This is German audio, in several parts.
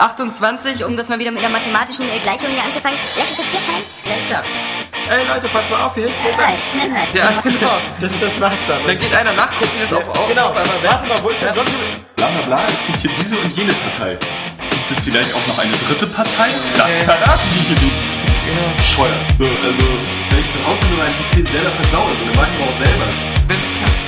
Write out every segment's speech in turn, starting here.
28, um das mal wieder mit einer mathematischen Gleichung hier anzufangen. Lass uns das vier teilen. Alles klar. Ey Leute, passt mal auf, hier Nein, ein... nein, nein. Ja, genau. Das, das war's dann. Dann geht einer nachgucken, jetzt auf, auf, genau, auf einmal warte mal, wo ist der John? Bla bla bla, es gibt hier diese und jene Partei. Gibt es vielleicht auch noch eine dritte Partei? Das verraten die hier nicht. Bescheuert. So, also, wenn ich zu Hause nur meinen PC selber versaue, so, dann weiß ich aber auch selber. Wenn's klappt.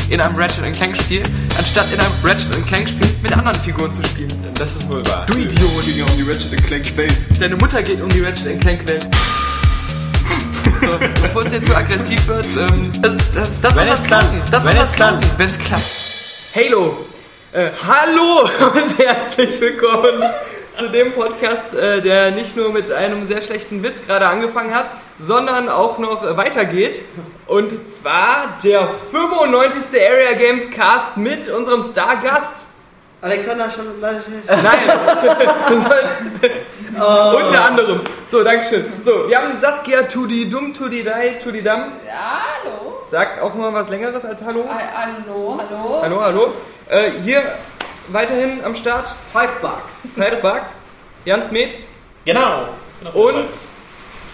in einem Ratchet Clank Spiel, anstatt in einem Ratchet Clank Spiel mit anderen Figuren zu spielen. Das ist wohl wahr. Du Idiot! Es ging um die Ratchet Clank Welt. Deine Mutter geht um die Ratchet Clank Welt. So, bevor es jetzt zu aggressiv wird, ähm, das, das, das Wenn soll es das klappt. klappen. Das soll Wenn das es klappt. klappen, wenn es klappt. Halo! Äh, hallo und herzlich willkommen zu dem Podcast, äh, der nicht nur mit einem sehr schlechten Witz gerade angefangen hat, sondern auch noch weitergeht. Und zwar der 95. Area Games Cast mit unserem Stargast. Alexander schon Nein, du sollst unter anderem. So, Dankeschön. So, wir haben Saskia Tudi Dum Tudi Dai Tudi Dam. Ja, hallo. Sag auch mal was längeres als Hallo. Ha- Hallo, hallo. Hallo, hallo. Äh, hier weiterhin am Start Five Bucks. Five Bucks, Jans Metz Genau. und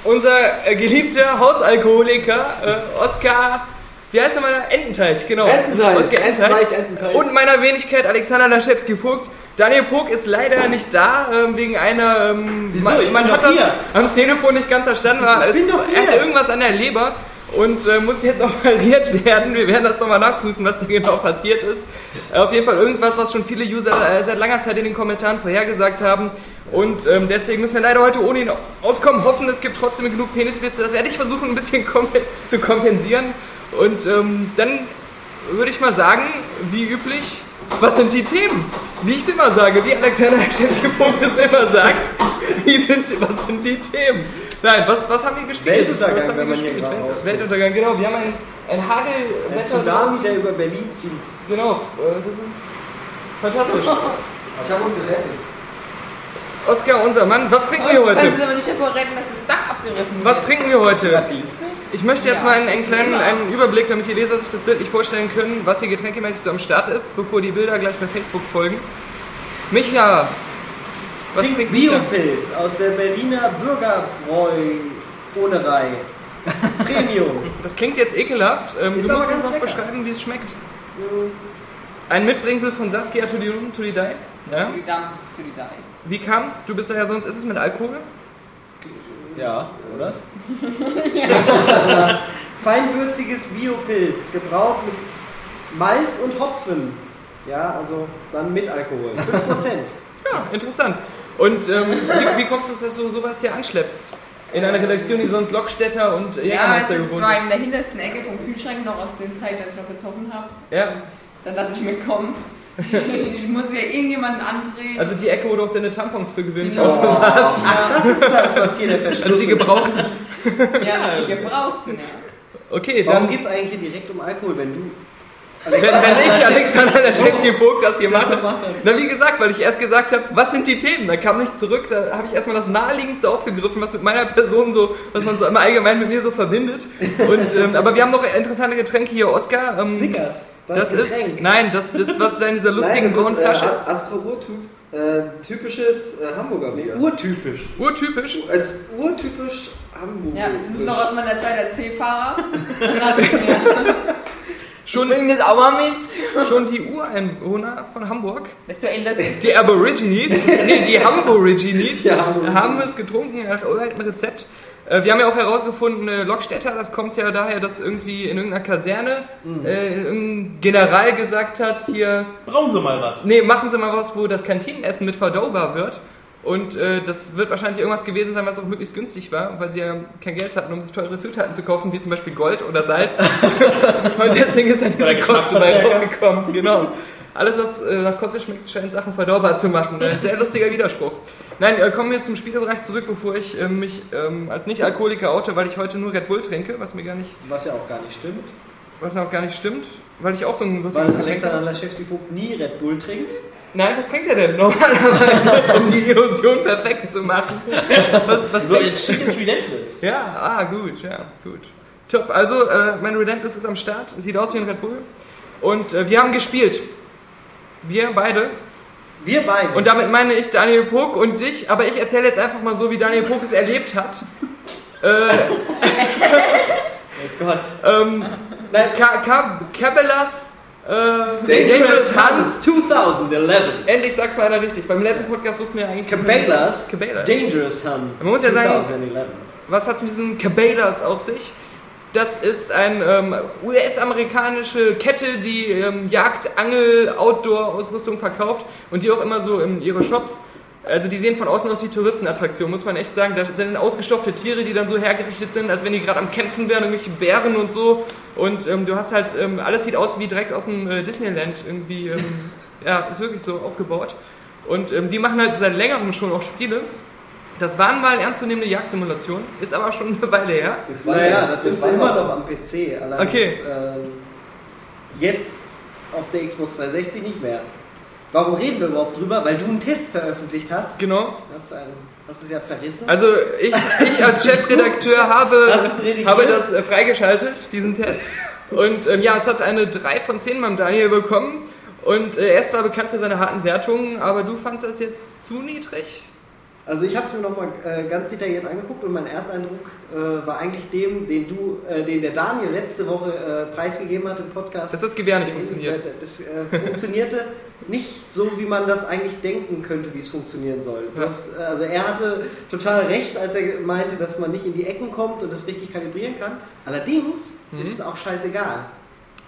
unser äh, geliebter Hausalkoholiker äh, Oskar. Wie heißt nochmal der? Ententeich, genau. Ententeich, Oskar Ententeich, Ententeich. Und meiner Wenigkeit Alexander Laschewski-Vogt. Daniel Pog ist leider nicht da, ähm, wegen einer. Ähm, Wieso? Man, Ich man hat das hier. am Telefon nicht ganz verstanden. War, Ich es, bin doch er hier. hat irgendwas an der Leber und äh, muss jetzt operiert werden. Wir werden das nochmal nachprüfen, was da genau passiert ist. Äh, auf jeden Fall irgendwas, was schon viele User äh, seit langer Zeit in den Kommentaren vorhergesagt haben. Und ähm, deswegen müssen wir leider heute ohne ihn auskommen. Hoffen, es gibt trotzdem genug Peniswitze. Das werde ich versuchen, ein bisschen kom zu kompensieren. Und ähm, dann würde ich mal sagen, wie üblich, was sind die Themen? Wie ich es immer sage, wie Alexander Chefgepunkt es immer sagt. Wie sind, was sind die Themen? Nein, was, was haben wir gespielt? Weltuntergang, was haben wir wenn man hier gespielt? Welt-. Weltuntergang, genau. Wir haben ein, ein Ein Hagelwetter. Tsunami, der über Berlin zieht. Genau, äh, das ist fantastisch. Ich habe uns gerettet. Oskar, unser Mann, was trinken wir Können Sie heute? aber nicht davor retten, dass das Dach abgerissen Was wird. trinken wir heute? Ich möchte jetzt Ja, mal einen, einen kleinen einen Überblick, damit die Leser sich das bildlich vorstellen können, was hier getränkemäßig so am Start ist, bevor die Bilder gleich bei Facebook folgen. Micha, was Trink trinkt? Biopilz aus der Berliner Bürgerbräu-Onerei. Premium. Das klingt jetzt ekelhaft. Ähm, Ist du musst uns noch lecker. beschreiben, wie es schmeckt. Ein Mitbringsel von Saskia to the, to the Die. Ja? To die Damm, to die Die. Wie kam's? Du bist ja sonst, ist es mit Alkohol? Ja, oder? Feinwürziges Biopilz, gebraut mit Malz und Hopfen. Ja, also dann mit Alkohol. 5%. Ja, interessant. Und ähm, wie, wie kommst du, dass du sowas hier anschleppst? In einer Redaktion, die sonst Lockstädter und Ja, Jägermeister es gewohnt war ist. in der hintersten Ecke vom Kühlschrank noch aus der Zeit, als ich noch gezogen habe. Ja, Dann dachte ich mir, komm, ich muss ja irgendjemanden andrehen. also die Ecke, wo du auch deine Tampons für gewöhnlich Genau. aufbewahrst. Ach, das ist das, was hier der Verschluss Also die gebrauchten. ja, gebraucht. Ja. Okay, Warum dann, geht es eigentlich hier direkt um Alkohol, wenn du... wenn, wenn ich, Alexander Laschewski-Vogt, das hier mache. Na, wie gesagt, weil ich erst gesagt habe, was sind die Themen? Da kam nicht zurück, da habe ich erstmal das Naheliegendste aufgegriffen, was mit meiner Person so, was man so im Allgemeinen mit mir so verbindet. Und, ähm, aber wir haben noch interessante Getränke hier, Oskar. Ähm, Snickers. Das ist, Getränk. nein, das ist, was da in dieser lustigen das ist, Flasche äh, ist. Astro Urtyp, äh, typisches äh, Hamburger Bier. Urtypisch. Urtypisch. Als urtypisch Hamburger. Ja, das ist noch aus meiner Zeit als mir, Schon, ich das auch mal mit. schon die Ureinwohner von Hamburg, Desto älter es ist. die Aborigines, nee, die Hamborigines, Hamborigines. haben es getrunken nach alten Rezept. Äh, Wir haben ja auch herausgefunden, äh, Lockstädter, das kommt ja daher, dass irgendwie in irgendeiner Kaserne äh, ein General gesagt hat, hier, Brauchen Sie mal was. nee, machen Sie mal was, wo das Kantinenessen mit verdaubar wird. Und äh, das wird wahrscheinlich irgendwas gewesen sein, was auch möglichst günstig war, weil sie ja kein Geld hatten, um sich teure Zutaten zu kaufen, wie zum Beispiel Gold oder Salz. und deswegen ist dann diese Kotze bei rausgekommen. Genau. Alles, was äh, nach Kotze schmeckt, scheint Sachen verdaubar zu machen. Ein sehr lustiger Widerspruch. Nein, äh, kommen wir zum Spielebereich zurück, bevor ich äh, mich ähm, als Nicht-Alkoholiker oute, weil ich heute nur Red Bull trinke, was mir gar nicht, Was ja auch gar nicht stimmt. was auch gar nicht stimmt, weil ich auch so ein Weil lustiges Getränk Alexander. Laschewski-Vogt nie Red Bull trinkt. Nein, was trinkt er denn normalerweise, um die Illusion perfekt zu machen? Was, was So ein schickes Relentless. Ja, ah, gut, ja, gut. Top, also äh, mein Relentless ist am Start, sieht aus wie ein Red Bull. Und äh, wir haben gespielt. Wir beide. Wir beide. Und damit meine ich Daniel Pog und dich, aber ich erzähle jetzt einfach mal so, wie Daniel Pog es erlebt hat. Äh, oh Gott. ähm, Nein, Ka Ka Cabellas äh, Dangerous Sons. Sons 2011. Endlich sag's mal einer richtig. Beim letzten Podcast wussten wir eigentlich. Cabela's Cabela's. Dangerous Sons Man muss ja sagen- 2011. Was hat es mit diesen Cabela's auf sich? Das ist eine ähm, US-amerikanische Kette, die ähm, Jagd, Angel, Outdoor-Ausrüstung verkauft und die auch immer so in ihre Shops. Also die sehen von außen aus wie Touristenattraktionen, muss man echt sagen. Da sind ausgestopfte Tiere, die dann so hergerichtet sind, als wenn die gerade am Kämpfen wären, irgendwelche Bären und so. Und ähm, du hast halt, ähm, alles sieht aus wie direkt aus dem äh, Disneyland irgendwie. Ähm, ja, ist wirklich so aufgebaut. Und die machen halt seit längerem schon auch Spiele. Das waren mal ernstzunehmende Jagdsimulationen, ist aber schon eine Weile her. Das war Naja, ja- das, das ist war immer noch am PC. Allerdings, Okay. ähm, jetzt auf der Xbox 360 nicht mehr. Warum reden wir überhaupt drüber? Weil du einen Test veröffentlicht hast. Genau. Hast, du einen, hast es ja verrissen. Also ich, ich als Chefredakteur habe, redigiert? habe das äh, freigeschaltet, diesen Test. Und ähm, ja, es hat eine 3 von 10 beim Daniel bekommen. Und äh, er ist zwar bekannt für seine harten Wertungen, aber du fandst das jetzt zu niedrig? Also ich habe es mir nochmal äh, ganz detailliert angeguckt und mein Ersteindruck äh, war eigentlich dem, den du, äh, den der Daniel letzte Woche äh, preisgegeben hat im Podcast. Dass das Gewehr nicht Äh, funktioniert. Das äh, funktionierte nicht so, wie man das eigentlich denken könnte, wie es funktionieren soll. Ja. hast, äh, also er hatte total recht, als er meinte, dass man nicht in die Ecken kommt und das richtig kalibrieren kann. Allerdings Mhm. ist es auch scheißegal.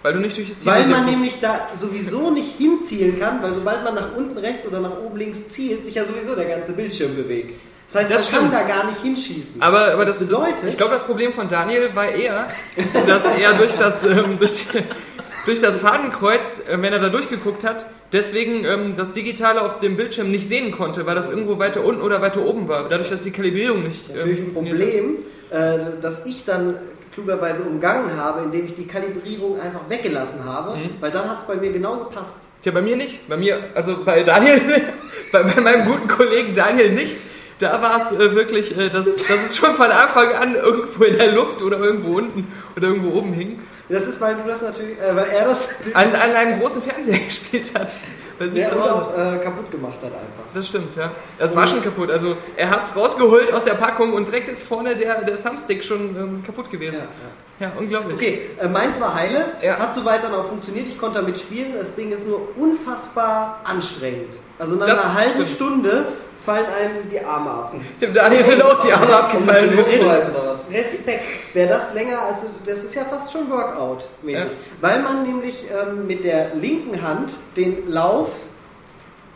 Weil du nicht durch das Ziel Weil man nämlich da sowieso nicht hinzielen kann, weil sobald man nach unten rechts oder nach oben links zielt, sich ja sowieso der ganze Bildschirm bewegt. Das heißt, Das man stimmt. kann da gar nicht hinschießen. Aber, aber das, bedeutet, das, ich glaube, das Problem von Daniel war eher, dass er durch das, ähm, durch, die, durch das Fadenkreuz, äh, wenn er da durchgeguckt hat, deswegen ähm, das Digitale auf dem Bildschirm nicht sehen konnte, weil das irgendwo weiter unten oder weiter oben war. Dadurch, dass die Kalibrierung nicht ähm, natürlich ein Problem, äh, das ich dann klugerweise umgangen habe, indem ich die Kalibrierung einfach weggelassen habe, Mhm. weil dann hat es bei mir genau gepasst. Tja, bei mir nicht. Bei mir, also bei Daniel, bei, bei meinem guten Kollegen Daniel nicht. Da war es äh, wirklich, äh, dass, dass es schon von Anfang an irgendwo in der Luft oder irgendwo unten oder irgendwo oben hing. Das ist, weil du das natürlich, äh, weil er das An, an einem großen Fernseher gespielt hat. Bei sich ja, auch äh, kaputt gemacht hat einfach. Das stimmt, ja. Das war schon kaputt. Also er hat es rausgeholt aus der Packung und direkt ist vorne der, der Thumbstick schon ähm, kaputt gewesen. Ja, Ja, unglaublich. Okay, äh, meins war heile, Ja. hat soweit dann auch funktioniert, ich konnte damit spielen. Das Ding ist nur unfassbar anstrengend. Also nach Das einer halben stimmt. Stunde fallen einem die Arme ab. Dem Daniel sind auch die Arme abgefallen. Was? Respekt, wer das länger als, das ist ja fast schon Workout-mäßig. Ja. Weil man nämlich ähm, mit der linken Hand den Lauf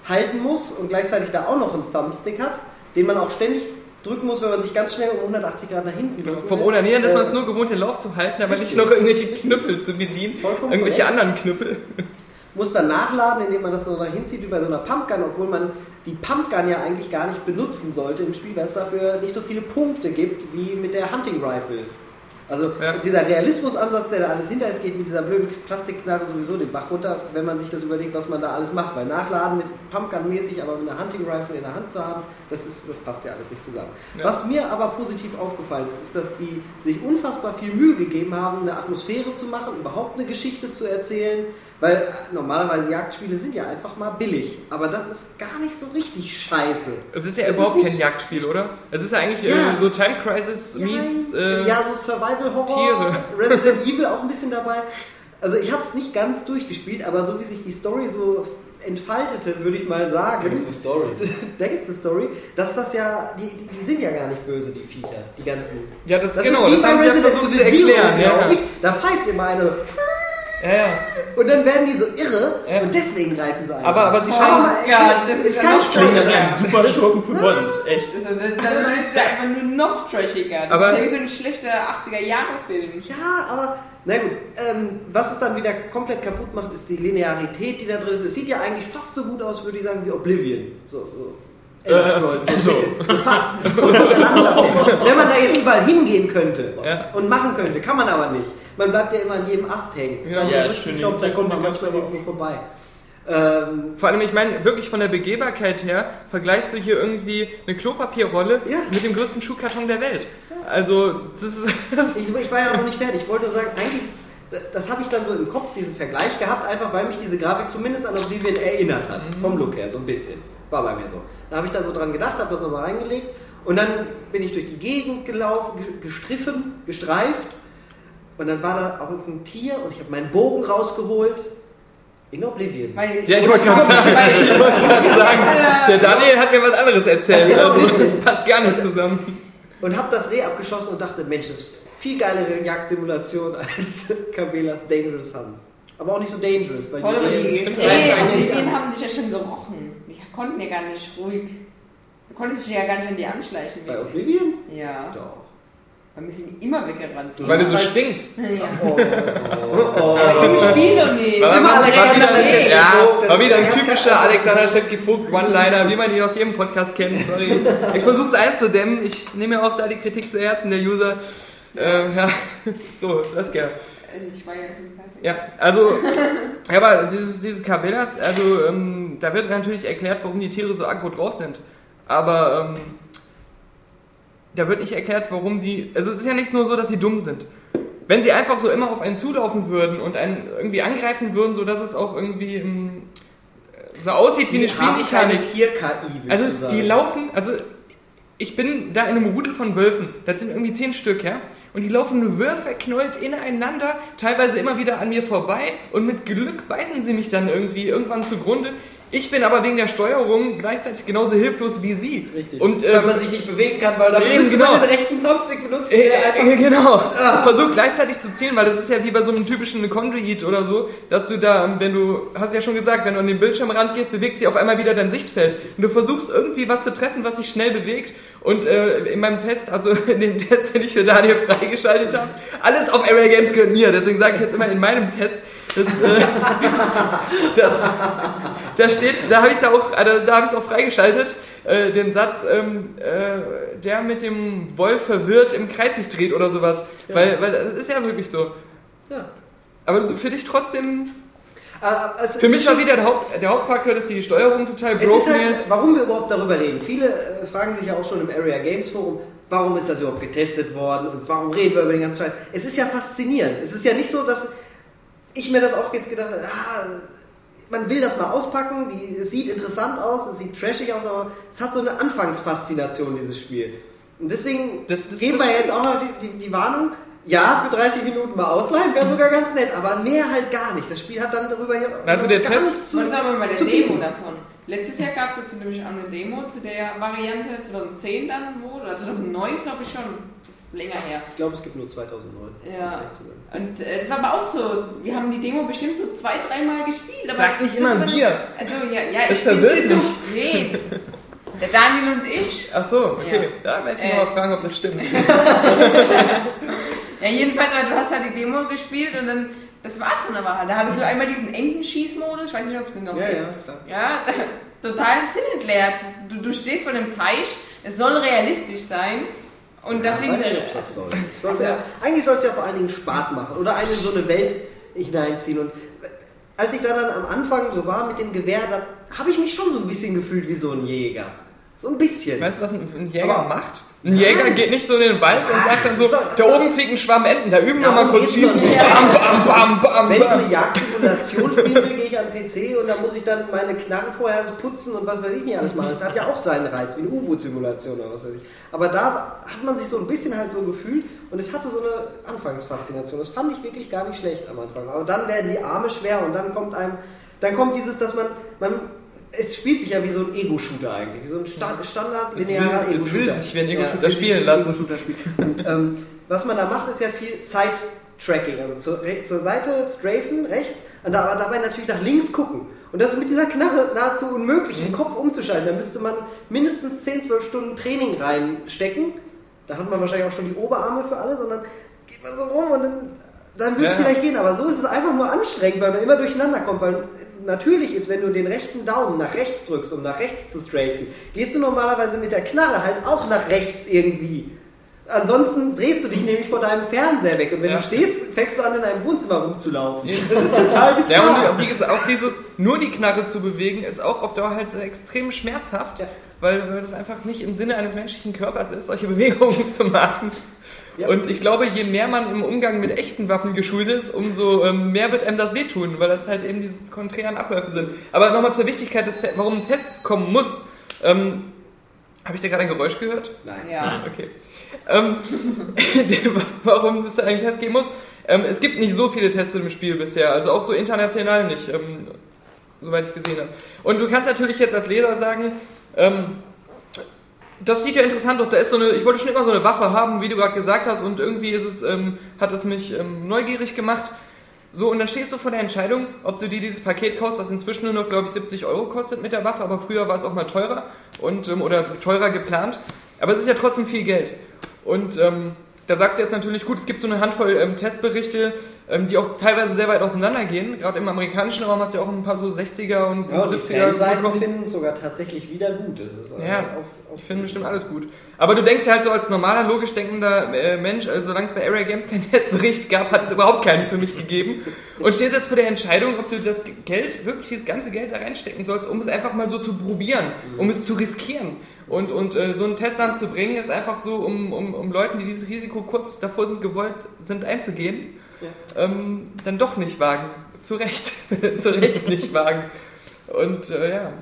halten muss und gleichzeitig da auch noch einen Thumbstick hat, den man auch ständig drücken muss, wenn man sich ganz schnell um 180 Grad nach hinten drückt. Vom Onanieren ist man es Äh, nur gewohnt, den Lauf zu halten, aber nicht noch irgendwelche Knüppel zu bedienen. Vollkommen Irgendwelche korrekt. anderen Knüppel. Muss dann nachladen, indem man das so dahin zieht wie bei so einer Pumpgun, obwohl man die Pumpgun ja eigentlich gar nicht benutzen sollte im Spiel, weil es dafür nicht so viele Punkte gibt wie mit der Hunting Rifle. Also Ja. dieser Realismusansatz, der da alles hinter ist, geht mit dieser blöden Plastikknarre sowieso den Bach runter, wenn man sich das überlegt, was man da alles macht. Weil Nachladen mit Pumpgun-mäßig, aber mit einer Hunting Rifle in der Hand zu haben, das, ist, das passt ja alles nicht zusammen. Ja. Was mir aber positiv aufgefallen ist, ist, dass die sich unfassbar viel Mühe gegeben haben, eine Atmosphäre zu machen, überhaupt eine Geschichte zu erzählen. Weil äh, normalerweise Jagdspiele sind ja einfach mal billig, aber das ist gar nicht so richtig scheiße. Es ist ja Es ist überhaupt nicht- kein Jagdspiel, oder? Es ist ja eigentlich Ja. äh, so Time Crisis Ja, meets. Äh, ja, so Survival Horror, Tiere. Resident Evil auch ein bisschen dabei. Also ich habe es nicht ganz durchgespielt, aber so wie sich die Story so entfaltete, würde ich mal sagen, Gibt es eine Story? da gibt es eine Story, dass das ja, die, die, die sind ja gar nicht böse, die Viecher, die ganzen. ja, das, Das genau, ist wie das haben sie ja versucht zu erklären. Zero, Ja. Da pfeift immer eine Ja, ja. Und dann werden die so irre Ja. und deswegen greifen sie ein. Aber, aber sie Oh scheinen. Gott, das ist ist ja kein Spoiler. trashiger. Ja. Super Schurken für Bond, echt. Also, dann ist es ja einfach nur noch trashiger. Das Aber- ist ja wie so ein schlechter 80er-Jahre-Film. Ja, aber na gut, ähm, was es dann wieder komplett kaputt macht, ist die Linearität, die da drin ist. Es sieht ja eigentlich fast so gut aus, würde ich sagen, wie Oblivion. So, so. Elder Scrolls, so, so. ein bisschen, so fast. Wenn man da jetzt überall hingehen könnte Ja. und machen könnte, kann man aber nicht. Man bleibt ja immer an jedem Ast hängen. Ja, Ist ja, schön. Ich glaube, da kommt man manchmal irgendwo vorbei. Ähm, Vor allem, ich meine, wirklich von der Begehbarkeit her vergleichst du hier irgendwie eine Klopapierrolle Ja. mit dem größten Schuhkarton der Welt. Also, das ist. Das Ich, ich war ja noch nicht fertig. Ich wollte nur sagen, eigentlich, das habe ich dann so im Kopf, diesen Vergleich gehabt, einfach weil mich diese Grafik zumindest an Oblivion erinnert hat. Vom Look her, so ein bisschen. War bei mir so. Da habe ich da so dran gedacht, habe das nochmal reingelegt und dann bin ich durch die Gegend gelaufen, ge- gestriffen, gestreift und dann war da auch irgendein Tier und ich habe meinen Bogen rausgeholt. In Oblivion. Weil Ja, ich wollte gerade sagen, ich wollte gerade sagen, der Daniel hat mir was anderes erzählt. Also, das passt gar nicht zusammen. Und habe das Reh abgeschossen und dachte, Mensch, das ist viel geilere Jagdsimulation als Cabela's Dangerous Hunts. Aber auch nicht so dangerous, weil aber die die Rehe- Rehe greifen und einen die nicht an. Rehen haben dich ja schon gerochen. Die konnten ja gar nicht ruhig. Du konntest dich ja gar nicht an die anschleichen. Bei. Oblivion? Ja. Doch. Weil wir sind immer weggerannt. Weil du so stinkst. Ja. Oh, oh, oh. Aber im Spiel noch nicht. War, Immer war, Alexander wieder, ja, das war wieder ein typischer Alexander Schewski Vogt One-Liner, wie man ihn aus jedem Podcast kennt. Sorry. Ich versuche es einzudämmen. Ich nehme mir auch da die Kritik zu Herzen der User. Ähm, ja, so, Saskia. Ich war ja. Ja, also, ja, aber dieses, dieses Cabellas, also, ähm, da wird natürlich erklärt, warum die Tiere so aggro drauf sind. Aber, ähm, da wird nicht erklärt, warum die, also es ist ja nicht nur so, dass sie dumm sind. Wenn sie einfach so immer auf einen zulaufen würden und einen irgendwie angreifen würden, sodass es auch irgendwie ähm, so aussieht wie eine Die haben Spielmechanik. Also die laufen, also ich bin da in einem Rudel von Wölfen, das sind irgendwie zehn Stück, ja? Und die laufen nur würfeknollt ineinander, teilweise immer wieder an mir vorbei und mit Glück beißen sie mich dann irgendwie irgendwann zugrunde. Ich bin aber wegen der Steuerung gleichzeitig genauso hilflos wie sie. Richtig. Und, weil äh, man sich nicht bewegen kann, weil dafür müsste genau. man den rechten Thumbstick benutzen. Äh, äh, genau. Versuch gleichzeitig zu zielen, weil das ist ja wie bei so einem typischen Conduit oder so, dass du da, wenn du, hast ja schon gesagt, wenn du an den Bildschirmrand gehst, bewegt sich auf einmal wieder dein Sichtfeld. Und du versuchst irgendwie was zu treffen, was sich schnell bewegt. Und äh, in meinem Test, also in dem Test, den ich für Daniel freigeschaltet habe, alles auf Area Games gehört mir. Deswegen sage ich jetzt immer in meinem Test, dass, äh, das, da steht, da habe ich es auch, also, da habe ich es auch freigeschaltet, äh, den Satz, ähm, äh, der mit dem Wolf verwirrt im Kreis sich dreht oder sowas. Weil, weil das ist ja wirklich so. Ja. Aber für dich trotzdem, Äh, also für mich war wieder der, Haupt, der Hauptfaktor, dass die Steuerung total Es ist broken halt, ist. warum wir überhaupt darüber reden. Viele äh, fragen sich ja auch schon im Area Games Forum, warum ist das überhaupt getestet worden und warum reden wir über den ganzen Scheiß. Es ist ja faszinierend. Es ist ja nicht so, dass ich mir das auch jetzt gedacht habe, ah, man will das mal auspacken, die, es sieht interessant aus, es sieht trashig aus, aber es hat so eine Anfangsfaszination, dieses Spiel. Und deswegen Das- das- geben das wir jetzt auch mal die, die, die Warnung, ja, für 30 Minuten mal ausleihen, wäre sogar ganz nett, aber mehr halt gar nicht. Das Spiel hat dann darüber hier Also der gar Test- nichts zu- sagen wir mal der zu Demo davon? Letztes Jahr gab es dazu nämlich auch eine Demo zu der Variante 2010 dann wohl, oder 2009 glaube ich schon. Das länger her. Ich glaube, es gibt nur 2009. Ja. Und äh, das war aber auch so, wir haben die Demo bestimmt so zwei, dreimal gespielt. Aber Sag nicht das immer wir. Also ja, ja Es ich bin verwirrt mich. schizophren. Der Daniel und ich. Ach so, okay. Ja. Da werde ich Äh. mal fragen, ob das stimmt. Ja, jedenfalls, aber du hast halt die Demo gespielt und dann, das war's dann aber halt. Da hattest du einmal diesen Entenschießmodus, ich weiß nicht, ob es den noch Ja, gibt. ja, klar. Ja, da, total sinnentleert. Du, du stehst vor dem Teich, es soll realistisch sein und da fliegen sie. das soll. soll ja, eigentlich soll es ja vor allen Dingen Spaß machen oder einen in so eine Welt hineinziehen. Und als ich da dann am Anfang so war mit dem Gewehr, da habe ich mich schon so ein bisschen gefühlt wie so ein Jäger. So ein bisschen. Weißt du, was ein Jäger Aber- macht? Ein Jäger geht nicht so in den Wald und sagt dann so, So- da oben fliegt ein Schwamm Enten, da üben wir mal kurz schießen. Bam, bam, bam, bam, Wenn ich eine Jagdsimulation spielen will, gehe ich an den PC und da muss ich dann meine Knarre vorher putzen und was weiß ich nicht alles machen. Das hat ja auch seinen Reiz, wie eine U-Boot-Simulation oder was weiß ich. Aber da hat man sich so ein bisschen halt so gefühlt und es hatte so eine Anfangsfaszination. Das fand ich wirklich gar nicht schlecht am Anfang. Aber dann werden die Arme schwer und dann kommt einem, dann kommt dieses, dass man, man es spielt sich ja wie so ein Ego-Shooter eigentlich, wie so ein Sta Standard Es linearer will- es Ego-Shooter. will sich wie ein Ego-Shooter sich spielen lassen. Ego-Shooter spielen. Und, ähm, was man da macht, ist ja viel Zeit Tracking, also zur, zur Seite strafen, rechts, und aber dabei natürlich nach links gucken. Und das ist mit dieser Knarre nahezu unmöglich, Mhm. den Kopf umzuschalten. Da müsste man mindestens 10, 12 Stunden Training reinstecken. Da hat man wahrscheinlich auch schon die Oberarme für alles und dann geht man so rum und dann, dann wird es Ja. vielleicht gehen. Aber so ist es einfach nur anstrengend, weil man immer durcheinander kommt. Weil natürlich ist, wenn du den rechten Daumen nach rechts drückst, um nach rechts zu strafen, gehst du normalerweise mit der Knarre halt auch nach rechts irgendwie. Ansonsten drehst du dich nämlich vor deinem Fernseher weg und wenn Ja. du stehst, fängst du an, in deinem Wohnzimmer rumzulaufen. Das ist total bizarr. Ja, und wie gesagt, auch dieses nur die Knarre zu bewegen, ist auch auf Dauer halt extrem schmerzhaft, Ja. weil, weil das einfach nicht im Sinne eines menschlichen Körpers ist, solche Bewegungen zu machen. Ja. Und ich glaube, je mehr man im Umgang mit echten Waffen geschult ist, umso ähm, mehr wird einem das wehtun, weil das halt eben diese konträren Abläufe sind. Aber nochmal zur Wichtigkeit, des Te warum ein Test kommen muss. Ähm, Habe ich da gerade ein Geräusch gehört? Nein. Ja. Okay. Ähm, warum es da einen Test geben muss? Ähm, es gibt nicht so viele Tests im Spiel bisher, also auch so international nicht, ähm, soweit ich gesehen habe. Und du kannst natürlich jetzt als Leser sagen, ähm, das sieht ja interessant aus, da ist so eine, ich wollte schon immer so eine Waffe haben, wie du gerade gesagt hast, und irgendwie ist es, ähm, hat es mich ähm, neugierig gemacht. So, und dann stehst du vor der Entscheidung, ob du dir dieses Paket kaufst, was inzwischen nur noch, glaube ich, 70 Euro kostet mit der Waffe, aber früher war es auch mal teurer und, ähm, oder teurer geplant. Aber es ist ja trotzdem viel Geld. Und ähm, da sagst du jetzt natürlich, gut, es gibt so eine Handvoll ähm, Testberichte, ähm, die auch teilweise sehr weit auseinandergehen. Gerade im amerikanischen Raum hat es ja auch ein paar so 60er und Ja, die 70er Fanseiten bekommen. finden es sogar tatsächlich wieder gut. Das ist Ja, auf, auf Ich finde bestimmt alles gut. Aber du denkst ja halt so als normaler, logisch denkender äh, Mensch, also solange es bei Area Games keinen Testbericht gab, hat es überhaupt keinen für mich gegeben. Und stehst jetzt vor der Entscheidung, ob du das Geld, wirklich dieses ganze Geld da reinstecken sollst, um es einfach mal so zu probieren, um es zu riskieren. Und, und äh, so einen Test dann zu bringen, ist einfach so, um, um, um Leuten, die dieses Risiko kurz davor sind, gewollt sind einzugehen, ähm, dann doch nicht wagen. Zu Recht. Zu Recht nicht wagen. Und äh, ja.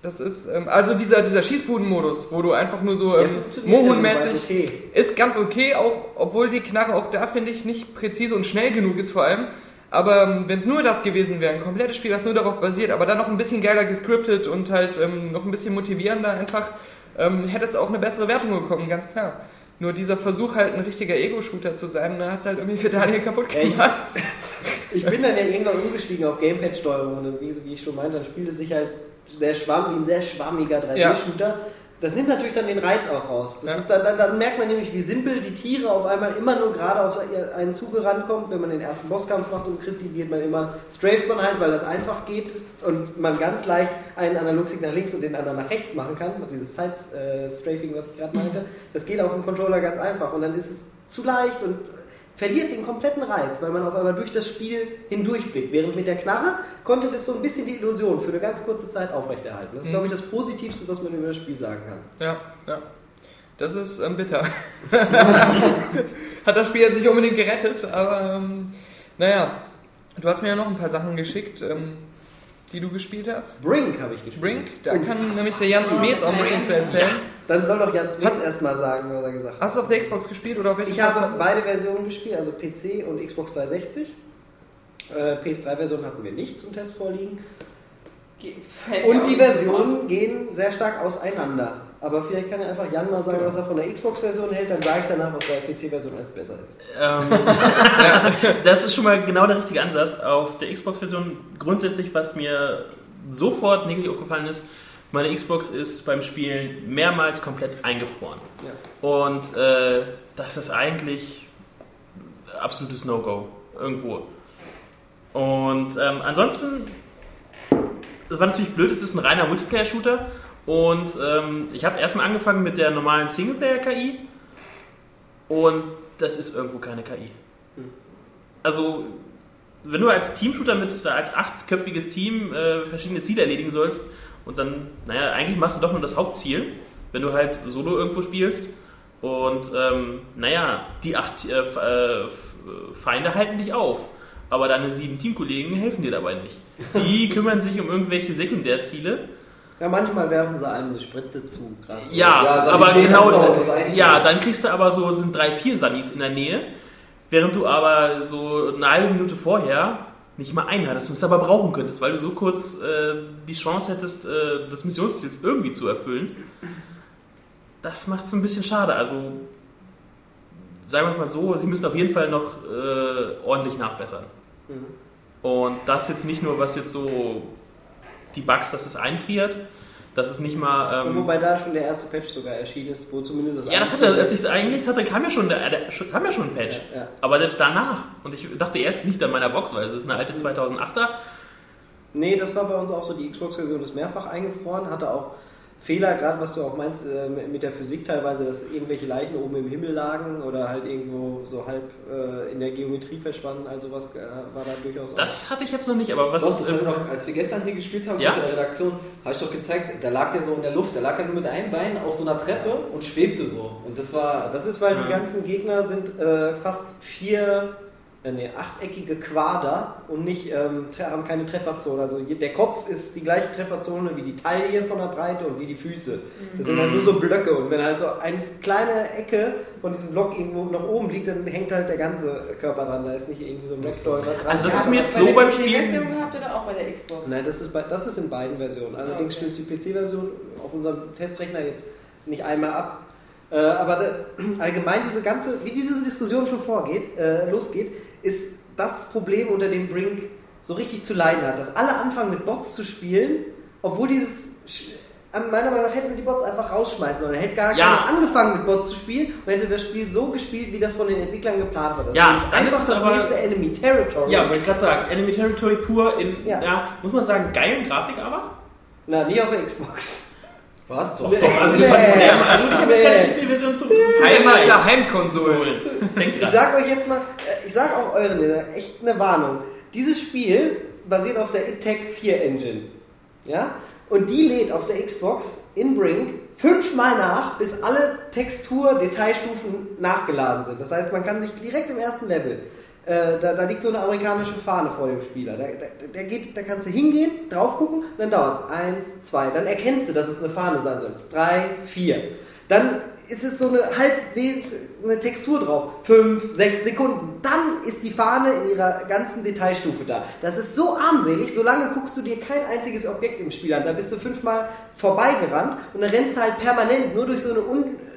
Das ist, ähm, also dieser, dieser Schießbudenmodus, wo du einfach nur so ähm, ja Mohun-mäßig soweit okay. ist ganz okay, auch obwohl die Knarre auch da, finde ich, nicht präzise und schnell genug ist vor allem. Aber ähm, wenn es nur das gewesen wäre, ein komplettes Spiel, das nur darauf basiert, aber dann noch ein bisschen geiler gescriptet und halt ähm, noch ein bisschen motivierender einfach, ähm, hätte es auch eine bessere Wertung bekommen, ganz klar. Nur dieser Versuch halt ein richtiger Ego-Shooter zu sein, hat es halt irgendwie für Daniel kaputt Ja, ich- gemacht. Ich bin dann ja irgendwann umgestiegen auf Gamepad-Steuerung und wie, wie ich schon meinte, dann spielt es sich halt sehr schwamm, wie ein sehr schwammiger 3D-Shooter. Das nimmt natürlich dann den Reiz auch raus. Ja. ist dann, dann, merkt man nämlich, wie simpel die Tiere auf einmal immer nur gerade auf einen zugerannt kommt. Wenn man den ersten Bosskampf macht und Christi geht man immer, straft man halt, weil das einfach geht und man ganz leicht einen Analogstick nach links und den anderen nach rechts machen kann. Dieses Side-Strafing, was ich gerade meinte, das geht auf dem Controller ganz einfach und dann ist es zu leicht und verliert den kompletten Reiz, weil man auf einmal durch das Spiel hindurchblickt. Während mit der Knarre konnte das so ein bisschen die Illusion für eine ganz kurze Zeit aufrechterhalten. Das ist, glaube ich, das Positivste, was man über das Spiel sagen kann. Ja, ja. Das ist ähm, bitter. Hat das Spiel jetzt nicht unbedingt gerettet, aber ähm, naja. Du hast mir ja noch ein paar Sachen geschickt, ähm, die du gespielt hast. Brink habe ich gespielt. Brink, da kann nämlich der Jan Smets auch ein bisschen zu erzählen. Dann soll doch Jan Smith Hast- erstmal sagen, was er gesagt hat. Hast du auf der Xbox gespielt oder auf welcher Ich habe beide Versionen gespielt, also PC und Xbox 360. Äh, PS3-Version hatten wir nicht zum Test vorliegen. Ge- Und die Versionen gehen sehr stark auseinander. Aber vielleicht kann ja einfach Jan mal sagen, was er von der Xbox-Version hält, dann sage ich danach, was bei der PC-Version alles besser ist. Ähm, das ist schon mal genau der richtige Ansatz. Auf der Xbox-Version grundsätzlich, was mir sofort negativ aufgefallen ist, meine Xbox ist beim Spielen mehrmals komplett eingefroren. Und äh, das ist eigentlich absolutes No-Go irgendwo. Und ähm, ansonsten, das war natürlich blöd, es ist ein reiner Multiplayer-Shooter. Und ähm, ich habe erstmal angefangen mit der normalen Singleplayer-KI. Und das ist irgendwo keine KI. Also, wenn du als Teamshooter mit als achtköpfiges Team äh, verschiedene Ziele erledigen sollst und dann, naja, eigentlich machst du doch nur das Hauptziel, wenn du halt solo irgendwo spielst. Und ähm, naja, die acht äh, äh, Feinde halten dich auf. Aber deine sieben Teamkollegen helfen dir dabei nicht. Die kümmern sich um irgendwelche Sekundärziele. Ja, manchmal werfen sie einem eine Spritze zu. gerade so. Ja, aber genau. das. Ja, dann kriegst du aber so sind drei, vier Sunnies in der Nähe, während du aber so eine halbe Minute vorher nicht mal einen hattest und es aber brauchen könntest, weil du so kurz äh, die Chance hättest, äh, das Missionsziel irgendwie zu erfüllen. Das macht es ein bisschen schade. Also sagen wir mal so, sie müssen auf jeden Fall noch äh, ordentlich nachbessern. Und das jetzt nicht nur, was jetzt so die Bugs, dass es einfriert, dass es nicht mal. Ähm, wobei da schon der erste Patch sogar erschienen ist, wo zumindest das ja, das hatte, als ich es eingelegt hatte, kam ja schon, der, der, kam ja schon ein Patch. Ja, ja. Aber selbst danach. Und ich dachte erst nicht an meiner Box, weil es ist eine alte 2008er. Nee, das war bei uns auch so. Die Xbox-Version ist mehrfach eingefroren, hatte auch Fehler, gerade was du auch meinst äh, mit der Physik teilweise, dass irgendwelche Leichen oben im Himmel lagen oder halt irgendwo so halb äh, in der Geometrie verschwanden. Also was äh, war da durchaus auch. Das hatte ich jetzt noch nicht, aber was. Doch, das ähm, wir doch, als wir gestern hier gespielt haben, Ja? in der Redaktion, habe ich doch gezeigt, da lag der so in der Luft, da lag er nur mit einem Bein auf so einer Treppe und schwebte so. Und das war, Das ist, weil die Ja. ganzen Gegner sind äh, fast vier, nee, achteckige Quader und nicht, ähm, haben keine Trefferzone. Also der Kopf ist die gleiche Trefferzone wie die Taille von der Breite und wie die Füße. Das sind halt nur so Blöcke und wenn halt so eine kleine Ecke von diesem Block irgendwo nach oben liegt, dann hängt halt der ganze Körper dran. Da ist nicht irgendwie so ein Blocksteuer dran. Also das Ja, ist mir jetzt so beim PC-Version Spielen. gehabt oder auch bei der Xbox? Nein, das ist, bei, das ist in beiden Versionen. Allerdings Okay. stürzt die PC-Version auf unserem Testrechner jetzt nicht einmal ab. Äh, aber da, allgemein diese ganze, wie diese Diskussion schon vorgeht, äh, losgeht, ist das Problem, unter dem Brink so richtig zu leiden hat. Dass alle anfangen mit Bots zu spielen, obwohl dieses meiner Meinung nach hätten sie die Bots einfach rausschmeißen sollen. Er hätte gar Ja. keiner angefangen mit Bots zu spielen und hätte das Spiel so gespielt, wie das von den Entwicklern geplant war. Das Ja, dann einfach ist das aber- nächste Enemy Territory. Ja, wollte ich gerade sagen, Enemy Territory pur in, Ja. ja. muss man sagen, geilen Grafik aber. Na, nie auf der Xbox. Was doch. Doch, also ich also ich habe jetzt keine. PC-Version zu Heimat der Heimkonsolen. Denk Ich sag euch jetzt mal, äh, ich sag auch euren, Leser, echt eine Warnung. Dieses Spiel basiert auf der ITEC 4 Engine. Ja? Und die lädt auf der Xbox in Brink fünfmal nach, bis alle Textur-Detailstufen nachgeladen sind. Das heißt, man kann sich direkt im ersten Level, äh, da, da liegt so eine amerikanische Fahne vor dem Spieler. Da, da, der geht, da kannst du hingehen, drauf gucken, dann dauert es eins, zwei, dann erkennst du, dass es eine Fahne sein soll. Drei, vier. Dann ist es so eine halbwegs eine Textur drauf. Fünf, sechs Sekunden. Dann ist die Fahne in ihrer ganzen Detailstufe da. Das ist so armselig, solange guckst du dir kein einziges Objekt im Spiel an. Da bist du fünfmal vorbeigerannt und dann rennst du halt permanent nur durch so eine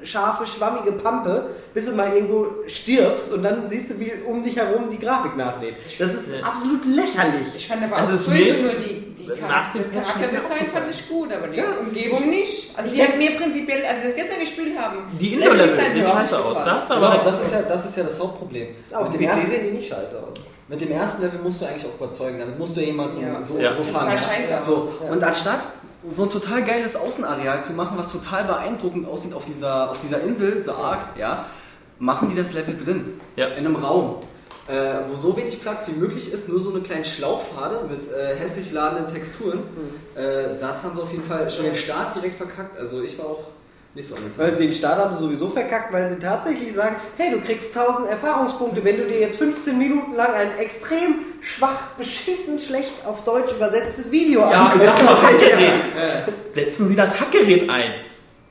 unscharfe, schwammige Pampe, bis du mal irgendwo stirbst und dann siehst du, wie um dich herum die Grafik nachlädt. Das ist Ja. absolut lächerlich. Ich fand aber Also auch es sowieso wird nur die, die Charakter, das Charakterdesign fand ich gut, aber die Ja. Umgebung nicht. Also Ich die hat mir prinzipiell, als wir das gestern gespielt haben, Die das Indoor-Level sehen scheiße aus. nicht Da gefallen. hast du aber Genau, das ist, ja, das ist ja das Hauptproblem. Auf mit, dem PC ersten, sehen die nicht scheiße aus. mit dem ersten Level musst du eigentlich auch überzeugen. Damit musst du jemanden Ja. so, Ja. so fahren. So. Und anstatt so ein total geiles Außenareal zu machen, was total beeindruckend aussieht auf dieser, auf dieser Insel, The Ark, ja, machen die das Level drin. Ja. In einem Raum. Äh, wo so wenig Platz wie möglich ist, nur so eine kleine Schlauchpfade mit äh, hässlich ladenden Texturen. Äh, das haben sie auf jeden Fall schon den Start direkt verkackt. Also ich war auch nicht so angetan. Weil sie den Start haben sie sowieso verkackt, weil sie tatsächlich sagen, hey, du kriegst 1000 Erfahrungspunkte, wenn du dir jetzt 15 Minuten lang ein extrem schwach, beschissen schlecht auf Deutsch übersetztes Video Ja, anguckst. sag mal Hackgerät. Setzen Sie das Hackgerät ein.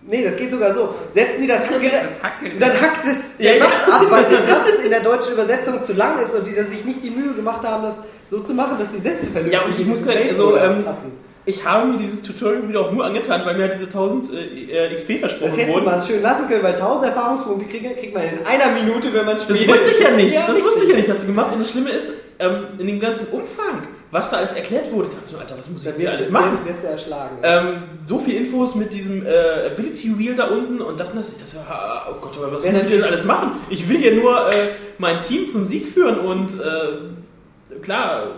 Nee, das geht sogar so. Setzen Sie das Hackgerät, Das Hackgerät. dann hackt es der Satz ab, weil der Satz in der deutschen Übersetzung zu lang ist und die das sich nicht die Mühe gemacht haben, das so zu machen, dass die Sätze vernünftig Ja, und ich muss gleich so, Placeholder ähm, passen. Ich habe mir dieses Tutorial wieder auch nur angetan, weil mir halt diese 1000 äh, äh, XP Das versprochen hättest du wurden. mal schön lassen können, weil 1000 Erfahrungspunkte kriegt, kriegt man in einer Minute, wenn man Das spielt. wusste ich ja nicht. Ja, das wusste ich ja nicht, hast du gemacht. Und das Schlimme ist, ähm, in dem ganzen Umfang, was da alles erklärt wurde, ich dachte so, Alter, was muss ich hier alles machen? wirst du erschlagen. Ähm, so viel Infos mit diesem äh, Ability Wheel da unten und das und das. Ich dachte, ah, oh Gott, was Ja, muss ich denn alles machen? Ich will hier nur äh, mein Team zum Sieg führen und äh, klar,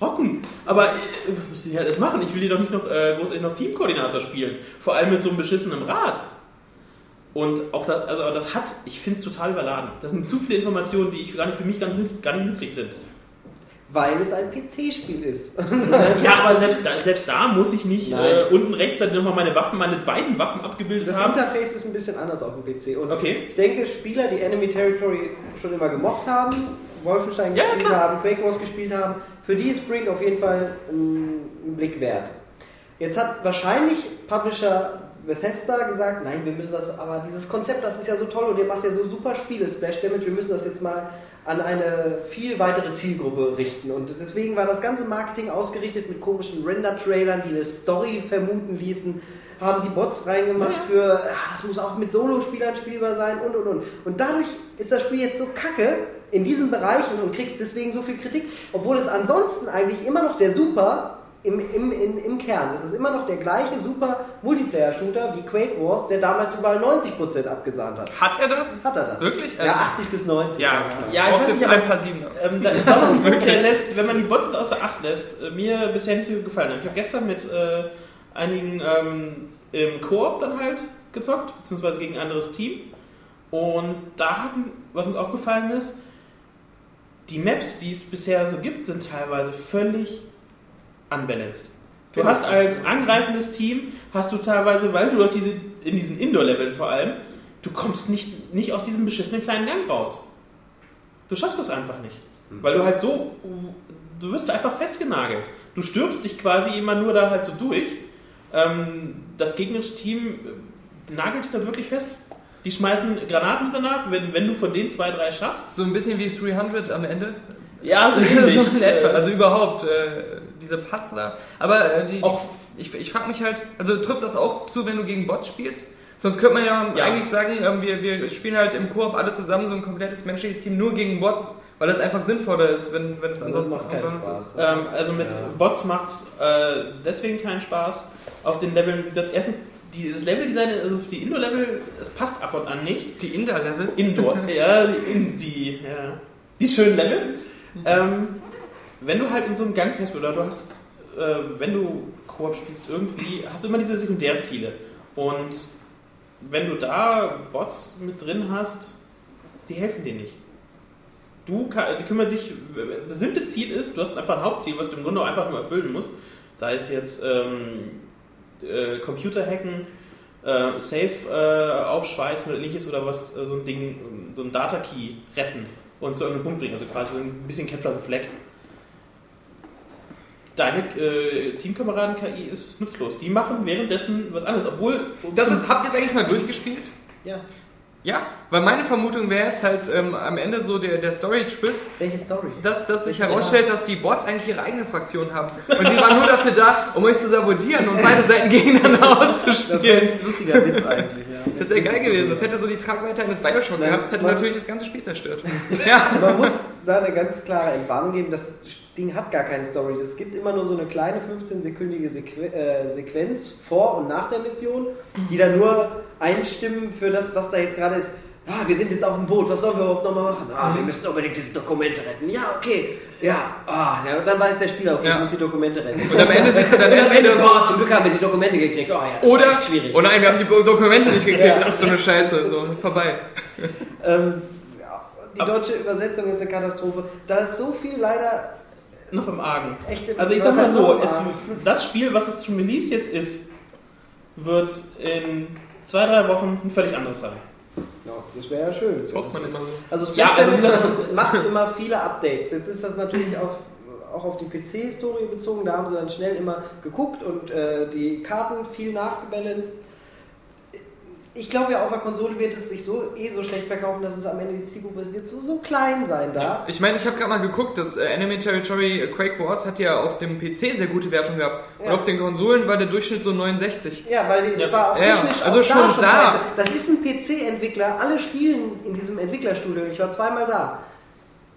rocken. Aber äh, was muss ich hier alles machen? Ich will hier doch nicht noch äh, großartig noch Teamkoordinator spielen. Vor allem mit so einem beschissenen Rad. Und auch das, also das hat, ich finde es total überladen. Das sind zu viele Informationen, die ich gar nicht, für mich gar nicht, gar nicht nützlich sind. weil es ein PC-Spiel ist. Ja, aber selbst da, selbst da muss ich nicht äh, unten rechts dann nochmal meine Waffen, meine beiden Waffen abgebildet Das haben. Interface ist ein bisschen anders auf dem PC. Und Okay. ich denke, Spieler, die Enemy Territory schon immer gemocht haben, Wolfenstein Ja, gespielt klar. haben, Quake Wars gespielt haben, für die ist Brink auf jeden Fall ein, Blick wert. Jetzt hat wahrscheinlich Publisher Bethesda gesagt, nein, wir müssen das, aber dieses Konzept, das ist ja so toll und ihr macht ja so super Spiele, Splash Damage, wir müssen das jetzt mal an eine viel weitere Zielgruppe richten. Und deswegen war das ganze Marketing ausgerichtet mit komischen Render-Trailern, die eine Story vermuten ließen. Haben die Bots reingemacht für, ah, das muss auch mit Solospielern spielbar sein und und und. Und dadurch ist das Spiel jetzt so kacke in diesen Bereichen und kriegt deswegen so viel Kritik, obwohl es ansonsten eigentlich immer noch der Super im, im, im, im Kern. Es ist immer noch der gleiche super Multiplayer-Shooter wie Quake Wars, der damals überall 90% abgesahnt hat. Hat er das? Hat er das? Wirklich? Ja, 80 bis 90. Ja, mal. Ja, ich weiß nicht, ein paar Siebener. ähm, da ist doch noch ein Punkt, der selbst, wenn man die Bots außer Acht lässt, äh, mir bisher nicht so gut gefallen hat. Ich habe gestern mit äh, einigen ähm, im Koop dann halt gezockt, beziehungsweise gegen ein anderes Team. Und da hatten, was uns aufgefallen ist, die Maps, die es bisher so gibt, sind teilweise völlig unbalanced. Du Genau. hast als angreifendes Team, hast du teilweise, weil du durch diese, in diesen Indoor-Leveln vor allem, du kommst nicht, nicht aus diesem beschissenen kleinen Gang raus. Du schaffst das einfach nicht. Weil du halt so, du wirst einfach festgenagelt. Du stirbst dich quasi immer nur da halt so durch. Ähm, das gegnerische Team äh, nagelt dich da wirklich fest. Die schmeißen Granaten danach, wenn, wenn du von den zwei, drei schaffst. So ein bisschen wie 300 am Ende. Ja, so so ähnlich. in etwa. Äh, Also überhaupt, äh, diese Passler. Aber äh, die, Auch- ich, ich frage mich halt, also trifft das auch zu, wenn du gegen Bots spielst? Sonst könnte man ja, Ja. eigentlich sagen, ähm, wir, wir spielen halt im Koop alle zusammen so ein komplettes menschliches Team nur gegen Bots, weil das einfach sinnvoller ist, wenn, wenn es ansonsten macht keinen Spaß. ist. Ähm, also mit Ja. Bots macht es äh, deswegen keinen Spaß. Auf den Leveln, wie gesagt, erstens, die, das Leveldesign, also die Indoor-Level, es passt ab und an nicht. Die Inter-Level. Indoor, ja, die, in, die, ja, die schönen Level. Ähm, wenn du halt in so einem Gang fest oder du hast, äh, wenn du Koop spielst, irgendwie hast du immer diese Sekundärziele. Und wenn du da Bots mit drin hast, sie helfen dir nicht. Du kann, die kümmern sich, das simple Ziel ist, du hast einfach ein Hauptziel, was du im Grunde auch einfach nur erfüllen musst. Sei es jetzt ähm, äh, Computer hacken, äh, Safe äh, aufschweißen oder ähnliches oder was, äh, so ein Ding, so ein Data Key retten und zu irgendeinem Punkt bringen. Also quasi so ein bisschen Capture the Flag. Deine äh, Teamkameraden-KI ist nutzlos. Die machen währenddessen was anderes, obwohl. Das ist, habt ihr es eigentlich mal durchgespielt? Ja. Ja, weil meine Vermutung wäre jetzt halt ähm, am Ende so der, der Story-Twist, Welche Story? dass, dass sich herausstellt, dass die Bots eigentlich ihre eigene Fraktion haben. Und die waren nur dafür da, um euch zu sabotieren und beide Seiten gegeneinander Das wäre auszuspielen. ein lustiger Witz eigentlich. Ja. Das wäre geil gewesen. Das hätte so die Tragweite eines Bioshock Nein, gehabt, hätte natürlich das ganze Spiel zerstört. Ja. Man muss da eine ganz klare Entwarnung geben, das Ding hat gar keine Story. Es gibt immer nur so eine kleine 15-sekündige Sequ äh, Sequenz vor und nach der Mission, die dann nur einstimmen für das, was da jetzt gerade ist. Ah, wir sind jetzt auf dem Boot, was sollen wir überhaupt nochmal machen? Ah, wir müssen unbedingt diese Dokumente retten. Ja, okay. Ja, ah, ja, und dann weiß der Spieler, okay, Ja. ich muss die Dokumente retten. Und am Ende siehst du dann entweder so. oh, zum Glück haben wir die Dokumente gekriegt. Oh ja, das war Oder, echt schwierig. oh nein, wir haben die Dokumente nicht gekriegt. Ja. Ach, so eine Scheiße. So, vorbei. Ähm, ja, die deutsche Übersetzung ist eine Katastrophe. Da ist so viel leider noch im Argen. echt im Also ich sag mal so, es, das Spiel, was es zum Release jetzt ist, wird in zwei, drei Wochen ein völlig anderes sein. Ja, das wäre ja schön. Das hofft man immer so. Also Ja, Splash also- Damage macht immer viele Updates. Jetzt ist das natürlich auf, auch auf die PC-Historie bezogen. Da haben sie dann schnell immer geguckt und äh, die Karten viel nachgebalanced. Ich glaube ja, auf der Konsole wird es sich so eh so schlecht verkaufen, dass es am Ende die Zielgruppe ist, wird so, so klein sein da. Ich meine, ich habe gerade mal geguckt, das äh, Enemy Territory äh, Quake Wars hat ja auf dem PC sehr gute Wertung gehabt. Und Ja. auf den Konsolen war der Durchschnitt so 69. Ja, weil die, Ja. es war auch Ja, technisch also auch schon schon da. scheiße. Das ist ein PC-Entwickler. Alle spielen in diesem Entwicklerstudio. Ich war zweimal da.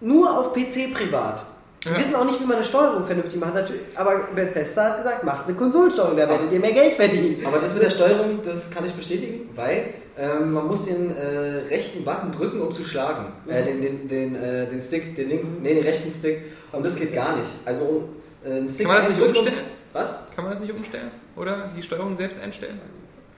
Nur auf PC privat. Wir Ja. wissen auch nicht, wie man eine Steuerung vernünftig macht. Natürlich, aber Bethesda hat gesagt, macht eine Konsolensteuerung, da werdet ihr mehr Geld verdienen. Aber das mit der Steuerung, das kann ich bestätigen, weil ähm, man muss den äh, rechten Button drücken, um zu schlagen. Äh, den, den, den, äh, den Stick, den linken, nee, den rechten Stick. Und das geht gar nicht. Also um äh, einen Stick Kann man das nicht um- umstellen? Was? Kann man das nicht umstellen? Oder die Steuerung selbst einstellen?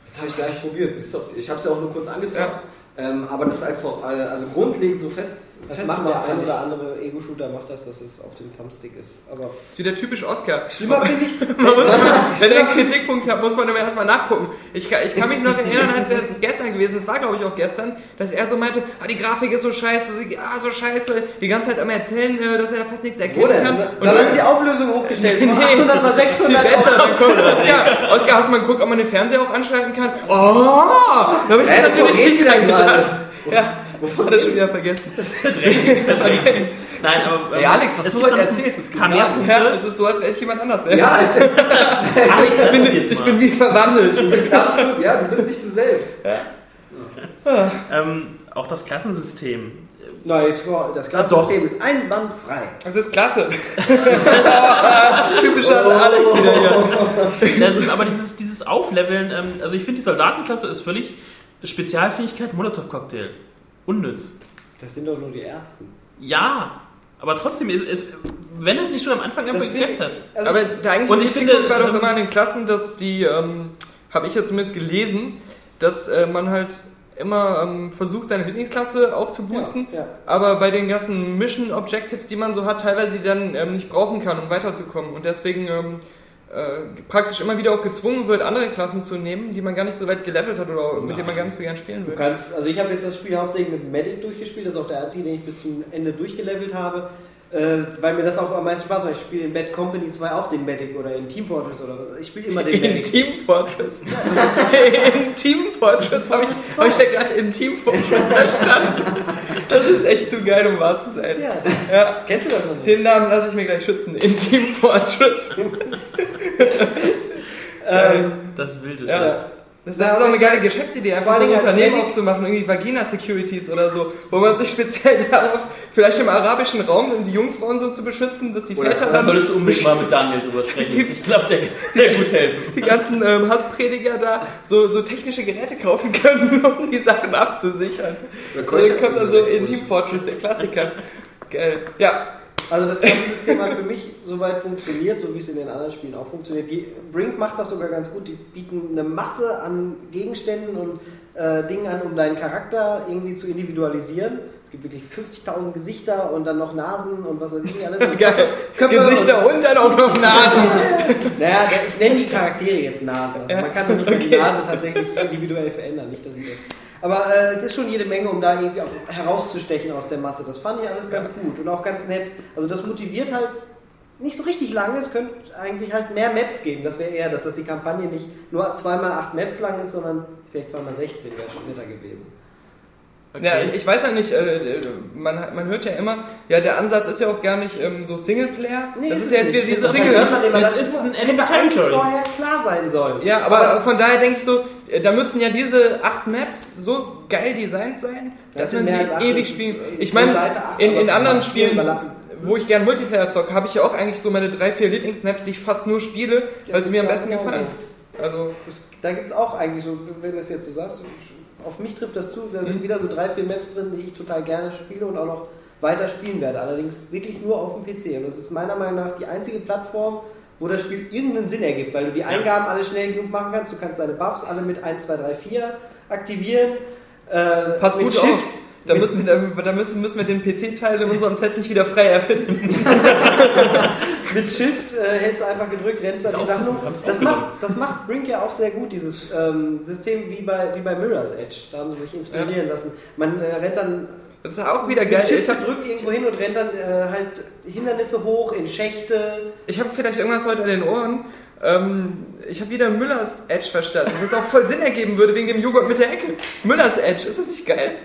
Das habe ich gar nicht probiert. siehst du, auf- Ich habe es ja auch nur kurz angezeigt. Ähm, aber das ist als äh, also grundlegend so fest. Das fest macht der ein oder andere Ego-Shooter, macht das, dass es auf dem Thumbstick ist. Aber ist wieder typisch Oscar. schlimmer finde ich Man muss immer, wenn er einen Kritikpunkt hat, muss man immer erstmal nachgucken. Ich, kann- ich kann mich noch erinnern, als wäre es gestern gewesen, es war glaube ich auch gestern, dass er so meinte, ah, die Grafik ist so scheiße, sie- ah, so scheiße, die ganze Zeit immer erzählen, äh, dass er da fast nichts erkennen kann. Dann ist die Auflösung hochgestellt. Von Nee. 800 mal viel 600. besser, dann kommt Oscar, Oscar, hast du mal geguckt, ob man den Fernseher auch anschalten kann? Oh, da habe ich du natürlich nicht dran gedacht. Ja, Hat er schon wieder vergessen. Nein, aber. Ey, Alex, was du heute erzählst, mehr nicht. Punkte. Ja, es ist so, als wäre ich jemand anders wäre. Ja, Alex, ich bin, ich bin wie verwandelt. du bist absolut, ja, du bist nicht du selbst. ähm, auch das Klassensystem. Nein, jetzt war- das Ja. Klassensystem ist einwandfrei. Das ist klasse. Typischer Alex wieder hier. Also, aber dieses, dieses Aufleveln, ähm, also ich finde, die Soldatenklasse ist völlig Spezialfähigkeit Molotow-Cocktail. Unnütz. Das sind doch nur die ersten. Ja, aber trotzdem, es, es, wenn es nicht schon am Anfang begrenzt finde hat. Also Aber der eigentliche Und ich finde, war doch ähm, immer in den Klassen, dass die, ähm, habe ich ja zumindest gelesen, dass äh, man halt immer ähm, versucht, seine Lieblingsklasse aufzuboosten, Ja, ja. aber bei den ganzen Mission Objectives, die man so hat, teilweise die dann ähm, nicht brauchen kann, um weiterzukommen. Und deswegen ähm, äh, praktisch immer wieder auch gezwungen wird, andere Klassen zu nehmen, die man gar nicht so weit gelevelt hat oder mit denen man gar nicht so gern spielen Du will. kannst, also ich habe jetzt das Spiel hauptsächlich mit Medic durchgespielt, das ist auch der einzige, den ich bis zum Ende durchgelevelt habe, äh, weil mir das auch am meisten Spaß macht. Ich spiele in Bad Company 2 auch den Medic oder in Team Fortress oder was. Ich spiele immer den In Medic. Team Fortress. in Team Fortress habe ich, hab ich ja gerade in Team Fortress verstanden. Das ist echt zu geil, um wahr zu sein. Ja, Ja. kennst du das noch nicht? Den Namen lasse ich mir gleich schützen. In Team Fortress. ähm, Das wilde Ja. Scheiß. Das ist auch eine geile Geschäftsidee, einfach so ein Unternehmen aufzumachen, irgendwie Vagina Securities oder so, wo man sich speziell darauf, vielleicht im arabischen Raum, um die Jungfrauen so zu beschützen, dass die Oder- Väter Da dann solltest du unbedingt mal mit Daniel drüber sprechen. Ich glaube, der kann dir gut helfen. die ganzen ähm, Hassprediger da so, so technische Geräte kaufen können, um die Sachen abzusichern. Dann kommt dann so in Team Fortress, der Klassiker. Geil. Ja, Also das Kampfsystem hat für mich soweit funktioniert, so wie es in den anderen Spielen auch funktioniert. Die Brink macht das sogar ganz gut. Die bieten eine Masse an Gegenständen und äh, Dingen an, um deinen Charakter irgendwie zu individualisieren. Es gibt wirklich 50.000 Gesichter und dann noch Nasen und was weiß ich nicht alles. Und geil. Gesichter und dann auch noch Nasen. Naja, ich nenne die Charaktere jetzt Nasen. Also man kann doch nicht mehr die okay. Nase tatsächlich individuell verändern. Nicht, dass ich das. Aber äh, es ist schon jede Menge, um da irgendwie auch herauszustechen aus der Masse. Das fand ich alles ganz gut und auch ganz nett. Also das motiviert halt nicht so richtig lange. Es könnte eigentlich halt mehr Maps geben. Das wäre eher das, dass die Kampagne nicht nur 2x8 Maps lang ist, sondern vielleicht 2x16 wäre schon netter gewesen. Ja, ich, ich weiß ja nicht, äh, man, man hört ja immer, ja, der Ansatz ist ja auch gar nicht ähm, so Singleplayer. Nee, das ist ist ja jetzt wieder dieses Das Single. immer, das das ist ist ein Territory. vorher klar sein sollen. Ja, aber von daher denke ich so, äh, da müssten ja diese acht Maps so geil designt sein, Das dass man sie ewig das spielen. äh, Ich meine, in, in aber anderen Spielen, wo ich gern Multiplayer zocke, habe ich ja auch eigentlich so meine drei, vier Lieblingsmaps, die ich fast nur spiele, Ja, weil sie mir am das besten auch gefallen. Also, Das, da gibt es auch eigentlich so, wenn du es jetzt so sagst, auf mich trifft das zu, da sind wieder so drei, vier Maps drin, die ich total gerne spiele und auch noch weiter spielen werde. Allerdings wirklich nur auf dem PC. Und das ist meiner Meinung nach die einzige Plattform, wo das Spiel irgendeinen Sinn ergibt, weil du die Eingaben alle schnell genug machen kannst. Du kannst deine Buffs alle mit 1, 2, 3, 4 aktivieren. Äh, pass gut Shift, auf. Da müssen, wir, da müssen wir den PC-Teil in unserem Test nicht wieder frei erfinden. Mit Shift äh, hältst du einfach gedrückt, rennst dann die Sachen um. Das macht, das macht Brink ja auch sehr gut, dieses ähm, System wie bei, wie bei Mirror's Edge. Da haben sie sich inspirieren lassen. Man äh, rennt dann Das ist auch wieder geil. Ich habe gedrückt irgendwo hin und rennt dann äh, halt Hindernisse hoch in Schächte. ich hab vielleicht irgendwas heute an den Ohren. Ähm, ich habe wieder Müllers Edge verstanden, was auch voll Sinn ergeben würde wegen dem Joghurt mit der Ecke. Müllers Edge, ist das nicht geil?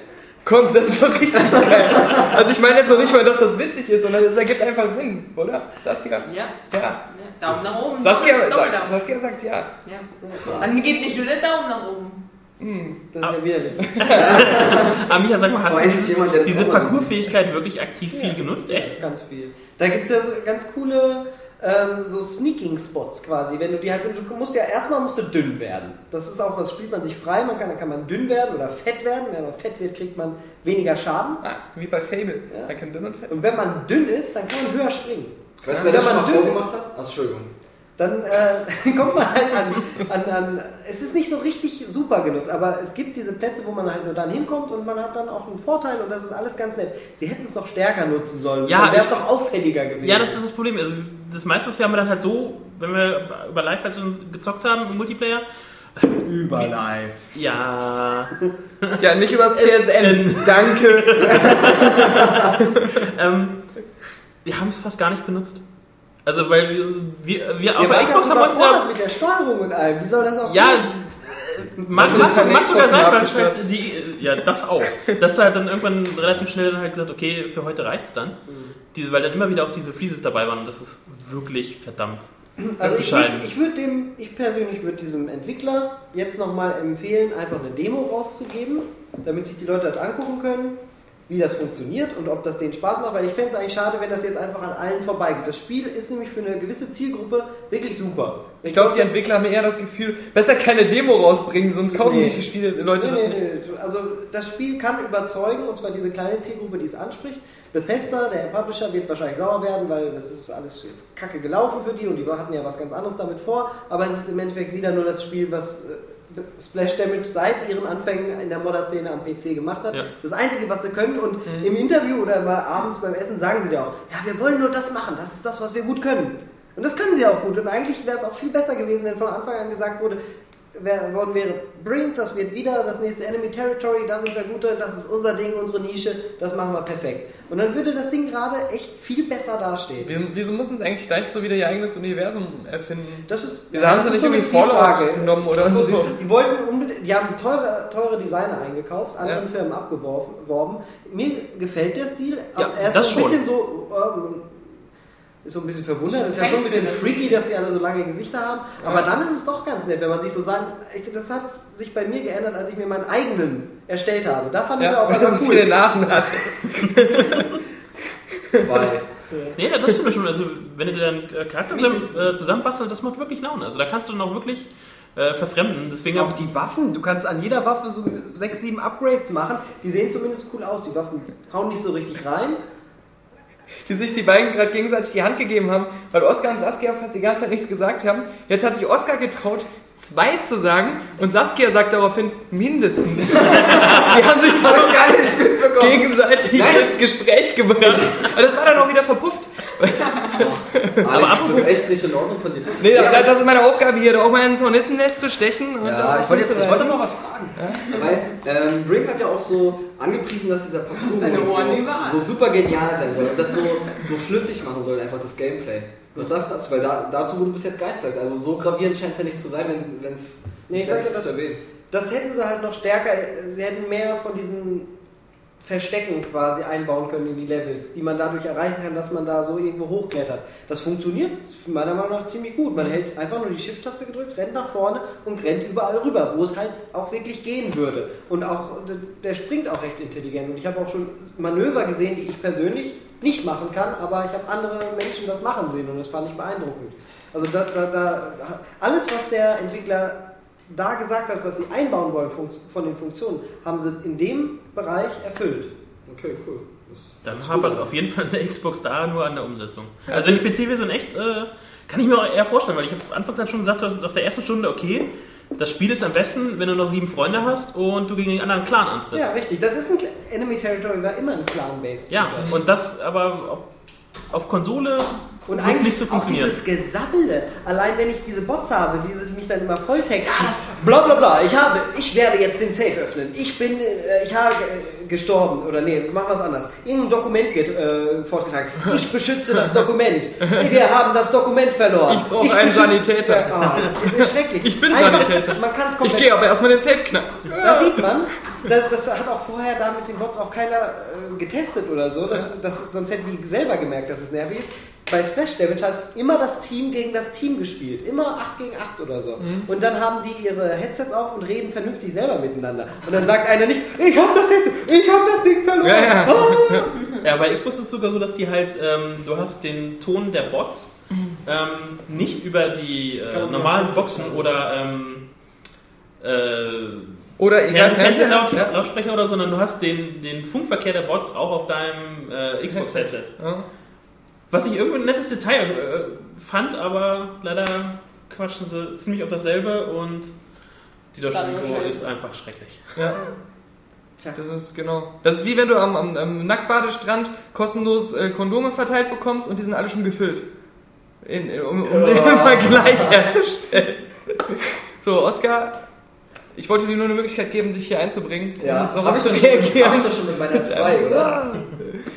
Komm, das ist doch richtig geil. Also ich meine jetzt noch nicht mal, dass das witzig ist, sondern es ergibt einfach Sinn, oder? Saskia? Ja. Ja. ja. Daumen nach oben. Saskia, sagt. Saskia sagt ja. Ja. Dann geht nicht nur der Daumen nach oben. Hm. Das ist ja widerlich. Micha, sag mal, hast du dieses, jemand, diese so Parcours-Fähigkeit wirklich aktiv viel genutzt? Echt? Ganz viel. Da gibt es ja so ganz coole ähm, so Sneaking-Spots quasi. Wenn du die halt, du musst ja erstmal musst du dünn werden. Das ist auch was, spielt man sich frei, man kann, dann kann man dünn werden oder fett werden. Wenn man fett wird, kriegt man weniger Schaden. Ah, wie bei Fable. Ja. Da kann dünn und fett. Und wenn man dünn ist, dann kann man höher springen. Weißt du, wer das wenn schon man mal dünn vorgemacht ist. hat? Also, Entschuldigung. Dann äh, kommt man halt an, an, an. Es ist nicht so richtig super Genuss, aber es gibt diese Plätze, wo man halt nur dann hinkommt und man hat dann auch einen Vorteil und das ist alles ganz nett. Sie hätten es noch stärker nutzen sollen. Ja, wäre es doch auffälliger gewesen. Ja, das ist das Problem. Also das meiste, was wir haben wir dann halt so, wenn wir über Live halt schon gezockt haben, im Multiplayer. über live. Ja. Ja, nicht übers PSN. Danke. ähm, wir haben es fast gar nicht benutzt. Also weil wir, wir, wir auf Ja, der Xbox haben wir mit der Steuerung und allem. Wie soll das auch Ja, gehen? Mag, Also mag, sogar sein, weil halt die, ja, das auch. Dass halt dann irgendwann relativ schnell dann halt gesagt, okay, für heute reicht's dann. Diese, weil dann immer wieder auch diese Freezes dabei waren und das ist wirklich verdammt. Also ich würde bescheiden. ich würd dem, ich persönlich würde diesem Entwickler jetzt nochmal empfehlen, einfach eine Demo rauszugeben, damit sich die Leute das angucken können, wie das funktioniert und ob das denen Spaß macht, weil ich fände es eigentlich schade, wenn das jetzt einfach an allen vorbeigeht. Das Spiel ist nämlich für eine gewisse Zielgruppe wirklich super. Ich glaube, die Entwickler haben eher das Gefühl, besser keine Demo rausbringen, sonst kaufen Nee. sich die Spiele, die Leute Nee, das nee, nicht. nee. Also das Spiel kann überzeugen, und zwar diese kleine Zielgruppe, die es anspricht. Bethesda, der Publisher, wird wahrscheinlich sauer werden, weil das ist alles jetzt kacke gelaufen für die und die hatten ja was ganz anderes damit vor. Aber es ist im Endeffekt wieder nur das Spiel, was äh, Splash Damage seit ihren Anfängen in der Modder-Szene am PC gemacht hat. Ja. Das ist das Einzige, was sie können. Und Mhm. im Interview oder mal abends beim Essen sagen sie dir auch, ja, wir wollen nur das machen, das ist das, was wir gut können. Und das können sie auch gut. Und eigentlich wäre es auch viel besser gewesen, wenn von Anfang an gesagt wurde, worden wäre, Brink, das wird wieder das nächste Enemy Territory, da sind wir gut drin, das ist unser Ding, unsere Nische, das machen wir perfekt. Und dann würde das Ding gerade echt viel besser dastehen. Wir- Wieso müssen sie eigentlich gleich so wieder ihr eigenes Universum erfinden? Das ist, Wieso haben das sie nicht irgendwie Fallout genommen oder Also, so? Die wollten unbedingt, die haben teure, teure Designer eingekauft, anderen Ja. Firmen abgeworben. Mir gefällt der Stil, Ja, aber er ist das ein schon. bisschen so, ähm, ist so ein bisschen verwundert. Es ist ja schon ein bisschen freaky, dass die alle so lange Gesichter haben. Aber Ja. dann ist es doch ganz nett, wenn man sich so sagen, das hat sich bei mir geändert, als ich mir meinen eigenen erstellt habe. Da fand ich es Ja, auch ganz cool. viele Nasen hat. Zwei. Nee, ja, das stimmt schon. Also, wenn du dir deinen äh, Charakter zusammen, äh, zusammenbastelst, das macht wirklich Laune. Also, da kannst du dann auch wirklich äh, verfremden. Deswegen Auch die Waffen, du kannst an jeder Waffe so sechs, sieben Upgrades machen. Die sehen zumindest cool aus. Die Waffen hauen nicht so richtig rein. Wie sich die beiden gerade gegenseitig die Hand gegeben haben, weil Oscar und Saskia fast die ganze Zeit nichts gesagt haben. Jetzt hat sich Oscar getraut, zwei zu sagen und Saskia sagt daraufhin mindestens. Sie haben sich so gegenseitig ins Gespräch gebracht. Und das war dann auch wieder verpufft. Alex, das ist echt nicht in Ordnung von dir. Nee, Ja, das, das ist meine Aufgabe hier, da auch mal ins Hornissennest zu stechen. Und Ja, ich wollte, jetzt, ich wollte noch was fragen. Weil ähm, Brink hat ja auch so angepriesen, dass dieser Parcours überall. so, so super genial sein soll und das so, so flüssig machen soll, einfach das Gameplay. Was sagst du dazu? Weil da, dazu wurde bis jetzt geistert. Also so gravierend scheint es ja nicht zu sein, wenn es Nee, ich nicht sag das- zu erwähnen. Das hätten sie halt noch stärker, sie hätten mehr von diesen Verstecken quasi einbauen können in die Levels, die man dadurch erreichen kann, dass man da so irgendwo hochklettert. Das funktioniert meiner Meinung nach ziemlich gut. Man hält einfach nur die Shift-Taste gedrückt, rennt nach vorne und rennt überall rüber, wo es halt auch wirklich gehen würde. Und auch der springt auch recht intelligent. Und ich habe auch schon Manöver gesehen, die ich persönlich nicht machen kann, aber ich habe andere Menschen das machen sehen und das fand ich beeindruckend. Also da, da, da, alles, was der Entwickler da gesagt hat, was sie einbauen wollen von den Funktionen, haben sie in dem Bereich erfüllt. Okay, cool. Das- Dann hapert es auf jeden Fall in der Xbox da nur an der Umsetzung. Also in die PC-Version echt, äh, kann ich mir auch eher vorstellen, weil ich habe anfangs halt schon gesagt, nach der ersten Stunde, okay, das Spiel ist am besten, wenn du noch sieben Freunde hast und du gegen den anderen Clan antrittst. Ja, richtig. Das ist ein Cl- Enemy Territory war immer ein Clan-based. Ja, und das aber auf, auf Konsole Und wird's eigentlich nicht so auch dieses Gesabbele. Allein wenn ich diese Bots habe, die sie mich dann immer volltexten. Bla bla bla. Ich habe, ich werde jetzt den Safe öffnen. Ich bin, äh, ich habe äh, gestorben. Oder nee, machen wir es anders. Irgendein Dokument wird äh, fortgetragen. Ich beschütze das Dokument. Wir haben das Dokument verloren. Ich brauche einen Sanitäter. Ja, oh, es ist schrecklich. Ich bin Einfach, Sanitäter. Man kann es Ich komplett gehe aber erstmal den Safe knacken. da sieht man, das, das hat auch vorher da mit den Bots auch keiner äh, getestet oder so. Das, das, sonst hätten die selber gemerkt, dass es nervig ist. Bei Splash Damage hat immer das Team gegen das Team gespielt. Immer 8 gegen 8 oder so. Und dann haben die ihre Headsets auf und reden vernünftig selber miteinander. Und dann sagt einer nicht, ich hab das Headset, ich hab das Ding verloren. Ja, ja. Ah! Ja, bei Xbox ist es sogar so, dass die halt, ähm, du hast den Ton der Bots ähm, nicht über die äh, so normalen mal Boxen oder ähm, äh, Oder ich Fern weiß Fernsehlautsprecher, Lautsprecher oder, sondern du hast den, den Funkverkehr der Bots auch auf deinem äh, Xbox-Headset. Ja. Was ich irgendwie ein nettes Detail äh, fand, aber leider quatschen sie ziemlich auf dasselbe und die deutsche Synchro ist einfach schrecklich. Ja. Das ist genau. Das ist wie wenn du am, am, am Nacktbadestrand kostenlos äh, Kondome verteilt bekommst und die sind alle schon gefüllt. In, in, um um den Vergleich herzustellen. So, Oskar, ich wollte dir nur eine Möglichkeit geben, dich hier einzubringen. Ja, um habe ich, hab ich doch schon mit meiner 2, oder?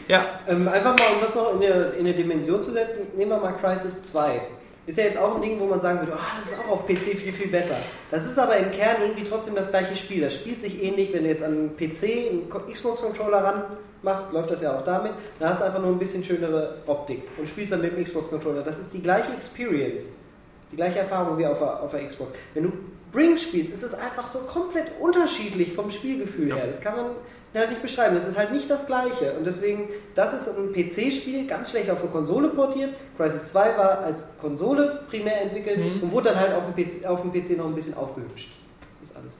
Ja, Ähm, einfach mal, um das noch in eine, in eine Dimension zu setzen, nehmen wir mal Crisis 2. ist ja jetzt auch ein Ding, wo man sagen würde, oh, das ist auch auf PC viel, viel besser. Das ist aber im Kern irgendwie trotzdem das gleiche Spiel. Das spielt sich ähnlich, wenn du jetzt an einen PC, einen Co- Xbox-Controller ran machst, läuft das ja auch damit. Da hast du einfach nur ein bisschen schönere Optik und spielst dann mit dem Xbox-Controller. Das ist die gleiche Experience, die gleiche Erfahrung wie auf der, auf der Xbox. Wenn du Bring spielst, ist es einfach so komplett unterschiedlich vom Spielgefühl her. Das kann man halt nicht beschreiben. Das ist halt nicht das gleiche. Und deswegen, das ist ein PC-Spiel, ganz schlecht auf eine Konsole portiert. Crisis 2 war als Konsole primär entwickelt Mhm. und wurde dann halt auf dem, PC, auf dem PC noch ein bisschen aufgehübscht. Das ist alles.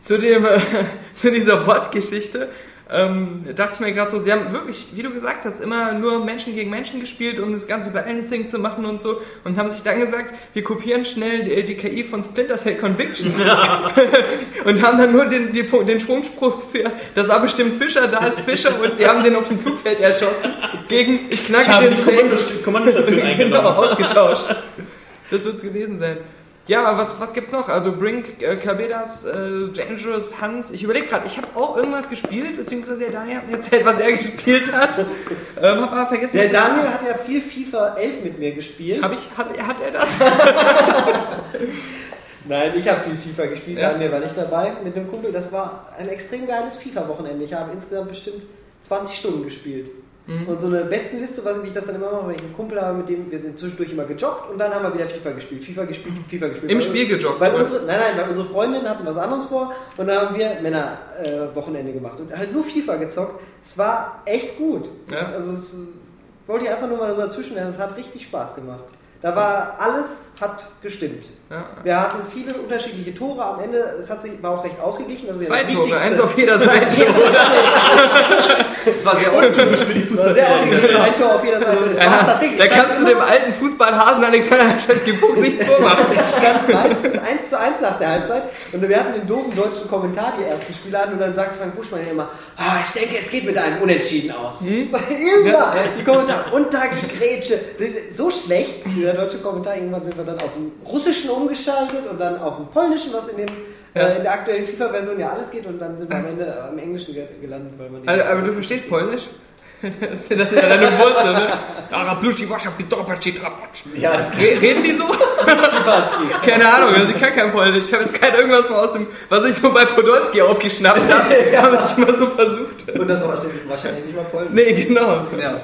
Zu, dem, äh, zu dieser Bot-Geschichte ähm, dachte ich mir gerade so, sie haben wirklich, wie du gesagt hast, immer nur Menschen gegen Menschen gespielt, um das ganze Balancing zu machen und so und haben sich dann gesagt, wir kopieren schnell die, die KI von Splinter Cell Conviction und haben dann nur den, die, den Schwungspruch für, das war bestimmt Fischer, da ist Fischer und sie haben den auf dem Flugfeld erschossen gegen, ich knacke Ich den Zähnen. Kommando- Kommandostation genau, eingenommen. ausgetauscht. Das wird es gewesen sein. Ja, was, was gibt's noch? Also Brink, äh, Carbedas, äh, Dangerous, Hans. Ich überlege gerade, ich habe auch irgendwas gespielt, beziehungsweise der Daniel hat mir erzählt, was er gespielt hat. ähm, hab aber vergessen. Der Daniel hat ja viel FIFA 11 mit mir gespielt. Hab ich, hat, hat er das? Nein, ich habe viel FIFA gespielt, Ja. Daniel war nicht dabei mit einem Kumpel. Das war ein extrem geiles FIFA-Wochenende. Ich habe insgesamt bestimmt 20 Stunden gespielt. Mhm. Und so eine Bestenliste, was wie ich das dann immer mache, wenn ich einen Kumpel habe, mit dem wir sind zwischendurch immer gejoggt und dann haben wir wieder FIFA gespielt. FIFA gespielt, FIFA gespielt. Im Weil- Spiel gejoggt, Weil oder? unsere, nein, nein, weil unsere Freundinnen hatten was anderes vor und dann haben wir Männer-Wochenende gemacht und halt nur FIFA gezockt. Es war echt gut. Ja. Also es wollte ich einfach nur mal so dazwischen werden. Es hat richtig Spaß gemacht. Da war alles hat gestimmt. Ja. Wir hatten viele unterschiedliche Tore. Am Ende es hat sich, war auch recht ausgeglichen. Das ja Zwei das Tore, eins auf jeder Seite. Das war sehr untypisch für die Das war sehr ausgeglichen. Ein Tor auf jeder Seite. War Ja, tatsächlich. da kannst du dem alten Fußballhasen Alexander Schalski-Punkt nichts vormachen. Es stand meistens 1 zu 1 nach der Halbzeit und wir hatten den doofen deutschen Kommentar die ersten Spiele an und dann sagt Frank Buschmann ja immer, ah, ich denke, es geht mit einem Unentschieden aus. Immer die Kommentare und da die Grätsche. So schlecht, dieser deutsche Kommentar, irgendwann sind wir dann auf den russischen umgeschaltet und dann auf den polnischen, was in, dem, Ja. äh, in der aktuellen FIFA-Version ja alles geht und dann sind wir am Ende am Englischen ge- gelandet, weil man Also, aber du verstehst Polnisch? Das ist ja deine Wurzel, ne? Ja, das Re- Reden die so? Keine Ahnung, also ich kann kein Polnisch. Ich habe jetzt kein irgendwas mal aus dem, was ich so bei Podolski aufgeschnappt habe. habe ich mal so versucht. Und das war wahrscheinlich- wahrscheinlich nicht mal Polnisch. Nee, genau. Ja.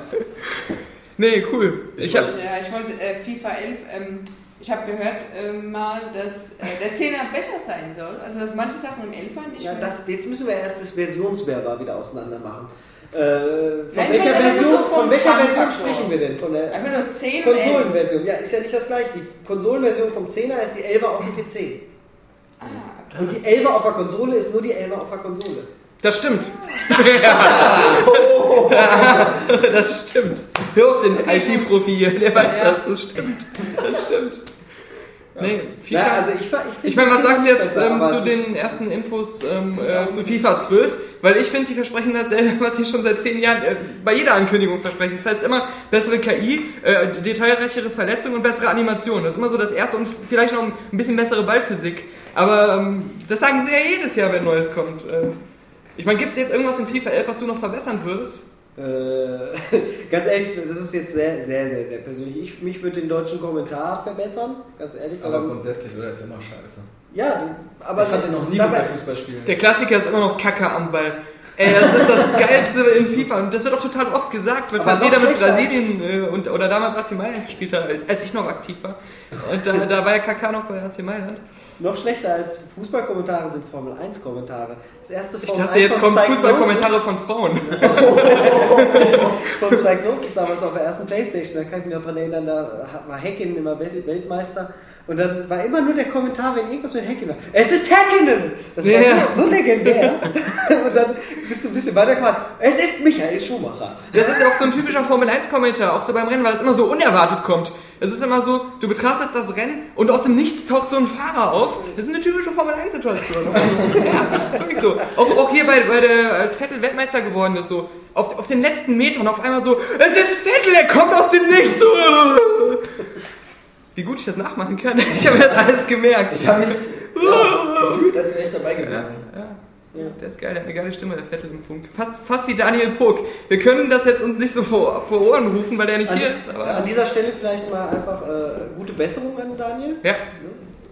Nee, cool. Ich hab, Ja, ich wollte äh, FIFA 11, ähm, ich habe gehört ähm, mal, dass äh, der 10er besser sein soll. Also dass manche Sachen im 11er nicht Ja, das, jetzt müssen wir erst das Versionswerber wieder auseinander machen. Äh, von Nein, welcher, Version, so von welcher Version sprechen wir denn? Von der Einfach nur 10 und 11. Konsolenversion. Ja, ist ja nicht das gleiche. Die Konsolenversion vom 10er ist die 11er auf dem PC. Ah, okay. Und die 11er auf der Konsole ist nur die 11er auf der Konsole. Das stimmt. ja. das stimmt. Hör auf den IT-Profi hier, der weiß Ja. das. Das stimmt. Das stimmt. Nee, FIFA. Ja, also ich, ich, Ich meine, was sagst du jetzt ähm, zu den ersten Infos ähm, äh, zu FIFA 12? Weil ich finde, die versprechen dasselbe, was sie schon seit zehn Jahren äh, bei jeder Ankündigung versprechen. Das heißt immer bessere KI, äh, detailreichere Verletzungen und bessere Animationen. Das ist immer so das Erste und vielleicht noch ein bisschen bessere Ballphysik. Aber ähm, das sagen sie ja jedes Jahr, wenn Neues kommt. Ich meine, gibt es jetzt irgendwas in FIFA 11, was du noch verbessern würdest? Äh, ganz ehrlich, das ist jetzt sehr, sehr, sehr, sehr persönlich. Ich, mich würde den deutschen Kommentar verbessern, ganz ehrlich. Aber grundsätzlich, oder? Ist immer scheiße. ja, aber ich den noch nie bei Fußballspielen. Der Klassiker ist immer noch Kacke am Ball. Ey, das ist das Geilste in FIFA und das wird auch total oft gesagt, weil noch jeder mit Brasilien äh, und, oder damals AC Mailand gespielt hat, als, als ich noch aktiv war. Und da, da war ja KK noch bei AC Mailand. Noch schlechter als Fußballkommentare sind Formel 1 Kommentare. Das erste Ich Formel dachte, jetzt kommen Fußballkommentare von Frauen. Vom Psychnosis damals auf der ersten Playstation, da kann ich mich noch dran erinnern, da hat- war Häkkinen immer Welt- Weltmeister. Und dann war immer nur der Kommentar, wenn irgendwas mit Häkkinen war. Es ist Häkkinen! Das war Ja. so, so legendär. Und dann bist du ein bisschen weitergefahren. Es ist Michael Schumacher. Das ist ja auch so ein typischer Formel 1-Kommentar, auch so beim Rennen, weil es immer so unerwartet kommt. Es ist immer so, du betrachtest das Rennen und aus dem Nichts taucht so ein Fahrer auf. Das ist eine typische Formel 1-Situation. ja, ist wirklich so. Auch, auch hier, bei, bei der, als Vettel Weltmeister geworden ist, so auf, auf den letzten Metern auf einmal so, es ist Vettel, er kommt aus dem Nichts. Wie gut ich das nachmachen kann. Ich habe mir das alles gemerkt. Ich habe mich ja, gefühlt, als wäre ich dabei gewesen. Der ist geil, der hat eine geile Stimme, der Vettel im Funk. Fast, fast wie Daniel Puck. Wir können das jetzt uns nicht so vor, vor Ohren rufen, weil der nicht An, hier ist. Aber an dieser Stelle vielleicht mal einfach äh, gute Besserung an Daniel. ja,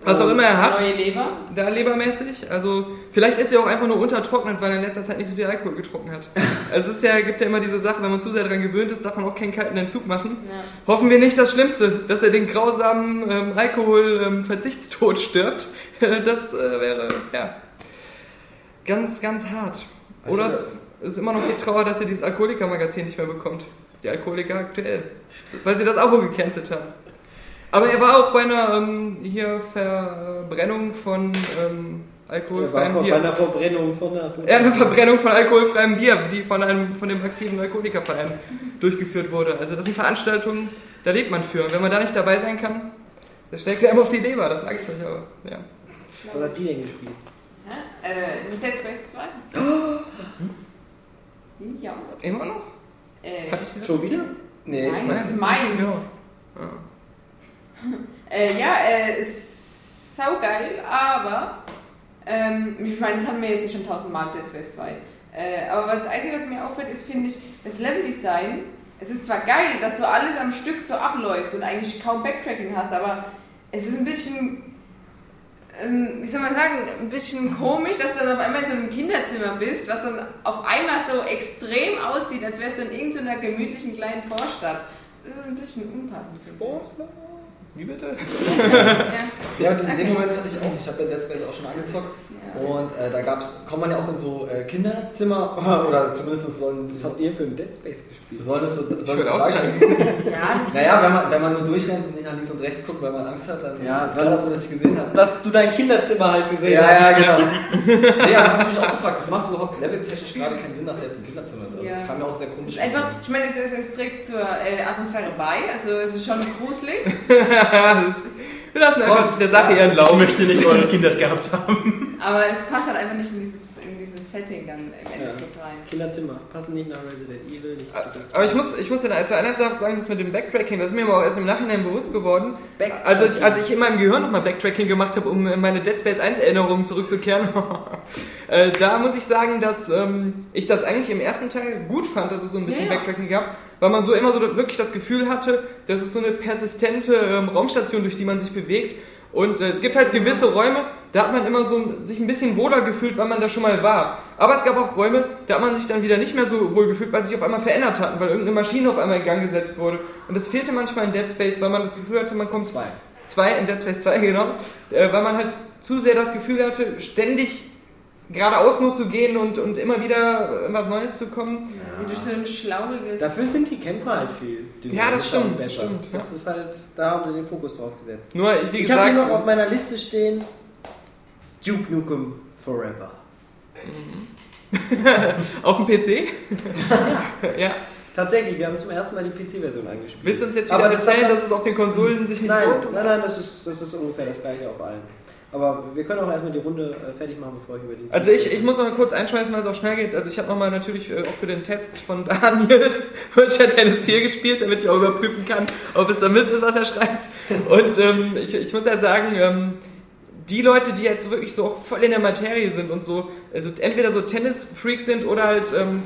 was auch immer er hat. Neue Leber. da lebermäßig. Also vielleicht ist er auch einfach nur untertrocknet, weil er in letzter Zeit nicht so viel Alkohol getrunken hat. Also es ist ja, gibt ja immer diese Sache, wenn man zu sehr daran gewöhnt ist, darf man auch keinen kalten Entzug machen. Ja. Hoffen wir nicht das Schlimmste, dass er den grausamen ähm, Alkohol-Verzichtstod stirbt. Das äh, wäre, ja, ganz, ganz hart. Oder Also, es ist immer noch die Trauer, dass er dieses Alkoholiker-Magazin nicht mehr bekommt. Die Alkoholiker aktuell. Weil sie das Abo gecancelt haben. Aber er war auch bei einer ähm, hier Verbrennung von ähm, Er war alkoholfreiem vor, bei Bier. einer Verbrennung von der. Ja, eine Verbrennung von alkoholfreiem Bier, die von einem von dem aktiven Alkoholikerverein durchgeführt wurde. Also das sind Veranstaltungen, da lebt man für. Und wenn man da nicht dabei sein kann, das schlägt sich einem auf die Leber, das sage ich euch aber. Ja. Was hat die denn gespielt? Hä? Äh, Space 2. Ja. Immer noch? Äh, Hatte ich das? Schon wieder? Nee. Nein, das ist meins. ja. Äh, ja, äh, ist saugeil, aber ähm, ich meine, das haben wir jetzt schon tausendmal Dead Space 2. Äh, aber das Einzige, was mir auffällt, ist, finde ich, das Leveldesign. Es ist zwar geil, dass so alles am Stück so abläuft und eigentlich kaum Backtracking hast, aber es ist ein bisschen, ähm, wie soll man sagen, ein bisschen komisch, dass du dann auf einmal in so einem Kinderzimmer bist, was dann auf einmal so extrem aussieht, als wärst du in irgendeiner gemütlichen kleinen Vorstadt. Das ist ein bisschen unpassend, finde ich. Wie bitte? Ja. Ja, und in Okay. dem Moment hatte ich auch, ich habe ja Dead Space auch schon angezockt. Ja. Und äh, da gab's, kommt man ja auch in so äh, Kinderzimmer, oder zumindest sollen, Was habt ihr für ein Dead Space gespielt? sollen es so, sollen es würd so auch darstellen. Ja, das Naja, wenn man, wenn man nur durchrennt und nicht nach links und rechts guckt, weil man Angst hat, dann Ja, ist klar, dass man das nicht gesehen hat. Dass du dein Kinderzimmer halt gesehen Ja, hast. ja, genau. nee, aber hab mich auch gefragt, das macht überhaupt leveltechnisch gerade keinen Sinn, dass er jetzt ein Kinderzimmer ist. Also Ja. das kam mir auch sehr komisch ist einfach, ich meine, es, es, es trägt zur äh, Atmosphäre bei, also es ist schon gruselig. Das- Wir lassen einfach der Sache ihren Ich Lauf. möchte nicht eure Kindheit gehabt haben. Aber es passt halt einfach nicht in dieses, in dieses Setting dann im Endeffekt rein. Kinderzimmer. Passen nicht nach Resident Evil, nicht zu Aber ich muss, ich muss dir zu einer Sache sagen, das mit dem Backtracking, das ist mir aber auch erst im Nachhinein bewusst geworden. Also ich, als ich in meinem Gehirn nochmal Backtracking gemacht habe, um in meine Dead Space 1 Erinnerungen zurückzukehren, äh, da muss ich sagen, dass ähm, ich das eigentlich im ersten Teil gut fand, dass es so ein bisschen Ja, ja. Backtracking gab, weil man so immer so wirklich das Gefühl hatte, dass es so eine persistente ähm, Raumstation, durch die man sich bewegt. Und äh, es gibt halt gewisse Räume, da hat man immer so ein- sich ein bisschen wohler gefühlt, weil man da schon mal war. Aber es gab auch Räume, da hat man sich dann wieder nicht mehr so wohl gefühlt, weil sie sich auf einmal verändert hatten, weil irgendeine Maschine auf einmal in Gang gesetzt wurde. Und das fehlte manchmal in Dead Space, weil man das Gefühl hatte, man kommt Zwei. zwei in Dead Space 2, genau, äh, weil man halt zu sehr das Gefühl hatte, ständig geradeaus nur zu gehen und, und immer wieder in was Neues zu kommen. Wie durch so ein schlauriges. Dafür sind die Kämpfer halt viel Ja, das stimmt, das stimmt, ja. Das ist halt, da haben sie den Fokus drauf gesetzt. Nur, ich, wie Ich habe gesagt, hier noch auf meiner Liste stehen Duke Nukem Forever. auf dem PC. ja. Tatsächlich, wir haben zum ersten Mal die PC-Version angespielt. Willst du uns jetzt wieder Aber das erzählen, hat- dass es auf den Konsolen sich nicht Nein, lohnt? nein, nein, das ist, das ist ungefähr das gleiche auf allen. Aber wir können auch erstmal die Runde äh, fertig machen, bevor ich über den. Also ich, ich muss noch mal kurz einschmeißen, weil es auch schnell geht. Also ich habe nochmal natürlich äh, auch für den Test von Daniel Witcher Tennis 4 gespielt, damit ich auch überprüfen kann, ob es da Mist ist, was er schreibt. Und ähm, ich, ich muss ja sagen, ähm, die Leute, die jetzt wirklich so auch voll in der Materie sind und so, also entweder so Tennis-Freaks sind oder halt ähm,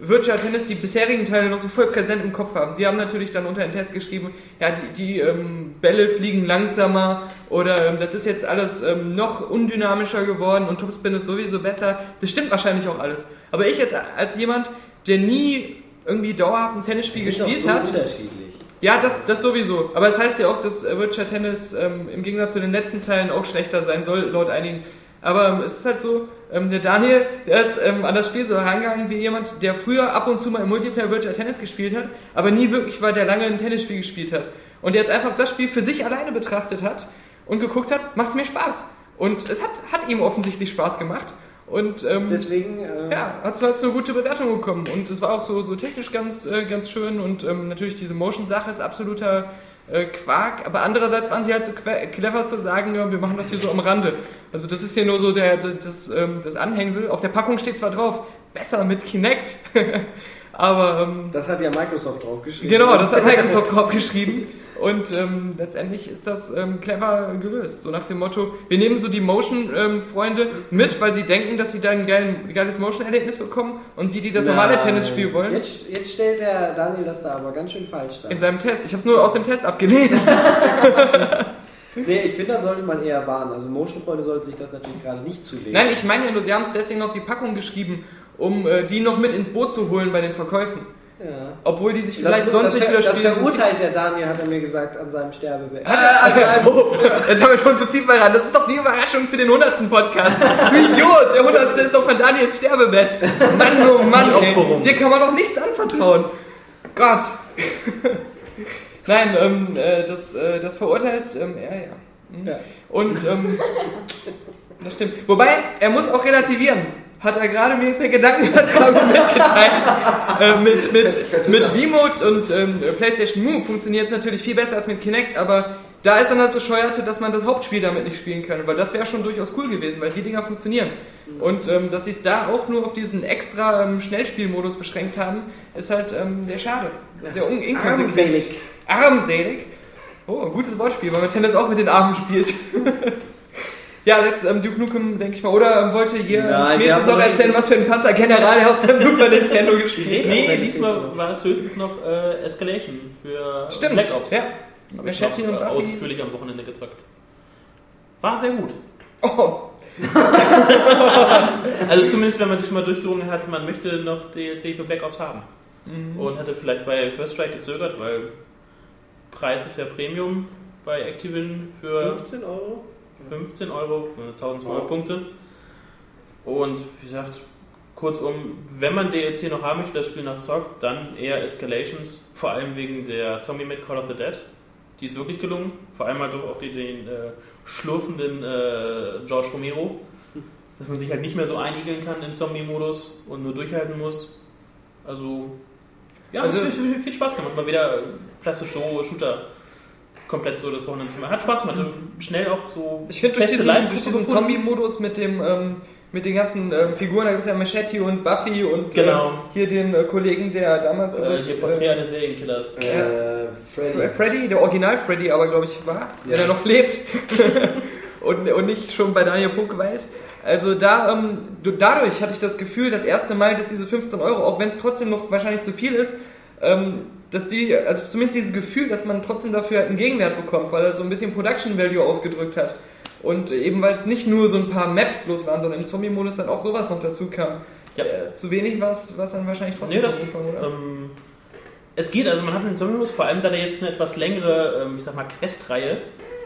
Virtual Tennis die bisherigen Teile noch so voll präsent im Kopf haben. Die haben natürlich dann unter den Test geschrieben, ja, die, die ähm, Bälle fliegen langsamer oder ähm, das ist jetzt alles ähm, noch undynamischer geworden und Topspin ist sowieso besser. Das stimmt wahrscheinlich auch alles. Aber ich jetzt als jemand, der nie irgendwie dauerhaft ein Tennisspiel gespielt so hat, unterschiedlich. ja, das, das sowieso. Aber es das heißt ja auch, dass äh, Virtual Tennis ähm, im Gegensatz zu den letzten Teilen auch schlechter sein soll, laut einigen. Aber ähm, es ist halt so, ähm, der Daniel, der ist ähm, an das Spiel so herangegangen wie jemand, der früher ab und zu mal im Multiplayer Virtual Tennis gespielt hat, aber nie wirklich war, der lange ein Tennisspiel gespielt hat. Und der jetzt einfach das Spiel für sich alleine betrachtet hat und geguckt hat, macht es mir Spaß. Und es hat, hat ihm offensichtlich Spaß gemacht. Und ähm, Deswegen. Äh, ja, hat so, hat so eine gute Bewertung bekommen. Und es war auch so, so technisch ganz, äh, ganz schön. Und ähm, natürlich diese Motion-Sache ist absoluter Quark. Aber andererseits waren sie halt so clever zu sagen, ja, wir machen das hier so am Rande. Also das ist hier nur so der, das, das, ähm, das Anhängsel. Auf der Packung steht zwar drauf, besser mit Kinect. aber ähm, Das hat ja Microsoft draufgeschrieben. Genau, das hat Microsoft draufgeschrieben. Und ähm, letztendlich ist das ähm, clever gelöst. So nach dem Motto, wir nehmen so die Motion-Freunde mit, weil sie denken, dass sie da ein, ein geiles Motion-Erlebnis bekommen und die, die das normale Nein. Tennis spielen wollen, Jetzt, jetzt stellt der Daniel das da aber ganz schön falsch dar. in seinem Test. Ich habe es nur aus dem Test abgelesen. Nee, ich finde, dann sollte man eher warnen. Also Motion-Freunde sollten sich das natürlich gerade nicht zulegen. Nein, ich meine ja nur, sie haben es deswegen auf die Packung geschrieben, um äh, die noch mit ins Boot zu holen bei den Verkäufen. Ja. Obwohl die sich vielleicht das, sonst das, nicht für das verurteilt der Daniel, hat er mir gesagt, an seinem Sterbebett. Oh, jetzt haben wir schon zu viel verraten. Das ist doch die Überraschung für den 100. Podcast. Du Idiot, der 100. ist doch von Daniels Sterbebett. Mann, oh Mann, Opferung. ey. dir kann man doch nichts anvertrauen. Gott. Nein, ähm, äh, das, äh, das verurteilt ähm, er, ja. Mhm. Ja. Und, ähm, das stimmt. Wobei, er muss auch relativieren. Hat er gerade mir per Gedankenübertragung mitgeteilt. äh, mit mit, mit V-Mode und ähm, PlayStation Move funktioniert es natürlich viel besser als mit Kinect, aber da ist dann das Bescheuerte, dass man das Hauptspiel damit nicht spielen kann, weil das wäre schon durchaus cool gewesen, weil die Dinger funktionieren. Und ähm, dass sie es da auch nur auf diesen extra ähm, Schnellspielmodus beschränkt haben, ist halt ähm, sehr schade. Das ist sehr un- inkonsequent. Armselig. Armselig. Oh, ein gutes Wortspiel, weil man Tennis auch mit den Armen spielt. ja, jetzt ähm, Duke Nukem, denke ich mal. Oder ähm, wollte hier Nein, haben noch noch erzählen, was für ein Panzergeneral er auf seinem Super Nintendo gespielt hat? Nee, diesmal war es höchstens noch äh, Escalation für Stimmt, Black Ops. ja. Hab ich noch, und äh, Buffy. ausführlich am Wochenende gezockt. War sehr gut. Oh, Also zumindest wenn man sich mal durchgerungen hat, man möchte noch DLC für Black Ops haben. Mhm. Und hatte vielleicht bei First Strike gezögert, weil Preis ist ja Premium bei Activision für 15 Euro? 15 Euro, äh, 1200 Punkte. Und wie gesagt, kurzum, wenn man DLC noch haben möchte, das Spiel noch zockt, dann eher Escalations, vor allem wegen der Zombie Made Call of the Dead. Die ist wirklich gelungen, vor allem halt auch die, den äh, schlurfenden äh, George Romero, dass man sich halt nicht mehr so einigeln kann im Zombie-Modus und nur durchhalten muss. Also, ja, Also- also, viel, viel, viel Spaß gemacht, mal wieder klassische Shooter komplett so das Wochenende zu machen. Hat Spaß gemacht, also schnell auch so ich finde durch diesen, durch diesen. Zombie-Modus mit dem ähm, mit den ganzen ähm, Figuren, da gibt es ja Machete und Buffy und Genau. ähm, hier den äh, Kollegen, der damals Äh, hier Porträt eines Serienkillers. Äh, Freddy. Freddy, der Original Freddy aber glaube ich war, der Ja. da noch lebt und, und nicht schon bei Daniel Punkwald. Also da, ähm, du- dadurch hatte ich das Gefühl, das erste Mal, dass diese 15 Euro, auch wenn es trotzdem noch wahrscheinlich zu viel ist, dass die, also zumindest dieses Gefühl, dass man trotzdem dafür einen Gegenwert bekommt, weil er so ein bisschen Production Value ausgedrückt hat. Und eben weil es nicht nur so ein paar Maps bloß waren, sondern im Zombie-Modus dann auch sowas noch dazu kam. Ja. Äh, zu wenig was, was dann wahrscheinlich trotzdem Nee, das, Umfang, oder? ähm, es geht, also man hat einen Zombie-Modus, vor allem da der jetzt eine etwas längere, ähm, ich sag mal, Questreihe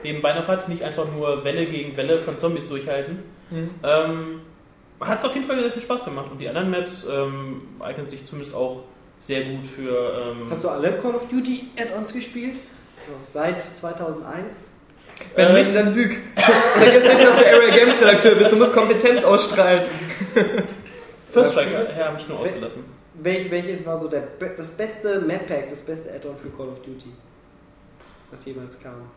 nebenbei noch hat, nicht einfach nur Welle gegen Welle von Zombies durchhalten. Mhm. Ähm, hat es auf jeden Fall sehr viel Spaß gemacht und die anderen Maps ähm, eignen sich zumindest auch sehr gut für. Ähm, Hast du alle Call of Duty Add-ons gespielt? So, seit 2001? Wenn Ähm, nicht, dann lüg. Vergiss nicht, dass du Area Games Redakteur bist. Du musst Kompetenz ausstrahlen. First Strike äh, habe ich nur ausgelassen. Welch, welches war so der, das beste Map-Pack, das beste Add-on für Call of Duty? Was jemals kam?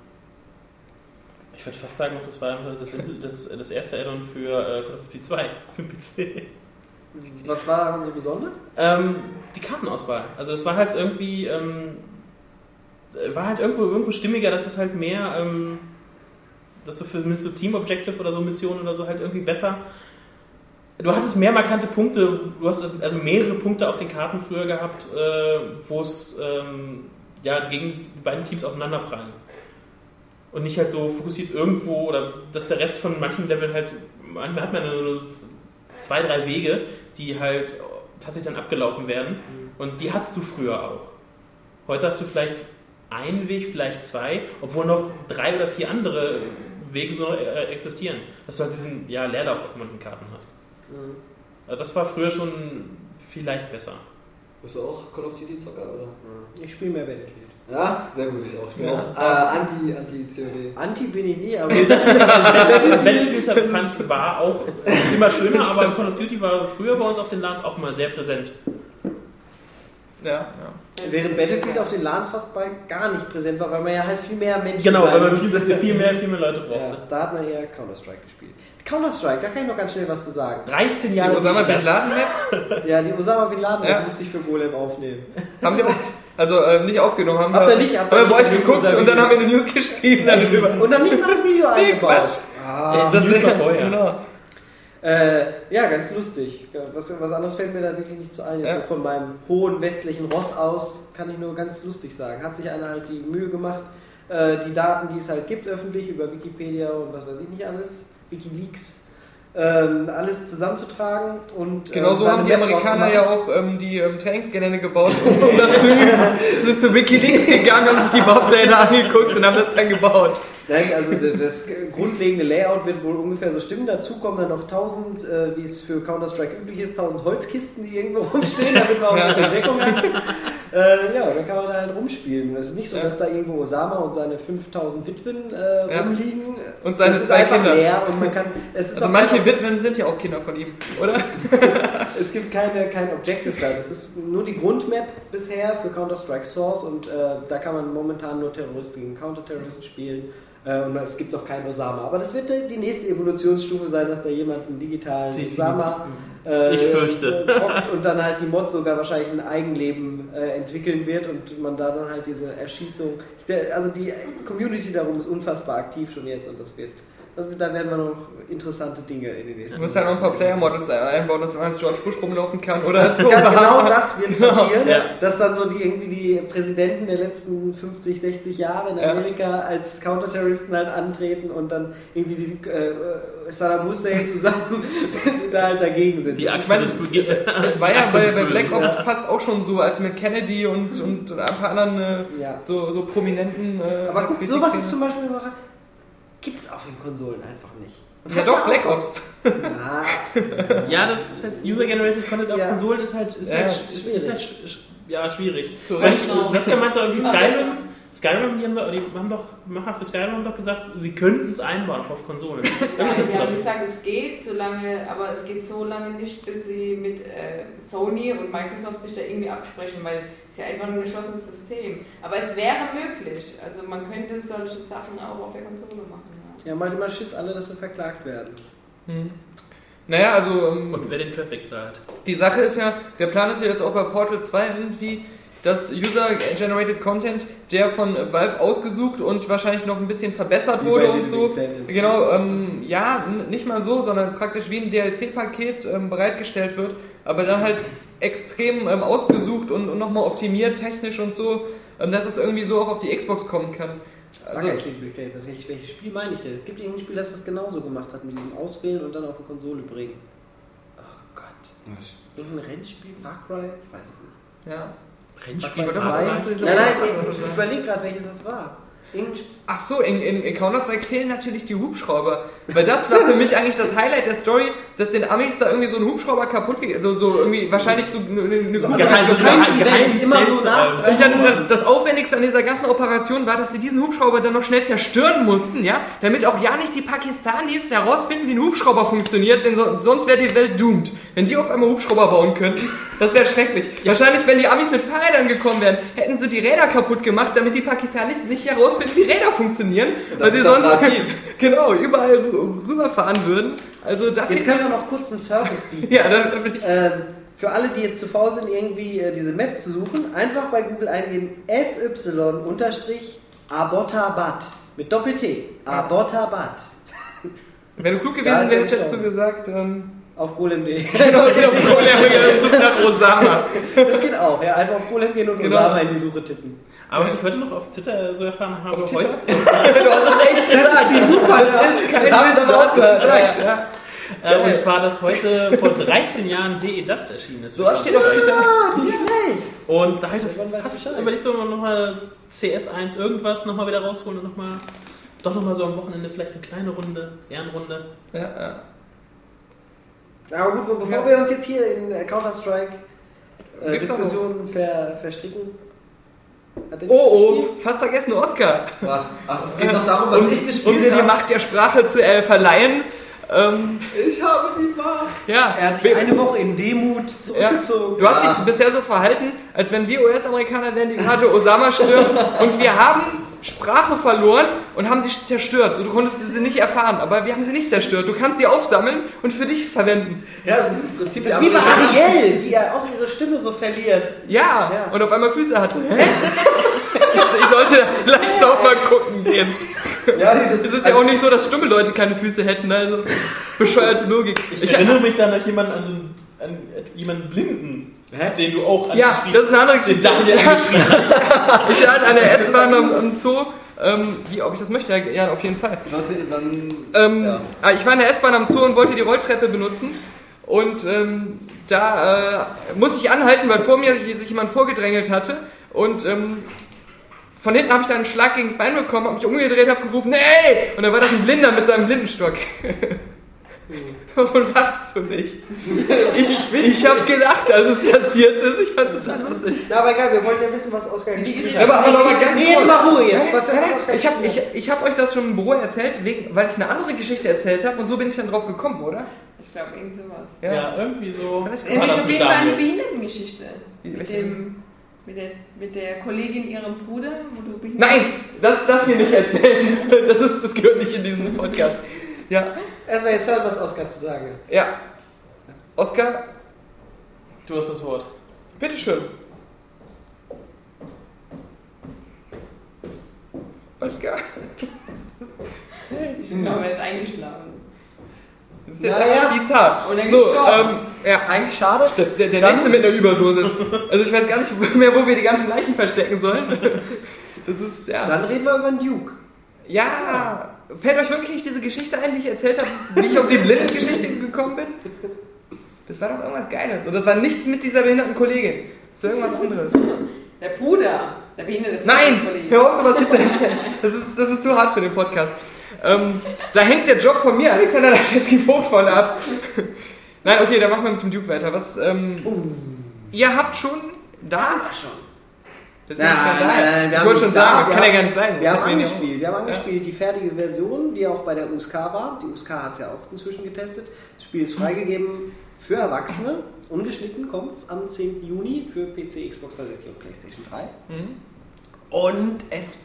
Ich würde fast sagen, das war das, das, das erste Add-on für äh, Call of Duty 2 für PC. Was war daran so besonders? Ähm, die Kartenauswahl. Also es war halt irgendwie, ähm, äh, war halt irgendwo, irgendwo stimmiger, dass es halt mehr, ähm, dass du für so Team Objective oder so Missionen oder so halt irgendwie besser. Du hattest mehr markante Punkte, du hast also mehrere Punkte auf den Karten früher gehabt, äh, wo es ähm, ja, gegen die beiden Teams aufeinanderprallen. Und nicht halt so fokussiert irgendwo oder dass der Rest von manchen Leveln halt, manchmal hat man nur zwei, drei Wege, die halt tatsächlich dann abgelaufen werden. Und die hattest du früher auch. Heute hast du vielleicht einen Weg, vielleicht zwei, obwohl noch drei oder vier andere Wege so äh, existieren. Dass du halt diesen ja, Leerlauf auf manchen Karten hast. Also das war früher schon vielleicht besser. Bist du auch Call of Duty Zocker, oder? Ich spiele mehr Battlefield. Ja, sehr gut, ich auch. Ich bin Ja. auch äh, Anti, Anti-COD. Anti bin ich nie, aber Battlefield fand, war auch immer schöner, aber Call of Duty war früher bei uns auf den LANs auch mal sehr präsent. Ja, ja. während Battlefield auf den LANs fast bei gar nicht präsent war, weil man ja halt viel mehr Menschen Genau, sein weil man viel, viel, mehr, viel mehr Leute Ja, brauchte. da hat man eher Counter-Strike gespielt. Counter-Strike, da kann ich noch ganz schnell was zu sagen. 13 Die Jahre Osama Bin Laden Map Ja, die Osama Bin Laden Ja. musste ich für Golem aufnehmen. haben wir auch. Also äh, nicht aufgenommen haben. Habt ihr nicht- habt ihr bei euch geguckt und dann haben wir eine News geschrieben darüber. Und dann nicht mal das Video Nee, eingebaut. Quatsch. Ah, das News war vorher. Genau. äh, ja, ganz lustig. Was, was anderes fällt mir da wirklich nicht zu ein. Ja. so von meinem hohen westlichen Ross aus kann ich nur ganz lustig sagen. Hat sich einer halt die Mühe gemacht, äh, die Daten, die es halt gibt, öffentlich über Wikipedia und was weiß ich nicht alles, Wikileaks, ähm, alles zusammenzutragen und Genau ähm, so haben die Map Amerikaner ja auch ähm, die ähm, Trainingsgelände gebaut, um das zu üben. Sind zu Wikileaks gegangen, haben sich die Baupläne angeguckt und haben das dann gebaut. Nein, also das grundlegende Layout wird wohl ungefähr so stimmen. Dazu kommen dann noch 1000, äh, wie es für Counter-Strike üblich ist, 1000 Holzkisten, die irgendwo rumstehen, damit man auch ein bisschen Deckung hat. Äh, ja, dann kann man da halt rumspielen. Es ist nicht so, dass da irgendwo Osama und seine 5000 Witwen äh, Ja. rumliegen. Und seine Das zwei Kinder. Und man kann, Also auch manche kein- Witwen sind ja auch Kinder von ihm, oder? es gibt keine, kein Objective da. Das ist nur die Grundmap bisher für Counter-Strike Source und äh, da kann man momentan nur Terroristen gegen Counter-Terroristen spielen. Äh, und es gibt noch keinen Osama. Aber das wird die nächste Evolutionsstufe sein, dass da jemand einen digitalen Definitiv. Osama äh, Ich fürchte. äh, und dann halt die Mod sogar wahrscheinlich ein Eigenleben äh, entwickeln wird und man da dann halt diese Erschießung. Der, also die Community darum ist unfassbar aktiv schon jetzt und das wird. Wird da werden wir noch interessante Dinge in den Du nächsten musst halt noch ein paar Player-Models einbauen, dass man George Bush rumlaufen kann oder Das so. kann, genau das wird passieren, Ja. dass dann so die irgendwie die Präsidenten der letzten 50, 60 Jahre in Ja. Amerika als Counterterroristen halt antreten und dann irgendwie die äh, Saddam Hussein zusammen da halt dagegen sind. Die Das Achse ist- des Bösen. Es war ja bei, bei Black Ops Ja. fast auch schon so, als mit Kennedy und, und ein paar anderen äh, Ja. so, so prominenten. Äh, Aber guck, sowas ist zum Beispiel eine Sache, gibt es auf den Konsolen einfach nicht. Und Ja doch, Black Ops. Na, Ja, das ist halt User-Generated Content auf Ja. Konsolen ist halt, ist Ja, halt, ist ist, ist halt ja, schwierig. Zu Recht. Saskia meinte auch, die Immer Skyrim. Skyrim, die haben doch, die haben doch, Macher für Skyrim haben doch gesagt, sie könnten es einbauen auf Konsolen. Ja, Irgendwas die haben gesagt, es geht, solange, aber es geht so lange nicht, bis sie mit äh, Sony und Microsoft sich da irgendwie absprechen, weil es ja einfach nur ein geschlossenes System. Aber es wäre möglich. Also man könnte solche Sachen auch auf der Konsole machen. Ja. ja, mal immer Schiss alle, dass sie verklagt werden. Hm. Naja, also ähm, Und wer den Traffic zahlt. die Sache ist ja, der Plan ist ja jetzt auch bei Portal 2 irgendwie, dass User-Generated Content, der von Valve ausgesucht und wahrscheinlich noch ein bisschen verbessert wurde und so. Genau, ähm, ja, nicht mal so, sondern praktisch wie ein DLC-Paket ähm, bereitgestellt wird, aber dann halt extrem ähm, ausgesucht und, und nochmal optimiert technisch und so, ähm, dass es irgendwie so auch auf die Xbox kommen kann. Das Also, war kein Click Click Was welches, Spiel meine ich denn? Es gibt irgendein Spiel, das das genauso gemacht hat, mit diesem Auswählen und dann auf die Konsole bringen. Oh Gott. Irgendein Rennspiel, Far Cry? Ich weiß es nicht. ja. Rennspiel. Oder 2? was? Nein, nein, ich, ich überlege gerade, welches das war. Ach so, in, in, in Counter-Strike fehlen natürlich die Hubschrauber. Weil das war für mich eigentlich das Highlight der Story, dass den Amis da irgendwie so ein Hubschrauber kaputt geht. So, so irgendwie wahrscheinlich so eine, eine So, gute also Geheim- so geheim- Time geheim- Event, immer so nach. Und dann das, das Aufwendigste an dieser ganzen Operation war, dass sie diesen Hubschrauber dann noch schnell zerstören mussten, ja, damit auch ja nicht die Pakistanis herausfinden, wie ein Hubschrauber funktioniert, denn so, sonst wäre die Welt doomed. Wenn die auf einmal Hubschrauber bauen könnten, das wäre schrecklich. Wahrscheinlich, wenn die Amis mit Fahrrädern gekommen wären, hätten sie die Räder kaputt gemacht, damit die Pakistanis nicht herausfinden, wie Räder funktionieren, weil sie sonst genau überall rü- rüberfahren würden. Also Jetzt können wir noch kurz einen Service bieten. ja, da, da bin ich Ähm, für alle, die jetzt zu faul sind, irgendwie äh, diese Map zu suchen, einfach bei Google eingeben FY-Abbottabad mit Doppel-T. Abbottabad. Wäre du klug gewesen, wärst, hättest du gesagt, ähm, Auf golem.de. genau, genau, genau, such nach Osama. Das geht auch, ja. Einfach auf golem gehen und Genau. Osama in die Suche tippen. Aber was ich heute noch auf Twitter so erfahren habe, Auf heute, Du hast es echt gesagt. die super. Das ist kein Das hab ich aber auch gesagt. Ja. äh, und zwar, dass heute vor 13 Jahren DE Dust erschienen ist. So was steht auf Twitter. Ah, nicht schlecht. Und da hätte weiß fast überlegt, ob man nochmal CS1 irgendwas nochmal wieder rausholen und nochmal, doch nochmal so am Wochenende vielleicht eine kleine Runde, Ehrenrunde. Ja, ja. Aber gut, bevor Ja. wir uns jetzt hier in äh, Counter-Strike äh, Diskussionen ver, verstricken. Oh, oh, fast vergessen, Oscar. Was? Ach, es geht noch darum, was und, ich um gespielt dir die habe. Macht der Sprache zu äh, verleihen. Ähm, Ich habe die Macht. ja, Er hat sich eine Woche in Demut ja. zurückgezogen. Du hast Ja. dich bisher so verhalten, als wenn wir US-Amerikaner wären, die gerade Osama stürmen. und wir haben Sprache verloren und haben sie zerstört. So, du konntest sie nicht erfahren, aber wir haben sie nicht zerstört. Du kannst sie aufsammeln und für dich verwenden. Ja, also dieses Prinzip Das ist wie bei Ariel, die ja auch ihre Stimme so verliert. Ja, Ja. und auf einmal Füße hatte. Ich, ich sollte das vielleicht noch mal gucken gehen. Ja, dieses, Es ist ja auch nicht so, dass stumme Leute keine Füße hätten, also bescheuerte Logik. Ich erinnere mich dann an jemanden, an, so einen, an jemanden Blinden, den du auch Ja, das ist eine andere den Geschichte. Daniel Ja. angeschrieben hast. Ich hatte eine S-Bahn am, am Zoo. Ähm, wie, ob ich das möchte? Ja, auf jeden Fall. Was, dann, Ähm, Ja. ah, Ich war in der S-Bahn am Zoo und wollte die Rolltreppe benutzen. Und ähm, da äh, musste ich anhalten, weil vor mir sich jemand vorgedrängelt hatte. Und ähm, von hinten habe ich dann einen Schlag gegen das Bein bekommen, habe mich umgedreht, habe gerufen, hey! Und da war das ein Blinder mit seinem Blindenstock. Warum lachst du nicht? Ich, ich habe gelacht, als es passiert ist. Ich fand's total lustig. Na, aber egal, wir wollten ja wissen, was gespielt Geschichte- hat. Aber, aber noch mal ganz Nee, jetzt kurz. mal Ruhe jetzt. Was, Nein, nein, ich habe ich, ich hab euch das schon im Büro erzählt, wegen, weil ich eine andere Geschichte erzählt habe und so bin ich dann drauf gekommen, oder? Ich glaube, irgend sowas. Ja, irgendwie so. Das auf jeden Fall eine? Behindertengeschichte. Mit, dem, mit, der, mit der Kollegin ihrem Bruder, wo du behindert Nein, das, das hier nicht erzählen. Das, ist, das gehört nicht in diesen Podcast. Ja. Erstmal jetzt hören, was Oskar zu sagen hat. ja. Oskar, Du hast das Wort. bitteschön. Oskar. Ich glaube, er ist eingeschlafen. Das ist jetzt Naja. einfach bizarr. Und dann So, ähm, ja. Eigentlich schade. Der, der, der nächste mit einer Überdosis. Also ich weiß gar nicht mehr, wo wir die ganzen Leichen verstecken sollen. Das ist, ja. Dann reden wir über den Duke. Ja, fällt euch wirklich nicht diese Geschichte ein, die ich erzählt habe, wie ich auf die Blindengeschichte gekommen bin? Das war doch irgendwas Geiles. Und das war nichts mit dieser behinderten Kollegin. Das war irgendwas anderes. Der Bruder, der behinderte Bruder Nein! Hör auf, sowas jetzt zu erzählen. Das ist, das ist zu hart für den Podcast. Ähm, da hängt der Job von mir, Alexander Laschewski-Vogt, von ab. Nein, okay, dann machen wir mit dem Duke weiter. Was, ähm, Ihr habt schon da... Ah, schon. Das ist ein Skandal. wir ich haben wollte schon nicht sagen, da, das wir kann ja haben- gar nicht sein. Wir haben ja angespielt, wir haben auch- angespielt die fertige Version, die auch bei der USK war. Die USK hat es ja auch inzwischen getestet. Das Spiel ist freigegeben für Erwachsene. Ungeschnitten kommt es am 10. Juni für PC, Xbox 360 und PlayStation 3. Mhm. Und es.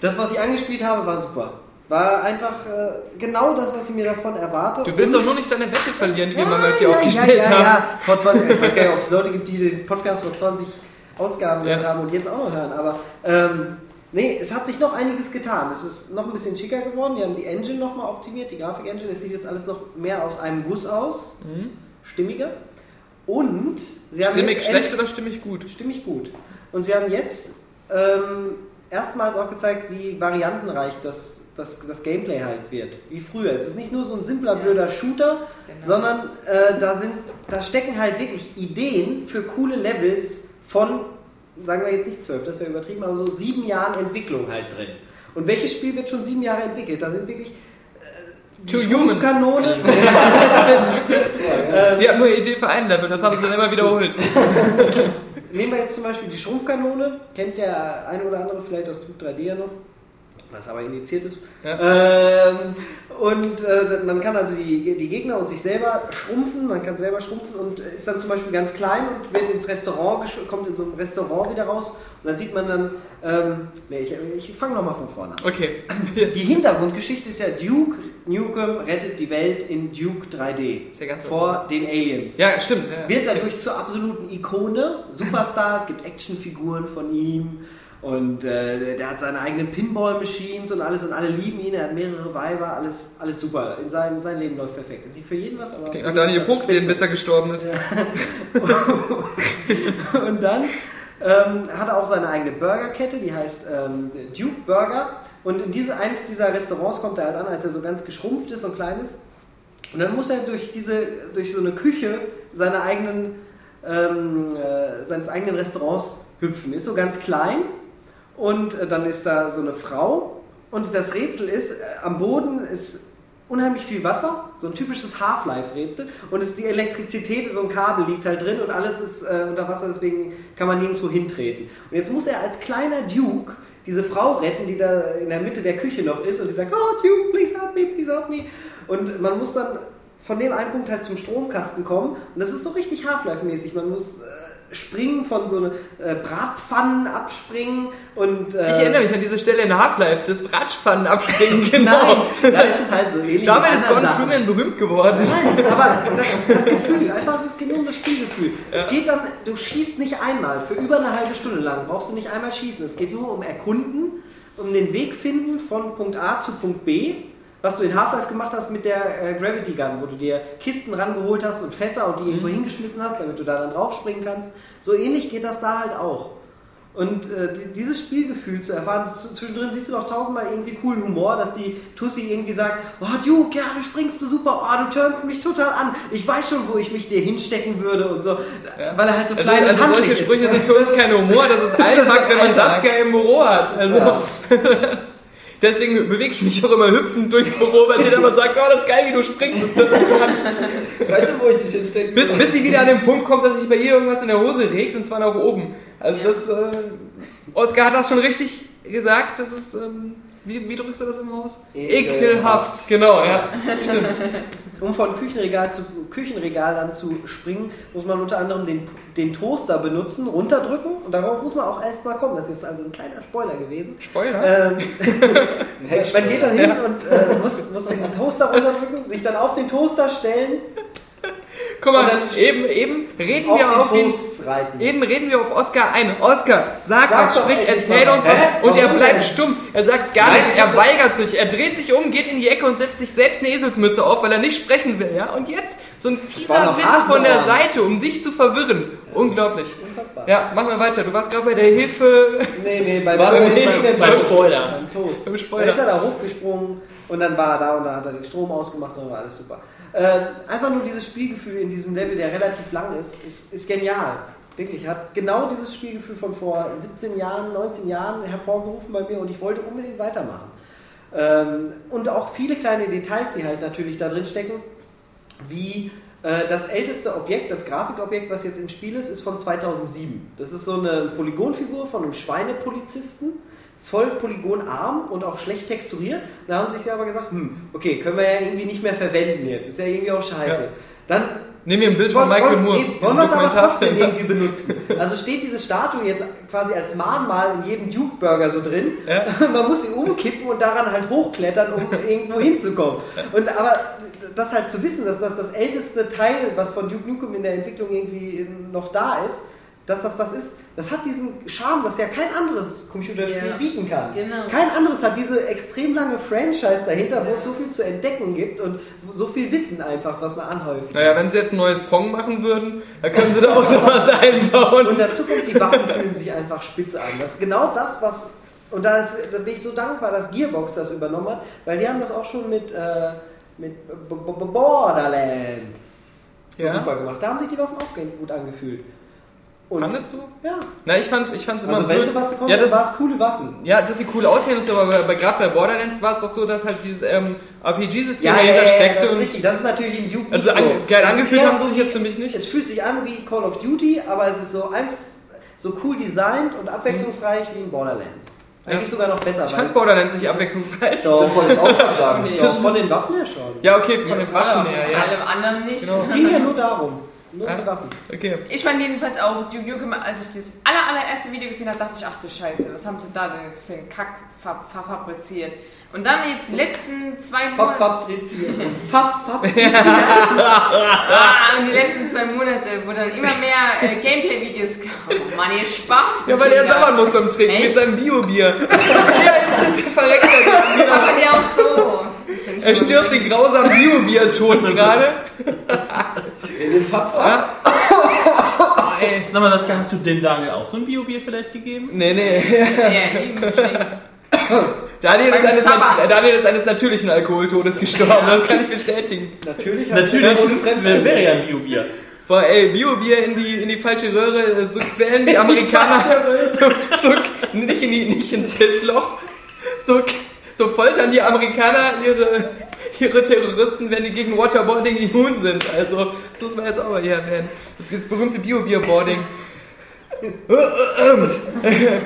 Das, was ich angespielt habe, war super. War einfach äh, genau das, was ich mir davon erwarte. Du willst Und- doch nur nicht deine Wette verlieren, die wir ja, mal mit dir ja, aufgestellt ja, ja, haben. Ja. Vor 20, ich weiß gar nicht, ob es Leute gibt, die den Podcast vor 20 Ausgaben Ja. gehört haben und jetzt auch noch hören. Aber ähm, nee, es hat sich noch einiges getan. Es ist noch ein bisschen schicker geworden. Die haben die Engine nochmal optimiert, die Grafik-Engine. Es sieht jetzt alles noch mehr aus einem Guss aus. Stimmiger. Und sie haben Stimmig jetzt schlecht oder stimmig gut? Stimmig gut. Und sie haben jetzt ähm, erstmals auch gezeigt, wie variantenreich das, das, das Gameplay halt wird. Wie früher. Es ist nicht nur so ein simpler, Ja. blöder Shooter, Genau. sondern äh, da, sind, da stecken halt wirklich Ideen für coole Levels von, sagen wir jetzt nicht zwölf, das wäre übertrieben, aber so sieben Jahren Entwicklung halt drin. Und welches Spiel wird schon sieben Jahre entwickelt? Da sind wirklich äh, die Too Human. Schrumpfkanone. Die hat nur eine Idee für ein Level, das haben sie dann immer wiederholt. Nehmen wir jetzt zum Beispiel die Schrumpfkanone, kennt der eine oder andere vielleicht aus Duke 3D ja noch, was aber initiiert ist. Ähm, und äh, man kann also die, die Gegner und sich selber schrumpfen, man kann selber schrumpfen und ist dann zum Beispiel ganz klein und wird ins Restaurant, kommt in so einem Restaurant wieder raus und da sieht man dann, ähm, nee, ich, ich fange nochmal von vorne an. Okay. Die Hintergrundgeschichte ist ja Duke Nukem rettet die Welt in Duke 3D Ist ja ganz vor den Aliens Ja, stimmt. Ja. wird dadurch zur absoluten Ikone. Superstar, es gibt Actionfiguren von ihm und äh, der hat seine eigenen Pinball-Machines und alles und alle lieben ihn. Er hat mehrere Weiber, alles, alles super. In seinem, sein Leben läuft perfekt. Ist nicht für jeden was, aber. Für nach ihn Daniel ist das Puchs, den spitze. bis er gestorben ist. Und dann ähm, hat er auch seine eigene Burgerkette, die heißt ähm, Duke Burger. Und in diese, eines dieser Restaurants kommt er halt an, als er so ganz geschrumpft ist und klein ist. Und dann muss er durch diese, durch so eine Küche seine eigenen, ähm, äh, seines eigenen Restaurants hüpfen. Ist so ganz klein und äh, dann ist da so eine Frau und das Rätsel ist, äh, am Boden ist unheimlich viel Wasser, so ein typisches Half-Life-Rätsel und es, die Elektrizität, so ein Kabel liegt halt drin und alles ist äh, unter Wasser, deswegen kann man nirgendwo hintreten. Und jetzt muss er als kleiner Duke diese Frau retten, die da in der Mitte der Küche noch ist und die sagt, oh Duke, please help me, please help me. Und man muss dann von dem einen Punkt halt zum Stromkasten kommen. Und das ist so richtig Half-Life-mäßig. Man muss äh, springen, von so äh, Bratpfannen abspringen und. Äh, Ich erinnere mich an diese Stelle in Half-Life, das Bratspfannen abspringen, genau. Nein, da ist es halt so ähnlich. Damit mit ist Gordon. Freeman berühmt geworden. Nein, aber das, das Gefühl, einfach das genau das Spielgefühl. Es geht dann, du schießt nicht einmal, für über eine halbe Stunde lang brauchst du nicht einmal schießen. Es geht nur um Erkunden, um den Weg finden von Punkt A zu Punkt B. Was du in Half-Life gemacht hast mit der äh, Gravity Gun, wo du dir Kisten rangeholt hast und Fässer und die irgendwo hingeschmissen hast, damit du da dann draufspringen kannst. So ähnlich geht das da halt auch. Und äh, die- dieses Spielgefühl zu erfahren, zwischendrin siehst du noch tausendmal irgendwie coolen Humor, dass die Tussi irgendwie sagt, oh Duke, ja, du springst du super, oh, du turnst mich total an, ich weiß schon, wo ich mich dir hinstecken würde und so, weil er halt so Also, klein also und solche ist. Sprüche sind für uns kein Humor, das ist Alltag, wenn man Alltag. Saskia im Büro hat. Also, Ja. deswegen bewege ich mich auch immer hüpfend durchs Büro, weil sie dann immer sagt, oh, das ist geil, wie du springst. Weißt du, wo ich dich hinstecken bis, bis sie wieder an den Punkt kommt, dass sich bei ihr irgendwas in der Hose regt und zwar nach oben. Also das, äh, Oskar hat das schon richtig gesagt, das ist, ähm, wie, wie drückst du das immer aus? Ekelhaft. Ekelhaft, genau, ja. Stimmt. Um von Küchenregal zu Küchenregal dann zu springen, muss man unter anderem den, den Toaster benutzen, runterdrücken und darauf muss man auch erstmal kommen. Das ist jetzt also ein kleiner Spoiler gewesen. Spoiler. Ähm, man geht dann hin und äh, muss, muss den Toaster runterdrücken, sich dann auf den Toaster stellen, Guck mal, eben, eben reden auf wir auf reiten. Eben reden wir auf Oskar ein. Oskar, sag, Sag was, sprich, erzähl uns was. Hä? Und er bleibt denn? stumm. Er sagt gar nichts, ich er weigert sich. Er dreht sich um, geht in die Ecke und setzt sich selbst eine Eselsmütze auf, weil er nicht sprechen will. Ja? Und jetzt so ein fieser Witz von der. Seite, um dich zu verwirren. Unglaublich. Unfassbar. Ja, mach mal weiter. Du warst gerade bei der Hilfe Nee, nee, bei Was beim, beim, Spoiler. Beim Toast. Beim Da Spoiler. ist er da hochgesprungen und dann war er da und dann hat er den Strom ausgemacht und dann war alles super. Äh, einfach nur dieses Spielgefühl in diesem Level, der relativ lang ist, ist, ist genial. Wirklich, hat genau dieses Spielgefühl von vor 17 Jahren, 19 Jahren hervorgerufen bei mir und ich wollte unbedingt weitermachen. Ähm, und auch viele kleine Details, die halt natürlich da drin stecken, wie äh, das älteste Objekt, das Grafikobjekt, was jetzt im Spiel ist, ist von 2007. Das ist so eine Polygonfigur von einem Schweinepolizisten, voll polygonarm und auch schlecht texturiert. Da haben sie sich aber gesagt, hm, okay, können wir ja irgendwie nicht mehr verwenden jetzt. Ist ja irgendwie auch scheiße. Ja. Dann Nimm mir ein Bild von Michael Moore. wollen wir es aber trotzdem irgendwie benutzen. Also steht diese Statue jetzt quasi als Mahnmal in jedem Duke-Burger so drin. Ja. Man muss sie umkippen und daran halt hochklettern, um irgendwo hinzukommen. Und aber das halt zu wissen, dass das das älteste Teil, was von Duke Nukem in der Entwicklung irgendwie noch da ist, dass das das ist, das hat diesen Charme, das ja kein anderes Computerspiel Ja. bieten kann. Genau. Kein anderes hat diese extrem lange Franchise dahinter, wo es so viel zu entdecken gibt und so viel Wissen einfach, was man anhäuft. Naja, wenn sie jetzt ein neues Pong machen würden, dann können sie da auch sowas einbauen. Und dazu kommt, die Waffen fühlen sich einfach spitze an. Das ist genau das, was. Und da, ist, da bin ich so dankbar, dass Gearbox das übernommen hat, weil die haben das auch schon mit, äh, mit B- B- B- Borderlands so Ja. super gemacht. Da haben sich die Waffen auch gut angefühlt. Und Fandest du? Ja. Na, ich fand ich fand's immer Also wenn blöd. sie was konnten, ja, das, war es coole Waffen. ja, dass sie cool aussehen und so, aber bei, gerade bei Borderlands war es doch so, dass halt dieses ähm, RPG-System Ja, ja, dahinter ja, steckte das ist und richtig. Das ist natürlich im Duke also nicht so. geil angefühlt haben sie sich jetzt für mich nicht. Es fühlt sich an wie Call of Duty, aber es ist so, einfach, so cool designt und abwechslungsreich wie in Borderlands. Eigentlich Ja. sogar noch besser. Ich weil- fand Borderlands nicht abwechslungsreich. Doch. Das wollte ich auch gerade sagen. Nee. Das von den Waffen her schon. Ja, okay, von den Waffen Ja, her, von ja. allem anderen nicht. Genau. Es ging ja nur darum. Nur die Waffen. Okay. Ich fand jedenfalls auch als ich das aller, allererste Video gesehen habe, dachte ich, ach du Scheiße, was haben sie da denn jetzt für einen Kack fa- fa- fabriziert? Und dann jetzt die letzten zwei Monate, fabrizieren. Fab, fab. ah, und die letzten zwei Monate, wo dann immer mehr äh, Gameplay-Videos kamen. Oh Mann, ihr Spaß. Ja, weil er sabbern muss beim Trinken Echt? mit seinem Bio-Bier. ja, jetzt sind sie verreckt. er. Das aber ja auch so. Er stirbt den grausamen Bio-Bier-Tod gerade. In den ey. Sag mal, das hast du dem Daniel auch so ein Bio-Bier vielleicht gegeben? Nee, nee. Daniel ist, eines. Daniel ist eines natürlichen Alkoholtodes gestorben, das kann ich bestätigen. Natürlich. Natürlich wäre ja ein Bio-Bier. Boah, ey, Bio-Bier in die, in die falsche Röhre, äh, so quälen die Amerikaner. so, so, nicht, in die, nicht ins Pissloch. So, so foltern die Amerikaner ihre, ihre Terroristen, wenn die gegen Waterboarding immun sind. Also, das muss man jetzt auch mal hier erwähnen. Das ist das berühmte Bio-Bier-Boarding.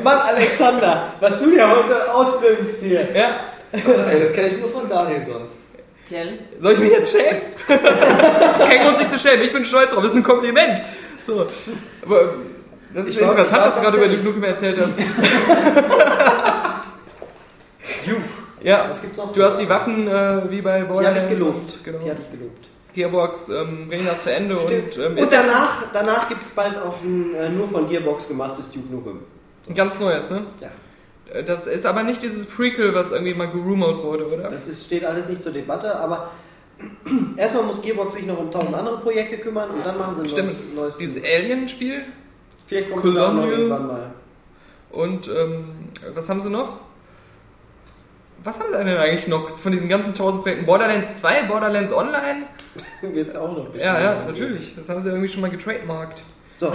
Mann, Alexander, was du dir heute ausnimmst hier. Ja, Ey, das kenne ich nur von Daniel sonst. Tell. Soll ich mich jetzt schämen? das ist kein Grund, sich zu schämen. Ich bin stolz drauf. Das ist ein Kompliment. So. Aber das ist Ich interessant, war was du gerade über die Nukem erzählt hast. Juh. Ja, Was gibt's noch? du hast die Waffen äh, wie bei Die Borderlands. ich gelobt. Genau. Die hatte ich gelobt. Gearbox ähm, bringen das zu Ende Stimmt. und ähm, Und danach, danach gibt es bald auch ein äh, nur von Gearbox gemachtes Duke Nukem. ein ganz neues, ne? Ja. Äh, Das ist aber nicht dieses Prequel, was irgendwie mal gerumort wurde, oder? Das ist, steht alles nicht zur Debatte, aber erstmal muss Gearbox sich noch um tausend andere Projekte kümmern und dann machen sie ein Stimmt. neues, neues Dieses Alien-Spiel Vielleicht kommt es auch noch Colonial. irgendwann mal. und ähm, was haben sie noch? Was haben sie denn eigentlich noch von diesen ganzen tausend Projekten? Borderlands 2, Borderlands Online? Es auch noch. Ja, ja, natürlich. Das haben sie irgendwie schon mal getrademarkt. So,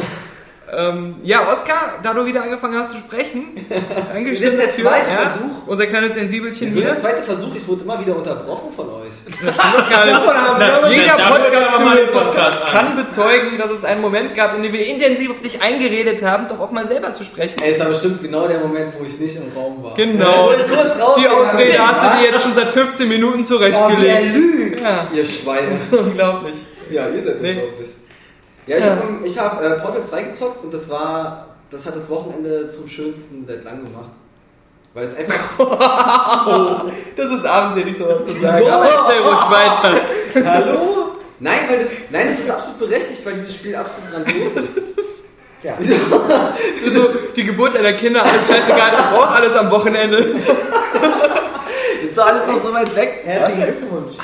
Ähm, ja, Oskar, da du wieder angefangen hast zu sprechen, Dankeschön Das ist der zweite ja, Versuch. Unser kleines Sensibelchen hier. der zweite Versuch, ich wurde immer wieder unterbrochen von euch. Gar nicht. Na, Jeder Podcast, kann bezeugen, dass es einen Moment gab, in dem wir intensiv auf dich eingeredet haben, doch auch mal selber zu sprechen. Ey, es war bestimmt genau der Moment, wo ich nicht im Raum war. Genau. Wo ich kurz Die Ausrede hast du dir jetzt schon seit 15 Minuten oh, zurechtgelegt. lügt. Ja, Ihr Schweine. das ist unglaublich. Ja, ihr seid Nee. unglaublich. Ja, ich habe ich hab, äh, Portal 2 gezockt und das war, das hat das Wochenende zum schönsten seit langem gemacht. Weil es einfach, Das ist armselig, sowas zu sagen. Wieso? Aber erzähl ruhig weiter. hallo? Nein, weil das, nein, das ist absolut berechtigt, weil dieses Spiel absolut grandios ist. Ja. So, die Geburt deiner Kinder, alles scheißegal, ich brauch alles am Wochenende. So. Ist doch alles noch so weit weg. Herzlichen Glückwunsch.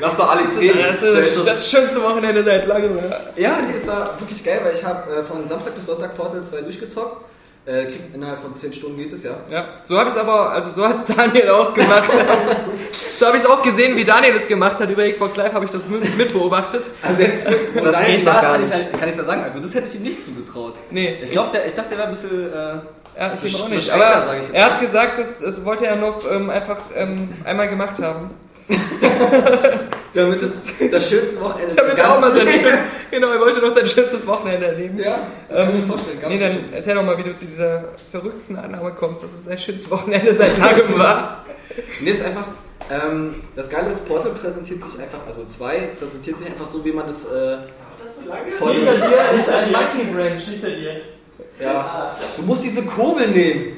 Lass doch Alex reden. Das ist doch- das schönste Wochenende seit langem. Ja. Ja, nee, das war wirklich geil, weil ich habe äh, von Samstag bis Sonntag Portal 2 durchgezockt. Äh, krieg- innerhalb von 10 Stunden geht es ja. Ja, so habe ich es aber, also so hat Daniel auch gemacht. so habe ich es auch gesehen, wie Daniel es gemacht hat. Über Xbox Live habe ich das mit- mitbeobachtet. Also jetzt, wo Das Daniel geht da ist, gar kann ich nicht. kann ich da sagen. Also das hätte ich ihm nicht zugetraut. Nee, Ich glaube, ich dachte, der wäre ein bisschen. Äh, ja, ich auch nicht. Aber er hat gesagt, das, das wollte er noch ähm, einfach ähm, einmal gemacht haben. damit es das schönste Wochenende Damit er auch mal sein schönes, genau, er wollte noch sein schönstes Wochenende erleben. Ja, das kann ich mir Ähm, vorstellen. Nee, dann bestimmt. erzähl doch mal, wie du zu dieser verrückten Annahme kommst, dass es sein schönstes Wochenende seit langem war. Nee, ist einfach. Ähm, das Geile ist, Portal präsentiert sich einfach, also 2 präsentiert sich einfach so, wie man das äh, von. dir ist ein Monkey Branch. Hinter dir. Ja. Du musst diese Kurbel nehmen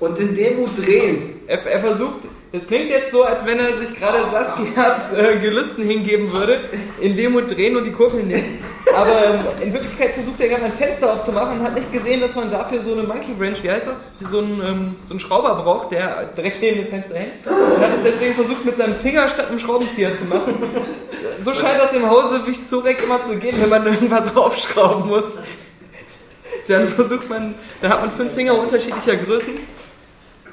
und in Demo drehen. Er, er versucht, es klingt jetzt so, als wenn er sich gerade Saskias äh, Gelüsten hingeben würde, in Demo drehen und die Kurbel nehmen. Aber ähm, in Wirklichkeit versucht er gerade ein Fenster aufzumachen und hat nicht gesehen, dass man dafür so eine Monkey Wrench, wie heißt das, so einen, ähm, so einen Schrauber braucht, der direkt neben dem Fenster hängt. Und hat es deswegen versucht, mit seinem Finger statt einem Schraubenzieher zu machen. So scheint das im Hause wie Zurek immer zu gehen, wenn man irgendwas aufschrauben muss. Dann versucht man, dann hat man fünf Finger unterschiedlicher Größen.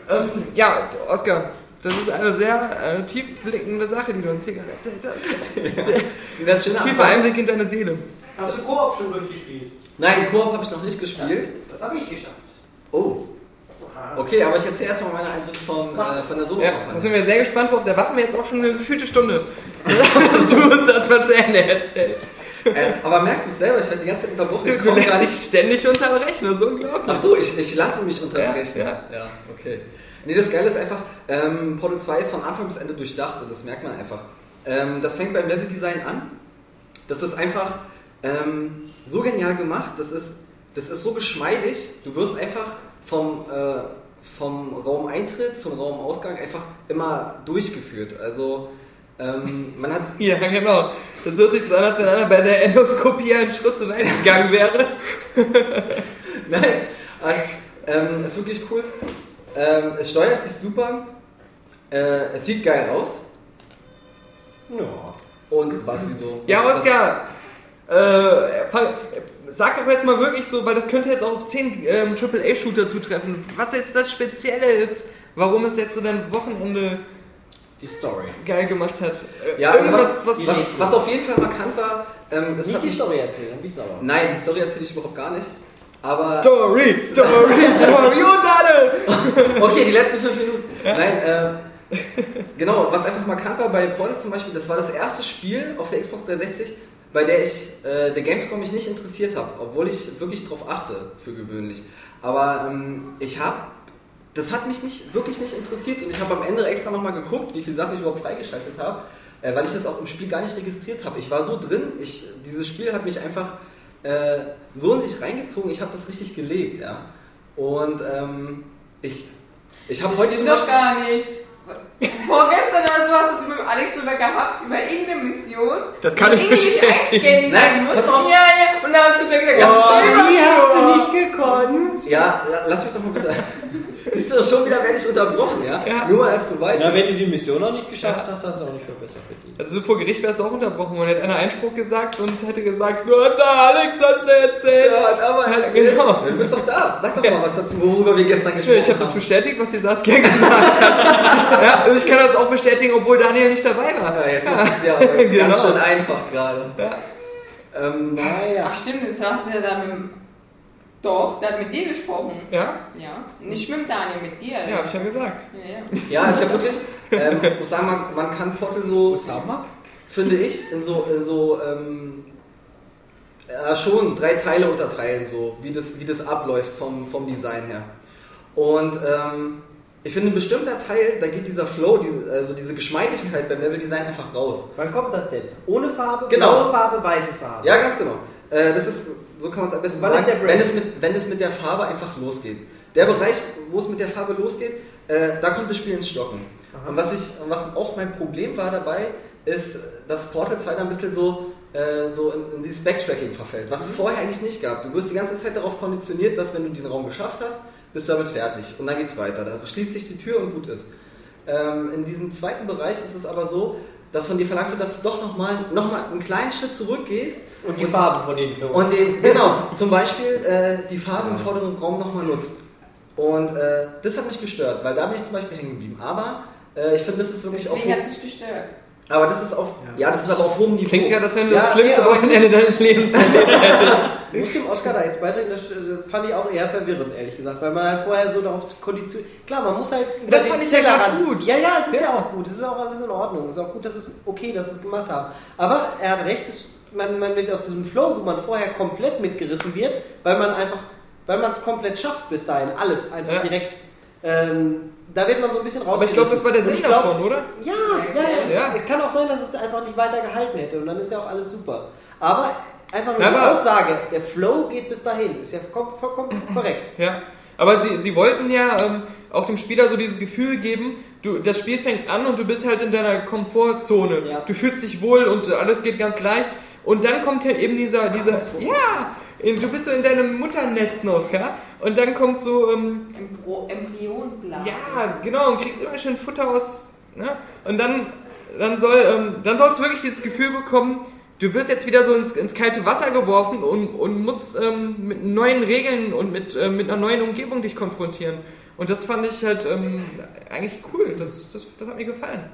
Ähm, ja, Oskar, das ist eine sehr äh, tiefblickende Sache, die du uns hier gerade erzählt hast. Das Schöne Tiefer am- Einblick in deine Seele. Hast du Koop schon durchgespielt? Nein, Koop habe ich noch nicht gespielt. Das habe ich geschafft. Oh. Okay, aber ich erzähle erstmal meine Eindrücke von, äh, von der solo Ja, da sind wir sehr gespannt drauf. Da warten wir jetzt auch schon eine gefühlte Stunde, dass du uns das mal zu Ende erzählst. äh, Aber merkst du es selber, ich werde die ganze Zeit unterbrochen. Ich Du lässt nicht. dich ständig unterbrechen, das ist unglaublich. Ach so, ich, ich lasse mich unterbrechen. Ja, ja, okay. Nee, das Geile ist einfach, ähm, Portal 2 ist von Anfang bis Ende durchdacht und das merkt man einfach. Ähm, das fängt beim Leveldesign an. Das ist einfach ähm, so genial gemacht, das ist, das ist so geschmeidig. Du wirst einfach vom, äh, vom Raumeintritt zum Raumausgang einfach immer durchgeführt. Also ähm, man hat Ja, genau. Das hört sich so an, als wenn einer bei der Endoskopie einen Schritt zu weit gegangen wäre. Nein, es ähm, ist wirklich cool. Ähm, es steuert sich super. Äh, es sieht geil aus. Ja. Und was, wieso? Ja, Was- Oskar, äh, fang, sag doch jetzt mal wirklich so, weil das könnte jetzt auch auf 10 ähm, AAA-Shooter zutreffen, was jetzt das Spezielle ist, warum es jetzt so dein Wochenende Die Story. geil gemacht hat. Äh, Ja, also irgendwas, was, was, was, auf jeden Fall markant war, ähm, Nicht die Story erzählen, dann bin ich sauer. Nein, die Story erzähle ich überhaupt gar nicht. Aber Story, Story, Story und alle! okay, die letzten fünf Minuten. Nein, äh, genau, was einfach markant war bei Portal zum Beispiel, das war das erste Spiel auf der Xbox 360, bei der ich äh, der Gamescom mich nicht interessiert habe, obwohl ich wirklich drauf achte für gewöhnlich. Aber ähm, ich habe das hat mich nicht, wirklich nicht interessiert und ich habe am Ende extra nochmal geguckt, wie viele Sachen ich überhaupt freigeschaltet habe, äh, weil ich das auch im Spiel gar nicht registriert habe. Ich war so drin, ich, dieses Spiel hat mich einfach äh, so in sich reingezogen, ich habe das richtig gelebt, ja. Und ähm, ich, ich habe heute zum stimmt doch Beispiel... gar nicht. Vorgestern oder so hast du es mit dem Alex drüber gehabt, über irgendeine Mission. Das kann ich bestätigen. Nein, muss. pass auf. Ja, ja. Und da hast du gleich gesagt, Oh, doch wie hast du nicht gekonnt? Ja, la- lass mich doch mal bitte... Siehst du, schon wieder werde ich unterbrochen, ja? Ja. Nur mal als Beweis. Na, wenn du die Mission noch nicht geschafft hast, hast du auch nicht für besser verdient. Also vor Gericht wärst du auch unterbrochen und hätte einer Einspruch gesagt und hätte gesagt, nur der Alex hat mir erzählt. Ja, aber halt Genau. Du bist doch da. Sag doch mal was dazu, worüber wir gestern gesprochen Ich habe das haben. bestätigt, was die Saskia gesagt hat. ja, und ich kann das auch bestätigen, obwohl Daniel nicht dabei war. Ja, jetzt ist es ja aber ganz Genau. schön einfach gerade. Ja. Ähm, Naja. Ach stimmt, jetzt hast du ja da mit dem... Doch, der hat mit dir gesprochen. Ja? Ja. Nicht mit Daniel, mit dir. Ja, hab ich ja gesagt. Ja, ja. ja, es gab wirklich, ähm, ich muss sagen, man, man kann Portal so, finde ich, in so, in so ähm, ja, schon drei Teile unterteilen, so wie das, wie das abläuft vom, vom Design her. Und ähm, ich finde, ein bestimmter Teil, da geht dieser Flow, also diese Geschmeidigkeit beim Leveldesign einfach raus. Wann kommt das denn? Ohne Farbe, Genau. blaue Farbe, weiße Farbe. Ja, ganz genau. Äh, das ist, so kann man es am besten Wann sagen, ist der Break? wenn es, mit, wenn es mit der Farbe einfach losgeht. Der Bereich, wo es mit der Farbe losgeht, äh, da kommt das Spiel ins Stocken. Und was, ich, was auch mein Problem war dabei, ist, dass Portal 2 da ein bisschen so, äh, so in, in dieses Backtracking verfällt, was es vorher eigentlich nicht gab. Du wirst die ganze Zeit darauf konditioniert, dass wenn du den Raum geschafft hast, bist du damit fertig. Und dann geht's weiter. Dann schließt sich die Tür und gut ist. Ähm, in diesem zweiten Bereich ist es aber so, dass von dir verlangt wird, dass du doch nochmal noch mal einen kleinen Schritt zurückgehst Und die Farbe von den Knoten. und den, genau, zum Beispiel äh, die Farbe im vorderen Raum nochmal nutzt. Und äh, das hat mich gestört, weil da bin ich zum Beispiel hängen geblieben. Aber äh, ich finde, das ist wirklich auf Deswegen hat sich gestört. Aber das ist auf, ja. das ist aber auf hohem Niveau. Klingt ja, als wenn du Ja, das schlimmste nee, Wochenende deines Lebens erlebt hättest. Ich muss dem Oscar da jetzt beitreten, das äh, fand ich auch eher verwirrend, ehrlich gesagt, weil man halt vorher so darauf konditioniert. Klar, man muss halt. Das fand ich ja grad gut. Ja, ja, es ist ja. auch gut, es ist auch alles in Ordnung. Es ist auch gut, dass es okay, dass sie es gemacht haben. Aber er hat recht, es, man, man wird aus diesem Flow, wo man vorher komplett mitgerissen wird, weil man einfach, weil man es komplett schafft bis dahin, alles einfach Ja. direkt. Ähm, da wird man so ein bisschen raus. Aber ich glaube, das war der Sinn davon, oder? Ja, ja, ja, Ja. Es kann auch sein, dass es einfach nicht weiter gehalten hätte und dann ist ja auch alles super. Aber einfach nur Ja, die aber- Aussage, der Flow geht bis dahin, ist ja vollkommen, korrekt. Ja, aber sie, sie wollten ja ähm, auch dem Spieler so dieses Gefühl geben, du, das Spiel fängt an und du bist halt in deiner Komfortzone. Ja. Du fühlst dich wohl und alles geht ganz leicht. Und dann kommt halt eben dieser, dieser, ja, du bist so in deinem Mutternest noch, ja. Und dann kommt so, ähm, Embro Embryonblase. ja, genau, und kriegst immer schön Futter aus, ne? Und dann, dann soll, ähm, dann sollst du wirklich dieses Gefühl bekommen, du wirst jetzt wieder so ins, ins kalte Wasser geworfen und, und musst ähm, mit neuen Regeln und mit, ähm, mit einer neuen Umgebung dich konfrontieren. Und das fand ich halt ähm, eigentlich cool. Das, das, das hat mir gefallen.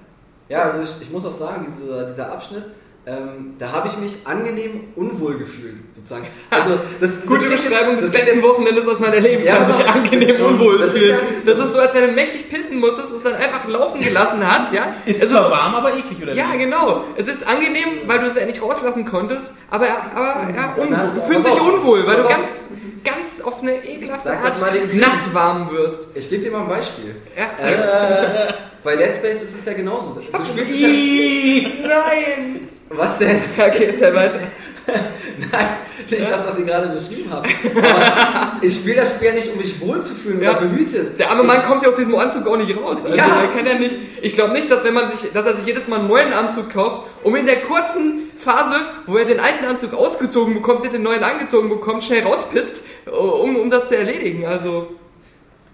Ja, also ich, ich muss auch sagen, dieser, dieser Abschnitt, ähm, da habe ich mich angenehm unwohl gefühlt, sozusagen. Also das, Gute das Beschreibung des besten Wochenendes, was man erleben Ja, kann, sich angenehm unwohl Das ist fühlen. ja- Das ist so, als wenn du mächtig pissen musstest, es dann einfach laufen gelassen hast, ja? Ist es zwar warm, aber eklig, oder Ja, wie? genau. Es ist angenehm, weil du es ja nicht rauslassen konntest, aber, aber ja, unwohl. Du fühlst dich unwohl, weil du ganz, ganz auf eine ekelhafte Sag Art nass warm wirst. Ich gebe dir mal ein Beispiel. Ja. Äh, bei Dead Space ist es ja genauso. Du spielst es ja, Nein! Was denn? Okay, erzähl weiter. Nein, nicht das, was ich gerade beschrieben habe. Aber ich spiele das Spiel ja nicht, um mich wohlzufühlen Ja. oder behütet. Der arme Mann ich, kommt ja aus diesem Anzug auch nicht raus. Also Ja. er kann ja nicht. Ich glaube nicht, dass wenn man sich, dass er sich jedes Mal einen neuen Anzug kauft, um in der kurzen Phase, wo er den alten Anzug ausgezogen bekommt, den neuen angezogen bekommt, schnell rauspisst, um, um das zu erledigen. Also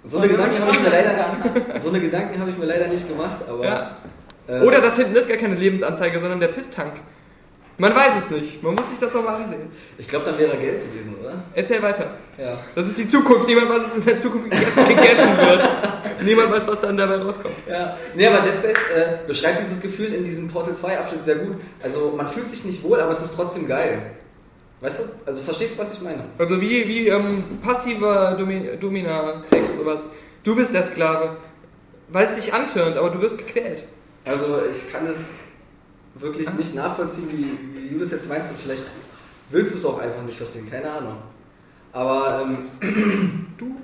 So eine Gedanken habe ich mir leider, so eine Gedanken habe ich mir leider nicht gemacht, aber. Ja. Äh, Oder das hinten ist gar keine Lebensanzeige, sondern der Pisstank. Man weiß es nicht. Man muss sich das nochmal ansehen. Ich glaube, dann wäre er Geld gewesen, oder? Erzähl weiter. Ja. Das ist die Zukunft. Niemand weiß, was in der Zukunft gegessen, wird. Niemand weiß, was dann dabei rauskommt. Ja. Nee, aber Dead Space äh, beschreibt dieses Gefühl in diesem Portal 2 Abschnitt sehr gut. Also man fühlt sich nicht wohl, aber es ist trotzdem geil. Weißt du? Also verstehst du, was ich meine? Also wie, wie ähm, passiver Domi Domina-Sex, sowas. Du bist der Sklave. Weil es dich antörnt, aber du wirst gequält. Also ich kann das wirklich nicht nachvollziehen, wie, wie du das jetzt meinst und vielleicht willst du es auch einfach nicht verstehen, keine Ahnung. Aber ähm, Du?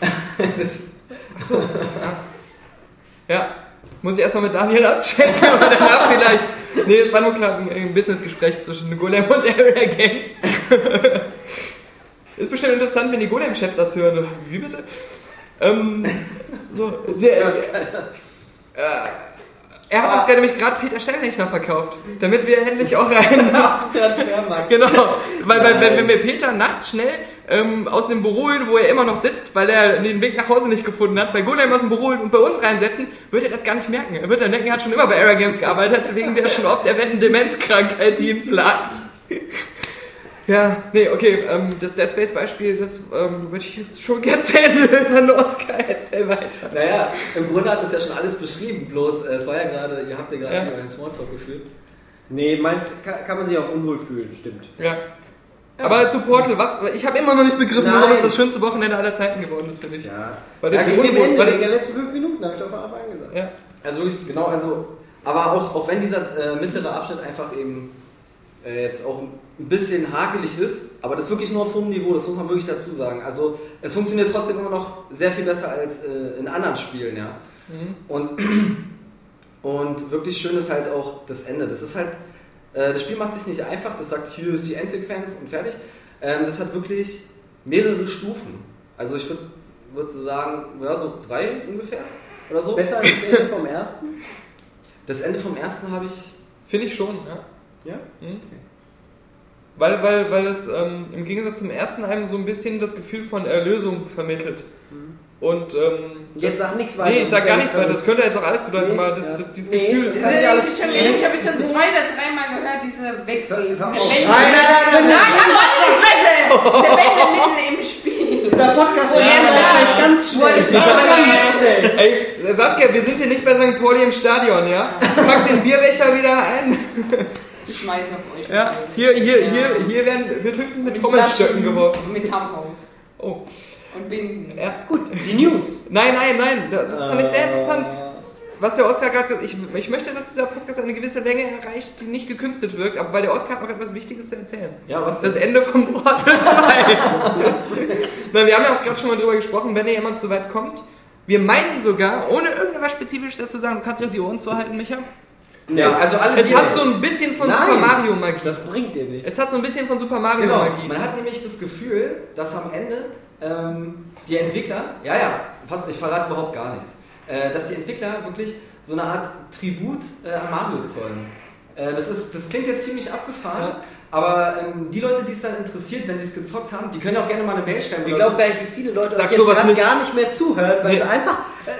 das, Ja, muss ich erstmal mit Daniel abchecken, aber danach vielleicht. Nee, es war nur klar ein Businessgespräch zwischen Golem und Area Games. Ist bestimmt interessant, wenn die Golem-Chefs das hören. Wie bitte? Ähm, so, der, äh, er hat uns gerade nämlich gerade Peter Stellrechner verkauft, damit wir endlich auch einen Transfermarkt. Genau, weil, weil wenn, wenn wir Peter nachts schnell ähm, aus dem Büro holen, wo er immer noch sitzt, weil er den Weg nach Hause nicht gefunden hat, bei Golem aus dem Büro und bei uns reinsetzen, wird er das gar nicht merken. Er wird dann denken, er hat schon immer bei Era Games gearbeitet, wegen der schon oft erwähnten Demenzkrankheit, die ihn plagt. Ja, nee, okay, ähm, das Dead Space Beispiel, das ähm, würde ich jetzt schon gerne erzählen. Oskar, erzähl weiter. Naja, im Grunde hat das ja schon alles beschrieben, bloß äh, es war ja gerade, ihr habt ja gerade Ja. einen Smalltalk geführt. Nee, meins kann, kann man sich auch unwohl fühlen, stimmt. Ja. Aber zu Portal, was? Ich habe immer noch nicht begriffen, warum Nein. es das schönste Wochenende aller Zeiten geworden ist, finde ich. Ja. Weil ja, der gegen Ende, weil- wegen der letzten fünf Minuten, habe ich doch von Anfang an gesagt. Ja. Also wirklich, genau, also, aber auch, auch wenn dieser äh, mittlere Abschnitt einfach eben äh, jetzt auch ein bisschen hakelig ist, aber das wirklich nur auf hohem Niveau, das muss man wirklich dazu sagen. Also es funktioniert trotzdem immer noch sehr viel besser als äh, in anderen Spielen, ja. Und, und wirklich schön ist halt auch das Ende. Das ist halt, äh, das Spiel macht sich nicht einfach, das sagt, hier ist die Endsequenz und fertig. Ähm, das hat wirklich mehrere Stufen. Also ich würde würd sagen, ja, so drei ungefähr oder so. Besser als das Ende vom ersten? Das Ende vom ersten habe ich. Finde ich schon, ja. Ja? Mhm. Weil, weil, weil es ähm, im Gegensatz zum ersten einem so ein bisschen das Gefühl von Erlösung vermittelt. Und ähm, Jetzt das- sag nichts weiter. Nee, ich sag gar nichts weiter. Das könnte jetzt auch alles bedeuten, Nee, aber das, ja. das, dieses Nee, Gefühl. das Das ja ich schon- ich habe jetzt schon zwei oder dreimal gehört, diese Wechsel. Nein, nein, nein, nein, Nein, halt die Fresse! Der Wende mitten im Spiel. Dieser Podcast ist sagt, ganz er schnell. sagt, Ganz schnell. Ey, Saskia, wir sind hier nicht bei St. Pauli im Stadion, ja? Pack den Bierbecher wieder ein. Ich schmeiß auf euch. Ja, hier, hier, hier, hier werden, wird höchstens mit Trommelstöcken geworfen. Mit Tampons. Oh, Und Binden. ja. Gut, die News. Nein, nein, nein, das fand ich sehr interessant. Was der Oscar gerade gesagt ich, ich möchte, dass dieser Podcast eine gewisse Länge erreicht, die nicht gekünstelt wirkt, aber weil der Oscar hat noch etwas Wichtiges zu erzählen. Ja, was Das Ende von Portal 2. Na, wir haben ja auch gerade schon mal drüber gesprochen, wenn da jemand so weit kommt. Wir meinen sogar, ohne irgendwas Spezifisches dazu sagen, du kannst dir auch die Ohren zuhalten, Micha. Ja, also alle Es hat so ein bisschen von Nein. Super Mario Magie. Das bringt dir nicht. Es hat so ein bisschen von Super Mario Genau, Magie. man hat nämlich das Gefühl, dass am Ende ähm, die Entwickler, ja, ja, fast, ich verrate überhaupt gar nichts, äh, dass die Entwickler wirklich so eine Art Tribut äh, an Mario zollen. Äh, das, ist, das klingt jetzt ziemlich abgefahren, Ja. aber ähm, die Leute, die es dann interessiert, wenn sie es gezockt haben, die können auch gerne mal eine Mail schreiben. Ich glaube gar nicht, wie viele Leute Sag jetzt sowas gar nicht mehr zuhören, weil Nee. du einfach. Äh,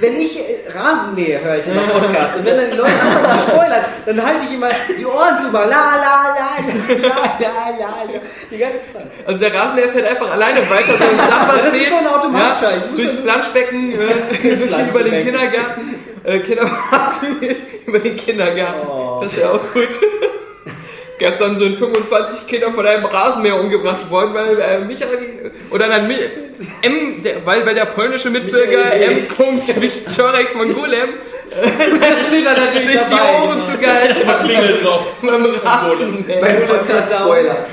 wenn ich äh, Rasenmähe höre ich immer Podcast und wenn dann die Leute anfangen zu spoilern, dann halte ich immer die Ohren zu mal. La la la la la la la die ganze Zeit. Also der Rasenmäher fährt einfach alleine weiter, so. Das ist so ein automatischer. Muss durchs Planschbecken, äh, durch, über den. Kindergarten, äh, Kindergarten, über den Kindergarten. Oh. Das ist ja auch gut. Gestern sind 25 Kinder von einem Rasenmäher umgebracht worden, weil äh, Michael, oder nein, Mi- M, der, weil, weil der polnische Mitbürger. M. Wichtorek von Golem steht da natürlich sich die. Ohren zu gehalten hat Klingelt drauf. beim Rasenmäher. Beim Podcast-Spoiler.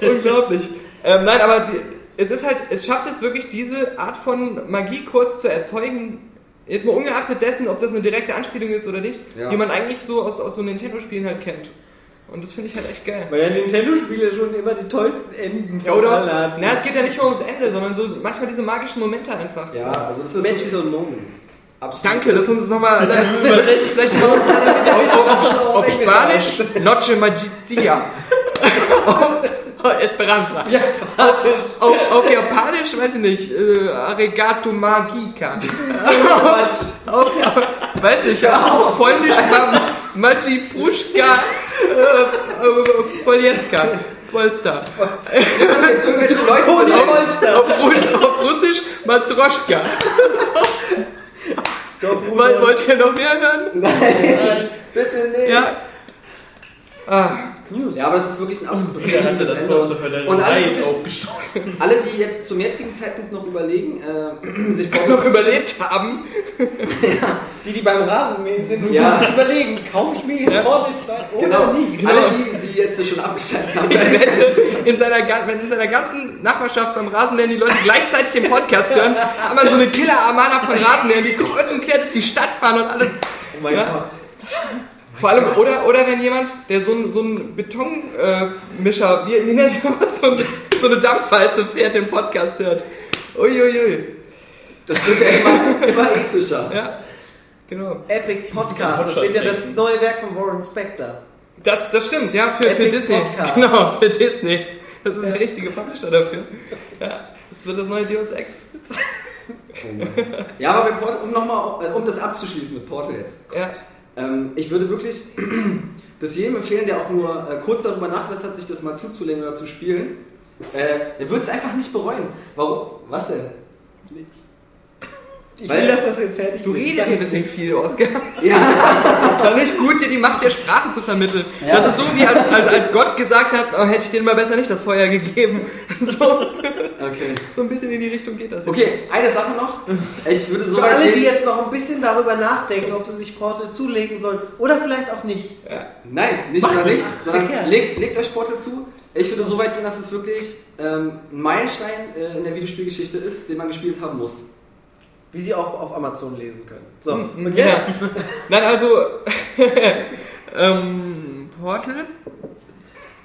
Unglaublich. Ähm, nein, aber die, es ist halt, es schafft es wirklich, diese Art von Magie kurz zu erzeugen. Jetzt mal ungeachtet dessen, ob das eine direkte Anspielung ist oder nicht, Ja. die man eigentlich so aus, aus so Nintendo-Spielen halt kennt. Und das finde ich halt echt geil. Weil ja Nintendo-Spiele schon immer die tollsten Enden Ja, oder was? Na, es geht ja nicht nur ums Ende, sondern so manchmal diese magischen Momente einfach. Ja, also das ist Magical wirklich Moments. absolut. Danke, lass uns nochmal, übersetzt es vielleicht auch auf, Spanisch, Noche Magizia. Esperanza. Auf, auf, auf Japanisch, weiß ich nicht, äh, Arigato Magica. auf, auf, weiß nicht, auf Polnisch Ma- Maci Puszka äh, äh, Polieska. Polster. Sind jetzt irgendwelche Leute, Polster. Auf, Russ, auf Russisch Matroschka. Stop, Wollt, ihr noch mehr hören? Bitte nicht. Ja. Ah, News. Ja, aber das ist wirklich ein absolut das Ende. Tor Hölle Und alle, wirklich- aufgestoßen. alle, die jetzt zum jetzigen Zeitpunkt noch überlegen, äh, sich bei uns noch überlebt haben. Die, die beim Rasenmähen sind und Ja. sich überlegen, kaufe ich mir jetzt Ja. 2 oder Genau, nicht? alle, die, die jetzt schon abgeschaltet haben, Ich wette, in seiner, wenn in seiner ganzen Nachbarschaft beim Rasenmähen die Leute gleichzeitig den Podcast hören, hat man so eine Killer-Armada von Rasenmähern, die kreuz und quer durch die Stadt fahren und alles. Oh mein Ja. Gott. Vor allem, oder, oder wenn jemand, der so ein, so ein Betonmischer, äh, wie, wie nennt man das, so, so eine Dampfwalze fährt, den Podcast hört. Uiuiui. Das wird ja immer, immer epischer. Ja, genau. Epic Podcast, das wird ja das neue Werk von Warren Spector. Das, das stimmt, ja, für, für Disney. Podcast. Genau, für Disney. Das ist der richtige Publisher dafür. Ja, das wird das neue Deus Ex. Ja, aber Portal, um, noch mal, äh, um das abzuschließen mit Portal jetzt. Ja. Ähm, ich würde wirklich das jedem empfehlen, der auch nur äh, kurz darüber nachgedacht hat, sich das mal zuzulegen oder zu spielen. Äh, der wird es einfach nicht bereuen. Warum? Was denn? Ich Weil- will, dass das jetzt fertig Du redest ein bisschen viel, Oskar. Ja, Ist doch nicht gut, dir die Macht der Sprache zu vermitteln. Ja. Das ist so, wie als, als, als Gott gesagt hat, oh, hätte ich dir mal besser nicht das Feuer gegeben. So, okay. so ein bisschen in die Richtung geht das jetzt. Okay, eine Sache noch. Ich würde so Für alle, die jetzt noch ein bisschen darüber nachdenken, ob sie sich Portal zulegen sollen oder vielleicht auch nicht. Nein, nicht Macht nicht, sondern legt, legt euch Portal zu. Ich würde so weit gehen, dass es wirklich ähm, ein Meilenstein äh, in der Videospielgeschichte ist, den man gespielt haben muss. Wie sie auch auf Amazon lesen können. So, Hm, und ja. jetzt? Nein, also, ähm, Portal.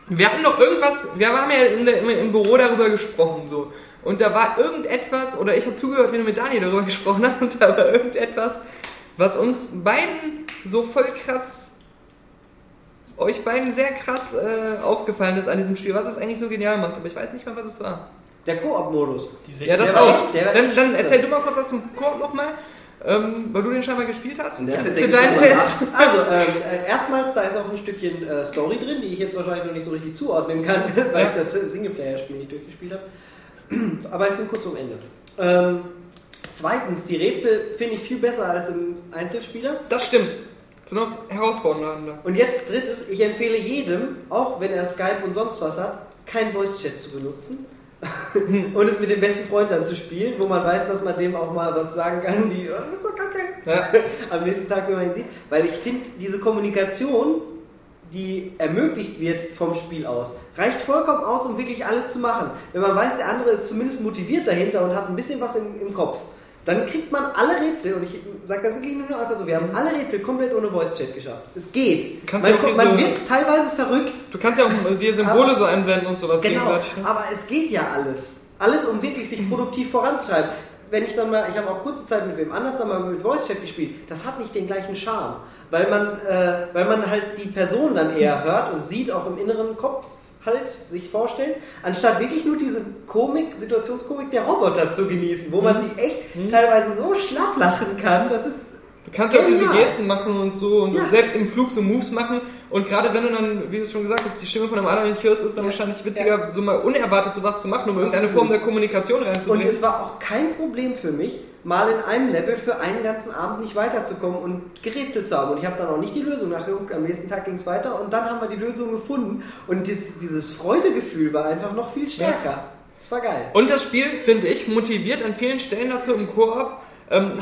Wir hatten noch irgendwas, wir haben ja in der, im, Büro darüber gesprochen, so. Und da war irgendetwas, oder ich habe zugehört, wenn du mit Daniel darüber gesprochen hast, und da war irgendetwas, was uns beiden so voll krass, euch beiden sehr krass äh, aufgefallen ist an diesem Spiel, was es eigentlich so genial macht, aber ich weiß nicht mehr, was es war. Der Koop-Modus. Ja, das auch. echt- der war Dann, dann erzähl du mal kurz aus dem Koop nochmal, ähm, weil du den scheinbar gespielt hast. Der Zeit Für deinen Test. Also, ähm, äh, erstmals, da ist auch ein Stückchen äh, Story drin, die ich jetzt wahrscheinlich noch nicht so richtig zuordnen kann, weil Ja. ich das Singleplayer-Spiel nicht durchgespielt habe. Aber ich bin kurz am Ende. Ähm, zweitens, die Rätsel finde ich viel besser als im Einzelspieler. Das stimmt. Das sind noch herausfordernder. Und jetzt drittes, ich empfehle jedem, auch wenn er Skype und sonst was hat, kein Voice-Chat zu benutzen. und es mit dem besten Freund dann zu spielen, wo man weiß, dass man dem auch mal was sagen kann, wie, oh, das ist doch kacke. Ja. Am nächsten Tag, wenn man ihn sieht. Weil ich finde, diese Kommunikation, die ermöglicht wird vom Spiel aus, reicht vollkommen aus, um wirklich alles zu machen. Wenn man weiß, der andere ist zumindest motiviert dahinter und hat ein bisschen was im, im Kopf, dann kriegt man alle Rätsel, und ich sage das wirklich nur einfach so, wir haben alle Rätsel komplett ohne Voice-Chat geschafft. Es geht. Man, ja man wird teilweise verrückt, Du kannst ja auch dir Symbole Aber- so einblenden und sowas Genau. Ne? aber es geht ja alles. Alles, um wirklich sich produktiv voranzutreiben. Wenn ich dann mal, ich habe auch kurze Zeit mit wem anders dann mal mit Voice Chat gespielt, das hat nicht den gleichen Charme. Weil man, äh, weil man halt die Person dann eher hört und sieht, auch im inneren Kopf halt sich vorstellt, anstatt wirklich nur diese Komik, Situationskomik der Roboter zu genießen, wo man sich echt teilweise so schlapp lachen kann, das ist Du kannst auch diese. Gesten machen und so und Ja. selbst im Flug so Moves machen. Und gerade wenn du dann, wie du es schon gesagt hast, die Stimme von einem anderen nicht hörst, ist dann wahrscheinlich witziger, so mal unerwartet sowas zu machen, um irgendeine. Form der Kommunikation Und reinzubringen. es war auch kein Problem für mich, mal in einem Level für einen ganzen Abend nicht weiterzukommen und gerätselt zu haben. Und ich habe dann auch nicht die Lösung nachgeguckt. Am nächsten Tag ging es weiter und dann haben wir die Lösung gefunden. Und dies, dieses Freudegefühl war einfach noch viel stärker. Es war geil. Und das Spiel, finde ich, motiviert an vielen Stellen dazu im Koop,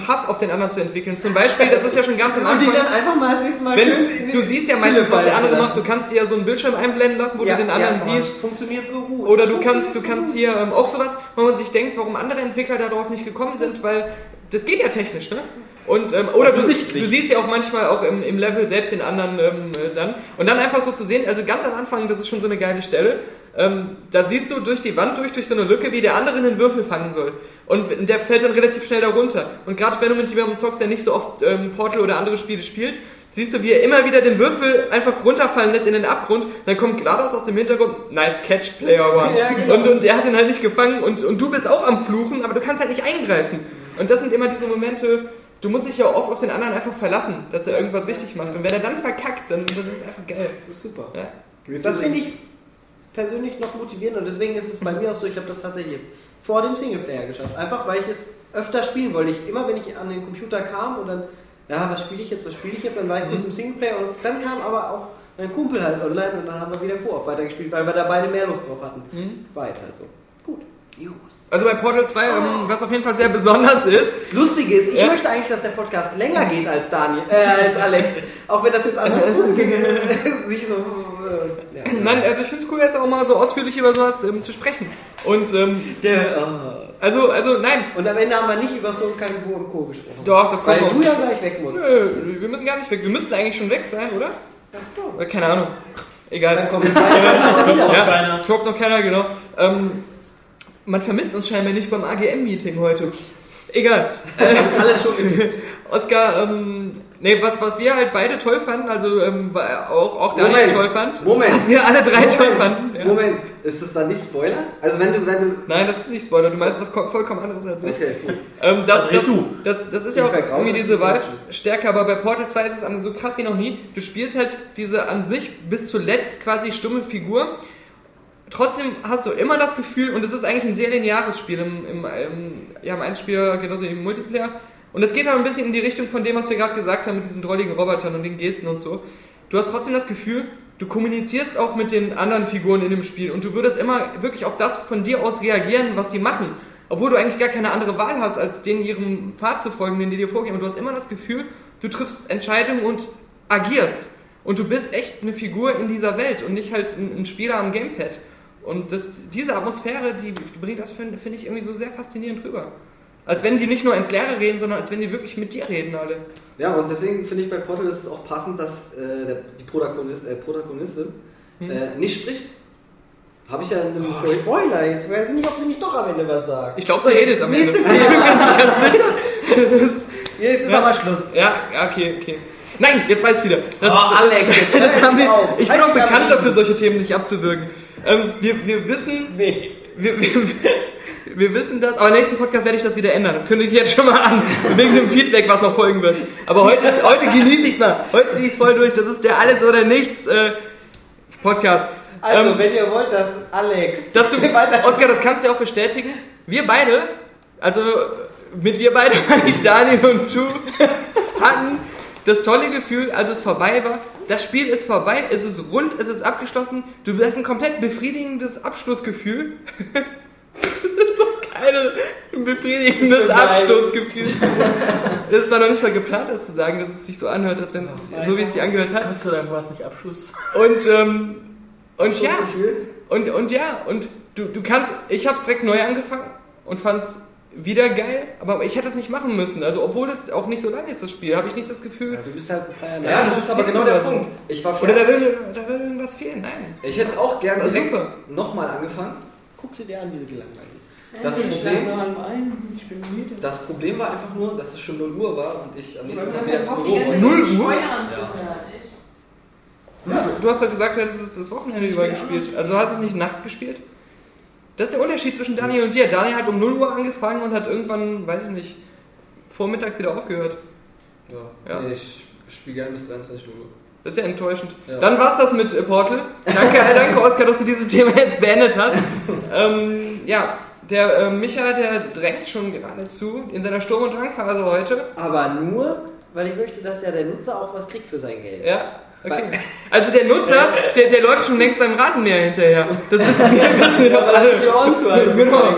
Hass auf den anderen zu entwickeln. Zum Beispiel, das ist ja schon ganz am Und die Anfang. dann einfach mal das nächste Mal Wenn, du siehst ja meistens, was der andere macht. Du kannst dir ja so einen Bildschirm einblenden lassen, wo Ja, du den anderen ja, siehst. Funktioniert so gut. Oder du kannst, du kannst hier ähm, auch sowas, wo man sich denkt, warum andere Entwickler darauf nicht gekommen sind, weil das geht ja technisch, ne? Und, ähm, oder du, du siehst ja auch manchmal auch im, im Level selbst den anderen ähm, äh, dann. Und dann einfach so zu sehen, also ganz am Anfang, das ist schon so eine geile Stelle, ähm, da siehst du durch die Wand durch, durch so eine Lücke, wie der andere einen Würfel fangen soll. Und der fällt dann relativ schnell da runter. Und gerade wenn du mit jemandem zockst, der nicht so oft ähm, Portal oder andere Spiele spielt, siehst du, wie er immer wieder den Würfel einfach runterfallen lässt in den Abgrund. Dann kommt GLaDOS aus dem Hintergrund, nice catch, Player One. Ja, genau. und, und er hat ihn halt nicht gefangen und, und du bist auch am Fluchen, aber du kannst halt nicht eingreifen. Und das sind immer diese Momente, du musst dich ja oft auf den anderen einfach verlassen, dass er irgendwas richtig macht. Und wenn er dann verkackt, dann, dann ist es einfach geil. Das ist super. Ja. Das finde ich persönlich noch motivierend und deswegen ist es bei mir auch so, ich habe das tatsächlich jetzt vor dem Singleplayer geschafft. Einfach weil ich es öfter spielen wollte. Ich, immer wenn ich an den Computer kam und dann, ja, was spiele ich jetzt, was spiele ich jetzt, dann war ich kurz im Singleplayer und dann kam aber auch mein Kumpel halt online und dann haben wir wieder Koop weitergespielt, weil wir da beide mehr Lust drauf hatten. War jetzt halt so. Gut. News. Also bei Portal 2, ähm, was auf jeden Fall sehr besonders ist, Das Lustige ist, ich Ja. möchte eigentlich, dass der Podcast länger geht als Daniel, äh, als Alex. Auch wenn das jetzt andersrum ging, sich so äh, ja. Nein, also ich finde es cool, jetzt auch mal so ausführlich über sowas ähm, zu sprechen. Und ähm, Der, ah. also, also nein, Und am Ende haben wir nicht über Soul Calibur und Co. gesprochen. Doch, das Weil kommt du noch. ja gleich weg musst. Nö, wir müssen gar nicht weg. Wir müssten eigentlich schon weg sein, oder? Achso. Äh, Keine Ahnung. Egal. Dann kommt. Noch Ja, keiner. Klopft noch keiner, genau. Ähm, man vermisst uns scheinbar nicht beim AGM-Meeting heute. Egal. Alles schon getippt. Oskar, ähm, nee, was, was wir halt beide toll fanden, also ähm, auch, auch Daniel Moment, toll fand. Moment. Was wir alle drei Moment, toll fanden. Ja. Moment, ist das dann nicht Spoiler? Also wenn du, wenn du. Nein, das ist nicht Spoiler, du meinst was ko- vollkommen anderes als ich. Okay, gut. Ähm, das, Also, das, das, das ist ja auch irgendwie diese. Valve-Stärke, aber bei Portal 2 ist es so krass wie noch nie. Du spielst halt diese an sich bis zuletzt quasi stumme Figur. Trotzdem hast du immer das Gefühl, und es ist eigentlich ein sehr lineares Spiel im, im, im, ja, im Einspieler, genauso wie im Multiplayer. Und es geht aber ein bisschen in die Richtung von dem, was wir gerade gesagt haben, mit diesen drolligen Robotern und den Gesten und so. Du hast trotzdem das Gefühl, du kommunizierst auch mit den anderen Figuren in dem Spiel und du würdest immer wirklich auf das von dir aus reagieren, was die machen. Obwohl du eigentlich gar keine andere Wahl hast, als denen ihrem Pfad zu folgen, den die dir vorgeben. Und du hast immer das Gefühl, du triffst Entscheidungen und agierst. Und du bist echt eine Figur in dieser Welt und nicht halt ein, ein Spieler am Gamepad. Und das, diese Atmosphäre, die bringt das, finde find ich, irgendwie so sehr faszinierend rüber. Als wenn die nicht nur ins Leere reden, sondern als wenn die wirklich mit dir reden alle. Ja, und deswegen finde ich bei Portal ist es auch passend, dass äh, der, die Protagonist, äh, Protagonistin Hm. äh, nicht spricht. Habe ich ja in einem Oh, Spoiler, jetzt weiß ich nicht, ob sie nicht doch am Ende was sagt. Ich glaube, sie redet am Ende. Nächste Ich bin ganz sicher. Jetzt ist Ja. aber Schluss. Ja, ja, okay, okay. Nein, jetzt weiß ich wieder. Das, Oh, Alex, jetzt hör das haben wir, auf. ich bin Halt auch bekannt dafür, solche Themen nicht abzuwürgen. Ähm, wir, wir wissen, Nee. wir, wir, wir wissen das, aber im nächsten Podcast werde ich das wieder ändern. Das kündige ich jetzt schon mal an. Wegen dem Feedback, was noch folgen wird. Aber heute, heute genieße ich es mal. Heute ziehe ich es voll durch. Das ist der Alles oder Nichts äh, Podcast. Also, Ähm, wenn ihr wollt, dass Alex. dass du. Oskar, das kannst du auch bestätigen. Wir beide, also mit wir beide meine ich Daniel und du, hatten das tolle Gefühl, als es vorbei war. Das Spiel ist vorbei, es ist rund, es ist abgeschlossen. Du hast ein komplett befriedigendes Abschlussgefühl. Das ist so geil, ein befriedigendes Das so. Abschlussgefühl. Das war noch nicht mal geplant, das zu sagen, dass es sich so anhört, als wenn es so wie es sich angehört hat. Gott sei Dank war es nicht Abschluss. Und, ähm, und ja, und, und ja, und du, du kannst, ich hab's direkt neu angefangen und fand's wieder geil, aber ich hätte es nicht machen müssen. Also, obwohl es auch nicht so lange ist, das Spiel, habe ich nicht das Gefühl, Du bist halt ein freier Mensch. Ja, das ist aber genau der Punkt. Ich war oder da will, da will irgendwas fehlen. Nein. Ich hätte es auch Das gerne nochmal angefangen. Guck sie dir an, wie sie gelangweilt ist. Das ich Problem- ich bin müde. Das Problem war einfach nur, dass es schon 0 Uhr war und ich am nächsten Tag wieder ja ins Büro wollte. Zeit Null die Uhr? Steuern zuhören, echt. Du hast doch gesagt, du hättest es das Wochenende über gespielt. Also hast du es nicht nachts gespielt? Das ist der Unterschied zwischen Daniel und dir. Daniel hat um 0 Uhr angefangen und hat irgendwann, weiß ich nicht, vormittags wieder aufgehört. Ja. Ja. Nee, ich spiele gerne bis 23 Uhr. Das ist ja enttäuschend. Ja. Dann war's das mit äh, Portal. Danke, danke Oskar, dass du dieses Thema jetzt beendet hast. ähm, ja, der äh, Micha, der drängt schon geradezu in seiner Sturm- und Drangphase heute. Aber nur, weil ich möchte, dass ja der Nutzer auch was kriegt für sein Geld. Ja, okay. Also der Nutzer, der, der läuft schon längst seinem Rasenmäher hinterher. Das wissen wir, wissen wir doch die alle. Ohren zu halten, Genau.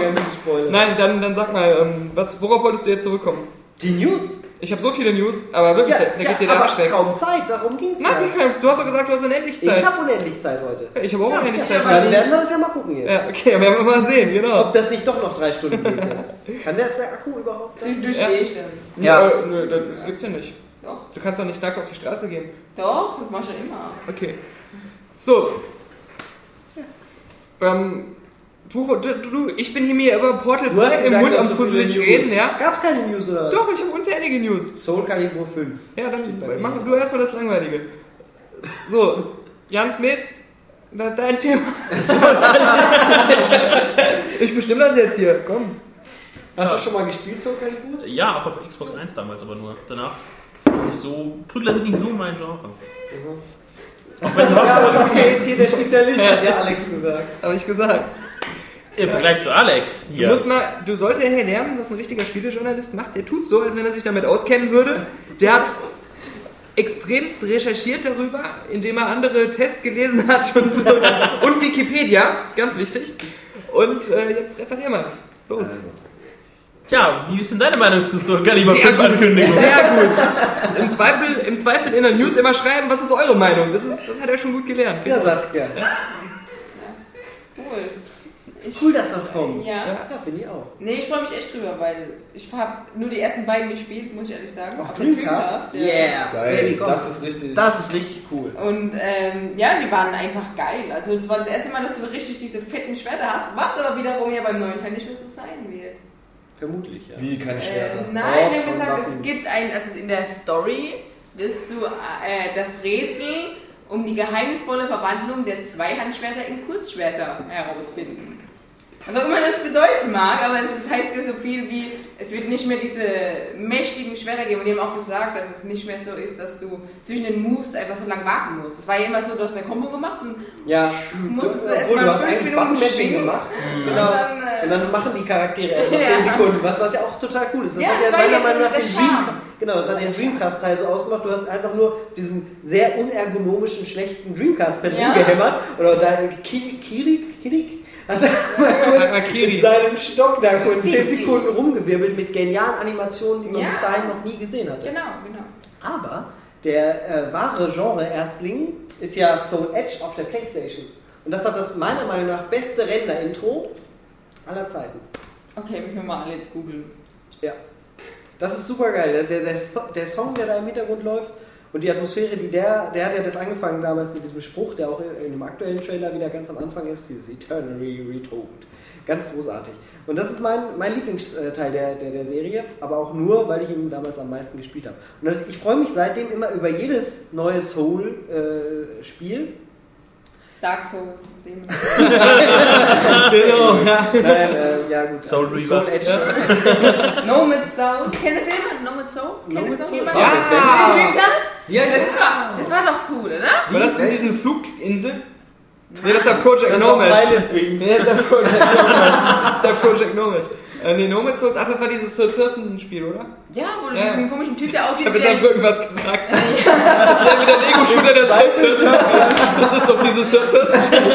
Nein, dann, dann sag mal, ähm, was, worauf wolltest du jetzt zurückkommen? Die News? Ich habe so viele News, aber wirklich, Ja, da, ja geht dir der aber Arsch weg. kaum Zeit, darum ging's Nein, ja. du hast doch gesagt, du hast unendlich Ich Zeit. habe unendlich Zeit heute. Ich habe auch unendlich Zeit. Dann werden wir das ja mal gucken jetzt. Ja, okay, werden wir mal sehen, genau. Ob das nicht doch noch drei Stunden geht jetzt. Kann das der Akku überhaupt? Du durchstehe ich dann. Ja. Äh, nö, das gibt's ja nicht. Doch, Du kannst doch nicht nackt auf die Straße gehen. doch, das mach ich ja immer. Okay. So. Ähm, du, du, du, ich bin hier mir über Portal Du hast 2 im Mund am fusselig reden, ja? Gab's keine News oder? Doch, ich habe unzählige News. Soul Calibur 5. Ja, dann mach du erstmal das Langweilige. So, Jans Metz, dein Thema. ich bestimme das jetzt hier, komm. Hast du schon mal gespielt, Soul Calibur? Ja, auf Xbox 1 damals aber nur. Danach nicht so. Prügler sind nicht so mein Genre. Ja, aber du bist ja jetzt hier der Spezialist, hat ja Alex gesagt. Habe ich gesagt. Im Vergleich zu Alex Du, hier. musst mal, du solltest ja hier lernen, was ein richtiger Spielejournalist macht. Der tut so, als wenn er sich damit auskennen würde. Der hat extremst recherchiert darüber, indem er andere Tests gelesen hat und, und Wikipedia, ganz wichtig. Und äh, jetzt referier mal. Los. Tja, wie ist denn deine Meinung zu Soul Calibur Sehr 5 gut. Ankündigung? Sehr gut. Also Im, Zweifel, Im Zweifel in der News immer schreiben, was ist eure Meinung? Das, ist, das hat er schon gut gelernt. Ja, Saskia. Cool. Ist cool, dass das kommt. Ja. Ja, finde ich auch. Nee, ich freue mich echt drüber, weil ich habe nur die ersten beiden gespielt, muss ich ehrlich sagen. Auf Dreamcast? ja. Yeah. Komm. das ist richtig. Das ist richtig cool. Und ähm, ja, die waren einfach geil. Also das war das erste Mal, dass du richtig diese fetten Schwerter hast, was aber wiederum ja beim neuen Teil nicht mehr so sein wird. Vermutlich, ja. Wie, keine Schwerter? Äh, nein, ich schon habe gesagt, es gibt ein, also in der Story wirst du äh, das Rätsel um die geheimnisvolle Verwandlung der Zweihandschwerter in Kurzschwerter herausfinden. Was auch immer das bedeuten mag, aber es heißt ja so viel wie, es wird nicht mehr diese mächtigen Schwerter geben. Und die haben auch gesagt, dass es nicht mehr so ist, dass du zwischen den Moves einfach so lange warten musst. Es war ja immer so, du hast eine Kombo gemacht und Ja, Du du, musst erst obwohl, mal du hast fünf Minuten schwingen. gemacht. Und Genau. dann, äh, Und dann machen die Charaktere erst mal Ja. 10 Sekunden, was, was ja auch total cool ist. Das Ja, hat ja das meiner ja Meinung nach den Charme. Dream, genau, das hat den Dreamcast-Teil so ausgemacht. Du hast einfach nur diesen sehr unergonomischen, schlechten Dreamcast-Pad Ja. rumgehämmert. Oder dein Kiri, Kiri, Kiri? Hat er mit seinem Stock da kurz 10 Kiri. Sekunden rumgewirbelt mit genialen Animationen, die man Ja. bis dahin noch nie gesehen hatte. genau, genau. Aber der äh, wahre Genre-Erstling ist ja Soul Edge auf der Playstation. Und das hat das meiner Meinung nach beste Render-Intro aller Zeiten. Okay, müssen wir mal alle jetzt googeln. Ja. Das ist super geil. Der, der, der Song, der da im Hintergrund läuft und die Atmosphäre, die der, der hat ja das angefangen damals mit diesem Spruch, der auch in dem aktuellen Trailer wieder ganz am Anfang ist, dieses Eternally Retold. Ganz großartig. Und das ist mein, mein Lieblingsteil der, der, der Serie, aber auch nur, weil ich ihn damals am meisten gespielt habe. Und ich freue mich seitdem immer über jedes neue Soul-Spiel. Dark Souls. Dem genau, ja. Nein, äh, ja gut. Soul Also Reaver. Edge. Nomad Soul. Kennt das jemand? Nomad Soul? Kennt Nomad das noch Soul? jemand? Ja. Ja, Das war, das war doch cool, oder? War das in diesen Fluginsel? Nee, das ist der Project Nomad. Nee, das ist der Project Nomad. Das ist Project Nomad. Äh, nee, Nomad Souls, ach, das war dieses Third-Person-Spiel, oder? Ja, wo du Ja. diesen komischen Typ, der Ich aussieht habe wie jetzt der... einfach irgendwas gesagt. Das ist ja wieder Lego-Shooter der Third-Person. Das ist doch dieses Third-Person-Spiel.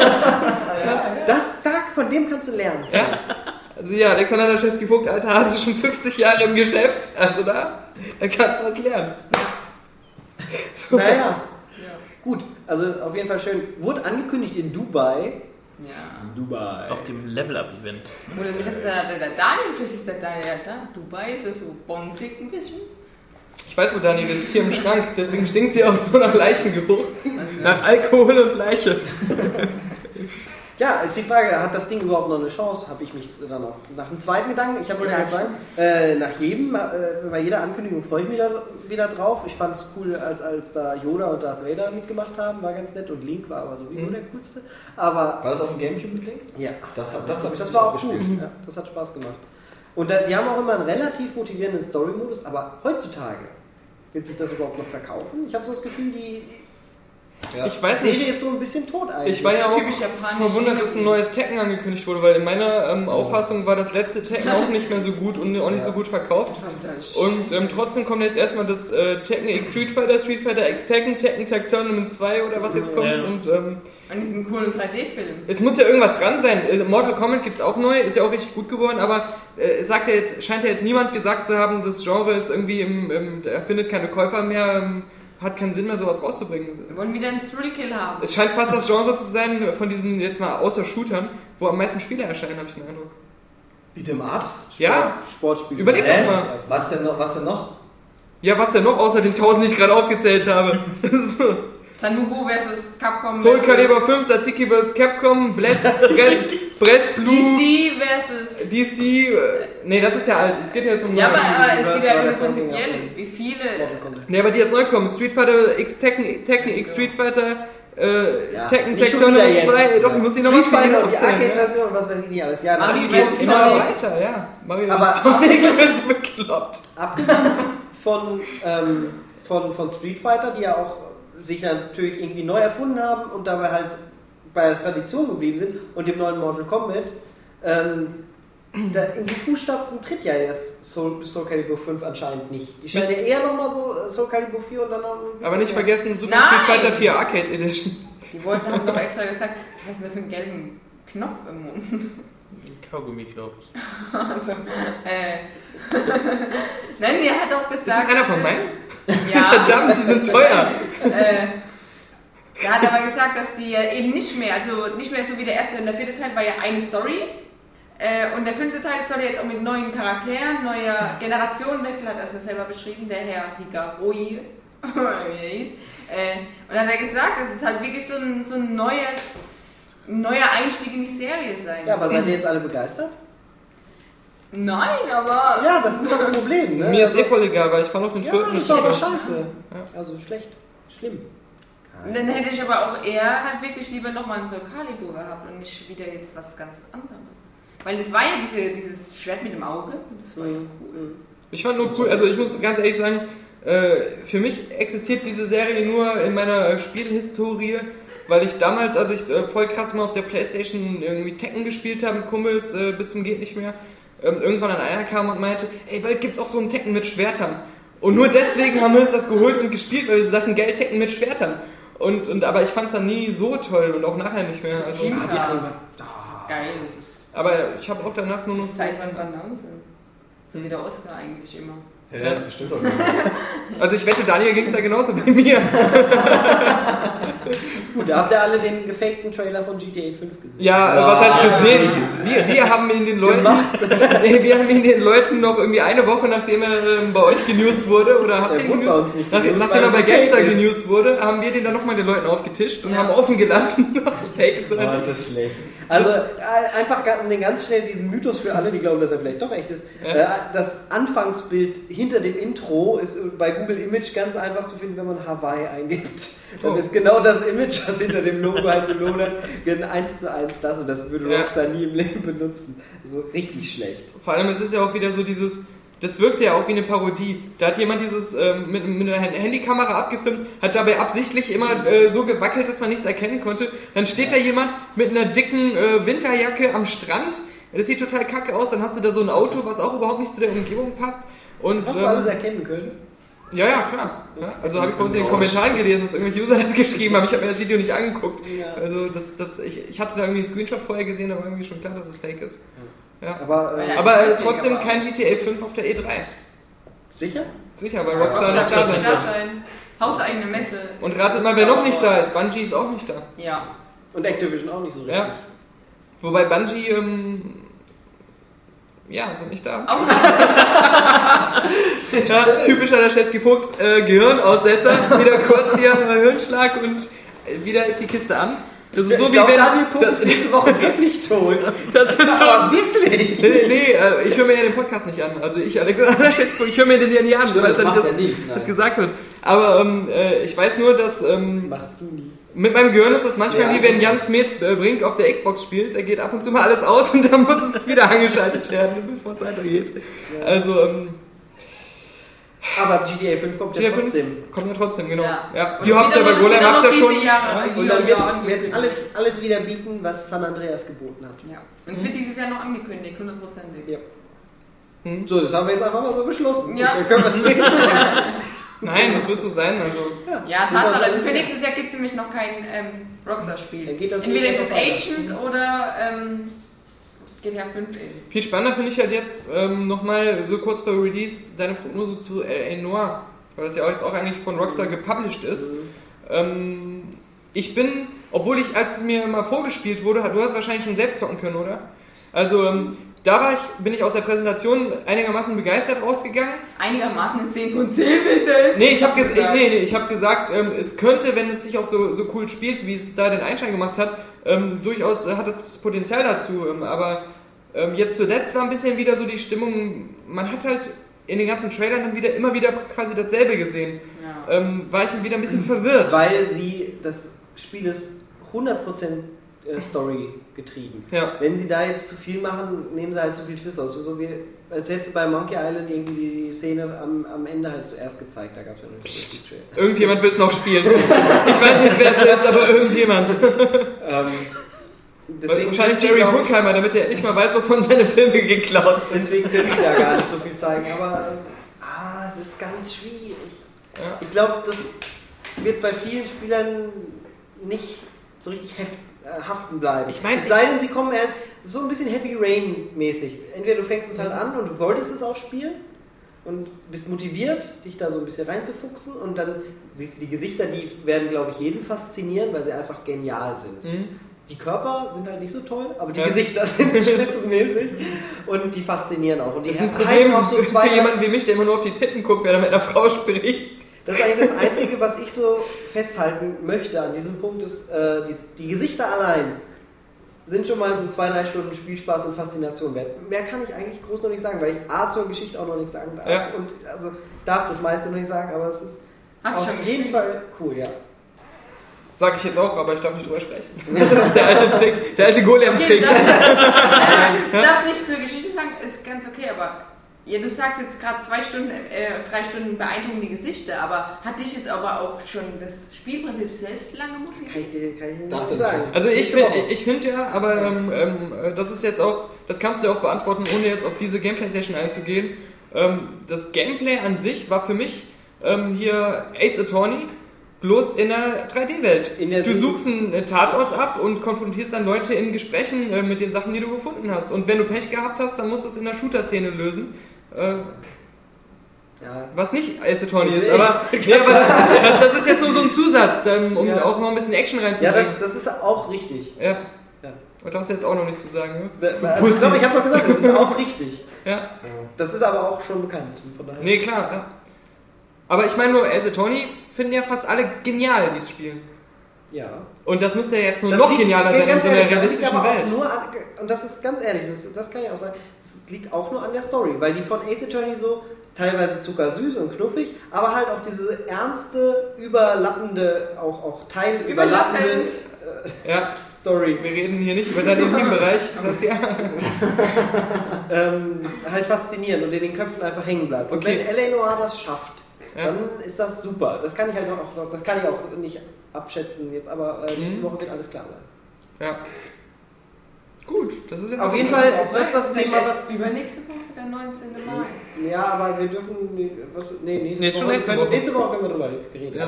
Das, da, von dem kannst du lernen. Ja. Also ja, Alexander Laschewski-Vogt, alter Hase, schon 50 Jahre im Geschäft. Also da, da kannst du was lernen. Naja. Gut, also auf jeden Fall schön. Wurde angekündigt in Dubai. Ja. Dubai. Auf dem Level-Up-Event. Oder wie das der, der, Daniel, vielleicht ist der Daniel da. Dubai ist das so bonzig ein bisschen. Ich weiß, wo Daniel ist, hier im Schrank. Deswegen stinkt sie auch so nach Leichengeruch. Also, Nach Alkohol und Leiche. Ja, ist die Frage, hat das Ding überhaupt noch eine Chance? Habe ich mich dann auch nach dem zweiten Gedanken, ich habe Ja, ja, gesagt, äh, nach jedem, äh, bei jeder Ankündigung freue ich mich da wieder drauf. Ich fand es cool, als, als da Yoda und Darth Vader mitgemacht haben, war ganz nett und Link war aber sowieso Mhm. der coolste. Aber War das auf dem Gamecube mit Link? ja, Das, hab- das habe ich das war auch gespielt. gut. Ja, das hat Spaß gemacht. Und da, die haben auch immer einen relativ motivierenden Story-Modus, aber heutzutage wird sich das überhaupt noch verkaufen? Ich habe so das Gefühl, die, Ja. Ich die weiß Serie nicht. ist so ein bisschen tot eigentlich. Ich war ja auch verwundert, dass ein neues Tekken angekündigt wurde, weil in meiner ähm, Auffassung war das letzte Tekken auch nicht mehr so gut und auch nicht Ja. so gut verkauft. Und ähm, trotzdem kommt jetzt erstmal das äh, Tekken X Street Fighter, Street Fighter X Tekken, Tekken Tag Tournament 2 oder was jetzt kommt. Ja. Und ähm, Und diesen coolen 3D-Film. es muss ja irgendwas dran sein. Äh, Mortal Kombat gibt es auch neu, ist ja auch richtig gut geworden, aber äh, es sagt ja jetzt, scheint ja jetzt niemand gesagt zu haben, das Genre ist irgendwie im, im er findet keine Käufer mehr, ähm, hat keinen Sinn mehr, sowas rauszubringen. Wir wollen wieder einen Thrill-Kill haben. Es scheint fast das Genre zu sein von diesen jetzt mal außer Shootern, wo am meisten Spieler erscheinen, habe ich den Eindruck. Beat'em Ups? Ja, Sportspiel. Überleg doch mal. Was denn noch? Was denn noch? Ja, was denn noch außer den 1000, die ich gerade aufgezählt habe? Sanubu versus Capcom. Soul versus Calibur 5, Satsiki vs. Capcom, Bless, Bless, Bless Blue, DC versus. DC, äh, nee, das ist ja alt. Es geht ja jetzt um Ja, aber, aber es Was geht ja nur prinzipiell, wie viele. Nee, aber die jetzt neu kommen. Street Fighter X Tekken, Tekken X Street Fighter, äh, Ja, Tekken wieder Tournament jetzt. 2, doch, ich muss die nochmal Fighter die ja. Arcade-Version was weiß ich nicht alles. Ja, Mario geht Immer immer weiter, ja. Mario Aber- Sonic ist bekloppt. Abgesehen von, ähm, von, von Street Fighter, die ja auch sich natürlich irgendwie neu erfunden haben und dabei halt bei der Tradition geblieben sind und dem neuen Mortal Kombat, ähm, da in die Fußstapfen tritt ja jetzt Soul, Soul Calibur 5 anscheinend nicht. Die scheinen ja eher nochmal so äh, Soul Calibur 4 und dann noch Aber nicht mehr. vergessen, Super! Street Fighter 4 Arcade Edition. Die wollten, haben doch extra gesagt, was ist denn da für einen gelben Knopf im Mund? Kaugummi, glaube ich. Also, äh. Nein, der hat auch gesagt. Ist das einer von meinen? Ja. Verdammt, die sind teuer. äh, der hat aber gesagt, dass die äh, eben nicht mehr, also nicht mehr so wie der erste und der vierte Teil war ja eine Story. Äh, und der fünfte Teil soll jetzt auch mit neuen Charakteren, neuer Generationenwechsel, hat er ja selber beschrieben, der Herr Higaroi, wie er hieß. Äh, und dann hat er gesagt, es halt wirklich so ein, so ein neues, ein neuer Einstieg in die Serie sein Ja, aber seid ihr jetzt alle begeistert? Nein, aber. Ja, das ist das Problem. Ne? Mir ist eh voll egal, weil ich fand auch den Ja, vierten das ist aber so. scheiße. Also schlecht. Schlimm. Dann hätte ich aber auch eher halt wirklich lieber nochmal ein Soul Calibur gehabt und nicht wieder jetzt was ganz anderes. Weil es war ja diese, dieses Schwert mit dem Auge das war ja cool. Ich fand nur cool, also ich muss ganz ehrlich sagen, äh, für mich existiert diese Serie nur in meiner Spielhistorie, weil ich damals, als ich äh, voll krass mal auf der Playstation irgendwie Tekken gespielt habe mit Kumpels äh, bis zum geht nicht mehr, ähm, irgendwann an einer kam und meinte, ey, bald gibt's auch so ein Tekken mit Schwertern. Und nur deswegen haben wir uns das geholt und gespielt, weil wir sagten, geil, Tekken mit Schwertern. Und, und, aber ich fand's dann nie so toll und auch nachher nicht mehr. Also, Ah, die Cars. Anwar- Geil, das ist. aber ich habe auch danach nur noch so, Seit wann Banause? So wie der Oscar eigentlich immer. Ja, das stimmt doch nicht. also ich wette, Daniel ging's da genauso bei mir. Gut, da habt ihr alle den gefakten Trailer von GTA 5 gesehen. Ja, Ja, was heißt gesehen? Wir, wir haben ihn den Leuten, nee, wir haben ihn den Leuten noch irgendwie eine Woche nachdem er ähm, bei euch genewst wurde oder habt ihr ihn genewst? uns nicht Nach, nachdem er bei ist. genewst wurde, haben wir den dann nochmal den Leuten aufgetischt und Ja. haben offen gelassen, ob es fake ist oder Oh, nicht. ist das schlecht. Also äh, einfach um den ganz schnell diesen Mythos für alle, die glauben, dass er vielleicht doch echt ist. Ja. Äh, das Anfangsbild hinter dem Intro ist bei Google Image ganz einfach zu finden, wenn man Hawaii eingibt. Dann Oh. ist genau das Image, was hinter dem Logo halt so lohnt, eins zu eins das und das würde Ja. Rockstar nie im Leben benutzen. So richtig schlecht. Vor allem, es ist ja auch wieder so dieses, das wirkt ja auch wie eine Parodie. Da hat jemand dieses ähm, mit, mit einer Handykamera abgefilmt, hat dabei absichtlich immer äh, so gewackelt, dass man nichts erkennen konnte. Dann steht da jemand mit einer dicken äh, Winterjacke am Strand. Das sieht total kacke aus. Dann hast du da so ein Auto, was auch überhaupt nicht zu der Umgebung passt. Und, Hast du ähm, alles erkennen können? Ja, ja, klar. Ja, also habe ich bei uns in den. Kommentaren gelesen, dass irgendwelche User das geschrieben haben. Ich habe mir das Video nicht angeguckt. Ja. Also das, das, ich, ich hatte da irgendwie einen Screenshot vorher gesehen, aber irgendwie schon klar, dass es fake ist. Ja. Aber äh. Aber äh, trotzdem aber- kein GTA 5 auf der E3. sicher? Sicher, weil Rockstar nicht da sein wird. sein. Hauseigene Messe. Und ratet mal, wer noch nicht da ist. Bungie ist auch nicht da. Ja. Und Activision auch nicht so richtig. Ja. Wobei Bungie, ähm, ja, sind nicht da. Ja, typischer Laschewski Vogt, äh, Gehirnaussetzer. Wieder kurz hier äh, Hirnschlag und äh, wieder ist die Kiste an. Das ist so ich wie glaube, wenn. Daniel Puck das, ist nächste Woche wirklich tot. das ist so. Aber wirklich! Nee, nee, nee äh, ich höre mir ja den Podcast nicht an. Also ich, Alexander Laschewski, ich höre mir den ja nie an. Stimmt, ich weiß das er nein. das gesagt wird. Aber ähm, äh, ich weiß nur, dass ähm, Machst du nie. Mit meinem Gehirn ist das manchmal Ja, wie also- wenn Jan Smet äh, Brink auf der Xbox spielt. Da geht ab und zu mal alles aus und dann muss es wieder angeschaltet werden, bevor es weitergeht. Also ähm, Aber GTA 5 kommt ja GTA 5 trotzdem. kommt ja trotzdem, genau. Ja. Ja. Und Ihr habt ja bei Golem habt ja schon. Jahre. Ja. Und Ja, dann ja, wird es alles, alles wieder bieten, was San Andreas geboten hat. Ja. Und es wird dieses Jahr noch angekündigt, hundertprozentig. Ja. So, das haben wir jetzt einfach mal so beschlossen. Ja. Dann können wir. Nein, das wird so sein. Also Ja, super, Tatsache. so Für nächstes Jahr gibt es nämlich noch kein ähm, Rockstar-Spiel. Entweder ist es weiter. Agent oder ähm, GTA 5 eben. viel spannender finde ich halt jetzt ähm, nochmal so kurz vor Release deine Prognose zu L.A. Noir, weil das ja auch jetzt auch eigentlich von Rockstar gepublished ist. Ähm, ich bin, obwohl ich, als es mir mal vorgespielt wurde, du hast wahrscheinlich schon selbst zocken können, oder? Also ähm, da war ich, bin ich aus der Präsentation einigermaßen begeistert rausgegangen. Einigermaßen eine 10 von 10 bitte. Nee, ich habe ges gesagt. nee, nee, ich hab gesagt, ähm, es könnte, wenn es sich auch so, so cool spielt, wie es da den Einschein gemacht hat, ähm, durchaus äh, hat es das Potenzial dazu. Ähm, aber ähm, jetzt zuletzt war ein bisschen wieder so die Stimmung, man hat halt in den ganzen Trailern dann wieder immer wieder quasi dasselbe gesehen. Ja. Ähm, war ich wieder ein bisschen verwirrt. Weil sie, das Spiel ist 100% äh, Story getrieben. Ja. Wenn sie da jetzt zu viel machen, nehmen sie halt zu viel Twist aus. So wie, als hätte bei Monkey Island irgendwie die Szene am, am Ende halt zuerst gezeigt. Da gab es ja Trailer. Irgendjemand will es noch spielen. ich weiß nicht, wer es ist, aber irgendjemand. Ähm, Wahrscheinlich könnte ich, Jerry glaub ich, Bruckheimer, damit er nicht mal weiß, wovon seine Filme geklaut sind. Deswegen könnte ich da gar nicht so viel zeigen. Aber ah, es ist ganz schwierig. Ja. Ich glaube, das wird bei vielen Spielern nicht so richtig heften. Äh, haften bleiben. Ich mein, es sei denn, sie kommen halt so ein bisschen Heavy Rain mäßig. Entweder du fängst es halt an und du wolltest es auch spielen und bist motiviert, dich da so ein bisschen reinzufuchsen und dann siehst du die Gesichter, die werden, glaube ich, jeden faszinieren, weil sie einfach genial sind. Mhm. Die Körper sind halt nicht so toll, aber die Ja. Gesichter sind spitzenmäßig und die faszinieren auch. Und die Das ist ein Problem auch so zwei, für jemanden wie mich, der immer nur auf die Titten guckt, wenn er mit einer Frau spricht. Das ist eigentlich das Einzige, was ich so festhalten möchte an diesem Punkt, ist, äh, die, die Gesichter allein sind schon mal so zwei, drei Stunden Spielspaß und Faszination wert. Mehr kann ich eigentlich groß noch nicht sagen, weil ich A zur Geschichte auch noch nichts sagen darf. Ja. Und also ich darf das meiste noch nicht sagen, aber es ist Hast auf jeden gespielt? Fall cool, ja. Sag ich jetzt auch, aber ich darf nicht drüber sprechen. Das ist der alte Trick, der alte Golem-Trick. Okay, darf, darf nicht zur Geschichte sagen, ist ganz okay, aber ja, du sagst jetzt gerade zwei Stunden, äh, drei Stunden beeindruckende Gesichter, aber hat dich jetzt aber auch schon das Spielprinzip selbst lange motiviert? Kann ich dir, kann ich dir Das nicht ist sagen. Also ich finde ich find ja, aber ähm, ähm, äh, das ist jetzt auch, das kannst du dir auch beantworten, ohne jetzt auf diese Gameplay-Session einzugehen. Ähm, das Gameplay an sich war für mich ähm, hier Ace Attorney, bloß in einer 3D-Welt. In der Du suchst einen äh, Tatort ab und konfrontierst dann Leute in Gesprächen äh, mit den Sachen, die du gefunden hast. Und wenn du Pech gehabt hast, dann musst du es in der Shooter-Szene lösen. Äh, Ja. was nicht Ace Attorney ist, aber, nee, aber das, ist jetzt nur so ein Zusatz, um Ja. auch noch ein bisschen Action ja, reinzubringen. das, das ist auch richtig. Ja. Ja. Und du hast jetzt auch noch nichts zu sagen, ne? Also, ich glaube, ich habe doch gesagt, das ist auch richtig. Ja. Das ist aber auch schon bekannt. Von daher. Nee, klar. Ja. Aber ich meine nur, Ace Attorney finden ja fast alle genial, die es spielen. Ja. Und das müsste ja jetzt nur Das noch liegt- genialer sein in so einer realistischen Welt. An, und das ist ganz ehrlich, das, das kann ich auch sagen, liegt auch nur an der Story, weil die von Ace Attorney so teilweise zuckersüß und knuffig, aber halt auch diese ernste, überlappende, auch, auch teilüberlappende Überlappend. Ja, Story wir reden hier nicht über deinen Intimbereich. Das heißt, ja. ähm, halt faszinierend und in den Köpfen einfach hängen bleibt. Und Okay. wenn L.A. Noir das schafft, Ja. dann ist das super. Das kann ich halt auch noch, das kann ich auch nicht abschätzen jetzt, aber äh, nächste Mhm. Woche wird alles klar sein. ja. Gut, das ist ja Auf jeden. Fall ist das das Thema, was Übernächste Woche, der 19. Mai. Ja, aber wir dürfen. nee, Was, nee, nächste, Nee, Woche, nächste können, Woche. nächste Woche können wir drüber reden. Ja.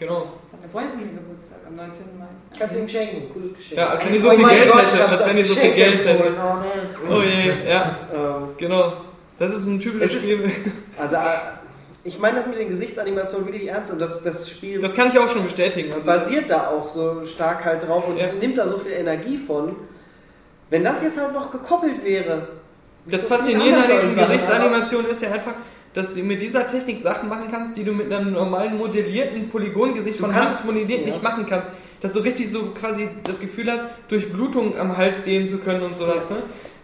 Genau. Hat eine Freundin von mir Geburtstag am 19. Mai. Kannst du ihm schenken, cooles Geschenk. Ja, als wenn Ein ihr so Oh viel Geld hätte. Als wenn ihr so viel Geld hätte. Oh, Oh je, ja, ähm, genau. Das ist ein typisches Spiel. also, äh, ich meine das mit den Gesichtsanimationen wirklich ernst und das, das Spiel Das kann ich auch schon bestätigen. Also basiert da auch so stark halt drauf und Ja. nimmt da so viel Energie von. Wenn das jetzt halt noch gekoppelt wäre. Das vielen Faszinierende an diesen Gesichtsanimationen ist ja einfach, dass du mit dieser Technik Sachen machen kannst, die du mit einem normalen modellierten Polygongesicht Du von kannst- Hand modelliert ja. nicht machen kannst. Dass du richtig so quasi das Gefühl hast, durch Blutung am Hals sehen zu können und sowas. Ne?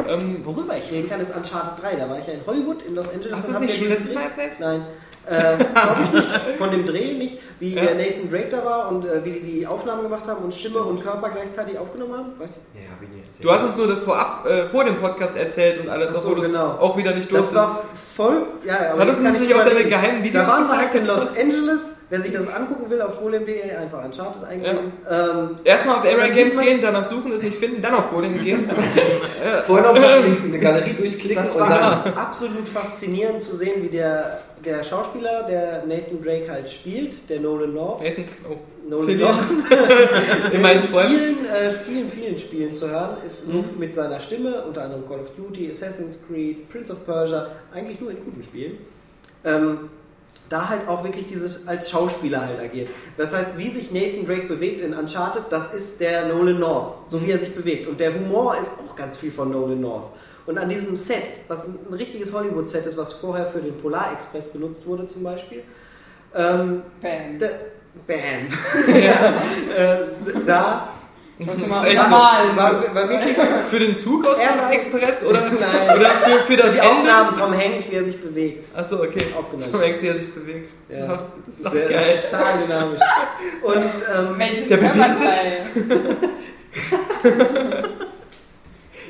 Ähm, Worüber ich reden kann, ist Uncharted 3. Da war ich ja in Hollywood, in Los Angeles. hast du das nicht schon letztes Mal erzählt? Nein. Äh, glaub ich nicht. Von dem Dreh nicht, wie Ja. der Nathan Drake da war und äh, wie die die Aufnahmen gemacht haben und Stimme und Körper gleichzeitig aufgenommen haben. Weißt du? Ja, hab ich nicht erzählt. Du hast uns nur das vorab, äh, vor dem Podcast erzählt und alles, Ach so, obwohl das genau. auch wieder nicht los Das war voll. Ja, ja, aber Hat das uns nicht auch deine geheimen Videos Da waren wir halt in Los Angeles. Wer sich das angucken will, auf golem.de einfach Uncharted eingeben. Ähm, Erstmal auf Dann Games gehen, dann auf Suchen, es nicht finden, dann auf Golem gehen. Vorher noch mal eine Galerie durchklicken Das war dann. absolut faszinierend zu sehen, wie der, der Schauspieler, der Nathan Drake halt spielt, der Nolan North. Mason, oh, Nolan. North. in meinen in Träumen. vielen, äh, vielen, vielen Spielen zu hören, ist nur Mhm. mit seiner Stimme, unter anderem Call of Duty, Assassin's Creed, Prince of Persia, eigentlich nur in guten Spielen. Ähm, da halt auch wirklich dieses als Schauspieler halt agiert. Das heißt, wie sich Nathan Drake bewegt in Uncharted, das ist der Nolan North, so wie er sich bewegt. Und der Humor ist auch ganz viel von Nolan North. Und an diesem Set, was ein, richtiges Hollywood-Set ist, was vorher für den Polar Express benutzt wurde zum Beispiel, ähm, Bam. da, bam, äh, da Normal. war, war wirklich Für den Zug aus Polar Express oder, Nein. oder für, für das die Ende? Aufnahmen Tom Hanks, wie er sich bewegt. Achso, okay. Aufgenommen. Tom Hanks, wie er sich bewegt. Ja. Das ist doch, das ist doch Sehr geil. stark dynamisch. Und ähm, Welches Der bewegt Körperteil?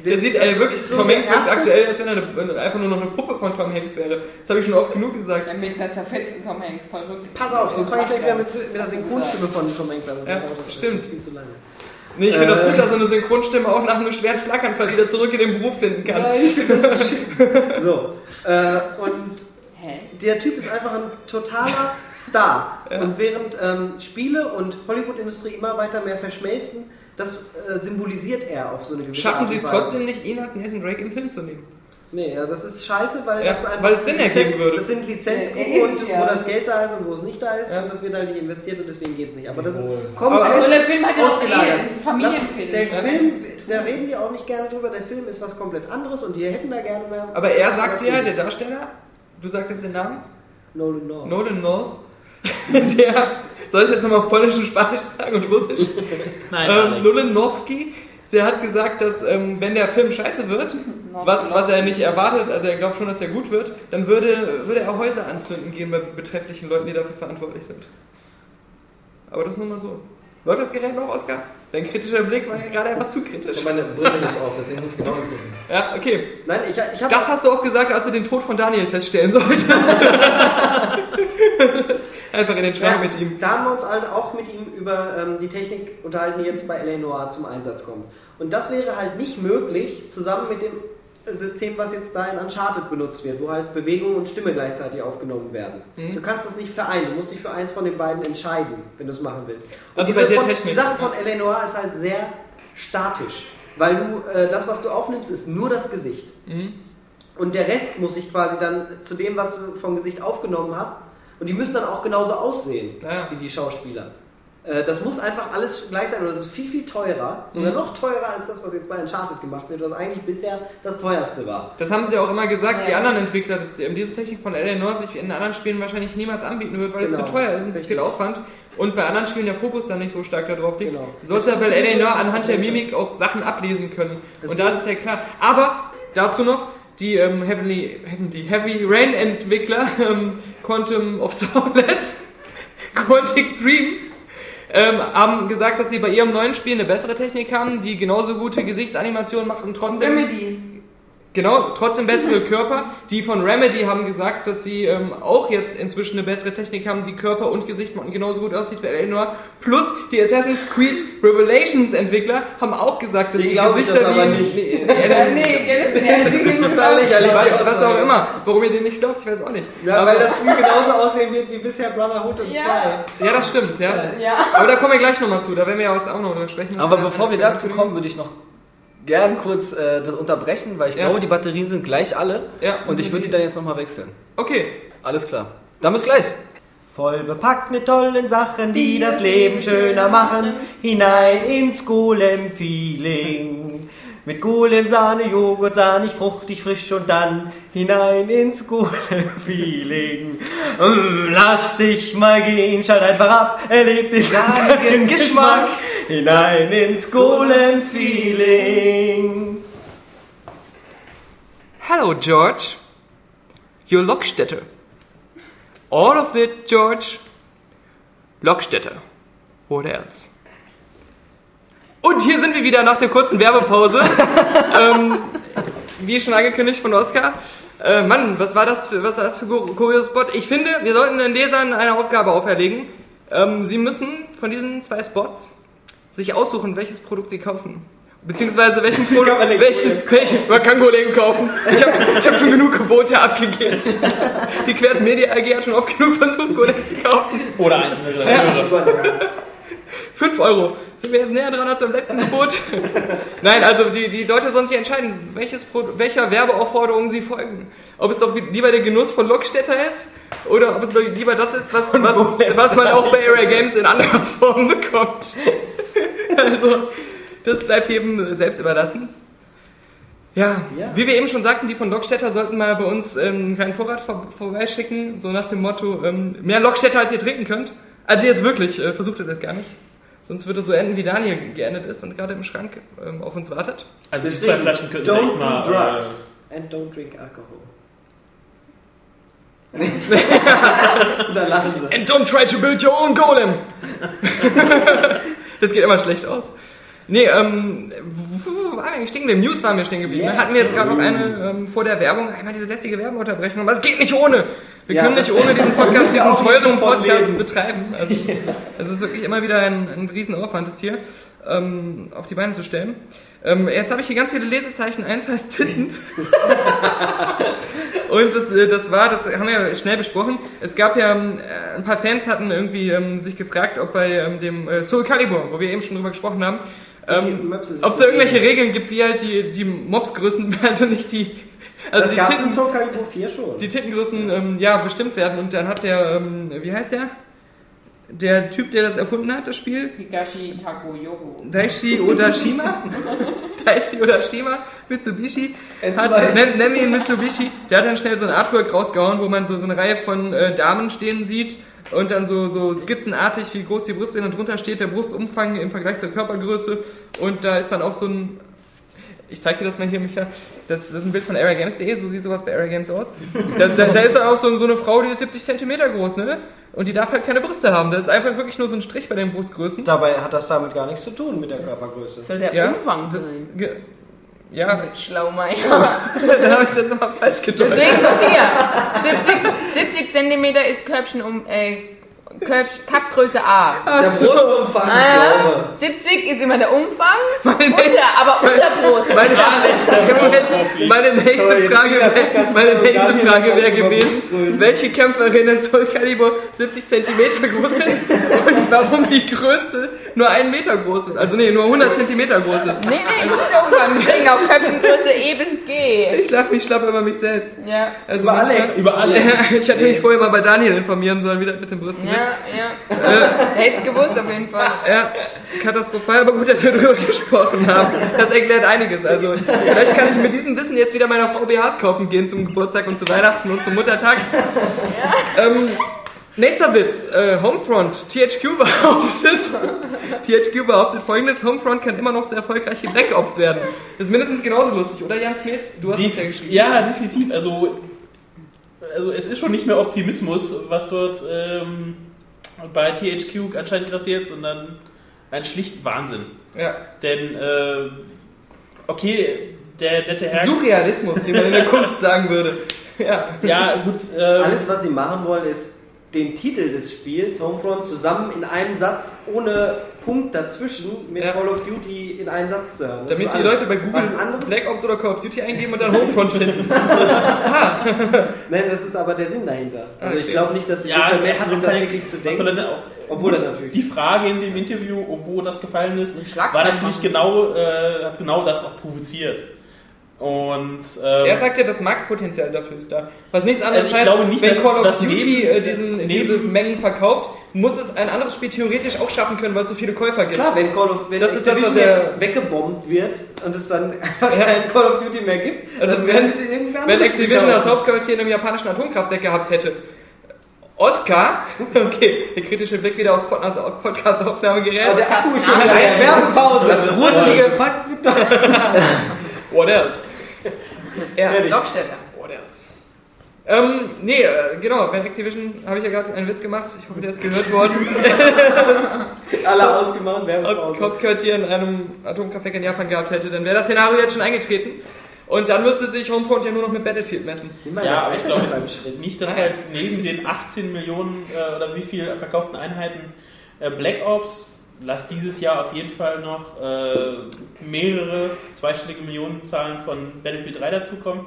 Der sieht ey, wirklich so Tom Hanks wirkt aktuell, als wenn er eine, einfach nur noch eine Puppe von Tom Hanks wäre. Das habe ich schon oft genug gesagt. Ja, mit einer zerfetzten Tom Hanks, voll wirklich. Pass auf, sonst fange ich gleich wieder mit, mit der Synchronstimme von Tom Hanks an. Ja, stimmt. viel zu lange. Nee, ich finde das Äh. gut, dass du eine Synchronstimme auch nach einem schweren Schlaganfall wieder zurück in den Beruf finden Ja, kannst. ich finde das beschissen. So, äh, und Hä? der Typ ist einfach ein totaler Star. Und während ähm, Spiele und Hollywood-Industrie immer weiter mehr verschmelzen, das äh, symbolisiert er auf so eine gewisse Schaffen Art sie und es Weise. trotzdem nicht, ihn als Nathan Drake im Film zu nehmen? Nee, ja, das ist scheiße, weil Ja, das einfach weil es Sinn Lizenz- ergeben würde. Das sind Lizenzgruppen Ja, und wo ja. das Geld da ist und wo es nicht da ist Ja. und das wird halt nicht investiert und deswegen geht es nicht. Aber das ist Aber- komplett Also der Film hat ja auch ausgelagert. Ehe, das ist ein Familienfilm. Der Film, da reden die auch nicht gerne drüber, der Film ist was komplett anderes und die hätten da gerne mehr. Aber er sagt ja, der. Darsteller, du sagst jetzt den Namen? Nolan North. Nolan North. der, soll ich jetzt nochmal auf Polnisch und Spanisch sagen und Russisch? Nein, ähm. Nolan Norski, der hat gesagt, dass ähm, wenn der Film scheiße wird, was, was er nicht erwartet, also er glaubt schon, dass der gut wird, dann würde, würde er Häuser anzünden gehen bei betrefflichen Leuten, die dafür verantwortlich sind. Aber das nur mal so. Läuft das Gerät noch, Oskar? Dein kritischer Blick war ja gerade etwas zu kritisch. Ich meine Brille nicht auf, deswegen muss ich genau gucken. Ja, okay. Nein, ich, ich habe. Das hast du auch gesagt, als du den Tod von Daniel feststellen solltest. Einfach in den Schrank Ja, mit ihm. Da haben wir uns halt auch mit ihm über ähm, die Technik unterhalten, die jetzt bei L.A. Noir zum Einsatz kommt. Und das wäre halt nicht möglich, zusammen mit dem System, was jetzt da in Uncharted benutzt wird, wo halt Bewegung und Stimme gleichzeitig aufgenommen werden. Mhm. Du kannst das nicht vereinen, du musst dich für eins von den beiden entscheiden, wenn du es machen willst. Und Also bei der von, Technik, Die Sache von ja. L.A. Noir ist halt sehr statisch, weil du, äh, das, was du aufnimmst, ist nur das Gesicht. Mhm. Und der Rest muss sich quasi dann zu dem, was du vom Gesicht aufgenommen hast, und die müssen dann auch genauso aussehen Ja. wie die Schauspieler. Äh, Das muss einfach alles gleich sein und das ist viel, viel teurer, sogar Mhm. noch teurer als das, was jetzt bei Uncharted gemacht wird, was eigentlich bisher das teuerste war. Das haben sie auch immer gesagt, die Ja. anderen Entwickler, dass diese Technik von LA90 in anderen Spielen wahrscheinlich niemals anbieten wird, weil es Genau. zu teuer ist und zu viel Aufwand. Und bei anderen Spielen der Fokus dann nicht so stark darauf liegt. Genau. Du sollst ja bei Noir anhand der Mimik auch Sachen ablesen können. Das Und da ist es ja klar. Aber dazu noch, die ähm, Heavenly, Heavenly Heavy Rain Entwickler, ähm, Quantum of Solace, Quantic Dream, ähm, haben gesagt, dass sie bei ihrem neuen Spiel eine bessere Technik haben, die genauso gute Gesichtsanimationen macht und trotzdem Remedy. Genau, trotzdem bessere Körper. Die von Remedy haben gesagt, dass sie ähm, auch jetzt inzwischen eine bessere Technik haben, die Körper und Gesicht machen genauso gut aussieht wie Eleanor. Plus die Assassin's Creed Revelations Entwickler haben auch gesagt, dass Die die glaub ich Gesichter das aber wie nicht. Eleanor- nee, gell, das ist total lächerlich. was, die was auch immer. Warum ihr den nicht glaubt, ich weiß auch nicht. Ja, Aber- weil das Spiel genauso aussehen wird wie bisher Brotherhood und Ja. 2. ja, das stimmt, ja. Ja. Aber da kommen wir gleich nochmal zu, da werden wir ja jetzt auch noch drüber sprechen. Aber bevor wir dazu kommen, würde ich noch gern kurz äh, das unterbrechen, weil ich Ja. glaube, die Batterien sind gleich alle. Ja, Und ich würde die dann jetzt nochmal wechseln. Okay. Alles klar. Dann bis gleich. Voll bepackt mit tollen Sachen, die das Leben schöner machen, hinein ins Golem-Feeling. Mit Golem-Sahne, Joghurt, sahnig, fruchtig, frisch und dann hinein ins Golem-Feeling. Lass dich mal gehen, schalt einfach ab, erleb den sahnigen Geschmack. Hinein ins Golem-Feeling. Hello, George. You're Lockstetter. All of it, George. Lockstetter. What else? Und hier sind wir wieder nach der kurzen Werbepause. ähm, wie schon angekündigt von Oskar. Äh, Mann, was war das für, was war das für Kur- kurios Spot? Ich finde, wir sollten den Lesern eine Aufgabe auferlegen. Ähm, sie müssen von diesen zwei Spots sich aussuchen, welches Produkt sie kaufen. Beziehungsweise welchen Produkt, man welchen, welchen, man kann Kollegen kaufen. Ich habe hab schon genug Gebote abgegeben. Die Querz Media AG hat schon oft genug versucht, Kollegen zu kaufen. Oder einzelne Redakteure. 5 Euro. Sind wir jetzt näher dran als beim letzten Gebot? Nein, also die, die Leute sollen sich entscheiden, welches welcher Werbeaufforderung sie folgen. Ob es doch lieber der Genuss von Lockstädter ist oder ob es doch lieber das ist, was, was, was man auch bei Area Games in anderer Form bekommt. Also, das bleibt jedem selbst überlassen. Ja, Ja. wie wir eben schon sagten, die von Lockstädter sollten mal bei uns ähm, einen kleinen Vorrat vor vorbeischicken, so nach dem Motto, ähm, mehr Lockstädter als ihr trinken könnt. Also jetzt wirklich, äh, versucht es jetzt gar nicht. Sonst wird es so enden, wie Daniel geendet ist und gerade im Schrank ähm, auf uns wartet. Also die zwei Flaschen könnten Don't echt mal. do drugs and don't drink alcohol. da lachen sie. And don't try to build your own golem! Das geht immer schlecht aus. Nee, ähm, wo waren wir eigentlich stehen geblieben? News waren wir stehen geblieben. Ja. Hatten wir jetzt gerade noch eine ähm, vor der Werbung, einmal diese lästige Werbeunterbrechung. Aber es geht nicht ohne. Wir Ja, können nicht ohne diesen Podcast, diesen teuren Podcast leben. betreiben. Also, es ist wirklich immer wieder ein, ein Riesenaufwand, das hier ähm, auf die Beine zu stellen. Ähm, jetzt habe ich hier ganz viele Lesezeichen. Eins heißt Titten. Und das, äh, das war, das haben wir ja schnell besprochen. Es gab ja, ähm, äh, ein paar Fans hatten irgendwie ähm, sich gefragt, ob bei ähm, dem äh, Soul Calibur, wo wir eben schon drüber gesprochen haben, Ähm, Ob es da irgendwelche Regeln gibt, wie halt die, die Mobsgrößen, also nicht die. Also das die Titten, Soul Calibur 4 schon. die Tittengrößen ähm, ja bestimmt werden und dann hat der, ähm, wie heißt der? Der Typ, der das erfunden hat, das Spiel, Higashi Takoyoko. Daishi Odashima, Daishi Odashima, Mitsubishi, hat, nenn, ihn Mitsubishi, der hat dann schnell so ein Artwork rausgehauen, wo man so, so eine Reihe von äh, Damen stehen sieht und dann so, so skizzenartig, wie groß die Brüste sind und drunter steht der Brustumfang im Vergleich zur Körpergröße und da ist dann auch so ein, ich zeig dir das mal hier, Micha, das, das ist ein Bild von AreaGames.de, so sieht sowas bei AreaGames aus. Das, da, da ist dann auch so, so eine Frau, die ist 70 cm groß, ne? Und die darf halt keine Brüste haben. Das ist einfach wirklich nur so ein Strich bei den Brustgrößen. Dabei hat das damit gar nichts zu tun mit der Körpergröße. Soll der Ja, Umfang das, sein? ja, Schlaumeier. dann habe ich das immer falsch gedeutet. Deswegen guck hier. 70, 70 cm ist Körbchen um, äh, Körbchen, Kappgröße A. Der Brustumfang, Ah, ich glaube. 70 ist immer der Umfang, Meine, unter, aber Unterbrust. meine, Moment, meine nächste Frage, meine nächste Frage wäre gewesen, welche Kämpferinnen in Soul Calibur 70 cm groß sind und warum die größte nur einen Meter groß ist. Also nee, nur 100 cm groß ist. Nee, nee, das ist Umfang. Deswegen auch Köpfengröße E bis G. Ich lach mich schlapp über mich selbst. Ja. Also Über Alex. Über Alex. ich hätte mich vorher mal bei Daniel informieren sollen, wie das mit den Brüsten ist. Ja, ja. Der hätte es gewusst auf jeden Fall. Ja, katastrophal, aber gut, dass wir drüber gesprochen haben. Das erklärt einiges. Also, vielleicht kann ich mit diesem Wissen jetzt wieder meiner Frau BHs kaufen gehen zum Geburtstag und zu Weihnachten und zum Muttertag. Ähm, nächster Witz. Äh, Homefront. THQ behauptet, THQ behauptet folgendes: Homefront kann immer noch sehr erfolgreich wie Black Ops werden. Das ist mindestens genauso lustig, oder Jan Smets? Du hast es ja geschrieben. Ja, definitiv. Also, also es ist schon nicht mehr Optimismus, was dort ähm, bei THQ anscheinend grassiert, sondern ein schlicht Wahnsinn. Ja. Denn, äh, okay, der nette Herr... Surrealismus, wie man in der Kunst sagen würde. Ja. Ja, gut. ähm, Alles, was sie machen wollen, ist den Titel des Spiels, Homefront, zusammen in einem Satz, ohne Punkt dazwischen, mit Ja. Call of Duty in einem Satz zu hören. Das Damit die. Leute bei Google? Black Ops oder Call of Duty eingeben und dann Homefront finden. Nein, das ist aber der Sinn dahinter. Also ich Okay. glaube nicht, dass sie so ja, der vermessen sind, das wirklich zu was soll denken. Obwohl das natürlich. Die Frage in dem Interview, wo das gefallen ist, war natürlich genau, äh, hat genau das auch provoziert. Und ähm, Er sagt ja, das Marktpotenzial dafür ist da. Was nichts anderes Also ich heißt, glaube nicht, wenn dass- Call of dass Duty neben- äh, diesen, neben- diese Mengen verkauft, muss es ein anderes Spiel theoretisch auch schaffen können, weil es so viele Käufer gibt. Klar, wenn Call of wenn Das ist das, was jetzt weggebombt wird und es dann einfach Ja. kein Call of Duty mehr gibt, Also wenn, wenn Activision das. Hauptquartier in einem japanischen Atomkraftwerk gehabt hätte, Oscar, okay, der kritische Blick wieder aufs aus Podcast-Aufnahmegerät. Aber der Akku ist schon Nein, wieder nein, Werbepause. das gruselige- Packt mit. What else? Ja, Locksteller. What else? Ähm, nee, äh, genau, wenn Activision, habe ich ja gerade einen Witz gemacht, ich hoffe, der ist gehört worden. Alle ausgemacht, Werbepause. Hauptquartier in einem Atomkraftwerk in Japan gehabt hätte, dann wäre das Szenario jetzt schon eingetreten. Und dann müsste sich Homefront ja nur noch mit Battlefield messen. Ja, aber ich glaube auf einem Schritt. nicht, dass Nein. halt neben den 18 Millionen äh, oder wie viel verkauften Einheiten äh, Black Ops, lass dieses Jahr auf jeden Fall noch äh, mehrere zweistellige Millionenzahlen von Battlefield 3 dazukommen,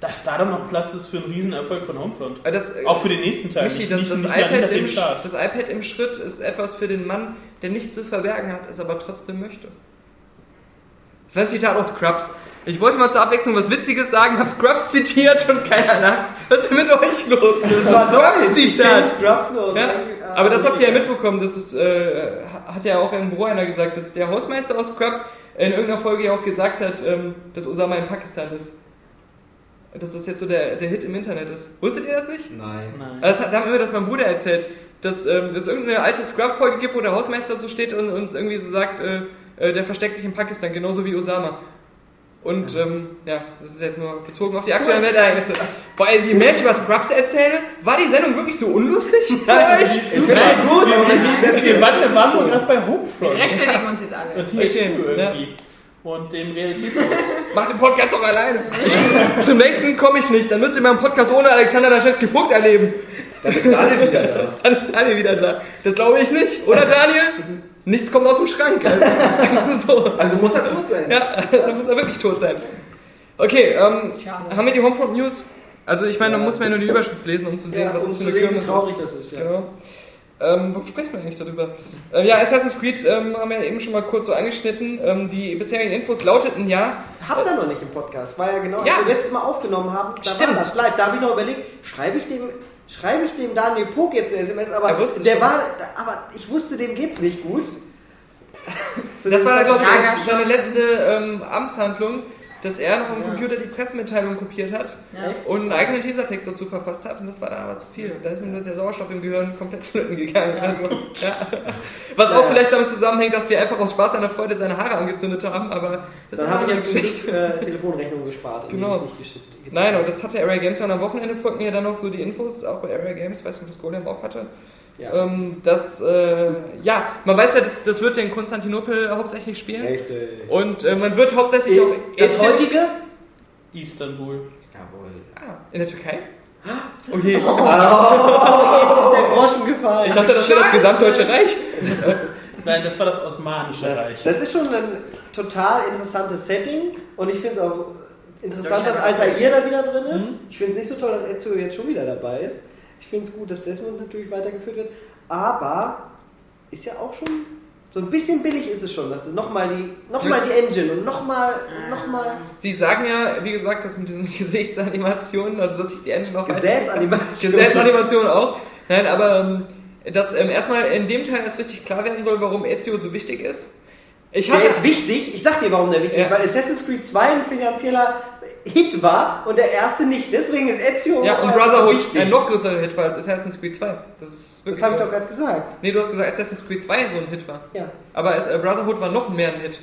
dass da dann noch Platz ist für einen Riesenerfolg von Homefront. Äh, Das, äh, Auch für den nächsten Teil. Michi, das, das, iPad im, das iPad im Schritt ist etwas für den Mann, der nichts zu verbergen hat, es aber trotzdem möchte. Das war ein Zitat aus Scrubs. Ich wollte mal zur Abwechslung was Witziges sagen, hab Scrubs zitiert und keiner lacht. Was ist denn mit euch los? Das war Scrubs Deutsch. Zitat. Scrubs los. Ja, aber das habt ihr ja mitbekommen, das ist, äh, hat ja auch im Büro einer gesagt, dass der Hausmeister aus Scrubs in irgendeiner Folge ja auch gesagt hat, ähm, dass Osama in Pakistan ist. Dass das jetzt so der, der Hit im Internet ist. Wusstet ihr das nicht? Nein. Nein. Das hat, da haben mir das mein Bruder erzählt, dass ähm, es irgendeine alte Scrubs-Folge gibt, wo der Hausmeister so steht und uns irgendwie so sagt, äh, äh, der versteckt sich in Pakistan, genauso wie Osama. Und ähm, ja, das ist jetzt nur bezogen auf die aktuellen Weltereignisse. Weil je mehr ich über Scrubs erzähle, war die Sendung wirklich so unlustig? euch? Ich finde es gut, aber wenn ich jetzt Wir waren, wir gerade bei Homefront. Wir rechtfertigen uns jetzt alle. Und THQ Okay, irgendwie. Und den Realitätsverlust. Mach den Podcast doch alleine. Zum nächsten komme ich nicht. Dann müsst ihr meinen Podcast ohne Alexander Daschewski Vogt erleben. Dann ist Daniel wieder da. Dann ist Daniel wieder da. Das glaube ich nicht, oder Daniel? Nichts kommt aus dem Schrank. Also, so. Also muss er tot sein. Ja, also muss er wirklich tot sein. Okay, ähm, haben wir die Homefront News? Also ich meine, da muss man ja nur die Überschrift lesen, um zu sehen, Ja, was um das für zu eine sehen, wie Kirmes traurig ist. das ist. Ja. Genau. Ähm, warum sprechen wir eigentlich darüber? Äh, ja, Assassin's Creed ähm, haben wir ja eben schon mal kurz so angeschnitten. Ähm, die bisherigen Infos lauteten ja, Habt ihr noch nicht im Podcast? War ja genau, Ja. als wir letztes Mal aufgenommen haben, da Stimmt. war das live. Da habe ich noch überlegt, schreibe ich dem, schreibe ich dem Daniel Pog jetzt eine SMS, aber Er wusste der war, aber ich wusste, dem geht's nicht gut. Das war, glaube ich, seine letzte ähm, Amtshandlung, dass er noch am Computer die Pressemitteilung kopiert hat Ja. und einen eigenen Teasertext dazu verfasst hat und das war dann aber zu viel. Da ist ihm der Sauerstoff im Gehirn komplett flöten gegangen. Also, ja. Was auch Ja. vielleicht damit zusammenhängt, dass wir einfach aus Spaß an der Freude seine Haare angezündet haben, aber das Dann ist habe ich ja zum Geschichte. Glück äh, Telefonrechnung gespart, Genau. ich nicht geschickt Nein, und das hatte Area Games ja und am Wochenende folgten mir dann noch so die Infos, auch bei Area Games, ich weiß nicht, ob das Golem auch hatte, Ja. ähm, dass, äh, ja, man weiß ja, das, das wird ja in Konstantinopel hauptsächlich spielen Richtig. und äh, man wird hauptsächlich auch Das heutige? Istanbul. Ah, in der Türkei? Oh je. Jetzt ist der Groschen gefallen. Ich dachte, das wäre das gesamtdeutsche Reich. Nein, das war das Osmanische Reich. Das ist schon ein total interessantes Setting und ich finde es auch interessant, Das dass Altair da wieder drin ist. Ich finde es nicht so toll, dass Ezio jetzt schon wieder dabei ist. Ich finde es gut, dass Desmond natürlich weitergeführt wird, aber ist ja auch schon so ein bisschen billig ist es schon, dass du nochmal die, noch mal die Engine und nochmal, nochmal Sie sagen ja, wie gesagt, das mit diesen Gesichtsanimationen, also dass sich die Engine auch weiter- Gesäßanimation. Gesäßanimation auch. Nein, aber ähm, dass ähm, erstmal in dem Teil erst richtig klar werden soll, warum Ezio so wichtig ist. Ich Der hatte ist wichtig, ich sag dir, warum der wichtig Ja. ist, weil Assassin's Creed 2 ein finanzieller Hit war und der erste nicht. Deswegen ist Ezio ja, und Brotherhood wichtig. ein noch größerer Hit war als Assassin's Creed 2. Das ist Das habe ich so. doch gerade gesagt. Nee, du hast gesagt, Assassin's Creed 2 so ein Hit war. Ja. Aber äh, Brotherhood war noch mehr ein Hit.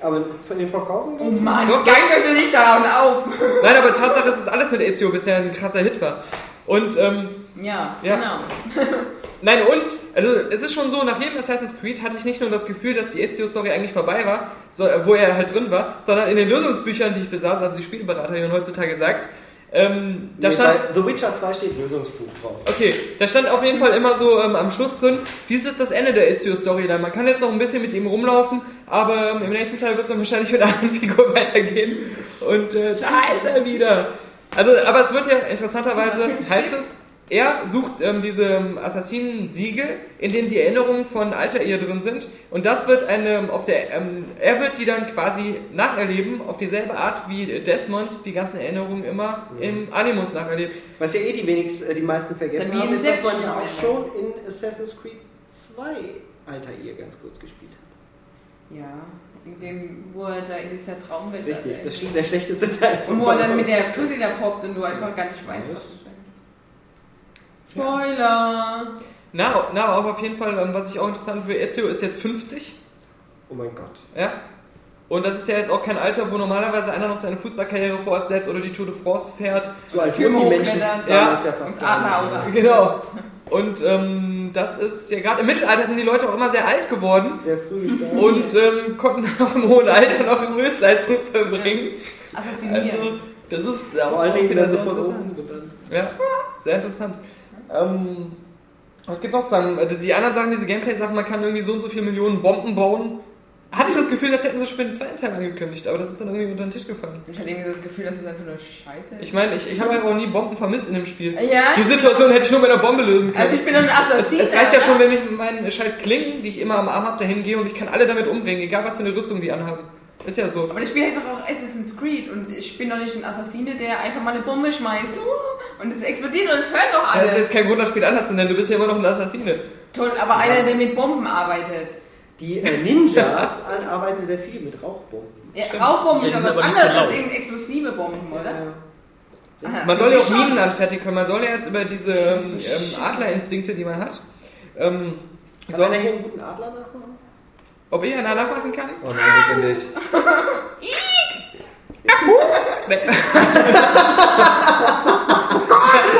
Aber von den Verkaufen? Oh Mann, Doch, geil möchte nicht daran auf. Nein, aber Tatsache ist, dass alles mit Ezio bisher ein krasser Hit war. Und ähm, Ja, Ja. genau. Nein, und, also es ist schon so, nach jedem Assassin's Creed hatte ich nicht nur das Gefühl, dass die Ezio-Story eigentlich vorbei war, so, äh, wo er halt drin war, sondern in den Lösungsbüchern, die ich besaß, also die Spieleberaterin heutzutage sagt, ähm, da Nee, stand, bei The Witcher 2 steht Lösungsbuch drauf. okay, da stand auf jeden Fall immer so ähm, am Schluss drin, dies ist das Ende der Ezio-Storyline. Man kann jetzt noch ein bisschen mit ihm rumlaufen, aber ähm, im nächsten Teil wird es dann wahrscheinlich mit einer anderen Figur weitergehen. Und äh, da ist er wieder. Also, aber es wird ja interessanterweise, heißt es, er sucht ähm, diese ähm, Assassinen-Siegel, in denen die Erinnerungen von Altair drin sind. Und das wird eine, auf der, ähm, er wird die dann quasi nacherleben, auf dieselbe Art wie Desmond die ganzen Erinnerungen immer im Animus nacherlebt. Was ja eh die wenigsten, äh, die meisten vergessen Das haben, ist, dass man ja auch schon in Assassin's Creed 2 Altair ganz kurz gespielt hat. Ja, in dem, wo er da in dieser Traumwelt Richtig, da das ist der schlechteste Teil. Und wo er dann mit der Pussy da poppt und du einfach gar nicht weißt, was Spoiler! Na, na, aber auf jeden Fall, ähm, was ich auch interessant finde, Ezio ist jetzt 50. Oh mein Gott. Ja. Und das ist ja jetzt auch kein Alter, wo normalerweise einer noch seine Fußballkarriere fortsetzt oder die Tour de France fährt. So alt wurden die Menschen Ja. ja fast Und nicht. Adlerauge. Genau. Und ähm, das ist ja gerade im Mittelalter sind die Leute auch immer sehr alt geworden Sehr früh gestorben. und ähm, konnten auch im hohen Alter noch Höchstleistung verbringen. Assassinieren. Also, das ist auch Vor allen Dingen wieder so von interessant. oben. Ja, sehr interessant. Ähm, was gibt's noch zu sagen? Äh, Die anderen Sachen, diese Gameplay-Sachen, man kann irgendwie so und so viele Millionen Bomben bauen. Hatte ich das Gefühl, das hätten sie schon den zweiten Teil angekündigt, aber das ist dann irgendwie unter den Tisch gefallen. Ich hatte irgendwie so das Gefühl, dass es einfach nur Scheiße ist. Ich meine, ich, ich habe ja auch nie Bomben vermisst in dem Spiel. ja, Die Situation hätte ich nur mit einer Bombe lösen können. also ich bin ein es, Assassin. es reicht ja schon, wenn ich mit meinen scheiß Klingen, die ich immer am Arm habe, dahin gehe und ich kann alle damit umbringen, egal was für eine Rüstung die anhaben. Ist ja so. Aber das Spiel heißt doch auch Assassin's Creed und ich bin doch nicht ein Assassine, der einfach mal eine Bombe schmeißt uh, und es explodiert und es hören doch alle. Das ist jetzt kein Grund, das Spiel anders zu nennen, du bist ja immer noch ein Assassine. Toll, aber einer, der mit Bomben arbeitet. Die äh, Ninjas arbeiten sehr viel mit Rauchbomben. Ja, Rauchbomben Ja, sind was aber nicht so anderes als irgendeine explosive Bomben, oder? Aha, Man soll ja auch schon. Minen anfertigen können. Man soll ja jetzt über diese ähm, Adlerinstinkte, die man hat, ähm, Soll soll, einer hier einen guten Adler nachmachen? Ob ich einer nachmachen kann? Oh nein, bitte nicht. Nee.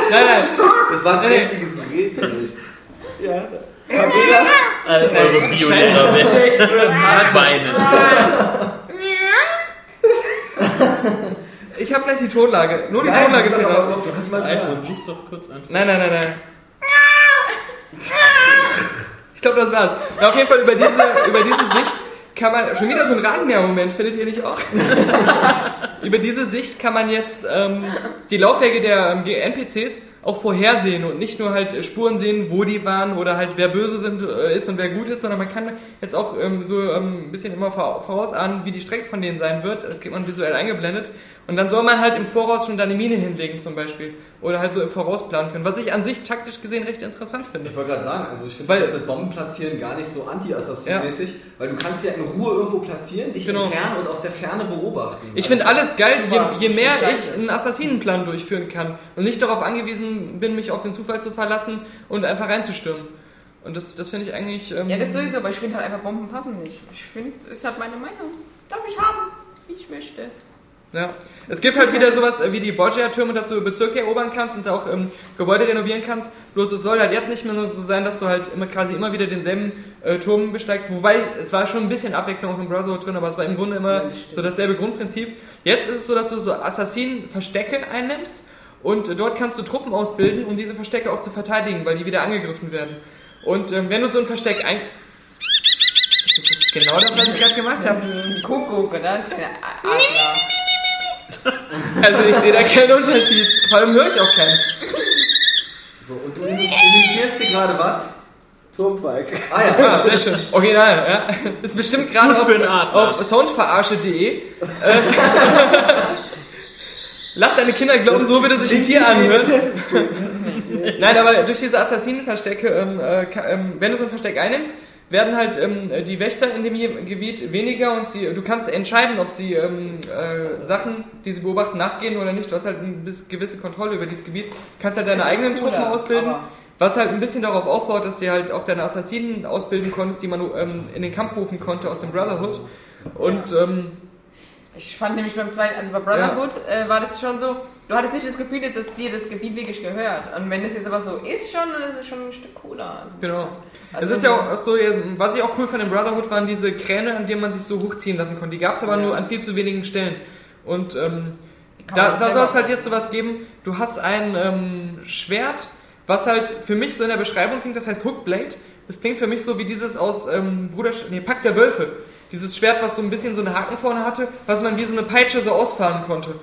nein, nein. Das war ein Nee. trächtiges Rehgericht. Ja. Cabelas? All eure Bio-Leser weinen. Ich habe gleich die Tonlage. Nur die Nein, Tonlage bitte. Du hast nicht ein mal iPhone, such doch kurz an. Nein, nein, nein, nein. Ich glaube, das war's. Na, auf jeden Fall über diese, über diese Sicht kann man. Schon wieder so ein Rasenmäher-Moment, findet ihr nicht auch? über diese Sicht kann man jetzt ähm, die Laufwege der ähm, NPCs auch vorhersehen und nicht nur halt äh, Spuren sehen, wo die waren oder halt wer böse sind, äh, ist und wer gut ist, sondern man kann jetzt auch ähm, so ähm, ein bisschen immer vor- vorausahnen, wie die Strecke von denen sein wird. Das kriegt man visuell eingeblendet. Und dann soll man halt im Voraus schon da eine Mine hinlegen zum Beispiel. Oder halt so im Voraus planen können. Was ich an sich taktisch gesehen recht interessant finde. Ich wollte gerade sagen, also ich finde das mit Bomben platzieren gar nicht so anti-Assassin-mäßig, weil du kannst ja in Ruhe irgendwo platzieren, dich Genau. entfernen und aus der Ferne beobachten. Ich Also finde alles geil, je, je mehr ich einen Assassinenplan durchführen kann und nicht darauf angewiesen bin, mich auf den Zufall zu verlassen und einfach reinzustürmen. Und das, das finde ich eigentlich. Ähm, Ja, das sowieso, aber ich finde halt einfach Bomben passen nicht. Ich finde, ist halt meine Meinung. Darf ich haben, wie ich möchte. Ja. Es gibt halt wieder sowas wie die Borgia-Türme, dass du Bezirke erobern kannst und auch ähm, Gebäude renovieren kannst. Bloß es soll halt jetzt nicht mehr nur so sein, dass du halt immer quasi immer wieder denselben äh, Turm besteigst. Wobei es war schon ein bisschen Abwechslung auch im Brotherhood drin, aber es war im Grunde immer Ja, so dasselbe Grundprinzip. Jetzt ist es so, dass du so Assassinen-Verstecke einnimmst und dort kannst du Truppen ausbilden, um diese Verstecke auch zu verteidigen, weil die wieder angegriffen werden. Und ähm, wenn du so ein Versteck ein... Das ist genau das, was ich gerade gemacht habe. Ein Kuckuck, oder? Das ist keine Adler. Also ich sehe da keinen Unterschied. Vor allem höre ich auch keinen. So, und du imitierst hier gerade was? Turmfalk. Ah ja, Ah, sehr schön. Original, ja. Ist bestimmt gerade auf, auf soundverarsche.de. Äh, Lass deine Kinder glauben, so würde sich ein Tier anhören. Nein, aber durch diese Assassinenverstecke, ähm, äh, ähm, wenn du so ein Versteck einnimmst, werden halt ähm, die Wächter in dem Gebiet weniger und sie, du kannst entscheiden, ob sie ähm, äh, Sachen, die sie beobachten, nachgehen oder nicht. Du hast halt eine gewisse Kontrolle über dieses Gebiet. kannst halt deine Das eigenen cooler, Truppen ausbilden. Was halt ein bisschen darauf aufbaut, dass du halt auch deine Assassinen ausbilden konntest, die man ähm, in den Kampf rufen konnte aus dem Brotherhood. Und ähm, Ich fand nämlich beim zweiten, also bei Brotherhood äh, war das schon so, du hattest nicht das Gefühl, dass dir das Gebiet wirklich gehört. Und wenn das jetzt aber so ist schon, dann ist es schon ein Stück cooler. Also, genau. Also es ist ja auch so, was ich auch cool fand im Brotherhood waren diese Kräne, an denen man sich so hochziehen lassen konnte. Die gab es aber Ja. nur an viel zu wenigen Stellen. Und ähm, da, da soll es halt jetzt sowas geben. Du hast ein ähm, Schwert, was halt für mich so in der Beschreibung klingt, das heißt Hookblade. Das klingt für mich so wie dieses aus ähm, Bruder, nee, Pack der Wölfe. Dieses Schwert, was so ein bisschen so einen Haken vorne hatte, was man wie so eine Peitsche so ausfahren konnte.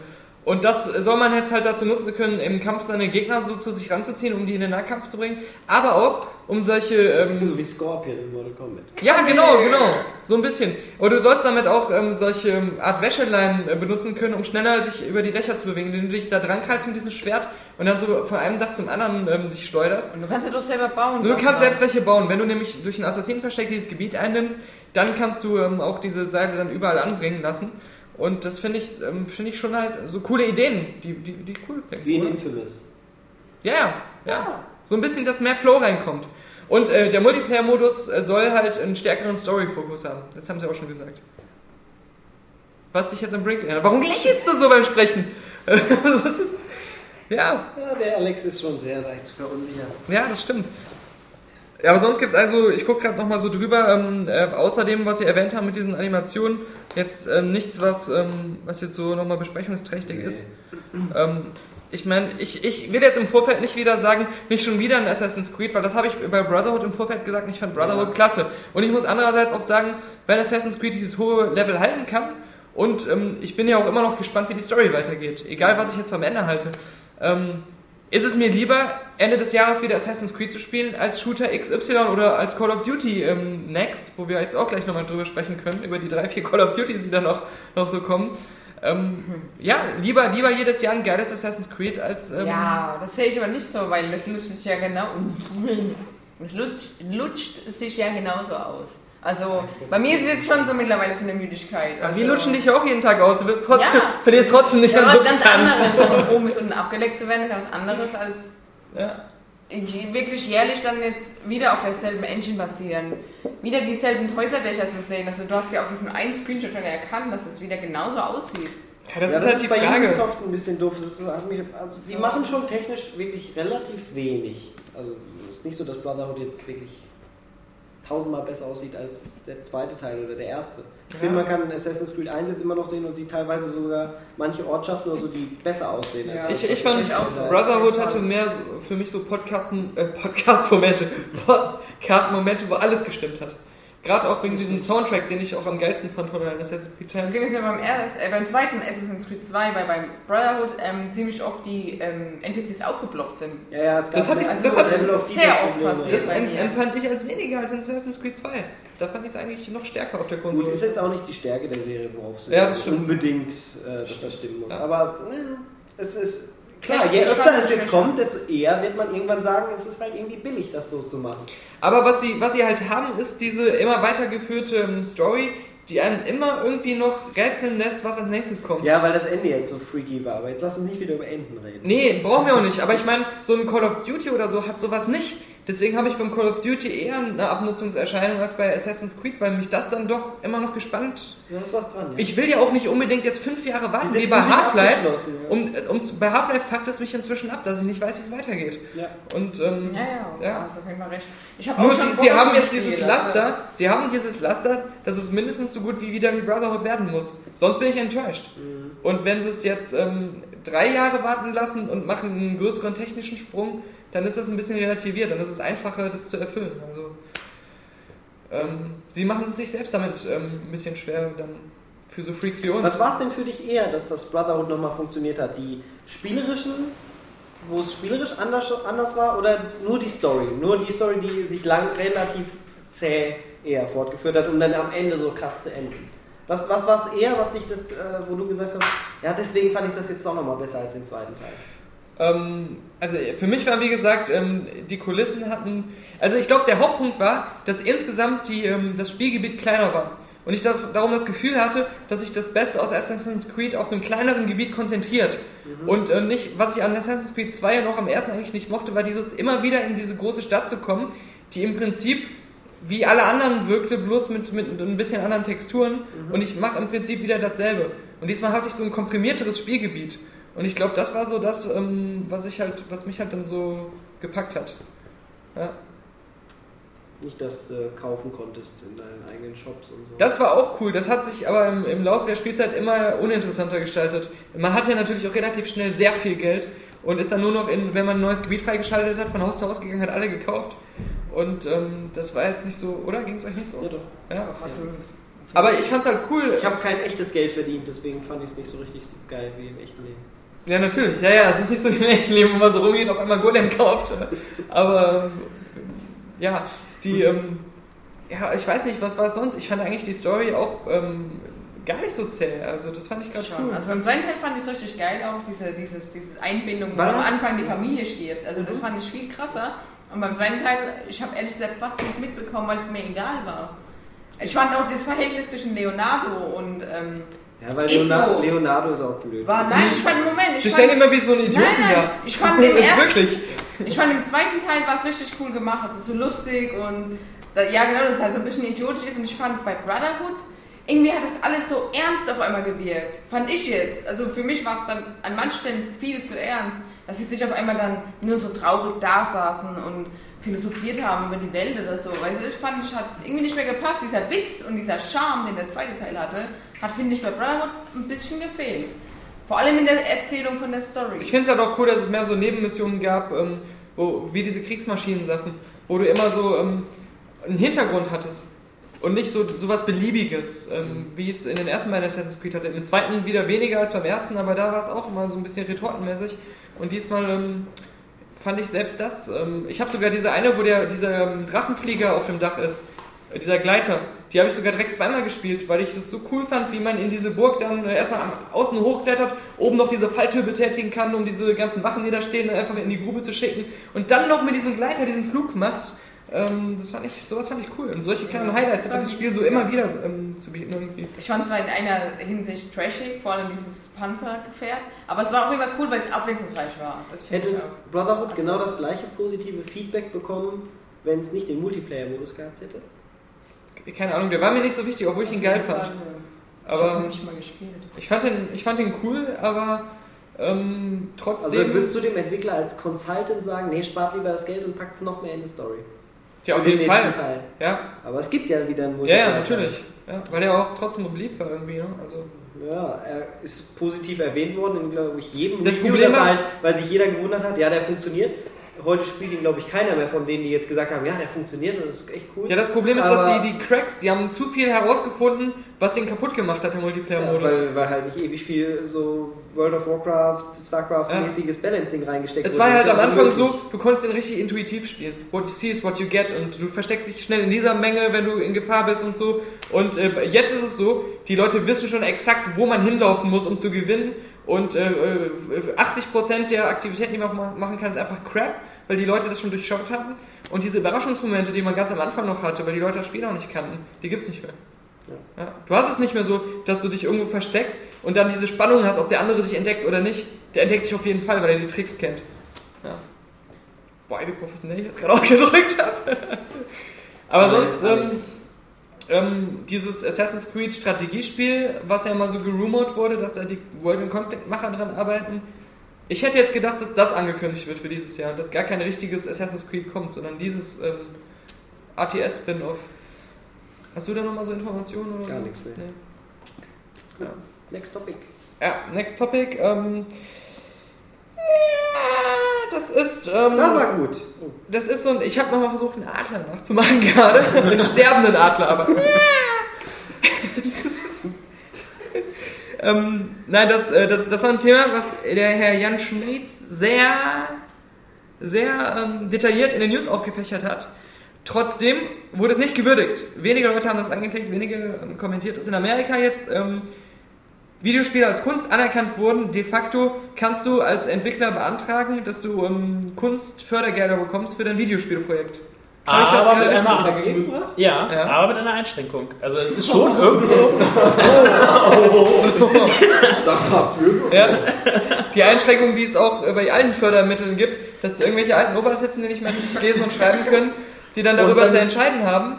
Und das soll man jetzt halt dazu nutzen können, im Kampf seine Gegner so zu sich ranzuziehen, um die in den Nahkampf zu bringen. Aber auch, um solche ähm, So wie Scorpion in Mortal Kombat. ja, genau, genau. So ein bisschen. Aber du sollst damit auch ähm, solche Art Wäscheleinen äh, benutzen können, um schneller dich über die Dächer zu bewegen, indem du dich da dran krallst mit diesem Schwert und dann so von einem Dach zum anderen ähm, dich schleuderst. Und du kannst ja doch selber bauen. Du kannst selbst welche bauen. Wenn du nämlich durch ein Assassinenversteck dieses Gebiet einnimmst, dann kannst du ähm, auch diese Seile dann überall anbringen lassen. Und das finde ich, ähm, finde ich schon halt so coole Ideen, die, die, die cool klingen. Wie in? Infamous. Ja, ja, ja. So ein bisschen, dass mehr Flow reinkommt. Und äh, der Multiplayer-Modus äh, soll halt einen stärkeren Story-Fokus haben. Das haben sie auch schon gesagt. Was dich jetzt am Brink erinnert. Warum lächelst du so beim Sprechen? das ist, ja, Ja, der Alex ist schon sehr leicht zu verunsichern. ja, das stimmt. Ja, aber sonst gibt es also, ich gucke gerade nochmal so drüber, ähm, äh, außerdem, was Sie erwähnt haben mit diesen Animationen, jetzt ähm, nichts, was, ähm, was jetzt so nochmal besprechungsträchtig ist. Ähm, ich meine, ich, ich will jetzt im Vorfeld nicht wieder sagen, nicht schon wieder ein Assassin's Creed, weil das habe ich bei Brotherhood im Vorfeld gesagt, ich fand Brotherhood klasse. Und ich muss andererseits auch sagen, wenn Assassin's Creed dieses hohe Level halten kann, und ähm, ich bin ja auch immer noch gespannt, wie die Story weitergeht, egal was ich jetzt vom Ende halte, ähm, ist es mir lieber, Ende des Jahres wieder Assassin's Creed zu spielen, als Shooter XY oder als Call of Duty ähm, Next, wo wir jetzt auch gleich nochmal drüber sprechen können, über die drei, vier Call of Duties, die da noch, noch so kommen. Ähm, ja, lieber, lieber jedes Jahr ein geiles Assassin's Creed als. Ähm, Ja, das sehe ich aber nicht so, weil das lutscht sich ja genau. Das lutscht, lutscht sich ja genauso aus. Also, bei mir ist es jetzt schon so mittlerweile so eine Müdigkeit. Also, Wir lutschen dich ja auch jeden Tag aus, du wirst trotzdem, Ja. verlierst trotzdem nicht Ja, an was ganz Substanz. anderes. Von oben bis unten abgeleckt zu werden, ist was anderes als Ja. ich- wirklich jährlich dann jetzt wieder auf derselben Engine basieren. Wieder dieselben Häuserdächer zu sehen. Also, du hast ja auf diesem einen Screenshot schon erkannt, dass es wieder genauso aussieht. Ja, das ja, ist das halt ist die bei Frage. Ubisoft ein bisschen doof. Das ist, also, sie machen schon technisch wirklich relativ wenig. Also es ist nicht so, dass Brotherhood jetzt wirklich tausendmal besser aussieht als der zweite Teil oder der erste. Ich Ja. finde, man kann Assassin's Creed 1 jetzt immer noch sehen und sieht teilweise sogar manche Ortschaften oder so, die besser aussehen. Ja. Ich, ich fand, ich auch so. Brotherhood hatte mehr so, für mich so Podcast, äh, Podcast-Momente, Postkarten-Momente, wo alles gestimmt hat. Gerade auch wegen diesem Soundtrack, den ich auch am geilsten fand von Assassin's Creed Das Teilen. ging es ja beim, erst, äh, beim zweiten Assassin's Creed 2, weil beim Brotherhood ähm, ziemlich oft die ähm, NPCs aufgeploppt sind. Ja, ja, es gab Das ich- also das sehr oft passiert. Das mir. empfand ich als weniger als in Assassin's Creed 2. Da fand ich es eigentlich noch stärker auf der Gut, Konsole. ist jetzt auch nicht die Stärke der Serie, worauf sie Ja, das stimmt. unbedingt, äh, dass das stimmen muss. Ja. Aber naja, es ist klar, je öfter es das jetzt kommt, desto eher wird man irgendwann sagen, es ist halt irgendwie billig, das so zu machen. Aber was sie, was sie halt haben, ist diese immer weitergeführte ähm, Story, die einen immer irgendwie noch rätseln lässt, was als nächstes kommt. Ja, weil das Ende jetzt so freaky war. Aber jetzt lass uns nicht wieder über Enden reden. Nee, brauchen wir auch nicht. Aber ich meine, so ein Call of Duty oder so hat sowas nicht. Deswegen habe ich beim Call of Duty eher eine Abnutzungserscheinung als bei Assassin's Creed, weil mich das dann doch immer noch gespannt. Da ist was dran. Ja. Ich will ja auch nicht unbedingt jetzt fünf Jahre warten, wie bei Half-Life. ja. Um, um, bei Half-Life fuckt es mich inzwischen ab, dass ich nicht weiß, wie es weitergeht. ja. Und ähm, Ja, ja, Ja. hast auf jeden Fall recht. Ich habe Nur auch schon sie, sie haben jetzt dieses Spiel, Laster, also- sie haben dieses Laster, dass es mindestens so gut wie wieder wie Brotherhood werden muss. Sonst bin ich enttäuscht. Mhm. Und wenn sie es jetzt ähm, drei Jahre warten lassen und machen einen größeren technischen Sprung, dann ist das ein bisschen relativiert. Dann ist es einfacher, das zu erfüllen. Also ähm, sie machen es sich selbst damit ähm, ein bisschen schwer dann für so Freaks wie uns. Was war es denn für dich eher, dass das Brotherhood nochmal funktioniert hat? Die spielerischen, wo es spielerisch anders, anders war oder nur die Story? Nur die Story, die sich lang relativ zäh eher fortgeführt hat, um dann am Ende so krass zu enden. Was, was war es eher, was dich das, äh, wo du gesagt hast, ja, deswegen fand ich das jetzt doch nochmal besser als den zweiten Teil? Ähm, also für mich war, wie gesagt, ähm, die Kulissen hatten. Also ich glaube, der Hauptpunkt war, dass insgesamt die, ähm, das Spielgebiet kleiner war. Und ich da, darum das Gefühl hatte, dass sich das Beste aus Assassin's Creed auf einem kleineren Gebiet konzentriert. Und äh, nicht, was ich an Assassin's Creed 2 ja noch am ersten eigentlich nicht mochte, war dieses immer wieder in diese große Stadt zu kommen, die im Prinzip wie alle anderen wirkte, bloß mit, mit ein bisschen anderen Texturen. Und ich mache im Prinzip wieder dasselbe. Und diesmal hatte ich so ein komprimierteres Spielgebiet. Und ich glaube, das war so das, ähm, was ich halt, was mich halt dann so gepackt hat. Ja. Nicht, dass du kaufen konntest in deinen eigenen Shops und so. Das war auch cool. Das hat sich aber im, im Laufe der Spielzeit immer uninteressanter gestaltet. Man hat ja natürlich auch relativ schnell sehr viel Geld und ist dann nur noch, in, wenn man ein neues Gebiet freigeschaltet hat, von Haus zu Haus gegangen, hat alle gekauft. Und ähm, das war jetzt nicht so, oder? Ging es euch nicht so? ja, doch. Ja. Also, Aber ich fand's halt cool. Ich habe kein echtes Geld verdient, deswegen fand ich es nicht so richtig geil wie im echten Leben. Ja, natürlich. Ja, ja, es ist nicht so wie im echten Leben, wo man so rumgeht und auf einmal Golem kauft. Aber ähm, ja, die, ähm, ja, ich weiß nicht, was war es sonst? Ich fand eigentlich die Story auch ähm, gar nicht so zäh. Also das fand ich gerade Schon. cool. Also beim zweiten Teil fand ich es richtig geil, auch diese, dieses, diese Einbindung, wo am Anfang die Familie stirbt. Also Mhm. das fand ich viel krasser. Und beim zweiten Teil, ich habe ehrlich gesagt fast nichts mitbekommen, weil es mir egal war. Ich fand auch das Verhältnis zwischen Leonardo und ähm, Ja, weil. Leonardo, Leonardo ist auch blöd. war nein, ich fand Moment, ich Die fand, immer wie so einen Idioten Nein, nein, da. ich fand den ersten- wirklich. ich fand im zweiten Teil war es richtig cool gemacht, also so lustig und da, ja genau, dass es halt so ein bisschen idiotisch ist und ich fand bei Brotherhood irgendwie hat das alles so ernst auf einmal gewirkt. Fand ich jetzt. Also für mich war es dann an manchen Stellen viel zu ernst, dass sie sich auf einmal dann nur so traurig da saßen und philosophiert haben über die Welt oder so. Weißt du, ich fand, ich hat irgendwie nicht mehr gepasst. Dieser Witz und dieser Charme, den der zweite Teil hatte, hat, finde ich, bei Brotherhood ein bisschen gefehlt. Vor allem in der Erzählung von der Story. Ich finde es halt auch cool, dass es mehr so Nebenmissionen gab, ähm, wo, wie diese Kriegsmaschinen-Sachen, wo du immer so ähm, einen Hintergrund hattest. Und nicht so sowas Beliebiges, ähm, wie es in den ersten beiden Assassin's Creed hatte. Im zweiten wieder weniger als beim ersten, aber da war es auch immer so ein bisschen retortenmäßig. Und diesmal ähm, fand ich selbst das. Ähm, ich habe sogar diese eine, wo der, dieser ähm, Drachenflieger auf dem Dach ist, dieser Gleiter, die habe ich sogar direkt zweimal gespielt, weil ich es so cool fand, wie man in diese Burg dann äh, erstmal am außen hochklettert, oben noch diese Falltür betätigen kann, um diese ganzen Wachen, die da stehen, einfach in die Grube zu schicken und dann noch mit diesem Gleiter diesen Flug macht. Ähm, das fand ich, sowas fand ich cool. Und solche kleinen Highlights hat das Spiel so immer wieder ähm, zu bieten irgendwie. Ich fand es zwar in einer Hinsicht trashig, vor allem dieses Panzergefährt, aber es war auch immer cool, weil es abwechslungsreich war. Das finde ich Hätte auch. Brotherhood Ach so. genau das gleiche positive Feedback bekommen, wenn es nicht den Multiplayer-Modus gehabt hätte? Keine Ahnung, der war mir nicht so wichtig, obwohl ich ihn geil fand. Ich habe Aber ihn nicht mal gespielt. ich fand den, ich fand den cool, aber ähm, Also trotzdem. würdest du dem Entwickler als Consultant sagen, nee, spart lieber das Geld und packt es noch mehr in die Story? Tja, auf jeden nächsten Fall. Teil. Ja, Aber es gibt ja wieder einen ja, Multiplayer. ja, natürlich. Ja, weil er auch trotzdem beliebt war irgendwie. Ne? Also, Ja, er ist positiv erwähnt worden in, glaube ich, jedem Das Review, Problem war- halt, weil sich jeder gewundert hat, ja, der funktioniert. Heute spielt ihn, glaube ich, keiner mehr von denen, die jetzt gesagt haben, ja, der funktioniert und das ist echt cool. Ja, das Problem ist, Aber- dass die, die Cracks, die haben zu viel herausgefunden, was den kaputt gemacht hat, der ja, Multiplayer-Modus. weil, weil halt nicht ewig viel so World of Warcraft, Starcraft-mäßiges Balancing reingesteckt Es wurde. war Das halt am ja Anfang so, du konntest ihn richtig intuitiv spielen. What you see is what you get und du versteckst dich schnell in dieser Menge, wenn du in Gefahr bist und so. Und äh, jetzt ist es so, die Leute wissen schon exakt, wo man hinlaufen muss, um zu gewinnen. Und äh, äh, 80% der Aktivitäten, die man ma- machen kann, ist einfach Crap, weil die Leute das schon durchschaut haben. Und diese Überraschungsmomente, die man ganz am Anfang noch hatte, weil die Leute das Spiel noch nicht kannten, die gibt's nicht mehr. Ja. Du hast es nicht mehr so, dass du dich irgendwo versteckst und dann diese Spannung hast, ob der andere dich entdeckt oder nicht. Der entdeckt dich auf jeden Fall, weil er die Tricks kennt. Ja. Boah, wie professionell ich das gerade auch gedrückt habe. Aber sonst, ähm, ähm, dieses Assassin's Creed Strategiespiel, was ja mal so gerumort wurde, dass da die World and Conflict Macher dran arbeiten. Ich hätte jetzt gedacht, dass das angekündigt wird für dieses Jahr, dass gar kein richtiges Assassin's Creed kommt, sondern dieses ähm, ATS-Spin-Off. Hast du da nochmal so Informationen oder Gar so? nichts, nee. Ja. Next Topic. ja, next topic. Ähm, ja, das ist. Ähm, Da war gut. Oh. Das ist so ein. Ich habe nochmal versucht, einen Adler nachzumachen gerade. einen sterbenden Adler, aber. das ist, ähm, nein, das, äh, das, das war ein Thema, was der Herr Jan Schmeitz sehr, sehr ähm, detailliert in den News aufgefächert hat. Trotzdem wurde es nicht gewürdigt. Wenige Leute haben das angeklickt, wenige ähm, kommentiert, dass in Amerika jetzt ähm, Videospiele als Kunst anerkannt wurden. De facto kannst du als Entwickler beantragen, dass du ähm, Kunstfördergelder bekommst für dein Videospielprojekt. Hab ich das Aber mit einer, ja, Ja. aber mit einer Einschränkung. Also es ist schon irgendwo. Das habt ihr. Ja. Die Einschränkung, die es auch bei allen Fördermitteln gibt, dass irgendwelche alten Opas sitzen, die nicht mehr richtig lesen und schreiben können, die dann darüber dann- zu entscheiden haben.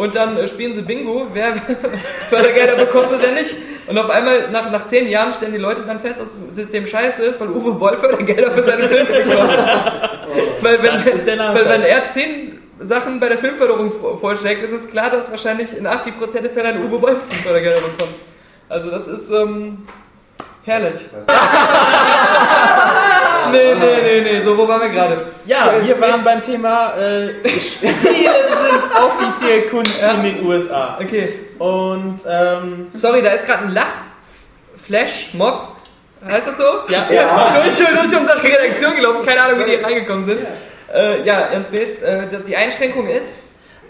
Und dann äh, spielen sie Bingo, wer Fördergelder bekommt oder nicht. Und auf einmal, nach, nach zehn Jahren, stellen die Leute dann fest, dass das System scheiße ist, weil Uwe Boll Fördergelder für seine Filme bekommt. weil, wenn, weil wenn er zehn Sachen bei der Filmförderung vor- vorschlägt, ist es klar, dass wahrscheinlich in 80% der Fälle ein Uwe Boll Fördergelder bekommt. Also das ist ähm, herrlich. Nee, nee, nee, nee, so, wo waren wir gerade? Ja, Ja, wir es waren beim Thema äh, Spiele sind offiziell Kunst in den USA. Okay, Und ähm, sorry, da ist gerade ein Lach-Flash-Mob. Heißt das so? ja, durch, durch unsere Redaktion gelaufen, keine Ahnung, wie die reingekommen sind. Äh, ja, Ernst Wilz, äh, die Einschränkung ist.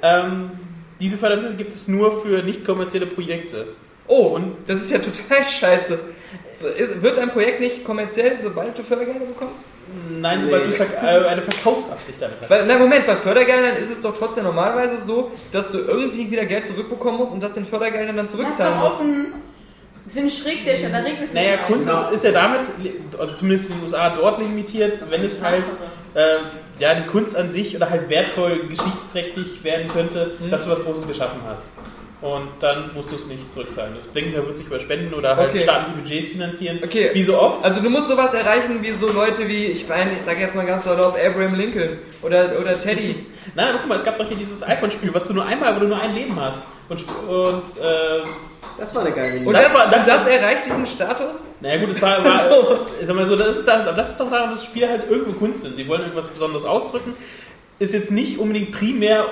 ähm, diese Fördermittel gibt es nur für nicht kommerzielle Projekte. Oh, und das ist ja total scheiße. So, ist, wird ein Projekt nicht kommerziell, sobald du Fördergelder bekommst? Nein, sobald du verk äh, eine Verkaufsabsicht damit hast. Weil, na Moment, bei Fördergeldern ist es doch trotzdem normalerweise so, dass du irgendwie wieder Geld zurückbekommen musst und das den Fördergeldern dann Das ist zurückzahlen doch musst. offen. Das sind Schrägdächer, da regnet es Naja, nicht Kunst ist, ist ja damit, also zumindest in den USA dort limitiert, wenn es halt äh, ja, die Kunst an sich oder halt wertvoll geschichtsträchtig werden könnte, Mhm. dass du was Großes geschaffen hast. Und dann musst du es nicht zurückzahlen. Das denken wir, wird sich über Spenden oder halt Okay. staatliche Budgets finanzieren. Okay. Wie so oft. Also du musst sowas erreichen wie so Leute wie, ich meine, ich sage jetzt mal ganz salopp, Abraham Lincoln oder, oder Teddy. Nein, aber guck mal, es gab doch hier dieses iPhone-Spiel, was du nur einmal, wo du nur ein Leben hast. Und, und äh, Das war eine geile Und Idee. das, Das war- das das war- erreicht diesen Status? naja gut, es war, war ich sag mal so, das ist, das, das ist doch daran, dass Spiele halt irgendwo Kunst sind. Die wollen irgendwas Besonderes ausdrücken. Ist jetzt nicht unbedingt primär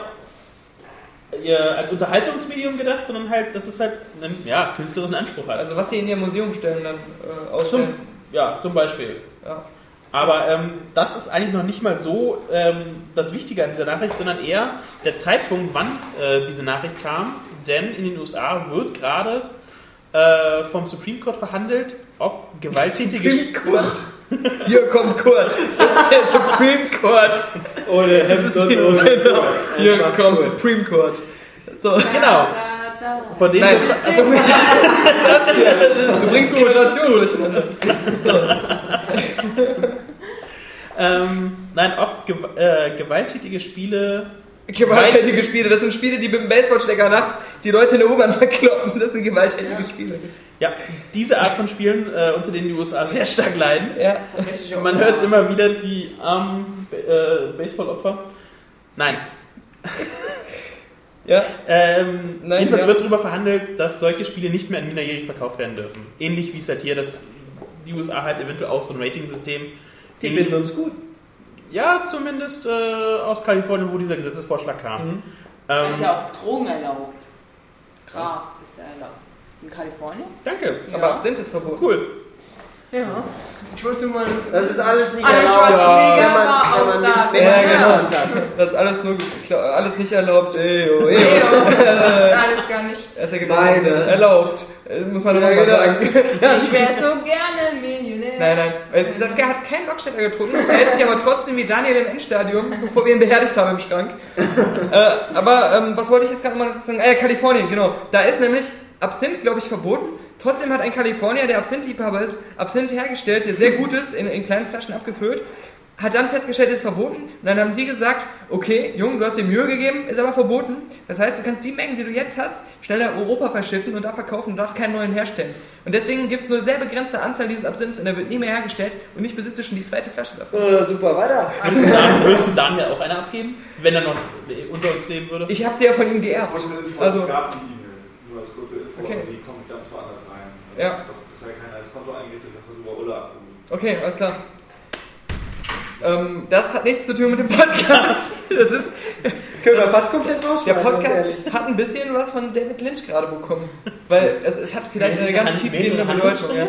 als Unterhaltungsmedium gedacht, sondern halt, dass es halt einen ja, künstlerischen Anspruch hat. Also was die in ihr Museum stellen, dann äh, zum, ausstellen. ja, zum Beispiel. Ja. Aber ähm, das ist eigentlich noch nicht mal so ähm, das Wichtige an dieser Nachricht, sondern eher der Zeitpunkt, wann äh, diese Nachricht kam. Denn in den USA wird gerade äh, vom Supreme Court verhandelt, ob gewalttätige Supreme Court. Hier kommt Kurt. Das ist der Supreme Court. Ohne Das ist hier, genau. Hier kommt Supreme Court. So. Genau. Von denen Nein, du bringst Generationen durcheinander. ähm, nein, ob gew äh, gewalttätige Spiele Gewalttätige Spiele, das sind Spiele, die mit dem Baseballschläger nachts die Leute in der U-Bahn verkloppen. Das sind gewalttätige Spiele. ja, diese Art von Spielen, äh, unter denen die USA sehr stark leiden. Ja. Man hört es immer wieder, die armen äh, Baseballopfer. Nein. Ja. Ähm, Nein, jedenfalls ja. wird darüber verhandelt, dass solche Spiele nicht mehr an Minderjährige verkauft werden dürfen. Ähnlich wie es halt hier, dass die USA halt eventuell auch so ein Rating-System. Die finden uns gut. Ja, zumindest äh, aus Kalifornien, wo dieser Gesetzesvorschlag kam. Mhm. Da Ähm, ist ja auch Drogen erlaubt. Gras ist da erlaubt. In Kalifornien? Danke, Ja. aber Absinth ist verboten. cool. Ja. Ich wollte mal. Das ist alles nicht Alle erlaubt, Schwarzenegger wenn man, wenn auch man da. nicht wenn Ja, genau. Das ist alles nur alles nicht erlaubt. Ey, oh, ey, Nee, oh. oh, das ist alles gar nicht. Das ergibt Nein, auch Sinn. ne? Erlaubt. Äh, Muss man Ja, mal genau. sagen. Ich wäre so gerne Millionär. Nein, nein. Weil Saskia hat keinen Lockstädter getrunken, verhält sich aber trotzdem wie Daniel im Endstadium, bevor wir ihn beherdigt haben im Schrank. äh, aber ähm, was wollte ich jetzt gerade mal sagen? Äh, Kalifornien, genau. Da ist nämlich Absinth, glaube ich, verboten. Trotzdem hat ein Kalifornier, der Absinth-Liebhaber ist, Absinth hergestellt, der sehr gut ist, in, in kleinen Flaschen abgefüllt. Hat dann festgestellt, ist verboten. Und dann haben die gesagt, okay, Junge, du hast dir Mühe gegeben, ist aber verboten. Das heißt, du kannst die Mengen, die du jetzt hast, schnell nach Europa verschiffen und da verkaufen. Du darfst keinen neuen herstellen. Und deswegen gibt es nur sehr begrenzte Anzahl dieses Absinths und er wird nie mehr hergestellt. Und ich besitze schon die zweite Flasche davon. Äh, super, weiter. Würdest du, sagen, würdest du Daniel auch eine abgeben, wenn er noch unter uns leben würde? Ich habe sie ja von ihm geerbt. Also, es gab die E-Mail. Nur als kurze Info, Okay. die kommt ganz woanders rein. Also Ja. Doch bisher keiner als Konto eingerichtet, das hat über Ulla abgerufen. okay, alles klar. Ähm, das hat nichts zu tun mit dem Podcast. Das ist, Können wir fast komplett der rausschmeißen, ganz Podcast ehrlich. hat ein bisschen was von David Lynch gerade bekommen. Weil es, es hat vielleicht eine ganz tiefgehende Bedeutung. Ja.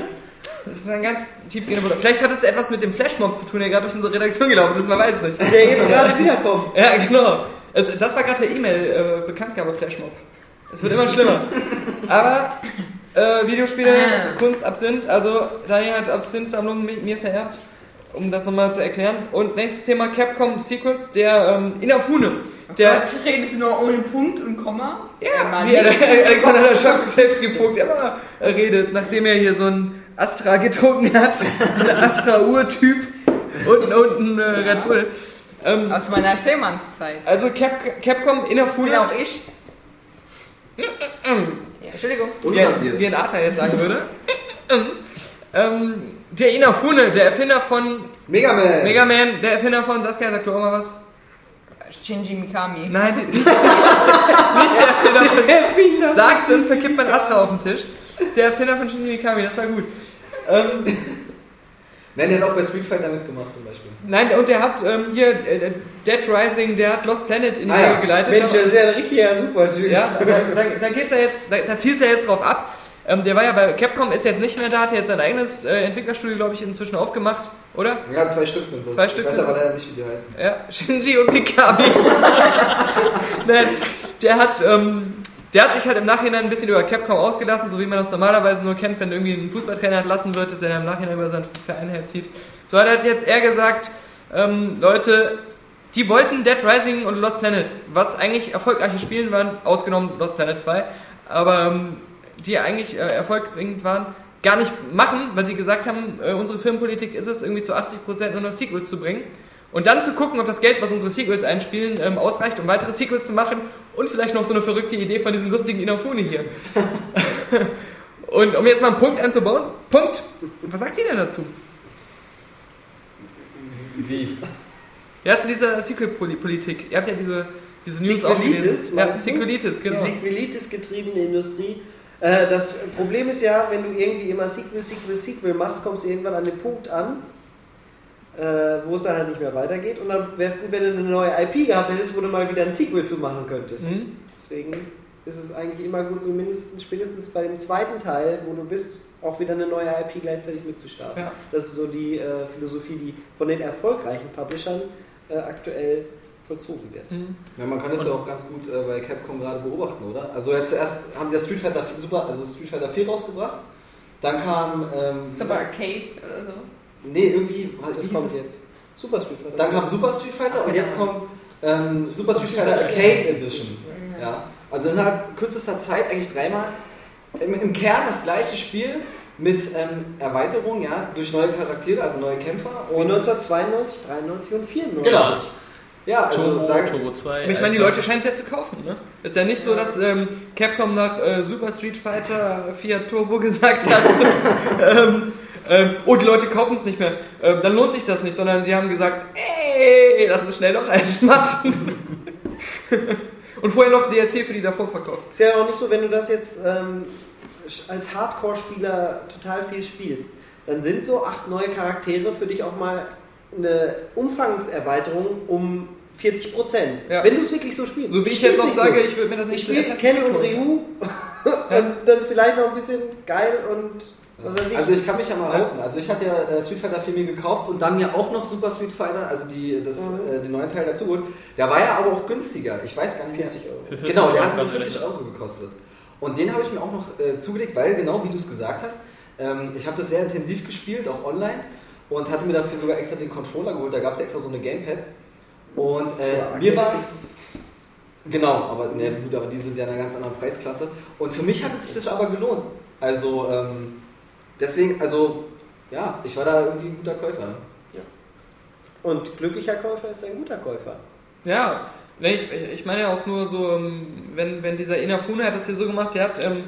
Es ist eine ganz tiefgehende Bedeutung. Vielleicht hat es etwas mit dem Flashmob zu tun, der gerade durch unsere Redaktion gelaufen ist, man weiß nicht. Der jetzt gerade wiederkommt. Ja, genau. Es, das war gerade der E-Mail-Bekanntgabe Flashmob. Es wird immer schlimmer. Aber äh, Videospiele, Ah. Kunst, Absinth. Also Daniel hat Absinth-Sammlungen mit mir vererbt, um das nochmal zu erklären. Und nächstes Thema Capcom Secrets, der ähm, Inafune. Der, Gott, redest du nur ohne Punkt und Komma? ja, wie Ale- Alexander der Schaff selbst gefunkt immer redet, nachdem er hier so ein Astra getrunken hat. Ein Astra-Ur-Typ und, und ein äh, Red Bull. Ähm, Aus meiner Seemannszeit. also Cap, Capcom Bin Inafune. auch ich. Ja, Entschuldigung. wie, ein- wie ein Adler jetzt sagen würde. ähm, der Inafune, der Erfinder von Mega Man. Mega Man, der Erfinder von Saskia, sag du auch mal was? Shinji Mikami. Nein, nicht, nicht der Erfinder von. Sagt und verkippt mein Astra auf den Tisch. Der Erfinder von Shinji Mikami, das war gut. Ähm, Nein, der hat auch bei Street Fighter mitgemacht zum Beispiel. nein, und der hat ähm, hier äh, Dead Rising, der hat Lost Planet in die Ah Wege ja. geleitet. Mensch, das ist ja ein richtiger Supertyp. Ja, da, da, da geht's ja jetzt, da, da zielt's ja jetzt drauf ab. Ähm, der war ja bei Capcom, ist jetzt nicht mehr da, hat jetzt sein eigenes äh, Entwicklerstudio, glaube ich, inzwischen aufgemacht, oder? Ja, zwei Stück sind das. Zwei Stück ich weiß sind aber das. leider nicht, wie die heißen. Ja, Shinji und Mikami. Nein, der hat, ähm, der hat sich halt im Nachhinein ein bisschen über Capcom ausgelassen, so wie man das normalerweise nur kennt, wenn irgendwie ein Fußballtrainer entlassen wird, dass er im Nachhinein über seinen Verein herzieht. So hat er jetzt er gesagt, ähm, Leute, die wollten Dead Rising und Lost Planet, was eigentlich erfolgreiche Spiele waren, ausgenommen Lost Planet 2, aber ähm, die eigentlich äh, erfolgreich waren, gar nicht machen, weil sie gesagt haben, äh, unsere Filmpolitik ist es, irgendwie zu 80% nur noch Sequels zu bringen. Und dann zu gucken, ob das Geld, was unsere Sequels einspielen, ähm, ausreicht, um weitere Sequels zu machen und vielleicht noch so eine verrückte Idee von diesem lustigen Inafune hier. und um jetzt mal einen Punkt einzubauen, Punkt. Was sagt ihr denn dazu? Wie? Ja, zu dieser Sequel-Politik. Ihr habt ja diese, diese News auch Sequelitis, gelesen. Ja? Sequelitis, genau. Die Sequelitis-getriebene Industrie. Äh, Das Problem ist ja, wenn du irgendwie immer Sequel, Sequel, Sequel machst, kommst du irgendwann an den Punkt an, äh, wo es dann halt nicht mehr weitergeht. Und dann wäre es gut, wenn du eine neue IP gehabt hättest, wo du mal wieder ein Sequel zu machen könntest. Mhm. Deswegen ist es eigentlich immer gut, so mindestens spätestens bei dem zweiten Teil, wo du bist, auch wieder eine neue IP gleichzeitig mitzustarten. Ja. Das ist so die äh, Philosophie, die von den erfolgreichen Publishern äh, aktuell vollzogen wird. Mhm. Ja, man kann es ja auch ganz gut äh, bei Capcom gerade beobachten, oder? Also jetzt zuerst haben sie ja Street Fighter 4, super, also Street Fighter 4 rausgebracht. Dann kam. Ähm, aber Arcade oder so. Nee, irgendwie. Was Das kommt es? jetzt. Super Street Fighter. Dann kam Super Street Fighter und Ja. jetzt kommt ähm, Super Street Fighter Arcade Edition. Ja. Also innerhalb kürzester Zeit eigentlich dreimal im, im Kern das gleiche Spiel mit ähm, Erweiterung, ja, durch neue Charaktere, also neue Kämpfer. Und 1992, 93 und 94. Genau. Ja, also Turbo, da, Turbo 2. Aber ich meine, die. Leute scheinen es ja zu kaufen, ne? Ist ja nicht so, dass ähm, Capcom nach äh, Super Street Fighter 4 Turbo gesagt hat, ähm, ähm, oh, die Leute kaufen es nicht mehr, ähm, dann lohnt sich das nicht, sondern sie haben gesagt, ey, lass uns schnell noch eins machen. Und vorher noch DLC für die davor verkauft. Ist ja auch nicht so, wenn du das jetzt ähm, als Hardcore-Spieler total viel spielst, dann sind so acht neue Charaktere für dich auch mal eine Umfangserweiterung um 40 Prozent. Ja. Wenn du es wirklich so spielst. So wie ich jetzt auch sage, so. ich würde mir das ich nicht spiele Assassin's Ken und. Ryu und dann vielleicht noch ein bisschen geil und ich. Also ich kann mich ja mal outen. Also ich hatte ja äh, Street Fighter 4 mir gekauft und dann mir auch noch Super Street Fighter, also die, das, Mhm. äh, den neuen Teil dazu geholt. Der war ja aber auch günstiger. Ich weiß gar nicht, 40 Euro. Für 40 Genau, der hat nur kostet 40 der. Euro gekostet. Und den habe ich mir auch noch äh, zugelegt, weil genau wie du es gesagt hast, ähm, ich habe das sehr intensiv gespielt, auch online, und hatte mir dafür sogar extra den Controller geholt. Da gab es extra so eine Gamepads. Und äh, Ja, mir war. Genau, aber ne, gut, aber die sind ja in einer ganz anderen Preisklasse. Und für mich hat es sich das aber gelohnt. Also ähm, deswegen, also ja, ich war da irgendwie ein guter Käufer. Und glücklicher Käufer ist ein guter Käufer. Ja, ne, ich, ich meine ja auch nur so, ähm, wenn, wenn dieser Inafune hat das hier so gemacht, der hat ähm,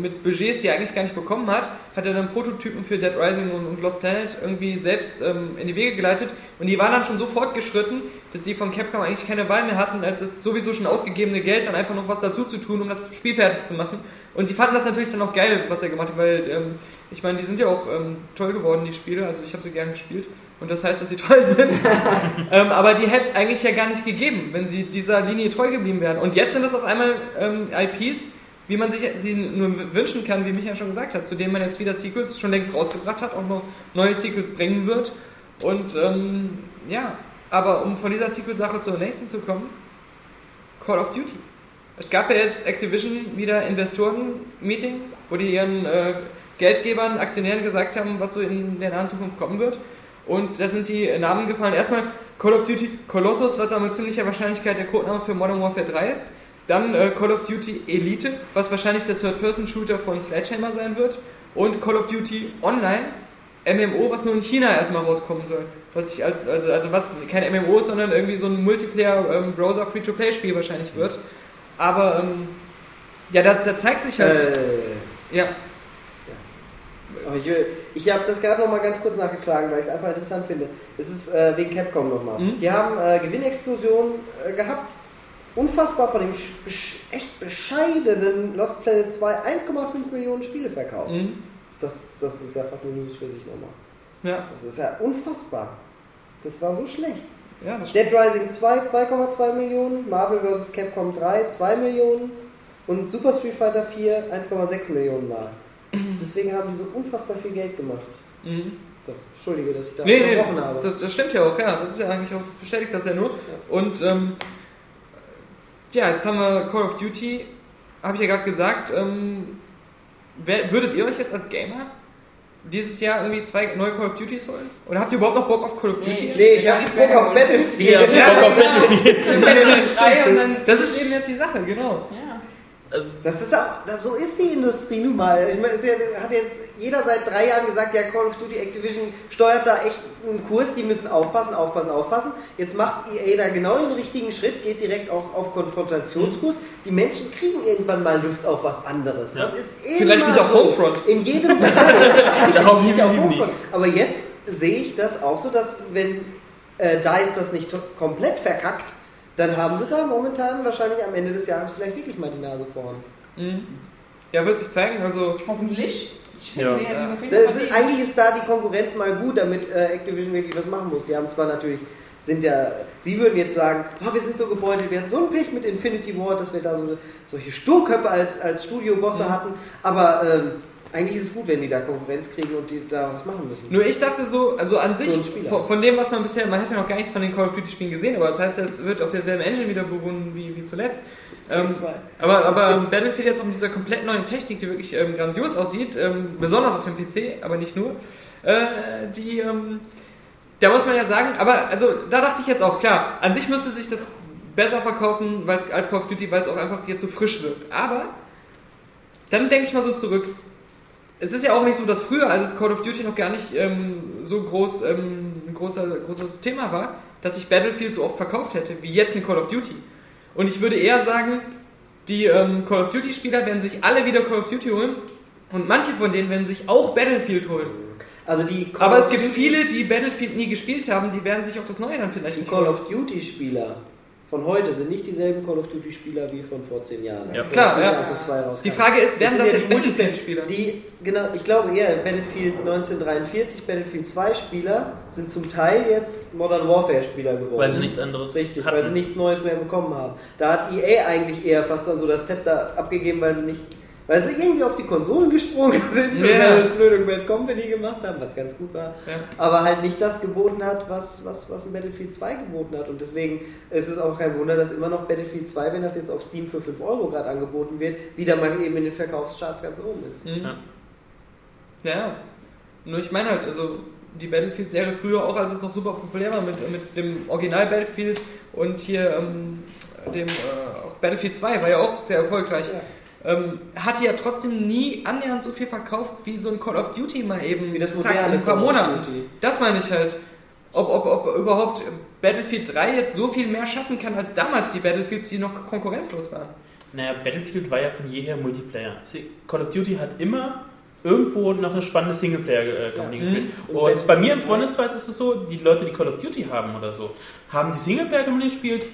mit Budgets, die er eigentlich gar nicht bekommen hat, hat er dann Prototypen für Dead Rising und, Lost Planet irgendwie selbst ähm, in die Wege geleitet und die waren dann schon so fortgeschritten, dass sie von Capcom eigentlich keine Wahl mehr hatten, als das sowieso schon ausgegebene Geld dann einfach noch was dazu zu tun, um das Spiel fertig zu machen. Und die fanden das natürlich dann auch geil, was er gemacht hat, weil ähm, ich meine, die sind ja auch ähm, toll geworden, die Spiele, also ich habe sie gern gespielt. Und das heißt, dass sie toll sind. ähm, aber die hätte es eigentlich ja gar nicht gegeben, wenn sie dieser Linie treu geblieben wären. Und jetzt sind es auf einmal ähm, IPs, wie man sich sie nur wünschen kann, wie Michael schon gesagt hat, zu denen man jetzt wieder Sequels schon längst rausgebracht hat, auch noch neue Sequels bringen wird. Und ähm, ja, aber um von dieser Sequel-Sache zur nächsten zu kommen, Call of Duty. Es gab ja jetzt Activision wieder Investoren-Meeting, wo die ihren äh, Geldgebern, Aktionären gesagt haben, was so in der nahen Zukunft kommen wird. Und da sind die Namen gefallen. Erstmal Call of Duty Colossus, was aber mit ziemlicher Wahrscheinlichkeit der Codename für Modern Warfare 3 ist. Dann äh, Call of Duty Elite, was wahrscheinlich der Third-Person-Shooter von Sledgehammer sein wird. Und Call of Duty Online, MMO, was nur in China erstmal rauskommen soll. Was ich als, also, also was kein MMO ist, sondern irgendwie so ein Multiplayer-Browser-Free-to-Play-Spiel wahrscheinlich wird. Aber ähm, ja, da, da zeigt sich halt. Äh, ja, ich will- ich habe das gerade noch mal ganz kurz nachgeschlagen, weil ich es einfach interessant finde. Es ist äh, wegen Capcom nochmal. Mhm. Die haben äh, Gewinnexplosion äh, gehabt. Unfassbar von dem echt bescheidenen Lost Planet 2 1,5 Millionen Spiele verkauft. mhm. Das, das ist ja fast eine News für sich nochmal. ja, Das ist ja unfassbar. Das war so schlecht. ja, das Dead Rising 2 2,2 Millionen, Marvel vs. Capcom 3 2 Millionen und Super Street Fighter 4 1,6 Millionen Mal. Deswegen haben die so unfassbar viel Geld gemacht. Mhm. So, Entschuldige, dass ich da Nee, nee, unterbrochen habe. das, das, das stimmt ja auch, ja. Das ist ja eigentlich auch, das bestätigt das ja nur. Und ähm, ja, jetzt haben wir Call of Duty, habe ich ja gerade gesagt. Ähm, wer, würdet ihr euch jetzt als Gamer dieses Jahr irgendwie zwei neue Call of Duties holen? Oder habt ihr überhaupt noch Bock auf Call of Nee. Duty? nee, ich habe nicht mehr Bock auf. Battlefield. Ja, Ja, Bock auf. Battlefield. Das ist eben jetzt die Sache, genau. Ja. Also, Das ist auch, das, so ist die Industrie nun mal. Ich meine, es ja, hat jetzt jeder seit drei Jahren gesagt, ja, Call of Duty Activision steuert da echt einen Kurs, die müssen aufpassen, aufpassen, aufpassen. Jetzt macht EA da genau den richtigen Schritt, geht direkt auch auf Konfrontationskurs. Die Menschen kriegen irgendwann mal Lust auf was anderes. Ja. Das ist immer Vielleicht nicht auf so. Homefront. In jedem Darauf nicht auf Homefront. Aber jetzt sehe ich das auch so, dass wenn äh, DICE das nicht komplett verkackt, dann haben sie da momentan wahrscheinlich am Ende des Jahres vielleicht wirklich mal die Nase vorn. Mhm. Ja, wird sich zeigen. Also, Hoffentlich. Ich Ja. finde, ja. Das ist, eigentlich ist da die Konkurrenz mal gut, damit äh, Activision wirklich was machen muss. Die haben zwar natürlich, sind ja, sie würden jetzt sagen, oh, wir sind so gebeutelt, wir hatten so einen Pech mit Infinity Ward, dass wir da so solche Sturköpfe als, als Studiobosse Mhm. hatten, aber ähm, eigentlich ist es gut, wenn die da Konkurrenz kriegen und die da was machen müssen. Nur ich dachte so, also an sich, von, von dem, was man bisher, man hat ja noch gar nichts von den Call of Duty Spielen gesehen, aber das heißt, es wird auf derselben Engine wieder beruhen wie, wie zuletzt. Ähm, aber aber Battlefield jetzt auch mit dieser komplett neuen Technik, die wirklich ähm, grandios aussieht, ähm, besonders auf dem PC, aber nicht nur, äh, die, ähm, da muss man ja sagen, aber also da dachte ich jetzt auch, klar, an sich müsste sich das besser verkaufen als Call of Duty, weil es auch einfach jetzt so frisch wirkt. Aber dann denke ich mal so zurück, es ist ja auch nicht so, dass früher, als es Call of Duty noch gar nicht ähm, so groß, ähm, ein großer, großes Thema war, dass sich Battlefield so oft verkauft hätte, wie jetzt ein Call of Duty. Und ich würde eher sagen, die ähm, Call of Duty-Spieler werden sich alle wieder Call of Duty holen und manche von denen werden sich auch Battlefield holen. Also die Call Aber es gibt viele, die Battlefield nie gespielt haben, die werden sich auch das Neue dann vielleicht Die Call of Duty Spieler von heute sind nicht dieselben Call of Duty Spieler wie von vor zehn Jahren. Ja, Als klar, ja. 1 und 2 rauskam. Die Frage ist, werden Das das jetzt ja die Battlefield-Spieler? Die, genau, ich glaube eher, Battlefield 1943, Battlefield 2 Spieler sind zum Teil jetzt Modern Warfare Spieler geworden. Weil sie nichts anderes Richtig, hatten. weil sie nichts Neues mehr bekommen haben. Da hat EA eigentlich eher fast dann so das Zepter abgegeben, weil sie nicht, weil sie irgendwie auf die Konsolen gesprungen sind und Ja. dann das blöde Bad Company gemacht haben, was ganz gut war, Ja. aber halt nicht das geboten hat, was, was, was ein Battlefield 2 geboten hat. Und deswegen ist es auch kein Wunder, dass immer noch Battlefield 2, wenn das jetzt auf Steam für 5 Euro gerade angeboten wird, wieder mal eben in den Verkaufscharts ganz oben ist. Mhm. Ja. Ja, ja. Nur ich meine halt, also die Battlefield-Serie früher auch, als es noch super populär war mit, mit dem Original Battlefield und hier ähm, dem äh, auch Battlefield 2 war ja auch sehr erfolgreich. Ähm, hat ja trotzdem nie annähernd so viel verkauft wie so ein Call of Duty mal eben Wie das zack, in ein paar Monaten. Das meine ich halt. Ob, ob, ob überhaupt Battlefield 3 jetzt so viel mehr schaffen kann als damals die Battlefields, die noch konkurrenzlos waren. Naja, Battlefield war ja von jeher Multiplayer. Call of Duty hat immer irgendwo noch eine spannende Singleplayer-Kampagne Ja. gespielt. Mhm. Und Und bei mir im 2? Freundeskreis ist es so, die Leute, die Call of Duty haben oder so, haben die Singleplayer-Kampagne gespielt,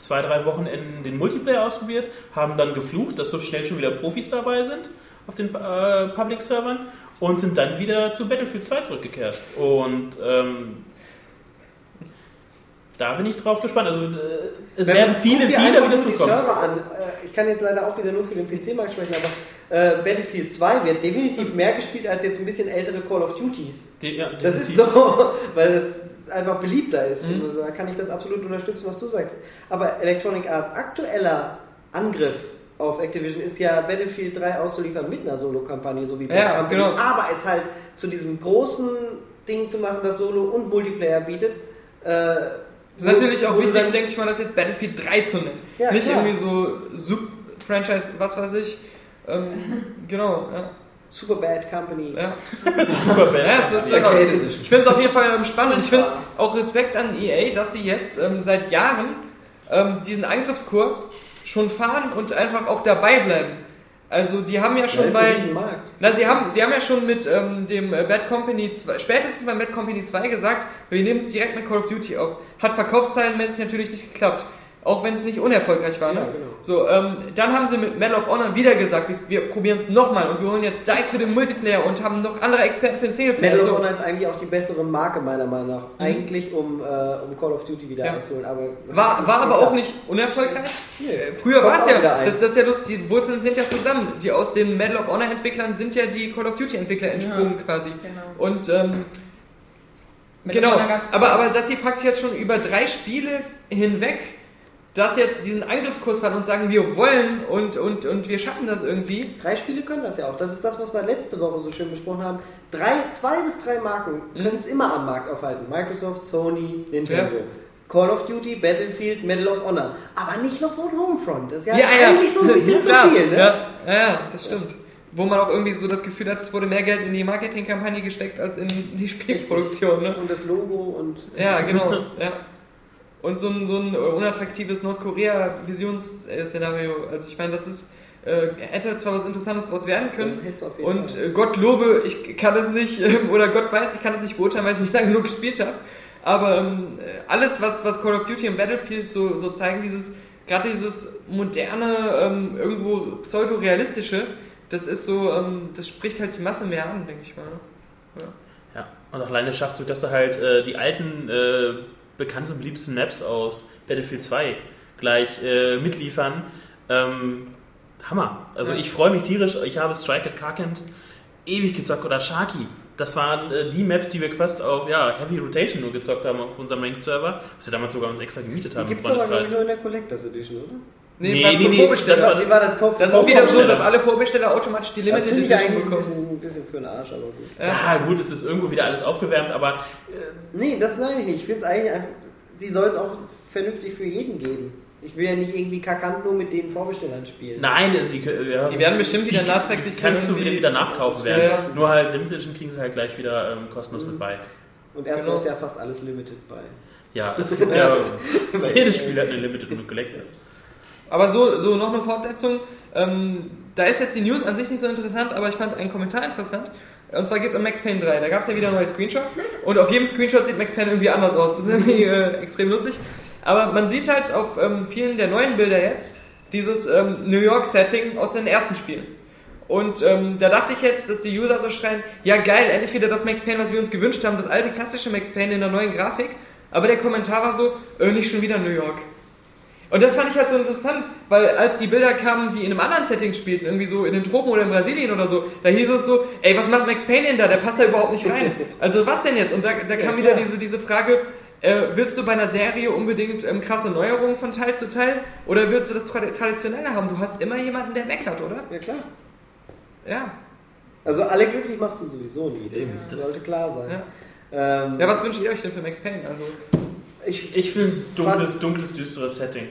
zwei, drei Wochenenden den Multiplayer ausprobiert, haben dann geflucht, dass so schnell schon wieder Profis dabei sind auf den äh, Public-Servern und sind dann wieder zu Battlefield 2 zurückgekehrt. Und ähm, da bin ich drauf gespannt. Also äh, es Wenn werden viele, viele wieder die zukommen. Server an. Äh, Ich kann jetzt leider auch wieder nur für den PC-Markt sprechen, aber äh, Battlefield 2 wird definitiv mehr gespielt als jetzt ein bisschen ältere Call of Duties. Die, ja, Das ist so, weil es einfach beliebter ist. Mhm. Und da kann ich das absolut unterstützen, was du sagst. Aber Electronic Arts aktueller Angriff auf Activision ist ja Battlefield 3 auszuliefern mit einer Solo-Kampagne, so wie Bad Ja, Company. genau. Aber es halt zu diesem großen Ding zu machen, das Solo und Multiplayer bietet. Äh, Es ist natürlich auch wichtig, denke ich mal, das jetzt Battlefield 3 zu nennen. Ja, Nicht klar. irgendwie so Sub-Franchise, was weiß ich. Ähm, genau, ja. Super Bad Company. ja. super bad. ja es ist Edition. ich finde es auf jeden Fall ähm, spannend und ich finde es auch Respekt an EA, dass sie jetzt ähm, seit Jahren ähm, diesen Angriffskurs schon fahren und einfach auch dabei bleiben. Also die haben ja schon bei... Na, sie haben, sie haben ja schon mit ähm, dem äh, Bad Company 2, spätestens beim Bad Company 2 gesagt, wir nehmen es direkt mit Call of Duty auf. Hat verkaufszahlenmäßig natürlich nicht geklappt. Auch wenn es nicht unerfolgreich war. Ne? Ja, genau. So, ähm, dann haben sie mit Medal of Honor wieder gesagt, wir, wir probieren es nochmal und wir holen jetzt DICE für den Multiplayer und haben noch andere Experten für den Singleplayer. Medal of So. Honor ist eigentlich auch die bessere Marke meiner Meinung nach. Eigentlich um, äh, um Call of Duty wieder Ja. einzuholen. Aber War, war aber auch nicht unerfolglich. Äh, Früher war es ja, das, das ist ja lustig, die Wurzeln sind ja zusammen. Die aus den Medal of Honor Entwicklern sind ja die Call of Duty Entwickler entsprungen quasi. Genau. Und ähm, genau, aber, aber dass sie praktisch jetzt schon über drei Spiele hinweg das jetzt diesen Angriffskurs fahren und sagen, wir wollen und, und, und wir schaffen das irgendwie. Drei Spiele können das ja auch. Das ist das, was wir letzte Woche so schön besprochen haben. Drei, zwei bis drei Marken Mhm. können es immer am Markt aufhalten. Microsoft, Sony, Nintendo. Ja. Call of Duty, Battlefield, Medal of Honor. Aber nicht noch so ein Homefront. Das ist ja, Ja, ja. eigentlich so ein bisschen zu viel. Ne? Ja, ja, ja, das stimmt. Wo man auch irgendwie so das Gefühl hat, es wurde mehr Geld in die Marketingkampagne gesteckt als in die Spielproduktion. Ne? Und das Logo und. Ja, genau. Ja. Und so ein, so ein unattraktives Nordkorea-Visionsszenario. Also ich meine, das ist, äh, hätte zwar was Interessantes daraus werden können. Und äh, Gott lobe, ich kann es nicht, ähm, oder Gott weiß, ich kann es nicht beurteilen, weil ich es nicht lange genug gespielt habe. Aber ähm, äh, alles, was, was Call of Duty und Battlefield so, so zeigen, dieses, gerade dieses moderne, ähm, irgendwo pseudo-realistische, das ist so, ähm, das spricht halt die Masse mehr an, denke ich mal. Ja, und auch allein der Schachzug, dass du halt äh, die alten, bekannten und beliebtesten Maps aus Battlefield 2 gleich äh, mitliefern. Ähm, Hammer. Also Ja. ich freue mich tierisch. Ich habe Strike at Karkent ewig gezockt oder Sharky. Das waren äh, die Maps, die wir quasi auf ja, Heavy Rotation nur gezockt haben auf unserem Main-Server, was wir damals sogar uns extra gemietet Die haben im gibt es aber nur in der Collectors Edition, oder? Nee, nee, nee, Vorbesteller. das war- war das Top? Das ist wieder so, dass alle Vorbesteller automatisch die das Limited finde ich Edition eigentlich ein bekommen. bisschen, ein bisschen für den Arsch, aber gut. Ja, gut, es ist irgendwo wieder alles aufgewärmt, aber äh, Nee, das meine ich nicht. Ich finde es eigentlich einfach, die soll es auch vernünftig für jeden geben. Ich will ja nicht irgendwie kakant nur mit den Vorbestellern spielen. nein, also die, ja, Die werden bestimmt wieder nachträglich die kannst du wieder, wieder nachkaufen werden. Ja. Nur halt Limited Edition kriegen sie halt gleich wieder ähm, kostenlos mit bei. Und erstmal Genau. ist ja fast alles limited bei. Ja, es gibt ja, jedes Spiel hat eine Limited und Collected. Aber so, so noch eine Fortsetzung. Ähm, da ist jetzt die News an sich nicht so interessant, aber ich fand einen Kommentar interessant. Und zwar geht es um Max Payne 3. Da gab es ja wieder neue Screenshots. Und auf jedem Screenshot sieht Max Payne irgendwie anders aus. Das ist irgendwie äh, extrem lustig. Aber man sieht halt auf ähm, vielen der neuen Bilder jetzt dieses ähm, New York-Setting aus den ersten Spielen. Und ähm, da dachte ich jetzt, dass die User so schreien, ja geil, endlich wieder das Max Payne, was wir uns gewünscht haben, das alte klassische Max Payne in der neuen Grafik. Aber der Kommentar war so, äh, nicht schon wieder New York. Und das fand ich halt so interessant, weil als die Bilder kamen, die in einem anderen Setting spielten, irgendwie so in den Tropen oder in Brasilien oder so, da hieß es so, ey, was macht Max Payne denn da? Der passt da überhaupt nicht rein. Also was denn jetzt? Und da, da kam wieder diese, diese Frage, äh, willst du bei einer Serie unbedingt ähm, krasse Neuerungen von Teil zu Teil oder willst du das Tra Traditionelle haben? Du hast immer jemanden, der meckert, oder? Ja, klar. Ja. Also alle glücklich machst du sowieso nie. Das, das- sollte klar sein. Ja. Ähm, Ja, was wünscht ihr euch denn für Max Payne? Also, ich, Ich will dunkles, dunkles, düsteres Setting.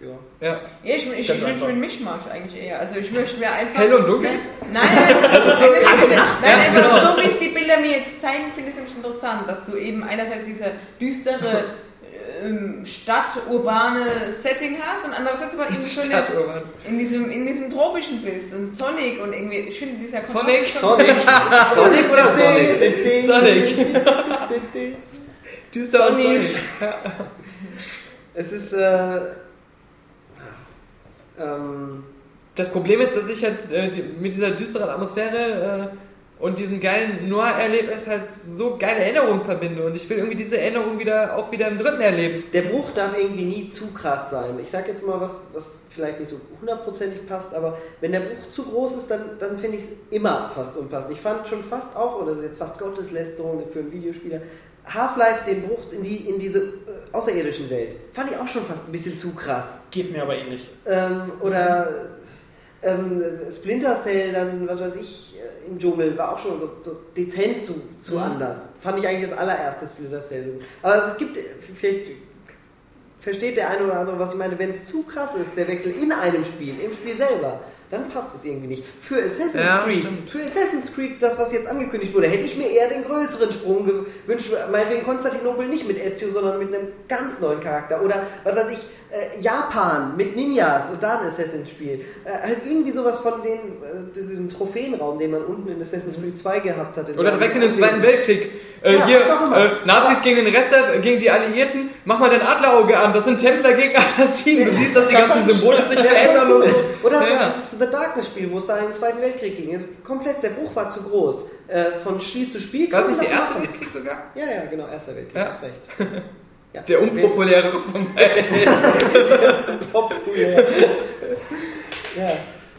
ja. ja. Ich, ich, ich wünsche mir einen Mischmasch eigentlich eher. Also ich möchte mir einfach. Hell und dunkel? Nein, nein, also so Tag und Nacht. Nein, einfach so wie es die Bilder mir jetzt zeigen, finde ich es nämlich interessant, dass du eben einerseits diese düstere ähm, Stadt-urbane Setting hast und andererseits aber eben so eine, Stadturban. in diesem, in diesem tropischen bist und Sonic und irgendwie, ich finde dieser Sonic? schon- Sonic. Sonic oder Sonic? Sonic. Düster und. Sonic. Es ist. Äh, ähm, Das Problem ist, dass ich halt äh, mit dieser düsteren Atmosphäre äh, und diesen geilen Noir-Erlebnis halt so geile Erinnerungen verbinde. Und ich will irgendwie diese Erinnerung wieder auch wieder im dritten erleben. der Bruch darf irgendwie nie zu krass sein. Ich sag jetzt mal was, was vielleicht nicht so hundertprozentig passt, aber wenn der Bruch zu groß ist, dann, dann finde ich es immer fast unpassend. Ich fand schon fast auch, oder das ist jetzt fast Gotteslästerung für einen Videospieler, Half-Life den Bruch in, die, in diese äh, außerirdischen Welt. Fand ich auch schon fast ein bisschen zu krass. Geht mir aber ähnlich. Ähm, oder ähm, Splinter Cell, dann, was weiß ich, äh, im Dschungel, war auch schon so, so dezent zu, zu anders. Fand ich eigentlich das allererste Splinter Cell. Aber es gibt, äh, vielleicht versteht der eine oder andere, was ich meine, wenn es zu krass ist, der Wechsel in einem Spiel, im Spiel selber, dann passt es irgendwie nicht. Für Assassin's Ja, Creed, stimmt. für Assassin's Creed, das, was jetzt angekündigt wurde, hätte ich mir eher den größeren Sprung gewünscht. Meinetwegen Konstantinopel nicht mit Ezio, sondern mit einem ganz neuen Charakter. Oder, was weiß ich, äh, Japan mit Ninjas und da ein Assassin's-Spiel. Äh, halt irgendwie sowas von den, äh, diesem Trophäenraum, den man unten in Assassin's Creed 2 gehabt hat. Oder direkt in den Zweiten Weltkrieg. Äh, Ja, hier, äh, Nazis gegen den Rest, der, gegen die Alliierten, mach mal dein Adlerauge an, das sind Templer gegen Assassinen. Du siehst, dass die ganzen Symbole sich verändern und so. Oder Ja. das The Darkness-Spiel, wo es da in den Zweiten Weltkrieg ging. Ist komplett, der Bruch war zu groß. Äh, von Spiel zu Spiel War es nicht der Erste. Weltkrieg sogar? Ja, ja, genau, Erster Weltkrieg, Ja. hast recht. Ja. Der unpopuläre von beiden. Populär. ja.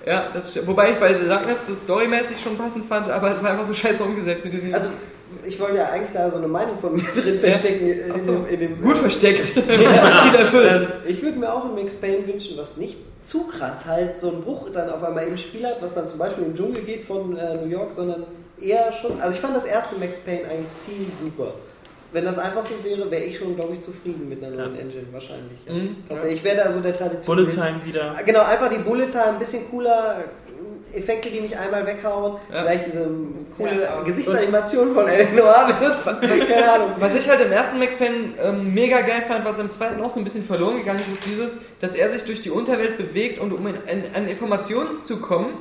Ja, das. Wobei ich bei The Darkness das storymäßig schon passend fand, aber es war einfach so scheiße umgesetzt mit diesen. Also, ich wollte ja eigentlich da so eine Meinung von mir drin verstecken. In, Ach so. dem, in dem, gut versteckt. Ziel erfüllt. Ähm, ich würde mir auch ein Max Payne wünschen, was nicht zu krass halt so einen Bruch dann auf einmal im Spiel hat, was dann zum Beispiel im Dschungel geht von äh, New York, sondern eher schon. Also ich fand das erste Max Payne eigentlich ziemlich super. Wenn das einfach so wäre, wäre ich schon, glaube ich, zufrieden mit einer neuen Engine wahrscheinlich. Ja. Mhm, Tatsächlich, ich wäre da so der Tradition. Bullet Time wieder. Genau, einfach die Bullet Time, ein bisschen cooler. Effekte, die mich einmal weghauen, Ja. vielleicht diese coole aus. Gesichtsanimation von Eleanor benutzen, das keine Ahnung. Was ich halt im ersten Max Payne ähm, mega geil fand, was im zweiten auch so ein bisschen verloren gegangen ist, ist dieses, dass er sich durch die Unterwelt bewegt und um in, an, an Informationen zu kommen,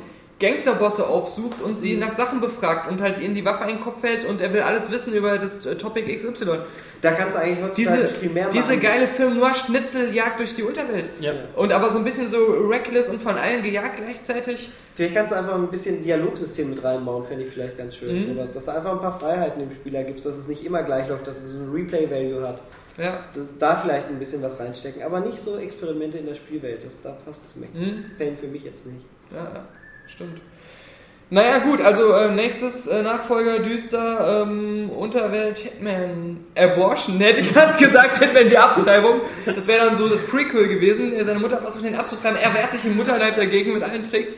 Gangsterbosse aufsucht und sie nach Sachen befragt und halt ihnen die Waffe in den Kopf hält und er will alles wissen über das äh, Topic XY. Da kannst du eigentlich heutzutage Diese, viel mehr diese machen. geile Film Noir Schnitzeljagd durch die Unterwelt. Ja. Und aber so ein bisschen so reckless und von allen gejagt gleichzeitig. Vielleicht kannst du einfach ein bisschen Dialogsystem mit reinbauen, fände ich vielleicht ganz schön. Mhm. Sowas, dass du einfach ein paar Freiheiten dem Spieler gibst, dass es nicht immer gleich läuft, dass es so ein Replay-Value hat. Ja. Da vielleicht ein bisschen was reinstecken, aber nicht so Experimente in der Spielwelt. Das, da passt es Mac Mhm. Payne für mich jetzt nicht. Ja, stimmt. Naja, gut, also äh, nächstes äh, Nachfolger düster, ähm, Unterwelt, Hitman, Abortion, hätte ich fast gesagt, Hitman die Abtreibung. Das wäre dann so das Prequel gewesen. Seine Mutter versucht ihn abzutreiben, er wehrt sich im Mutterleib dagegen mit allen Tricks.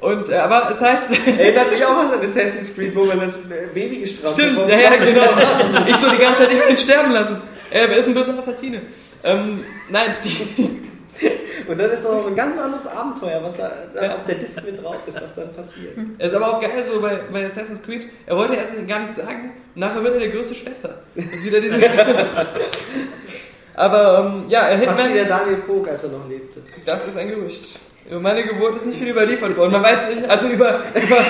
Und, äh, aber es heißt, Erinnert mich auch an Assassin's Creed, wo man das Baby gestraft stimmt, hat. ja, ja, genau. Ich so die ganze Zeit, ich will ihn sterben lassen. Äh, wer ist ein böser Assassine? Ähm, nein, die, Und dann ist noch so ein ganz anderes Abenteuer, was da, da auf der Disc mit drauf ist, was dann passiert. Er ist aber auch geil so bei, bei Assassin's Creed. Er wollte erst gar nichts sagen und nachher wird er der größte Schwätzer. Das ist wieder diese. aber ähm, ja, Fast wie der Daniel Pog, als er noch lebte. das ist ein Gerücht. Über meine Geburt ist nicht viel überliefert worden. Man weiß nicht, also über, über,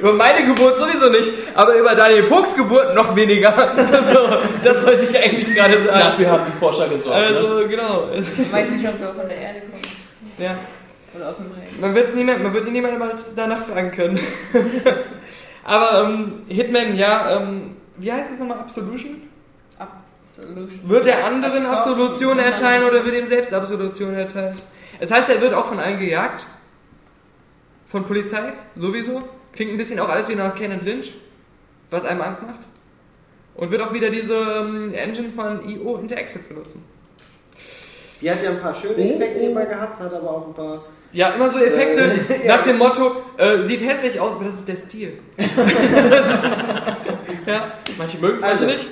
Über meine Geburt sowieso nicht, aber über Daniel Pucks Geburt noch weniger. so, das wollte ich eigentlich gerade sagen. Dafür haben die Forscher gesorgt. ne? Also, genau. Es- Ich weiß nicht, ob du auch von der Erde kommst. Ja. Oder aus dem Regen. Man wird es niemand, man wird ihn niemandem mal danach fragen können. aber ähm, Hitman, ja, ähm, wie heißt es nochmal? Absolution? Absolution. Wird er anderen Absolution. Absolution erteilen oder wird ihm selbst Absolution erteilen? Es heißt, er wird auch von allen gejagt. Von Polizei, sowieso. Klingt ein bisschen auch alles wie nach and Lynch, was einem Angst macht. Und wird auch wieder diese ähm, Engine von EO Interactive benutzen. Die hat ja ein paar schöne Oh, Effekte oh. immer gehabt, hat aber auch ein paar. Ja, immer so Effekte Äh, nach dem Motto, äh, sieht hässlich aus, aber das ist der Stil. das ist, ja, manche mögen es, manche Also. nicht.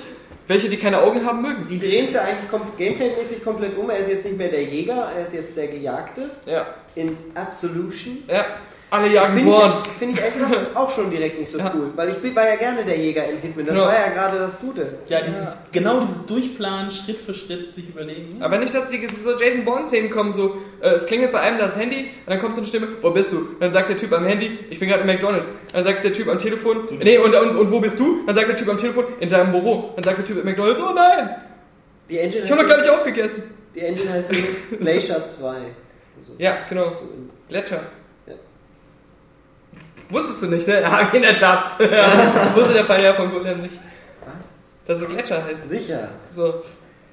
Welche, die keine Augen haben, mögen Sie drehen es ja eigentlich kom Gameplay-mäßig komplett um. Er ist jetzt nicht mehr der Jäger, er ist jetzt der Gejagte Ja, in Absolution. ja. Alle jagen finde Born. ich, find ich gesagt auch schon direkt nicht so Ja. cool. Weil ich bin- war ja gerne der Jäger in Hitman. Das Ja. war ja gerade das Gute. Ja, dieses, genau dieses Durchplanen, Schritt für Schritt sich überlegen. Aber nicht, dass die so Jason Bourne-Szenen kommen, so, äh, es klingelt bei einem das Handy und dann kommt so eine Stimme, wo bist du? Dann sagt der Typ am Handy, ich bin gerade im McDonalds. Dann sagt der Typ am Telefon, nee, und, und, und wo bist du? Dann sagt der Typ am Telefon, in deinem Büro. Dann sagt der Typ im McDonalds, oh nein, Die Engine, ich habe noch gar nicht aufgegessen. die Engine heißt Glacier 2. Also, Ja, genau, so Gletscher. Ja. Wusstest du nicht, ne? Hab ich ihn ertappt. ja, wusste der Fall ja von Golem nicht. Was? Dass es Gletscher heißt. Sicher. So.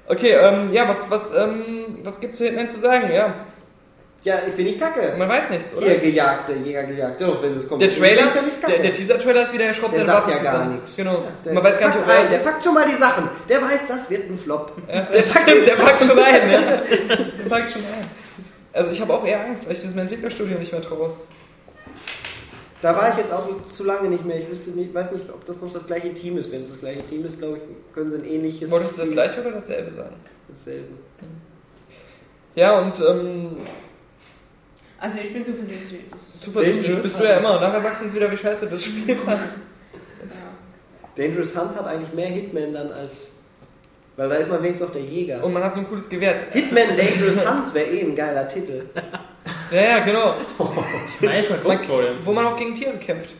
Okay, ähm, ja, was, was, ähm, was gibt's zu Hitman zu sagen? Ja, Ja, ich finde ich kacke. man weiß nichts, oder? Ihr Gejagte, Jäger, Gejagte. Doch, wenn es kommt. Der Trailer, der, der Teaser-Trailer ist wieder, er schraubt Der seine sagt Waffen ja gar nichts. Genau. Der, Man weiß gar nicht, packt ob er es Der ist. packt schon mal die Sachen. Der weiß, das wird ein Flop. Ja, der, stimmt, der packt schon ein, ja. Der packt schon ein. Also ich habe auch eher Angst, weil ich diesem Entwicklerstudio nicht mehr traue. Da war ich jetzt auch zu lange nicht mehr. Ich wüsste nicht, weiß nicht, ob das noch das gleiche Team ist. Wenn es das gleiche Team ist, glaube ich, können sie ein ähnliches. Wolltest du das gleiche oder dasselbe sagen? Dasselbe. Ja, und ähm, Also ich bin zuversichtlich. zuversichtlich Dangerous bist du ja immer. Und nachher sagst du uns wieder, wie scheiße das Spiel fandst. Ja. Dangerous Hans hat eigentlich mehr Hitman dann als. Weil da ist man wenigstens noch der Jäger. Und man hat so ein cooles Gewehr. Hitman Dangerous Hans wäre eh ein geiler Titel. Ja, ja, genau. Sniper Ghost Warrior. Wo man auch gegen Tiere kämpft.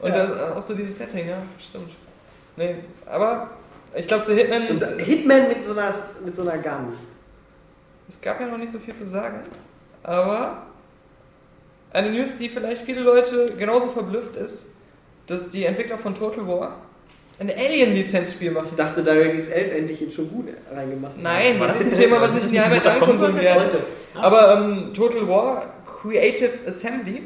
Und Ja. das, auch so dieses Setting, ja, stimmt. Nee, aber ich glaube zu Hitman, Und da- Hitman mit so einer, mit so einer Gun. es gab ja noch nicht so viel zu sagen, aber eine News, die vielleicht viele Leute genauso verblüfft ist, dass die Entwickler von Total War ein Alien-Lizenzspiel machen. Ich dachte, DirectX 11 endlich in Shogun reingemacht. Nein, das das ist ein Thema, was nicht in die Heimat geht. Heute. Aber ähm, Total War Creative Assembly,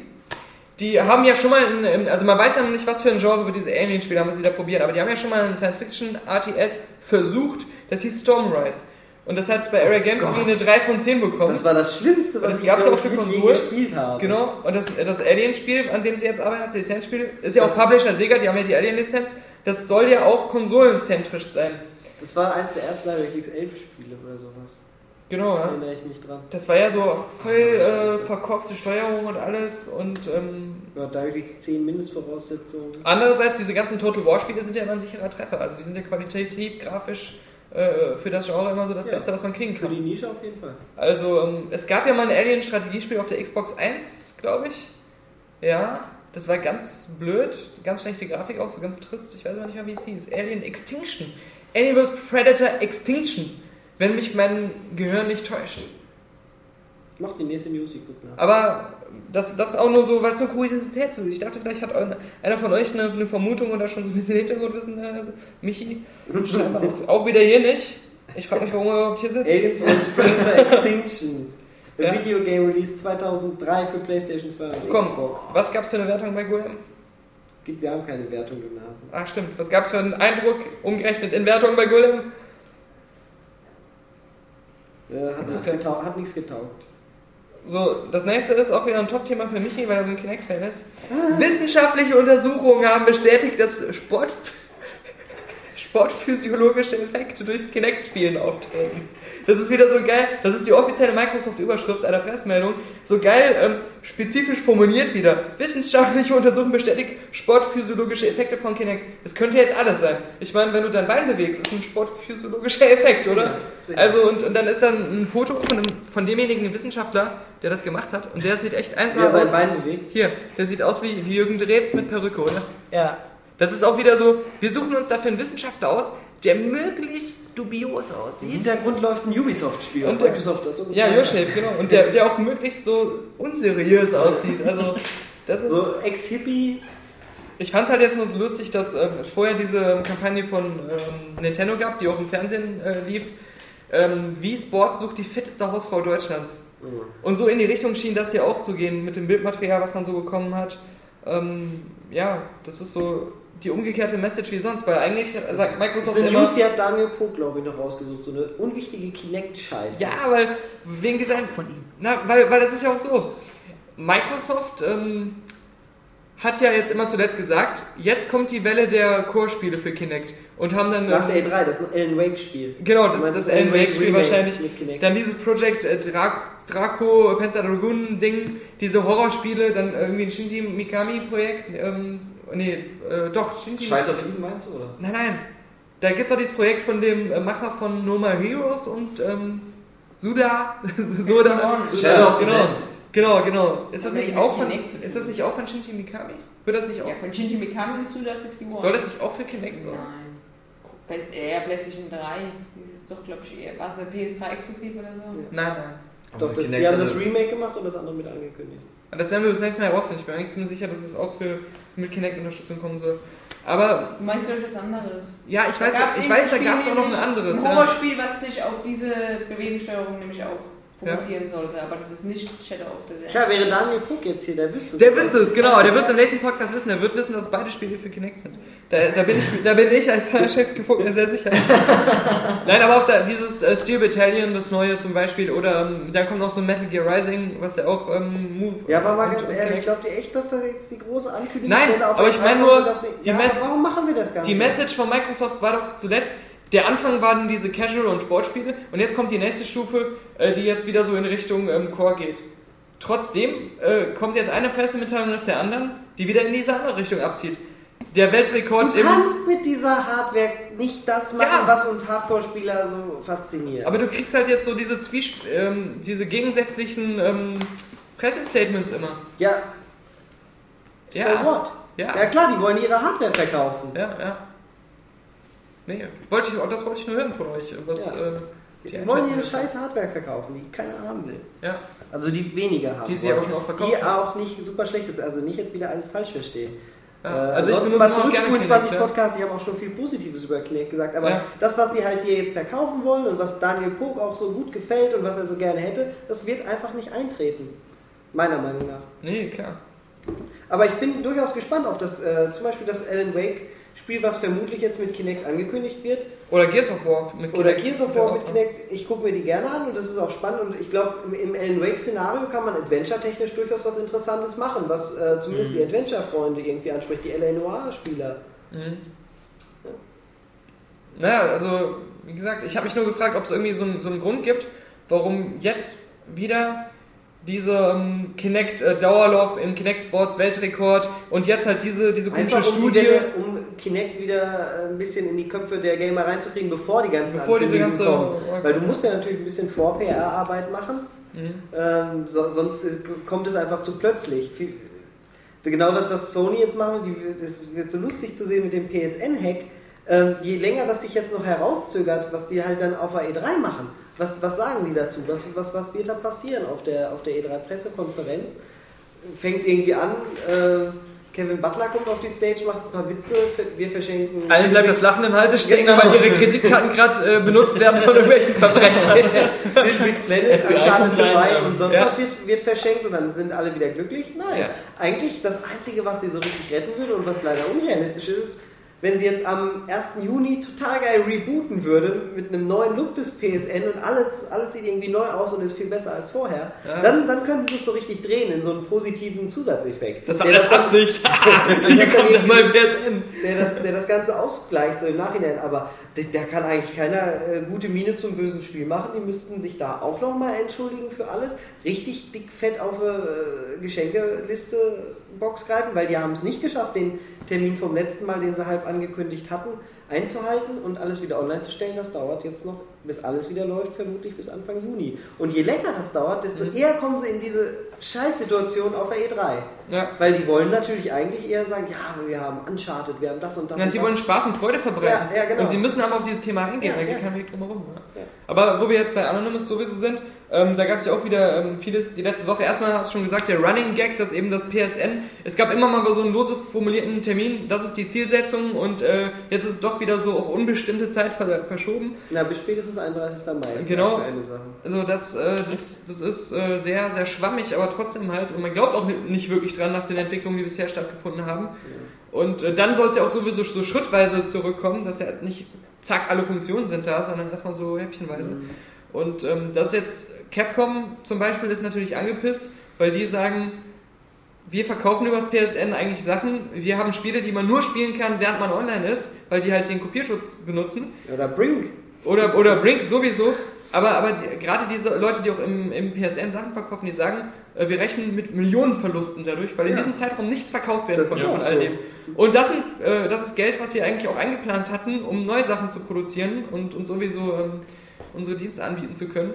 die haben ja schon mal, ein, ähm, also man weiß ja noch nicht, was für ein Genre wir diese Alien-Spiele haben, was sie da probieren, aber die haben ja schon mal ein Science-Fiction-RTS versucht, das hieß Stormrise. Und das hat bei Area Games irgendwie eine 3 von 10 bekommen. Das war das Schlimmste, was Das ich, gab's auch für Konsolen. gespielt habe. Genau, und das, das Alien-Spiel, an dem sie jetzt arbeiten, das Lizenzspiel, ist ja auch Publisher Sega, die haben ja die Alien-Lizenz, das soll ja auch konsolenzentrisch sein. Das war eins der ersten DirectX 11 Spiele oder sowas. Genau, ja. erinnere ich mich dran. Das war ja so auch voll äh, verkorkste Steuerung und alles und ähm, Ja, DirectX 10 Mindestvoraussetzungen. Andererseits, diese ganzen Total War Spiele sind ja immer ein sicherer Treffer. Also die sind ja qualitativ, grafisch äh, für das Genre immer so das Ja. Beste, was man kriegen Für die kann. Nische auf jeden Fall. Also ähm, es gab ja mal ein Alien-Strategiespiel auf der Xbox 1, glaube ich. Ja, das war ganz blöd, ganz schlechte Grafik auch, so ganz trist. Ich weiß aber nicht mehr, wie es hieß. Alien Extinction. Alien vs. Predator Extinction. Wenn mich mein Gehirn nicht täuscht. Mach die nächste ich guck nach. Aber das, das auch nur so, weil es nur Kuriosität ist. Ich dachte, vielleicht hat einer von euch eine, eine Vermutung oder schon so ein bisschen Hintergrundwissen. Also, Michi, auch, auch wieder hier nicht. Ich frage mich, warum er überhaupt hier sitzt. Aliens vs. Predator Extinctions. Ja. Video Game Release 2003 für PlayStation 2 und Komm, Xbox. was gab's für eine Wertung bei Golem? Gibt, wir haben keine Wertung, du Nase. Ach stimmt, was gab's für einen Eindruck umgerechnet in Wertung bei Golem? Äh, hat nichts Okay. getau hat nichts getaugt. So, das nächste ist auch wieder ein Top-Thema für Michi, weil er so ein Kinect-Fan ist. Wissenschaftliche Untersuchungen haben bestätigt, dass Sport, sportphysiologische Effekte durchs Kinect-Spielen auftreten. Das ist wieder so geil, das ist die offizielle Microsoft-Überschrift einer Pressemeldung. So geil, ähm, spezifisch formuliert wieder. Wissenschaftliche Untersuchung bestätigt sportphysiologische Effekte von Kinect. Das könnte jetzt alles sein. Ich meine, wenn du dein Bein bewegst, ist ein sportphysiologischer Effekt, oder? Also, und, und dann ist dann ein Foto von, von demjenigen Wissenschaftler, der das gemacht hat. Und der sieht echt eins Wer sein aus. Bein bewegt. Hier, der sieht aus wie, wie Jürgen Drews mit Perücke, oder? Ja. Das ist auch wieder so, wir suchen uns dafür einen Wissenschaftler aus, der möglichst dubios Im aussieht. Hintergrund läuft ein Ubisoft-Spiel. Und der- Microsoft das so Ja, Yoship, genau. Und der, der auch möglichst so unseriös aussieht. Also, das ist. So Ex-Hippie. Ich fand es halt jetzt nur so lustig, dass ähm, es vorher diese Kampagne von ähm, Nintendo gab, die auch im Fernsehen äh, lief. Ähm, wie Sports sucht die fitteste Hausfrau Deutschlands. Und so in die Richtung schien das hier auch zu gehen mit dem Bildmaterial, was man so bekommen hat. Ähm, ja, das ist so die umgekehrte Message wie sonst, weil eigentlich sagt Das Microsoft ist eine immer. News, die hat Daniel Poh, glaube ich, noch rausgesucht. So eine unwichtige Kinect-Scheiße. Ja, weil wegen Design von ihm. Na, weil, weil das ist ja auch so. Microsoft ähm, hat ja jetzt immer zuletzt gesagt, jetzt kommt die Welle der Core-Spiele für Kinect und haben dann Nach der ähm, E3, das ist ein Alan Wake-Spiel. genau das, das das Alan Wake Spiel Remake wahrscheinlich. mit Kinect. Dann dieses Project äh, Dra Draco Panzer Dragoon Ding, diese Horrorspiele, dann irgendwie ein Shinji Mikami Projekt. Ähm, nee, äh, doch Shinji. Schalter Frieden meinst du, oder? Nein, nein. Da gibt es auch dieses Projekt von dem äh, Macher von No More Heroes und ähm, Suda. Soda. Shadow of the genau. Genau, genau. Ist das, Das nicht auch von, ist das nicht auch von Shinji Mikami? Wird das nicht auch? Ja, von Shinji Mikami zu der 51. Soll das nicht auch für Kinect sein? Nein. Eher PlayStation 3. Das ist doch, glaube ich, eher. War es ein PS3 exklusiv oder so? Nein, nein. Doch, das, die haben das Remake gemacht und das andere mit angekündigt. Das werden wir bis nächstes Mal herausfinden. Ich bin eigentlich ziemlich sicher, dass es auch für mit Kinect-Unterstützung kommen soll. Aber Du meinst, ich, was anderes. ja, ich Da weiß, ich weiß da gab es auch noch ein anderes. Ein Ja. Horrorspiel, was sich auf diese Bewegungssteuerung nämlich auch fokussieren sollte. Aber das ist nicht Shadow of the Dead. Tja, wäre Daniel Puck jetzt hier, der wüsste Der wüsste es, genau. Der wird es im nächsten Podcast wissen. Der wird wissen, dass beide Spiele für Kinect sind. Da, da, bin, ich, da bin ich als Chefs gefunden mir sehr sicher. Nein, aber auch da, dieses äh, Steel Battalion, das neue zum Beispiel, oder ähm, dann kommt noch so Metal Gear Rising, was ja auch ähm, Move. Ja, aber mal ganz ehrlich, Kinect- glaubt ihr echt, dass das jetzt die große Ankündigung Nein, auf aber ich meine E3 nur, dass die ja, warum machen wir das Ganze? Die Message von Microsoft war doch zuletzt, der Anfang waren diese Casual- und Sportspiele und jetzt kommt die nächste Stufe, äh, die jetzt wieder so in Richtung ähm, Core geht. Trotzdem äh, kommt jetzt eine Pressemitteilung nach der anderen, die wieder in diese andere Richtung abzieht. Der Weltrekord Du im. kannst mit dieser Hardware nicht das machen, Ja. was uns Hardcore-Spieler so fasziniert. Aber du kriegst halt jetzt so diese, Zwiesp ähm, diese gegensätzlichen ähm, Pressestatements immer. ja, Ja. so what? Ja. Ja klar, die wollen ihre Hardware verkaufen. Ja, ja. Nee, wollte ich, das wollte ich nur hören von euch. Was, Ja. äh, Die, die wollen ihre scheiß Hardware verkaufen, die keiner haben will. Ja. Also die weniger haben Die sie auch schon auch verkauft Die auch nicht super schlecht ist. Also nicht jetzt wieder alles falsch verstehen. Ja. Äh, Also ich benutze mal zurückspulen, Kinect, 20 ja. Podcasts, ich habe auch schon viel Positives über Kinect gesagt, aber Ja. das, was sie halt dir jetzt verkaufen wollen und was Daniel Pog auch so gut gefällt und was er so gerne hätte, das wird einfach nicht eintreten. Meiner Meinung nach. Nee, klar. Aber ich bin durchaus gespannt auf das, äh, zum Beispiel das Alan Wake Spiel, was vermutlich jetzt mit Kinect angekündigt wird. Oder Gears of War mit Oder Kinect. Gears of War mit Kinect. Ich gucke mir die gerne an und das ist auch spannend. Und ich glaube, im, im Alan Wake Szenario kann man adventure-technisch durchaus was Interessantes machen, was äh, zumindest die Adventure-Freunde irgendwie anspricht, die LA Noir-Spieler. Mhm. Naja, also, wie gesagt, ich habe mich nur gefragt, ob es irgendwie so, so einen Grund gibt, warum jetzt wieder diese ähm, Kinect äh, Dauerlauf im Kinect Sports Weltrekord und jetzt halt diese, diese komische Einfach um, die Studie. Welle, um Kinect wieder äh, ein bisschen in die Köpfe der Gamer reinzukriegen, bevor die ganzen Bevor diese ganze- kommen. Weil du musst ja natürlich ein bisschen Vor-PR-Arbeit machen, Mhm. ähm, so, sonst kommt es einfach zu plötzlich. Viel, genau das, was Sony jetzt macht, die, das wird so lustig zu sehen mit dem PSN-Hack. Ähm, je länger das sich jetzt noch herauszögert, was die halt dann auf der E3 machen, was, was sagen die dazu? Was, was, was wird da passieren auf der, auf der E3-Pressekonferenz? Fängt es irgendwie an, äh, Kevin Butler kommt auf die Stage, macht ein paar Witze, wir verschenken. Allen bleibt das Lachen im Halse stecken, Genau. weil ihre Kreditkarten gerade äh, benutzt werden von irgendwelchen Verbrechern. Big Planet, Uncharted kommt rein, 2 ja. und sonst Ja. was wird, wird verschenkt und dann sind alle wieder glücklich? Nein. Ja. Eigentlich das Einzige, was sie so richtig retten würde und was leider unrealistisch ist, ist wenn sie jetzt am 1. Juni total geil rebooten würden mit einem neuen Look des PSN und alles, alles sieht irgendwie neu aus und ist viel besser als vorher, Ja. dann, dann können sie es so richtig drehen in so einen positiven Zusatzeffekt. Das war alles dann- Absicht. das Hier kommt das neue PSN. der das, der das Ganze ausgleicht, so im Nachhinein. Aber der, der kann eigentlich keiner äh, gute Miene zum bösen Spiel machen. Die müssten sich da auch nochmal entschuldigen für alles. Richtig dick fett auf eine äh, Geschenkeliste-Box greifen, weil die haben es nicht geschafft, den Termin vom letzten Mal, den sie halb angekündigt hatten, einzuhalten und alles wieder online zu stellen. Das dauert jetzt noch, bis alles wieder läuft, vermutlich bis Anfang Juni. Und je länger das dauert, desto Mhm. eher kommen sie in diese Scheißsituation auf der E3. Ja. Weil die wollen natürlich eigentlich eher sagen, ja, wir haben Uncharted, wir haben das und das. Ja, und sie das. wollen Spaß und Freude verbreiten. Ja, ja, genau. Und sie müssen aber auf dieses Thema eingehen, Ja, da geht ja. kein Weg drum herum. Ja. Ja. Aber wo wir jetzt bei Anonymous sowieso sind, ähm, da gab es ja auch wieder ähm, vieles die letzte Woche. Erstmal hast du schon gesagt, der Running Gag, dass eben das PSN, es gab immer mal so einen lose formulierten Termin, das ist die Zielsetzung und äh, jetzt ist es doch wieder so auf unbestimmte Zeit ver verschoben. Na, bis spätestens 31. Mai. Genau. Also das, äh, das, das ist äh, sehr, sehr schwammig, aber trotzdem halt, und man glaubt auch nicht wirklich dran nach den Entwicklungen, die bisher stattgefunden haben. Und äh, dann soll es ja auch sowieso so schrittweise zurückkommen, dass ja nicht zack, alle Funktionen sind da, sondern erstmal so häppchenweise. Und ähm, das ist jetzt, Capcom zum Beispiel ist natürlich angepisst, weil die sagen, wir verkaufen übers PSN eigentlich Sachen, wir haben Spiele, die man nur spielen kann, während man online ist, weil die halt den Kopierschutz benutzen. Oder Brink. Oder, oder Brink sowieso. Aber, aber gerade diese Leute, die auch im, im PSN Sachen verkaufen, die sagen, äh, wir rechnen mit Millionenverlusten dadurch, weil in Ja. diesem Zeitraum nichts verkauft werden konnte von all so. dem. Und das, sind, äh, das ist Geld, was wir eigentlich auch eingeplant hatten, um neue Sachen zu produzieren und, und sowieso ähm, unsere Dienste anbieten zu können.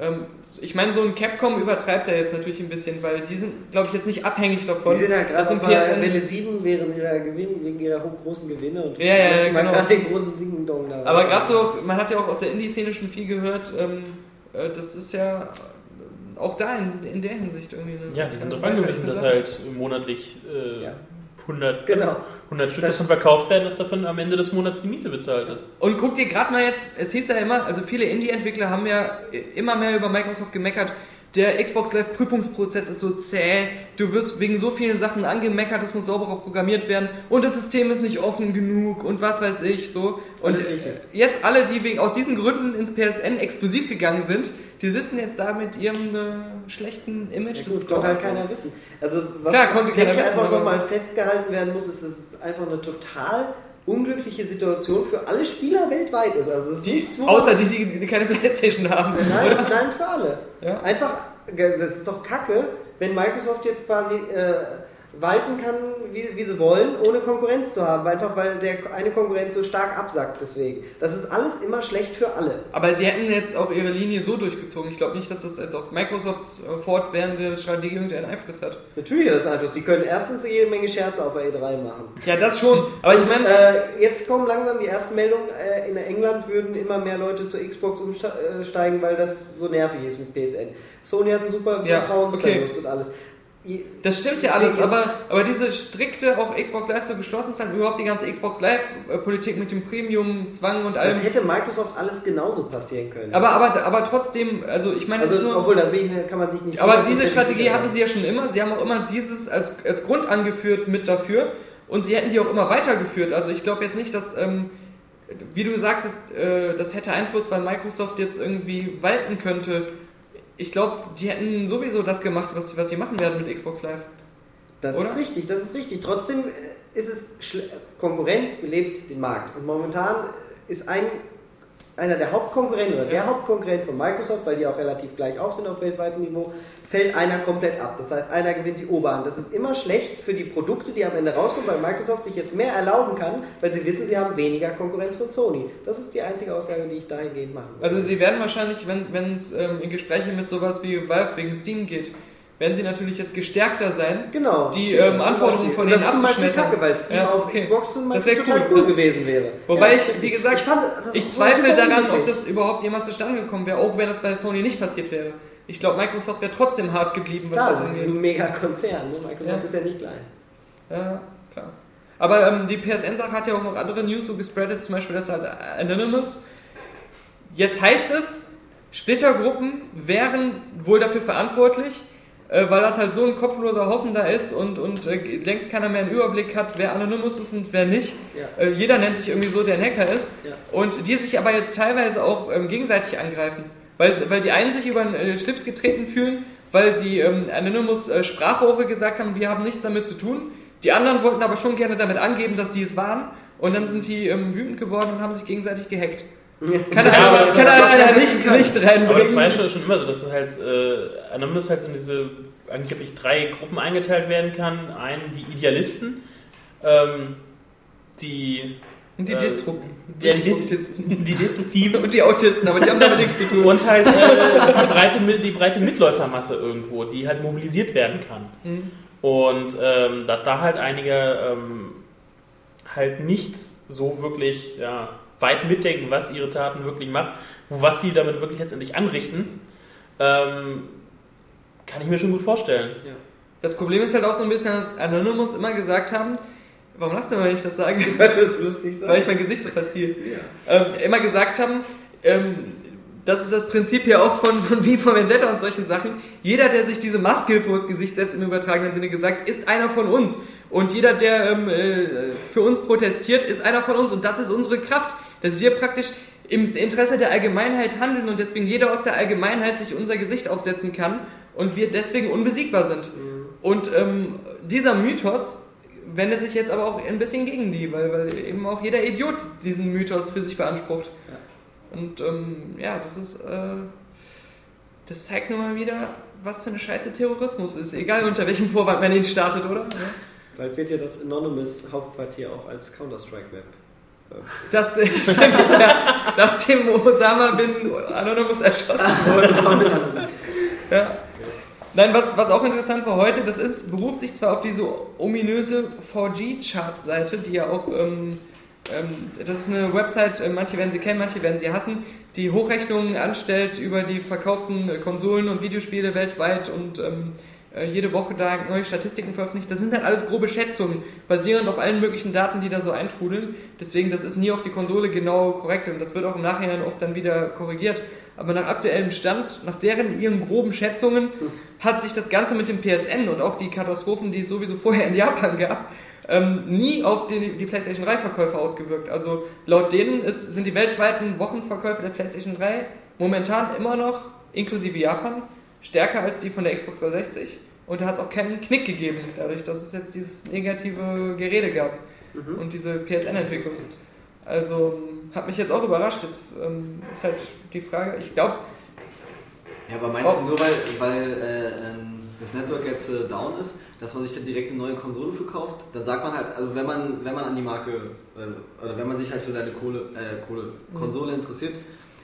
Ähm, ich meine, so ein Capcom übertreibt er jetzt natürlich ein bisschen, weil die sind, glaube ich, jetzt nicht abhängig davon. Die sind halt dass gerade PSN Welle 7 während ihrer Gewinn, wegen ihrer großen Gewinne und Ja, ja, ja, genau. gerade den großen Ding Dong da Aber gerade so, man hat ja auch aus der Indie-Szene schon viel gehört, ähm, äh, das ist ja äh, auch da in, in der Hinsicht irgendwie eine. Ja, die sind darauf angewiesen, dass halt monatlich äh, Ja. 100, Genau. 100 Stück Das- davon verkauft werden, dass davon am Ende des Monats die Miete bezahlt ist. Und guck dir gerade mal jetzt, es hieß ja immer, also viele Indie-Entwickler haben ja immer mehr über Microsoft gemeckert, der Xbox Live Prüfungsprozess ist so zäh, du wirst wegen so vielen Sachen angemeckert, das muss sauberer programmiert werden und das System ist nicht offen genug und was weiß ich so. Und jetzt alle, die wegen, aus diesen Gründen ins PSN exklusiv gegangen sind, die sitzen jetzt da mit ihrem äh, schlechten Image. Ja, gut, konnte halt keiner wissen. Also was Klar, konnte keiner wissen, einfach nochmal festgehalten werden muss, ist, dass es einfach eine total unglückliche Situation für alle Spieler weltweit ist. Also ist man- Außer die, die, die keine Playstation haben. Nein, nein, für alle. Ja. Einfach, das ist doch kacke, wenn Microsoft jetzt quasi äh, walten kann, wie, wie sie wollen, ohne Konkurrenz zu haben. Einfach weil der eine Konkurrenz so stark absackt deswegen. Das ist alles immer schlecht für alle. Aber sie hätten jetzt auch ihre Linie so durchgezogen. Ich glaube nicht, dass das jetzt auf Microsofts äh, fortwährende Strategie irgendeinen Einfluss hat. Natürlich hat das Einfluss. Die können erstens jede Menge Scherze auf der E3 machen. Ja, das schon. Aber ich meine, Äh, jetzt kommen langsam die ersten Meldungen. Äh, in England würden immer mehr Leute zur Xbox umsteigen, weil das so nervig ist mit PSN. Sony hat einen super Ja, Vertrauensverlust und alles. Das stimmt ja alles. Aber, aber diese strikte, auch Xbox Live so geschlossen ist dann überhaupt die ganze Xbox Live-Politik mit dem Premium-Zwang und allem. Das hätte Microsoft alles genauso passieren können. Aber, aber, aber trotzdem, also ich meine, also, nur. obwohl, da bin ich, kann man sich nicht. Aber diese Strategie hatten sie ja schon immer. Sie haben auch immer dieses als, als Grund angeführt mit dafür. Und sie hätten die auch immer weitergeführt. Also ich glaube jetzt nicht, dass, ähm, wie du sagtest, äh, das hätte Einfluss, weil Microsoft jetzt irgendwie walten könnte. Ich glaube, die hätten sowieso das gemacht, was, was sie machen werden mit Xbox Live. Das Oder? ist richtig, das ist richtig. Trotzdem äh, ist es Konkurrenz belebt den Markt. Und momentan ist ein, einer der Hauptkonkurrenten oder der Hauptkonkurrent von Microsoft, weil die auch relativ gleich auf sind auf weltweitem Niveau, fällt einer komplett ab. Das heißt, einer gewinnt die Oberhand. Das ist immer schlecht für die Produkte, die am Ende rauskommen, weil Microsoft sich jetzt mehr erlauben kann, weil sie wissen, sie haben weniger Konkurrenz von Sony. Das ist die einzige Aussage, die ich dahingehend machen würde. Also sie werden wahrscheinlich, wenn es ähm, in Gespräche mit sowas wie Valve wegen Steam geht, werden sie natürlich jetzt gestärkter sein. Genau. die, ähm, Anforderungen von denen Das abzuschmettern. kacke, weil Steam Ja, auf okay. Xbox zum Das Beispiel wär total cool. cool gewesen wäre. Wobei Ja, ich, wie gesagt, ich, fand, das Ich zweifle daran, ob das überhaupt jemals zustande gekommen wäre, auch wenn das bei Sony nicht passiert wäre. Ich glaube, Microsoft wäre trotzdem hart geblieben, was Klar, das das ist ein mega Konzern. Ne? Microsoft Ja. ist ja nicht klein. Ja, klar. Aber ähm, die PSN-Sache hat ja auch noch andere News so gespreadet, zum Beispiel das halt Anonymous. Jetzt heißt es, Splittergruppen wären wohl dafür verantwortlich, äh, weil das halt so ein kopfloser Haufen da ist und, und äh, längst keiner mehr einen Überblick hat, wer Anonymous ist und wer nicht. Ja. Äh, jeder nennt sich irgendwie so, der ein Hacker ist. Ja. Und die sich aber jetzt teilweise auch ähm, gegenseitig angreifen. Weil, weil die einen sich über den äh, Schlips getreten fühlen, weil die ähm, Anonymous äh, Sprachrohre gesagt haben, wir haben nichts damit zu tun. Die anderen wollten aber schon gerne damit angeben, dass sie es waren. Und dann sind die ähm, wütend geworden und haben sich gegenseitig gehackt. Kann Ja, aber kann das ja nicht- nicht, nicht reinbringen. Aber das war ja schon, schon immer so, dass es halt äh, Anonymous halt so in diese angeblich drei Gruppen eingeteilt werden kann. Einen, die Idealisten, ähm, die, Und die äh, Distro. ja, die, Destruktivisten. die Destruktiven Und die Autisten, aber die haben damit nichts zu tun. und halt äh, die, breite, die breite Mitläufermasse irgendwo, die halt mobilisiert werden kann. Mhm. Und ähm, dass da halt einige ähm, halt nicht so wirklich ja, weit mitdenken, was ihre Taten wirklich macht, was sie damit wirklich letztendlich anrichten, ähm, kann ich mir schon gut vorstellen. Das Problem ist halt auch so ein bisschen, dass Anonymous immer gesagt haben, warum lachst du mal, wenn ich das sage? Weil das lustig sein. Weil ich mein Gesicht so verziehe. Ähm, immer gesagt haben, ähm, das ist das Prinzip ja auch von, von wie von Vendetta und solchen Sachen. Jeder, der sich diese Maske vors Gesicht setzt, im übertragenen Sinne gesagt, ist einer von uns. Und jeder, der ähm, äh, für uns protestiert, ist einer von uns. Und das ist unsere Kraft, dass wir praktisch im Interesse der Allgemeinheit handeln und deswegen jeder aus der Allgemeinheit sich unser Gesicht aufsetzen kann und wir deswegen unbesiegbar sind. Und ähm, dieser Mythos wendet sich jetzt aber auch ein bisschen gegen die, weil, weil eben auch jeder Idiot diesen Mythos für sich beansprucht. Und ähm, ja, das ist, äh, das zeigt nur mal wieder, was für eine Scheiße Terrorismus ist. Egal unter welchem Vorwand man ihn startet, oder? Bald wird ja das Anonymous Hauptquartier auch als Counter-Strike-Web. Das stimmt, ja. Nachdem Osama bin Anonymous erschossen wurde. ja. Nein, was, was auch interessant war heute, das ist, beruft sich zwar auf diese ominöse 4G-Charts-Seite, die ja auch, ähm, ähm, das ist eine Website, äh, manche werden sie kennen, manche werden sie hassen, die Hochrechnungen anstellt über die verkauften Konsolen und Videospiele weltweit und ähm, äh, jede Woche da neue Statistiken veröffentlicht. Das sind halt alles grobe Schätzungen, basierend auf allen möglichen Daten, die da so eintrudeln. Deswegen, das ist nie auf die Konsole genau korrekt und das wird auch im Nachhinein oft dann wieder korrigiert. Aber nach aktuellem Stand, nach deren ihren groben Schätzungen, hat sich das Ganze mit dem PSN und auch die Katastrophen, die es sowieso vorher in Japan gab, ähm, nie auf die, die PlayStation 3 Verkäufe ausgewirkt. Also laut denen ist, sind die weltweiten Wochenverkäufe der PlayStation 3 momentan immer noch, inklusive Japan, stärker als die von der Xbox 360. Und da hat es auch keinen Knick gegeben, dadurch, dass es jetzt dieses negative Gerede gab und diese PSN-Entwicklung. Also hat mich jetzt auch überrascht. Jetzt ähm, ist halt die Frage, ich glaube, Ja, aber meinst Oh. du nur, weil, weil äh, ähm, das Network jetzt äh, down ist, dass man sich dann direkt eine neue Konsole verkauft? Dann sagt man halt, also wenn man, wenn man an die Marke, äh, oder wenn man sich halt für seine Kohle, äh, Kohle, Konsole interessiert,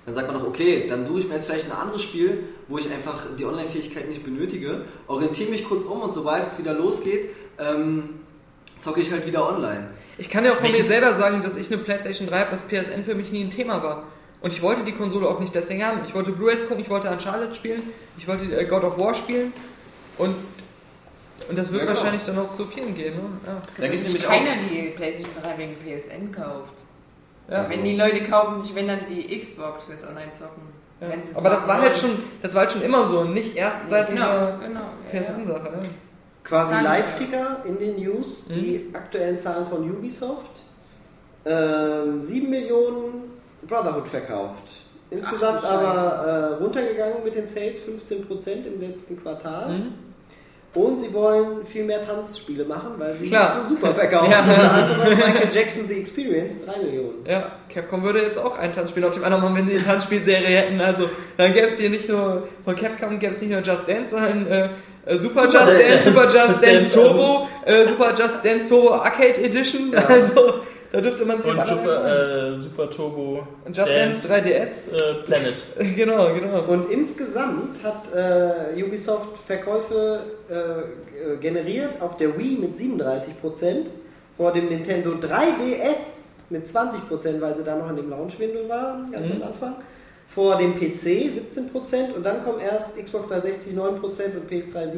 dann sagt man doch, okay, dann suche ich mir jetzt vielleicht ein anderes Spiel, wo ich einfach die Online-Fähigkeit nicht benötige, orientiere mich kurz um und sobald es wieder losgeht, ähm, zocke ich halt wieder online. Ich kann ja auch von Welche- mir selber sagen, dass ich eine PlayStation 3 habe, dass PSN für mich nie ein Thema war. Und ich wollte die Konsole auch nicht deswegen haben. Ich wollte Blu-rays gucken, ich wollte Uncharted spielen, ich wollte äh, God of War spielen. Und, und das wird Ja, genau. wahrscheinlich dann auch so vielen gehen. Ne? Ja. Denke ich nämlich auch. Keiner die PlayStation 3 wegen PSN kauft. Ja. Wenn die Leute kaufen sich, wenn dann die Xbox fürs Online-Zocken. Ja. Aber das war halt schon, das war halt schon immer so, nicht erst seit genau, dieser genau. ja. PSN-Sache. Ja. Quasi Live-Ticker in den News, die aktuellen Zahlen von Ubisoft. Ähm, 7 Millionen Brotherhood verkauft. Insgesamt Ach aber äh, runtergegangen mit den Sales, 15% im letzten Quartal. Mhm. Und sie wollen viel mehr Tanzspiele machen, weil sie Klar. so super verkaufen. Ja. Unter anderem Michael Jackson The Experience, 3 Millionen. Ja, Capcom würde jetzt auch ein Tanzspiel auf dem anderen machen, wenn sie eine Tanzspielserie hätten. Also dann gäbe es hier nicht nur von Capcom gäbe es nicht nur Just Dance, sondern äh, äh, Super, Super Just Dance, Dance. Super Just Dance Dance Turbo, äh, Super Just Dance Turbo Arcade Edition. Also da dürfte man sich Und Super, äh, Super Turbo Und Just Dance 3DS. äh, Planet. genau, genau. Und insgesamt hat äh, Ubisoft Verkäufe äh, generiert auf der Wii mit 37%, vor dem Nintendo 3DS mit 20%, weil sie da noch in dem Launch-Window waren, ganz Mhm. am Anfang. Vor dem PC 17% und dann kommen erst Xbox 360 9% und PS3 7%.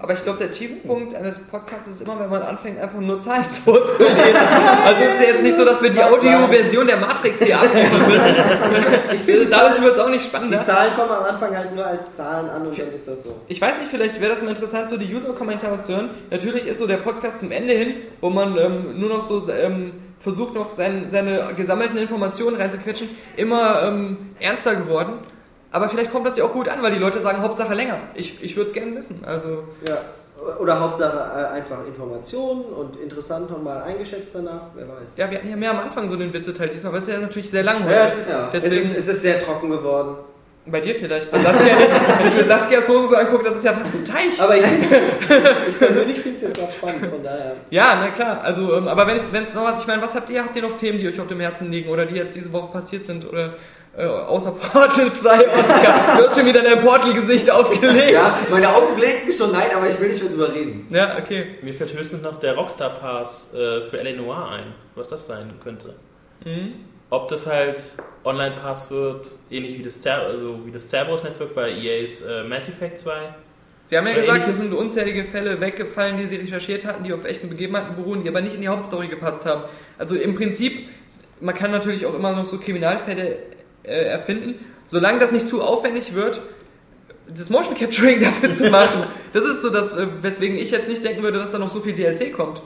Aber ich glaube, der Tiefpunkt eines Podcasts ist immer, wenn man anfängt, einfach nur Zahlen vorzulesen. Also es ist ja jetzt nicht so, dass wir die Audioversion der Matrix hier abliefern müssen. Dadurch wird es auch nicht Die spannender. Zahlen kommen am Anfang halt nur als Zahlen an und dann ist das so. Ich weiß nicht, vielleicht wäre das mal interessant, so die User-Kommentare zu hören. Natürlich ist so der Podcast zum Ende hin, wo man ähm, nur noch so ähm, versucht, noch sein, seine gesammelten Informationen reinzuquetschen, immer ähm, ernster geworden. Aber vielleicht kommt das ja auch gut an, weil die Leute sagen, Hauptsache länger. Ich, ich würde es gerne wissen. Also, Ja. Oder Hauptsache äh, einfach Informationen und interessant nochmal eingeschätzt danach, wer weiß. ja, wir hatten ja mehr am Anfang so den Witzeteil diesmal, aber es ist ja natürlich sehr lang. Ja, es ist, Ja. Deswegen- es ist, es ist sehr trocken geworden. Bei dir vielleicht. Bei Saskia nicht. Wenn ich mir Saskias Hose so angucke, das ist ja fast ein Teich. Aber ich, ich persönlich finde es jetzt auch spannend, von daher. Ja, na klar. Also, ähm, aber wenn es noch was, ich meine, was habt ihr? Habt ihr noch Themen, die euch auf dem Herzen liegen oder die jetzt diese Woche passiert sind? Oder äh, außer Portal 2, Oscar? Du hast schon wieder dein Portal-Gesicht aufgelegt. Ja, meine Augen blinken schon, nein, aber ich will nicht mehr drüber reden. Ja, okay. Mir fällt höchstens noch der Rockstar Pass äh, für L.A. Noir ein, was das sein könnte. Mhm. Ob das halt Online-Pass wird, ähnlich wie das, Cer also wie das Cerberus-Netzwerk bei EAs äh, Mass Effect 2. Sie haben ja Oder gesagt, es sind unzählige Fälle weggefallen, die sie recherchiert hatten, die auf echten Begebenheiten beruhen, die aber nicht in die Hauptstory gepasst haben. Also im Prinzip, man kann natürlich auch immer noch so Kriminalfälle äh, erfinden, solange das nicht zu aufwendig wird, das Motion Capturing dafür zu machen. Das ist so das, äh, weswegen ich jetzt nicht denken würde, dass da noch so viel DLC kommt.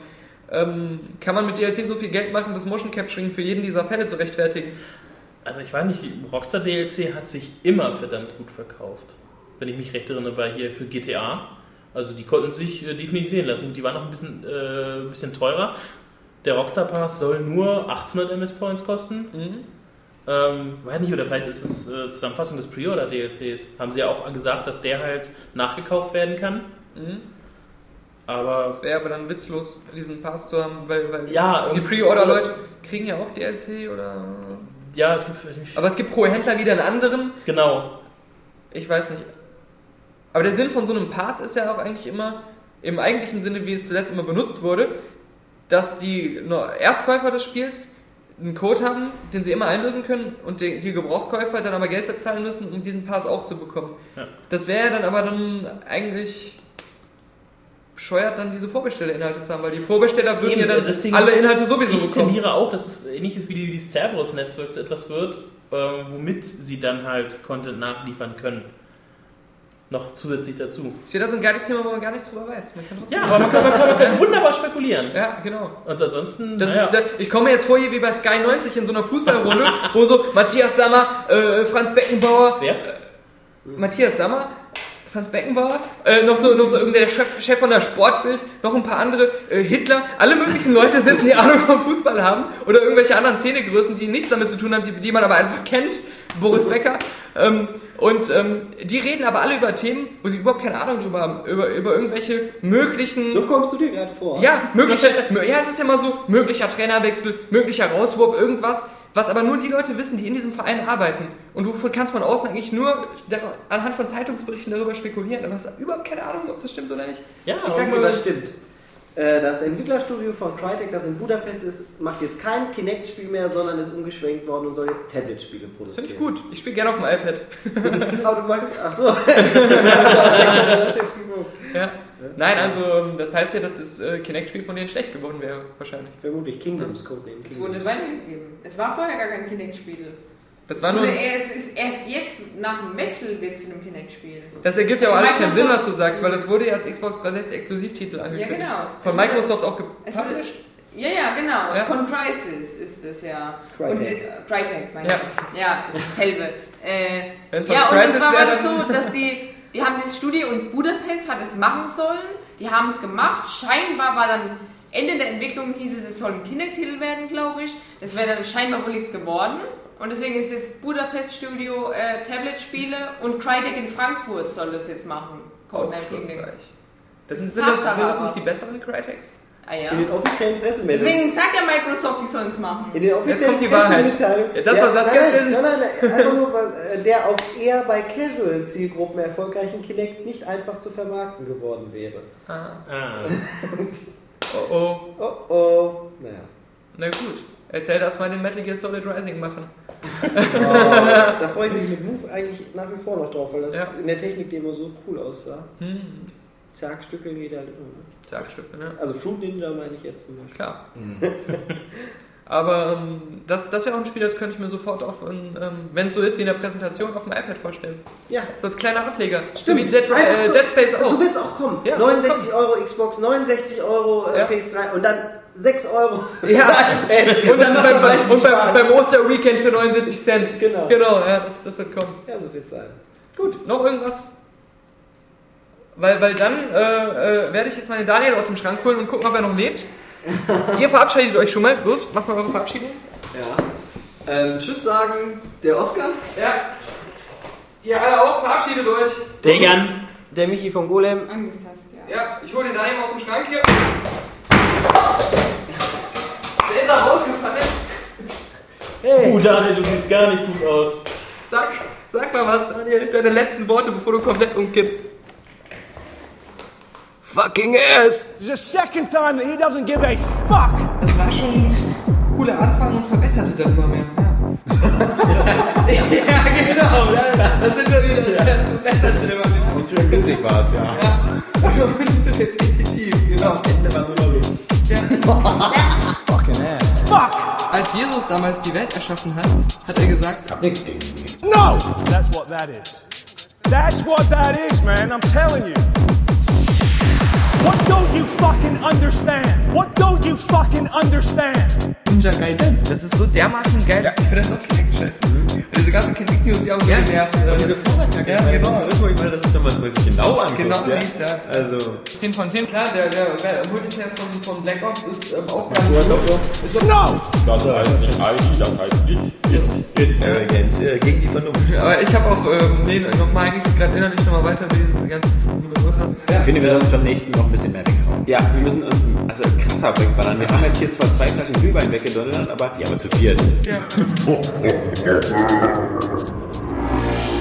Ähm, kann man mit DLC so viel Geld machen, das Motion Capturing für jeden dieser Fälle zu rechtfertigen? Also ich weiß nicht, die Rockstar DLC hat sich immer verdammt gut verkauft. Wenn ich mich recht erinnere, bei hier für GTA. Also die konnten sich äh, definitiv sehen lassen. Die waren noch ein bisschen, äh, ein bisschen teurer. Der Rockstar Pass soll nur 800 MS Points kosten. Mhm. Ähm, weiß nicht, oder vielleicht ist es äh, Zusammenfassung des Pre-Order DLCs. Haben sie ja auch gesagt, dass der halt nachgekauft werden kann. Mhm. Aber Es wäre aber dann witzlos, diesen Pass zu haben, weil, weil Ja, die Pre-Order-Leute kriegen ja auch DLC oder. ja, es gibt vielleicht nicht. Aber es gibt pro Händler wieder einen anderen. Genau. Ich weiß nicht. Aber der Sinn von so einem Pass ist ja auch eigentlich immer, im eigentlichen Sinne, wie es zuletzt immer benutzt wurde, dass die Erstkäufer des Spiels einen Code haben, den sie immer einlösen können und die, die Gebrauchkäufer dann aber Geld bezahlen müssen, um diesen Pass auch zu bekommen. Ja. Das wäre ja dann aber dann eigentlich bescheuert, dann diese Vorbesteller-Inhalte zu haben, weil die Vorbesteller würden Eben, ja dann deswegen- alle Inhalte sowieso Ich bekommen. tendiere auch, dass es ähnlich ist wie die- dieses Cerberus-Netzwerk so etwas wird, äh, womit sie dann halt Content nachliefern können. Noch zusätzlich dazu. Ist wieder so ein geiles Thema, wo man gar nichts drüber weiß. Man kann trotzdem Ja, aber man kann, man kann, man kann wunderbar spekulieren. ja, genau. Und ansonsten, Das naja, ist, ich komme mir jetzt vor hier wie bei Sky 90 in so einer Fußballrunde, wo so Matthias Sammer, äh, Franz Beckenbauer, wer? Matthias Sammer, Franz Beckenbauer, äh, noch so, noch so irgendwer der Chef, Chef von der Sportbild, noch ein paar andere, äh, Hitler, alle möglichen Leute sitzen, die Ahnung vom Fußball haben oder irgendwelche anderen Szenegrößen, die nichts damit zu tun haben, die, die man aber einfach kennt, Boris Becker. Ähm, und ähm, die reden aber alle über Themen, wo sie überhaupt keine Ahnung drüber haben, über, über irgendwelche möglichen... So kommst du dir gerade vor. Ja, möglicher, ja, es ist ja mal so, möglicher Trainerwechsel, möglicher Rauswurf, irgendwas, was aber nur die Leute wissen, die in diesem Verein arbeiten. Und du kannst von außen eigentlich nur anhand von Zeitungsberichten darüber spekulieren, aber hast überhaupt keine Ahnung, ob das stimmt oder nicht. Ja, Ich sag aber- was stimmt. Äh, Das Entwicklerstudio von Crytek, das in Budapest ist, macht jetzt kein Kinect-Spiel mehr, sondern ist umgeschwenkt worden und soll jetzt Tablet-Spiele Das produzieren. finde ich gut. Ich spiele gerne auf dem iPad. Aber du magst. Ach so. Ja. Nein, also ähm, das heißt ja, dass das äh, Kinect-Spiel von denen schlecht geworden wäre, wahrscheinlich. Vermutlich Kingdoms Code name Es wurde weitergegeben. Es war vorher gar kein Kinect-Spiel. Das war nur. Oder erst, ist erst jetzt nach dem Wechsel wird zu einem Kinect-Spiel. Das ergibt ja auch alles keinen Sinn, was du sagst, weil das wurde ja als Xbox 360 Exklusivtitel angekündigt. genau. Von Es Microsoft auch es gepublished. Ja, ja, genau. Ja. Von Crysis ist es ja. Crytek. Und, äh, Crytek, meine Ja. ich. Ja, ist dasselbe. Äh, ja, und wär, war dann- so, dass die, die haben das Studio in Budapest hat es machen sollen. Die haben es gemacht. Scheinbar war dann Ende der Entwicklung hieß es, es soll ein Kinect-Titel werden, glaube ich. Das wäre dann scheinbar wohl nichts geworden. Und deswegen ist jetzt Budapest Studio äh, Tablet-Spiele und Crytek in Frankfurt soll das jetzt machen. Codename Kingdoms. Das sind, sind, das, sind das nicht die besseren Crytex? Ah ja. In den offiziellen Pressemeldungen. Deswegen sagt ja Microsoft, die sollen es machen. In den offiziellen kommt die Wahrheit. Pressemitteilungen- Ja, das, was nein, will. nein, nein, nein, einfach nur, was, äh, der auch eher bei Casual-Zielgruppen erfolgreichen Kinect nicht einfach zu vermarkten geworden wäre. Ah. Ah. Oh oh. Oh oh. Naja. Na gut. Erzähl das mal den Metal Gear Solid Rising machen. da freue ich mich mit Move eigentlich nach wie vor noch drauf, weil das Ja. in der Technik immer so cool aussah. Hm. Zergstücke geht halt immer. Ne? Zergstücke, ne? Also Fruit Ninja meine ich jetzt zum Beispiel. Klar. Aber ähm, das, das wäre auch ein Spiel, das könnte ich mir sofort auf, ähm, wenn es so ist wie in der Präsentation, auf dem iPad vorstellen. Ja. So als kleiner Ableger. Stimmt. So wie Dead, äh, Dead Space auch. So wird es auch kommen. Ja, 69 Euro Xbox, 69 Euro äh, Ja. PS3 und dann 6 Euro für Ja. Und dann beim, beim, und beim, beim Oster-Weekend für 79 Cent. Genau. Genau, ja, das, das wird kommen. Ja, so wird es sein. Noch irgendwas? Weil, weil dann äh, äh, werde ich jetzt mal den Daniel aus dem Schrank holen und gucken, ob er noch lebt. Ihr verabschiedet euch schon mal. Los, macht mal eure Verabschiedung. Ja. Ähm, tschüss sagen, der Oscar. Ja. Ihr alle auch, verabschiedet euch. Der Jan. Der Michi von Golem. Ja, ich hole den Daniel aus dem Schrank hier. Der ist auch rausgefallen. Hey. Uh, Daniel, du siehst gar nicht gut aus. Sag, sag mal was, Daniel. Deine letzten Worte, bevor du komplett umkippst. Fucking ass. It's the second time that he doesn't give a fuck. Das war schon ein cooler Anfang und verbesserte dann immer mehr. Ja, genau. Ja, da sind wir wieder. Das verbesserte immer mehr. Und schön blutig war es, ja. Ja. Und repetitiv, genau. Ende war nur noch. Fucking ass. Fuck. Als Jesus damals die Welt erschaffen hat, hat er gesagt, Nichts gegen mich. No. That's what that is. That's what that is, man. I'm telling you. What don't you fucking understand? What don't you fucking understand? Ninja Gaiden. Das ist so dermaßen geil. Ich finde das auch geil geschissen. Diese ganzen Kritik die auch so genervt. Und diese Vorwärtsjacke, Ja, ich meine, genau. das ist, ich meine, das ist mal, was sich genau anguckt. Genau, ja? sieht, ja. Also, 10 von 10, klar, der, der, der Multiplayer von, von Black Ops ist ähm, auch ganz so, gut. Ist No. Das heißt nicht ID, das heißt It. It. äh, Games äh, gegen die Vernunft. Aber ich habe auch, ähm, nee, nochmal eigentlich gerade innerlich nochmal weiter, wie diese ganzen Ich finde, wir sollen uns beim nächsten noch ein bisschen mehr weghauen. Ja, wir müssen uns also krasser wegballern. Wir haben jetzt hier zwar zwei Flaschen Glühwein weggedonnert, aber, ja, aber zu viert. Ja. Thank you.